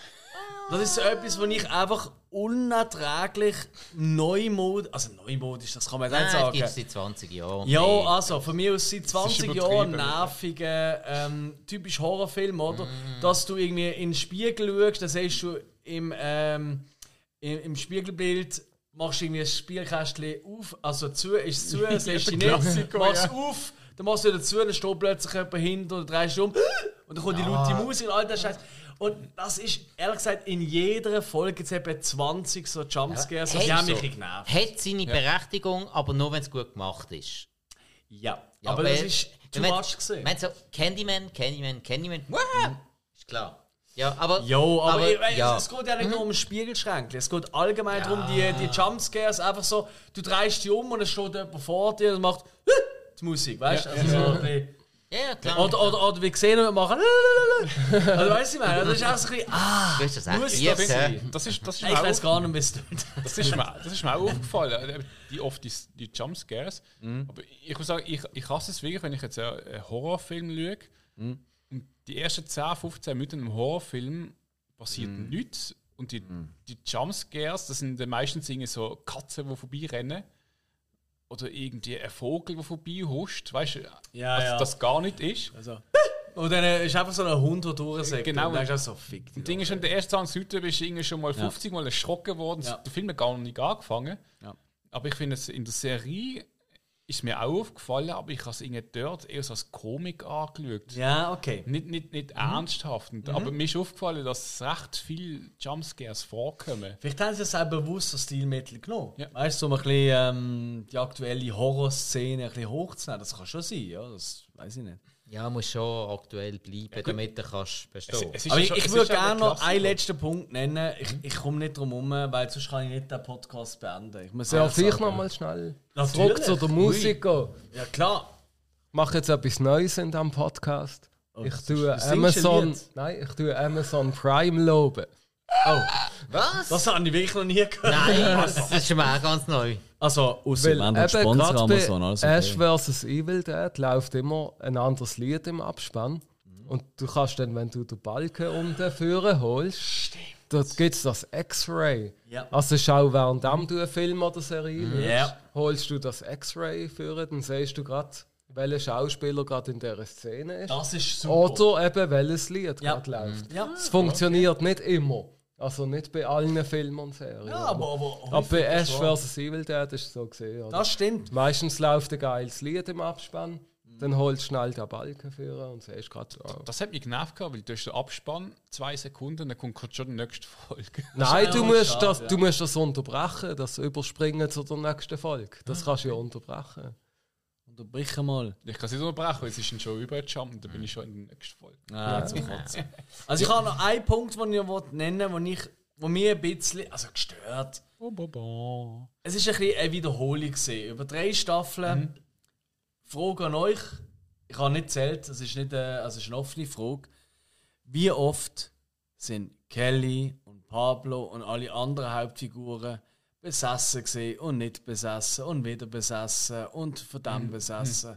Das ist so etwas, wo ich einfach unerträglich neumod. Also, neumodisch, das kann man jetzt nicht Nein, sagen. gibt es seit 20 Jahren. Ja, Nee. also von mir aus seit 20 übertrieben, Jahren oder? nerviger, ähm, typisch Horrorfilm, oder? Mm. Dass du irgendwie in den Spiegel schaust, dann siehst du im, ähm, im, im Spiegelbild, machst du irgendwie das Spielkästchen auf, also zu, ist zu, siehst du Der nicht, machst ja. auf, dann machst du wieder zu, dann steht plötzlich jemand hinter oder drehst um und dann kommt die Ah. laute Musik und all das Scheiß. Und das ist, ehrlich gesagt, in jeder Folge jetzt etwa 20 so Jumpscares, Hey, die haben so. mich genervt. Hat seine Berechtigung, aber nur wenn es gut gemacht ist. Ja, Ja, aber weil- das ist too much gesehen. Wenn so Candyman, Candyman, Candyman, wah, ist klar. Ja, aber. Jo, aber, ich, ich, ja. es geht ja nicht nur um Spiegelschränke. Es geht allgemein darum, die, die Jumpscares einfach so, du drehst dich um und es steht jemand vor dir und macht die Musik, weißt du? also so ein bisschen- Ja, ja, klar. oder, oder, oder wir sehen und machen also weißt du, ich meine, das ist auch so ein bisschen, ah, du hast das muss echt das? Das ist, das ist, ich weiß gar nicht, wie es tut. das ist, mir, das ist mir auch aufgefallen, äh, die oft die, die Jumpscares. Mhm. Aber ich muss sagen, ich, ich hasse es wirklich, wenn ich jetzt einen einen Horrorfilm schaue Mhm. Und die ersten 10, 15 Minuten im Horrorfilm passiert Mhm. nichts und die, die Jumpscares, das sind meistens irgendwie so Katzen, die vorbeirennen. oder irgendwie ein Vogel, der vorbei huscht, weißt du, Ja, was ja. das gar nicht ist. Also, und dann äh, ist einfach so ein Hund, der durchsägt. Genau. Und dann ist auch so fick. Das Ding ist, in der ersten 20 Minuten bist du irgendwie schon mal 50 Mal erschrocken worden. Ja. Der Film hat gar noch nicht angefangen. Ja. Aber ich finde, es in der Serie ist mir auch aufgefallen, aber ich habe es irgendwie dort eher so als Komik angeschaut. Ja, okay. Nicht, nicht, nicht ernsthaft. Und- Aber mir ist aufgefallen, dass recht viele Jumpscares vorkommen. Vielleicht haben sie es auch bewusst als Stilmittel genommen. Ja. Weißt du, um ein bisschen ähm, die aktuelle Horrorszene ein bisschen hochzunehmen. Das kann schon sein, ja. Das weiß ich nicht. Ja, muss schon aktuell bleiben, damit du kannst bestehen. Es ist Aber ja ich, schon- ich würde ja gerne noch einen letzten Punkt nennen. Ich, ich komme nicht drum herum, weil sonst kann ich nicht den Podcast beenden. Ich muss ich sagen. noch mal schnell Natürlich. zurück zu der Musik gehen? Ja, klar. Ich mache jetzt etwas Neues in diesem Podcast. Oh, ich tue Amazon, nein, ich tue Amazon Prime loben. Oh, Was? das habe ich wirklich noch nie gehört. Nein, das ist schon mal ganz neu. Also, wenn eben du Sponsor Amazon, bei alles Ash okay. vs. Evil Dead läuft immer ein anderes Lied im Abspann. Und du kannst dann, wenn du den Balken unten führen holst, dort gibt es das X-Ray. Ja. Also schau, während du einen Film oder Serie schaust, Ja. holst du das X-Ray führen, dann siehst du gerade, welcher Schauspieler gerade in dieser Szene ist. Das ist super. Oder eben welches Lied Ja. gerade läuft. Ja. Es funktioniert nicht immer. Also nicht bei allen Filmen und Serien. Ja, aber, aber, aber bei Ash vs. Evil Dead ist es so gesehen. Oder? Das stimmt. Meistens läuft ein geiles Lied im Abspann, dann holst du schnell den Balken führen und siehst gerade, oh. Das hat mich genervt, gehabt, weil du hast den Abspann, zwei Sekunden, dann kommt gerade schon die nächste Folge. Nein, du musst, schade, das, ja. du musst das unterbrechen, das Überspringen zu der nächsten Folge. Das kannst du ja unterbrechen. Unterbrich mal. Ich kann es nicht unterbrechen, weil es ist schon übergejumpt und dann bin ich schon in der nächsten Folge. Ah. Also ich habe noch einen Punkt, den ich nennen wollte, ich, wo mir ein bisschen also gestört. Es ist ein bisschen eine Wiederholung gewesen. Über drei Staffeln. Frage an euch. Ich habe nicht zählt, es ist nicht eine, also es ist eine offene Frage. Wie oft sind Kelly und Pablo und alle anderen Hauptfiguren besessen gesehen und nicht besessen und wieder besessen und von dem besessen?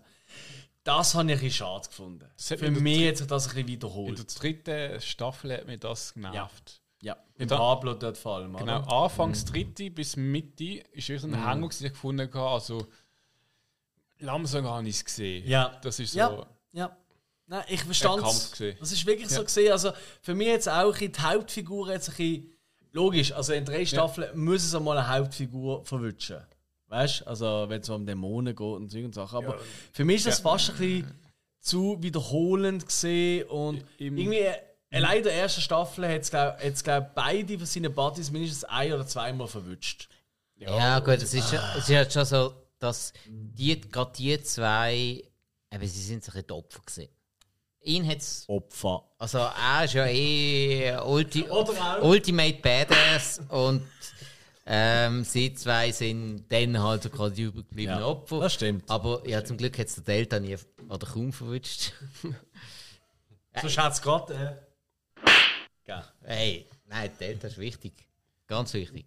Das habe ich ein bisschen schade gefunden. Für mich in hat sich das ein bisschen In wiederholt. der dritten Staffel hat mich das genervt. Ja, bei Da- Pablo dort vor allem. Genau, oder? Anfangs dritte bis Mitte ist wirklich ein Hänger, den ich gefunden habe. Also, langsam habe ich es gesehen. Ja. Das ist so. Ja, ja. Nein, ich verstand es. Das ist wirklich so Ja. gesehen. Also für mich jetzt auch die Hauptfigur jetzt ein bisschen logisch. Also in drei Staffeln muss es einmal eine Hauptfigur verwünschen. Weißt du? Also wenn es um Dämonen geht und und Sachen. Aber für mich ist das fast ein bisschen zu wiederholend gesehen und Im- irgendwie. äh, Allein in der ersten Staffel hat es, glaube glaub, beide von seinen Buddies mindestens ein- oder zweimal verwünscht. Ja, gut, es ist, ja- es ist halt schon so, dass die, gerade die zwei, eben, sie sind so ein bisschen Opfer gewesen. Ihn hat's, Opfer. also er ist ja eh Ulti. Ultimate Badass und ähm, sie zwei sind dann halt so gerade die übergebliebenen Ja, Opfer. das stimmt. Aber ja, zum Glück hat es der Delta nie oder kaum verwünscht. Sonst hat es gerade. Äh, gell. Hey, nein, Delta ist wichtig. Ganz wichtig.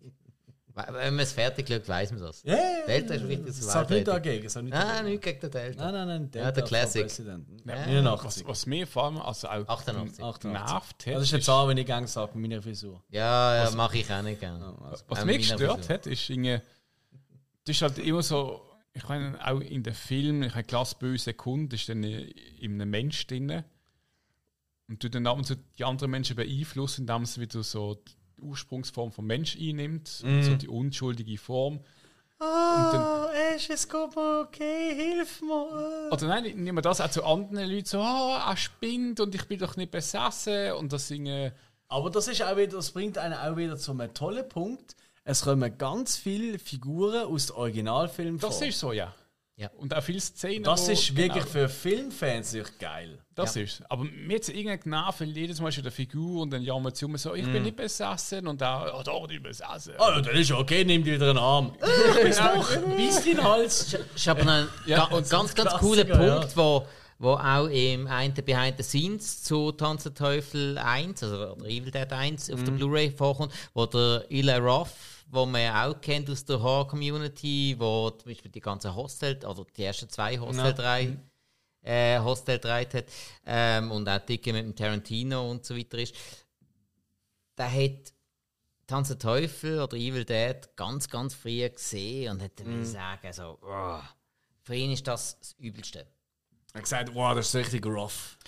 We- Wenn man es fertig schaut, weiß man das. Ja, ja, ja. Delta ist wichtig. Es sagt nicht dagegen. Es sagt nicht Nein, dagegen. nicht gegen den Delta. Nein, nein, nein. Ja, der Classic. Präsident. Ja. 89. Was, was mir vor allem also auch 88. genervt 88. hat, Das ist jetzt auch, wenn ich gerne sage, mit meiner Frisur. Ja, ja mache ich auch nicht gerne. was Äh, mich gestört Frisur. hat, ist irgendwie, das ist halt immer so, ich meine, auch in den Filmen, ich habe Glas böse Kunde, ist dann in einem Mensch drin. Und du dann ab und zu die anderen Menschen beeinflussen, indem sie wieder so die Ursprungsform vom Mensch einnimmt, Mhm. so die unschuldige Form. Ah, Ash, es geht mir okay, hilf mir. Oder nein, nehmen wir das auch zu anderen Leuten so, ah, er spinnt und ich bin doch nicht besessen und das singen. Aber das ist auch wieder, das bringt einen auch wieder zu einem tollen Punkt. Es kommen ganz viele Figuren aus dem Originalfilm Das vor. ist so, ja. Ja. Und auch viele Szenen. das wo- ist wirklich genau. für Filmfans wirklich geil. Das ist. Aber mir hat irgendein genervt, weil jedes Mal ist der Figur und dann jammert sie um so, ich bin nicht besessen und da, oh doch, ich bin besessen. Ah, ja, dann ist ja okay, nimm dir wieder einen Arm. Ich bin's doch, beiß den Hals. ist aber ein Ja, ganz, ganz Klassiker, cooler ja. Punkt, wo, wo auch im einen Behind the Scenes zu Tanz der Teufel 1, also oder Evil Dead 1 auf der Blu-ray vorkommt, wo der Eli Roth, wo man ja auch kennt aus der Horror-Community, wo zum Beispiel die ganze Hostel, oder die ersten zwei Hostel 3 äh, Hostel 3 hat ähm, und auch dicke mit dem Tarantino und so weiter ist, der hat Tanz der Teufel oder Evil Dead ganz, ganz früh gesehen und hätte mm. sagen, so, oh, für ihn ist das das Übelste. Er hat gesagt, wow, das ist richtig rough.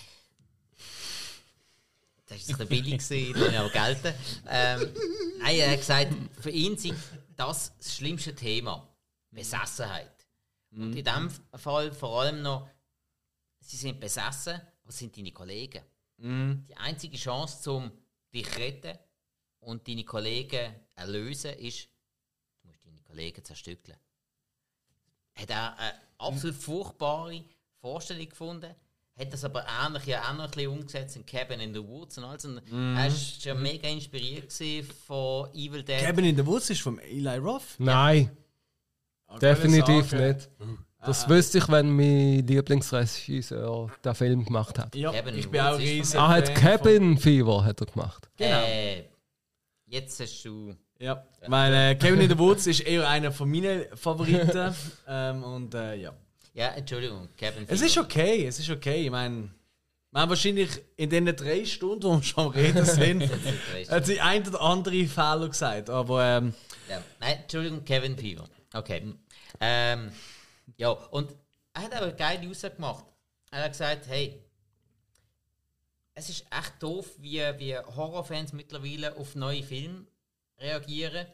Das war ein bisschen billig, gewesen, das aber gelten. Ähm, nein, er hat gesagt, für ihn sei das das schlimmste Thema. Besessenheit. Und in diesem Fall vor allem noch, sie sind besessen, was sind deine Kollegen? Die einzige Chance, um dich zu retten und deine Kollegen erlösen, ist, du musst deine Kollegen zerstückeln. Hat er eine absolut furchtbare Vorstellung gefunden, hat das aber ähnlich, ja, auch noch ein bisschen umgesetzt in Cabin in the Woods und alles. Und Er war schon mega inspiriert von Evil Dead. Cabin in the Woods ist vom Eli Roth. Nein, Ah, definitiv nicht. Das wüsste ich, wenn mein Lieblingsregisseur den Film gemacht hat. Ja, Cabin in ich bin auch riesen Er hat Cabin Fever hat er gemacht. Genau. Äh, jetzt hast du. Von, ja, weil äh, Cabin in the Woods ist eher einer von meinen Favoriten. ähm, und äh, ja. Ja, Entschuldigung, Cabin Es ist okay, es ist okay. Ich meine, wir haben wahrscheinlich in den drei Stunden, wo wir schon am Reden sind, hat sie ein oder andere Fehler gesagt. Aber ähm, Ja. Nein, Entschuldigung, Kevin Fever. Okay. Ähm, ja, und er hat aber eine geile Aussage gemacht. Er hat gesagt, hey, es ist echt doof, wie, wie Horrorfans mittlerweile auf neue Filme reagieren.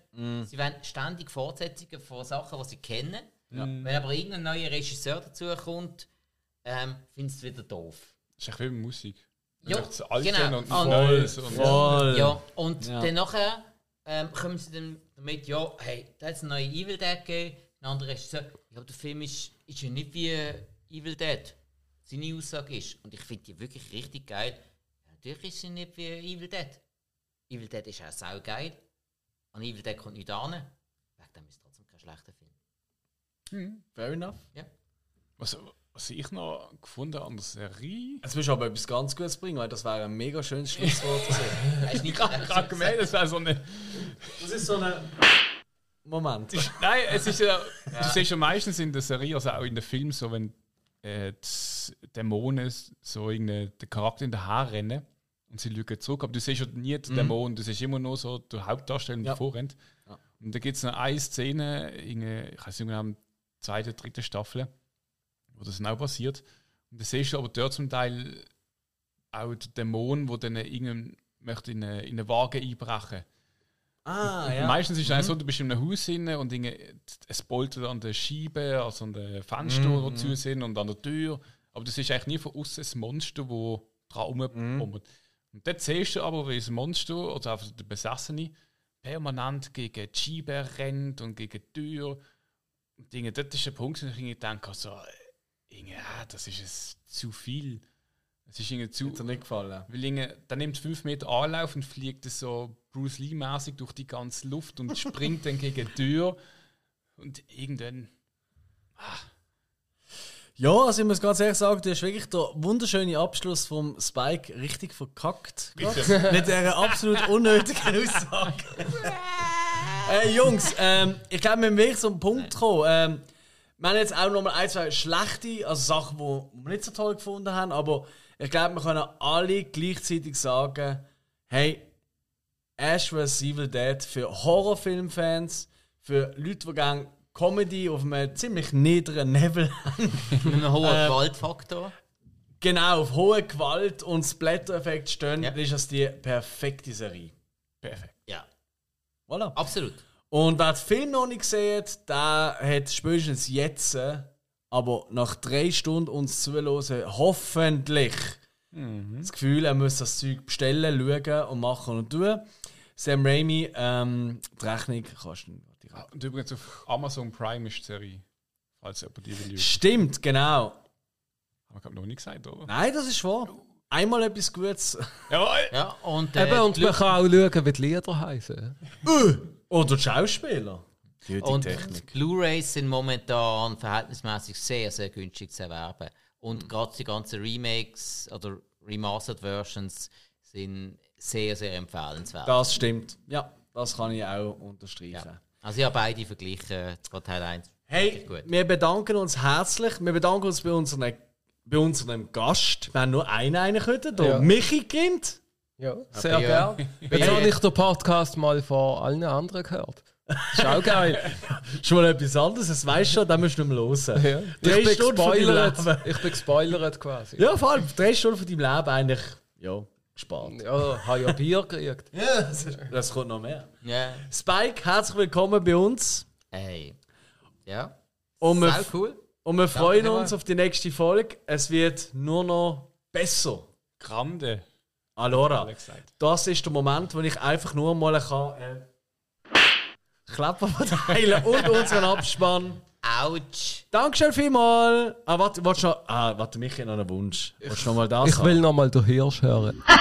Sie wollen ständig Fortsetzungen von Sachen, die sie kennen. Wenn aber irgendein neuer Regisseur dazu kommt, ähm, findest du es wieder doof. Das ist echt wie mit Musik. Ja, genau. und Und- Neues. Und voll. Ja, und Ja. dann nachher ähm, kommen sie dann damit, ja, hey, da hat es einen neuen Evil Dead gegeben, ein anderer Regisseur. Ja, der Film ist, ist ja nicht wie Evil Dead. Seine Aussage ist, und ich finde die wirklich richtig geil, ja, natürlich ist sie nicht wie Evil Dead. Evil Dead ist auch sau geil. An Evil Dead kommt nicht an. Wegen dem ist es trotzdem kein schlechter Film. fair enough. was, was ich noch gefunden an der Serie. Jetzt musst du aber etwas ganz Gutes bringen, weil das wäre ein mega schönes Schlusswort. Er ist nicht Gerade gemerkt, das wäre so eine. das ist so ein Moment. Nein, es ist ja. Du siehst ja meistens in der Serie, also auch in den Filmen, so wenn äh, die Dämonen so irgendeinen den Charakter in den Haar rennen und sie schauen zurück. Aber du siehst ja nie den Dämon, du siehst immer nur so den Hauptdarsteller, der Ja. vorrennt. Ja. Und da gibt es noch eine Szene, ich weiß nicht der zweiten, dritten Staffel, wo das genau passiert. Und da siehst du aber dort zum Teil auch den Dämon, der dann irgendein möchte in eine, in eine Waage einbrechen Ah, ja. Meistens ist es eigentlich so, du bist in einem Haus drin und es poltert an der Scheibe, also an den Fenstern, die zu sind und an der Tür. Aber das ist eigentlich nie von außen ein Monster, das dran rumpommert. Und dort siehst du aber, wie das Monster, oder einfach der Besessene, permanent gegen die Scheibe rennt und gegen die Tür. Dinge, dort ist der Punkt, wo ich irgendwie denke, so, irgendwie, ah, das ist es zu viel. Es ist irgendwie zu. Hat dir nicht gefallen? Weil irgendwie, dann nimmt fünf Meter Anlauf und fliegt es so Bruce Lee-mäßig durch die ganze Luft und springt dann gegen die Tür. Und irgendwann. Ja, also ich muss ganz ehrlich sagen, du hast wirklich den wunderschönen Abschluss vom Spike richtig verkackt. Mit dieser absolut unnötigen Aussage. äh, Jungs, ähm, ich glaube, wir müssen wirklich zum Punkt kommen. Ähm, wir haben jetzt auch noch mal ein, zwei schlechte, also Sachen, die wir nicht so toll gefunden haben, aber ich glaube, wir können alle gleichzeitig sagen, hey, Ash vs. Evil Dead für Horrorfilmfans, für Leute, die gerne Comedy auf einem ziemlich niederen Level haben. Mit einem hohen Äh, Gewaltfaktor. genau, auf hohe Gewalt und Splatter-Effekt stehen, Ja. ist das die perfekte Serie. Perfekt. Voilà. absolut. Und wer den Film noch nicht gesehen hat, der hat spätestens jetzt, äh, aber nach drei Stunden uns zuhören, hoffentlich das Gefühl, er muss das Zeug bestellen, schauen und machen und tun. Sam Raimi, ähm, die Rechnung kannst du direkt. Und übrigens auf Amazon Prime ist die Serie. Falls jemand die will. Stimmt, genau. Haben wir noch nicht gesagt, oder? Nein, das ist wahr. Einmal etwas Gutes. Jawohl! Ja, und, äh, Eben, und man kann auch schauen, wie die Lieder heißen. Oder die Schauspieler. Die und Technik. die Blu-rays sind momentan verhältnismäßig sehr, sehr günstig zu erwerben. Und Mhm. gerade die ganzen Remakes oder Remastered Versions sind sehr, sehr empfehlenswert. Das stimmt. Ja, das kann ich auch unterstreichen. ja. Also ich habe beide verglichen, gerade Teil 1. Hey, wir bedanken uns herzlich. Wir bedanken uns bei, unseren, bei unserem Gast. Wir haben nur einen rein können, der Ja. Michi kennt. Ja, sehr ja. gerne. Jetzt habe ich den Podcast mal von allen anderen gehört. Ist auch geil. Schon mal etwas anderes, das weißt du schon, dann musst du nicht mehr hören. Ja. Drei Ich bin Stunden von deinem gespoilert. Leben. Ich bin gespoilert quasi. Ja, vor allem drei Stunden von deinem Leben eigentlich ja, gespart. Ja, habe ja Bier gekriegt. Ja, das, ist- das kommt noch mehr. Ja. Spike, herzlich willkommen bei uns. Hey. Ja. Und cool. Und wir freuen Danke uns auf die nächste Folge. Es wird nur noch besser. Grande. Allora, das ist der Moment, wo ich einfach nur mal kann, äh, Klappen verteilen und unseren Abspann. Autsch. Dankeschön vielmals. Ah, warte, warte noch. Ah, warte, Michi hat noch einen Wunsch. Willst du noch mal das Ich will noch mal den Hirsch hören.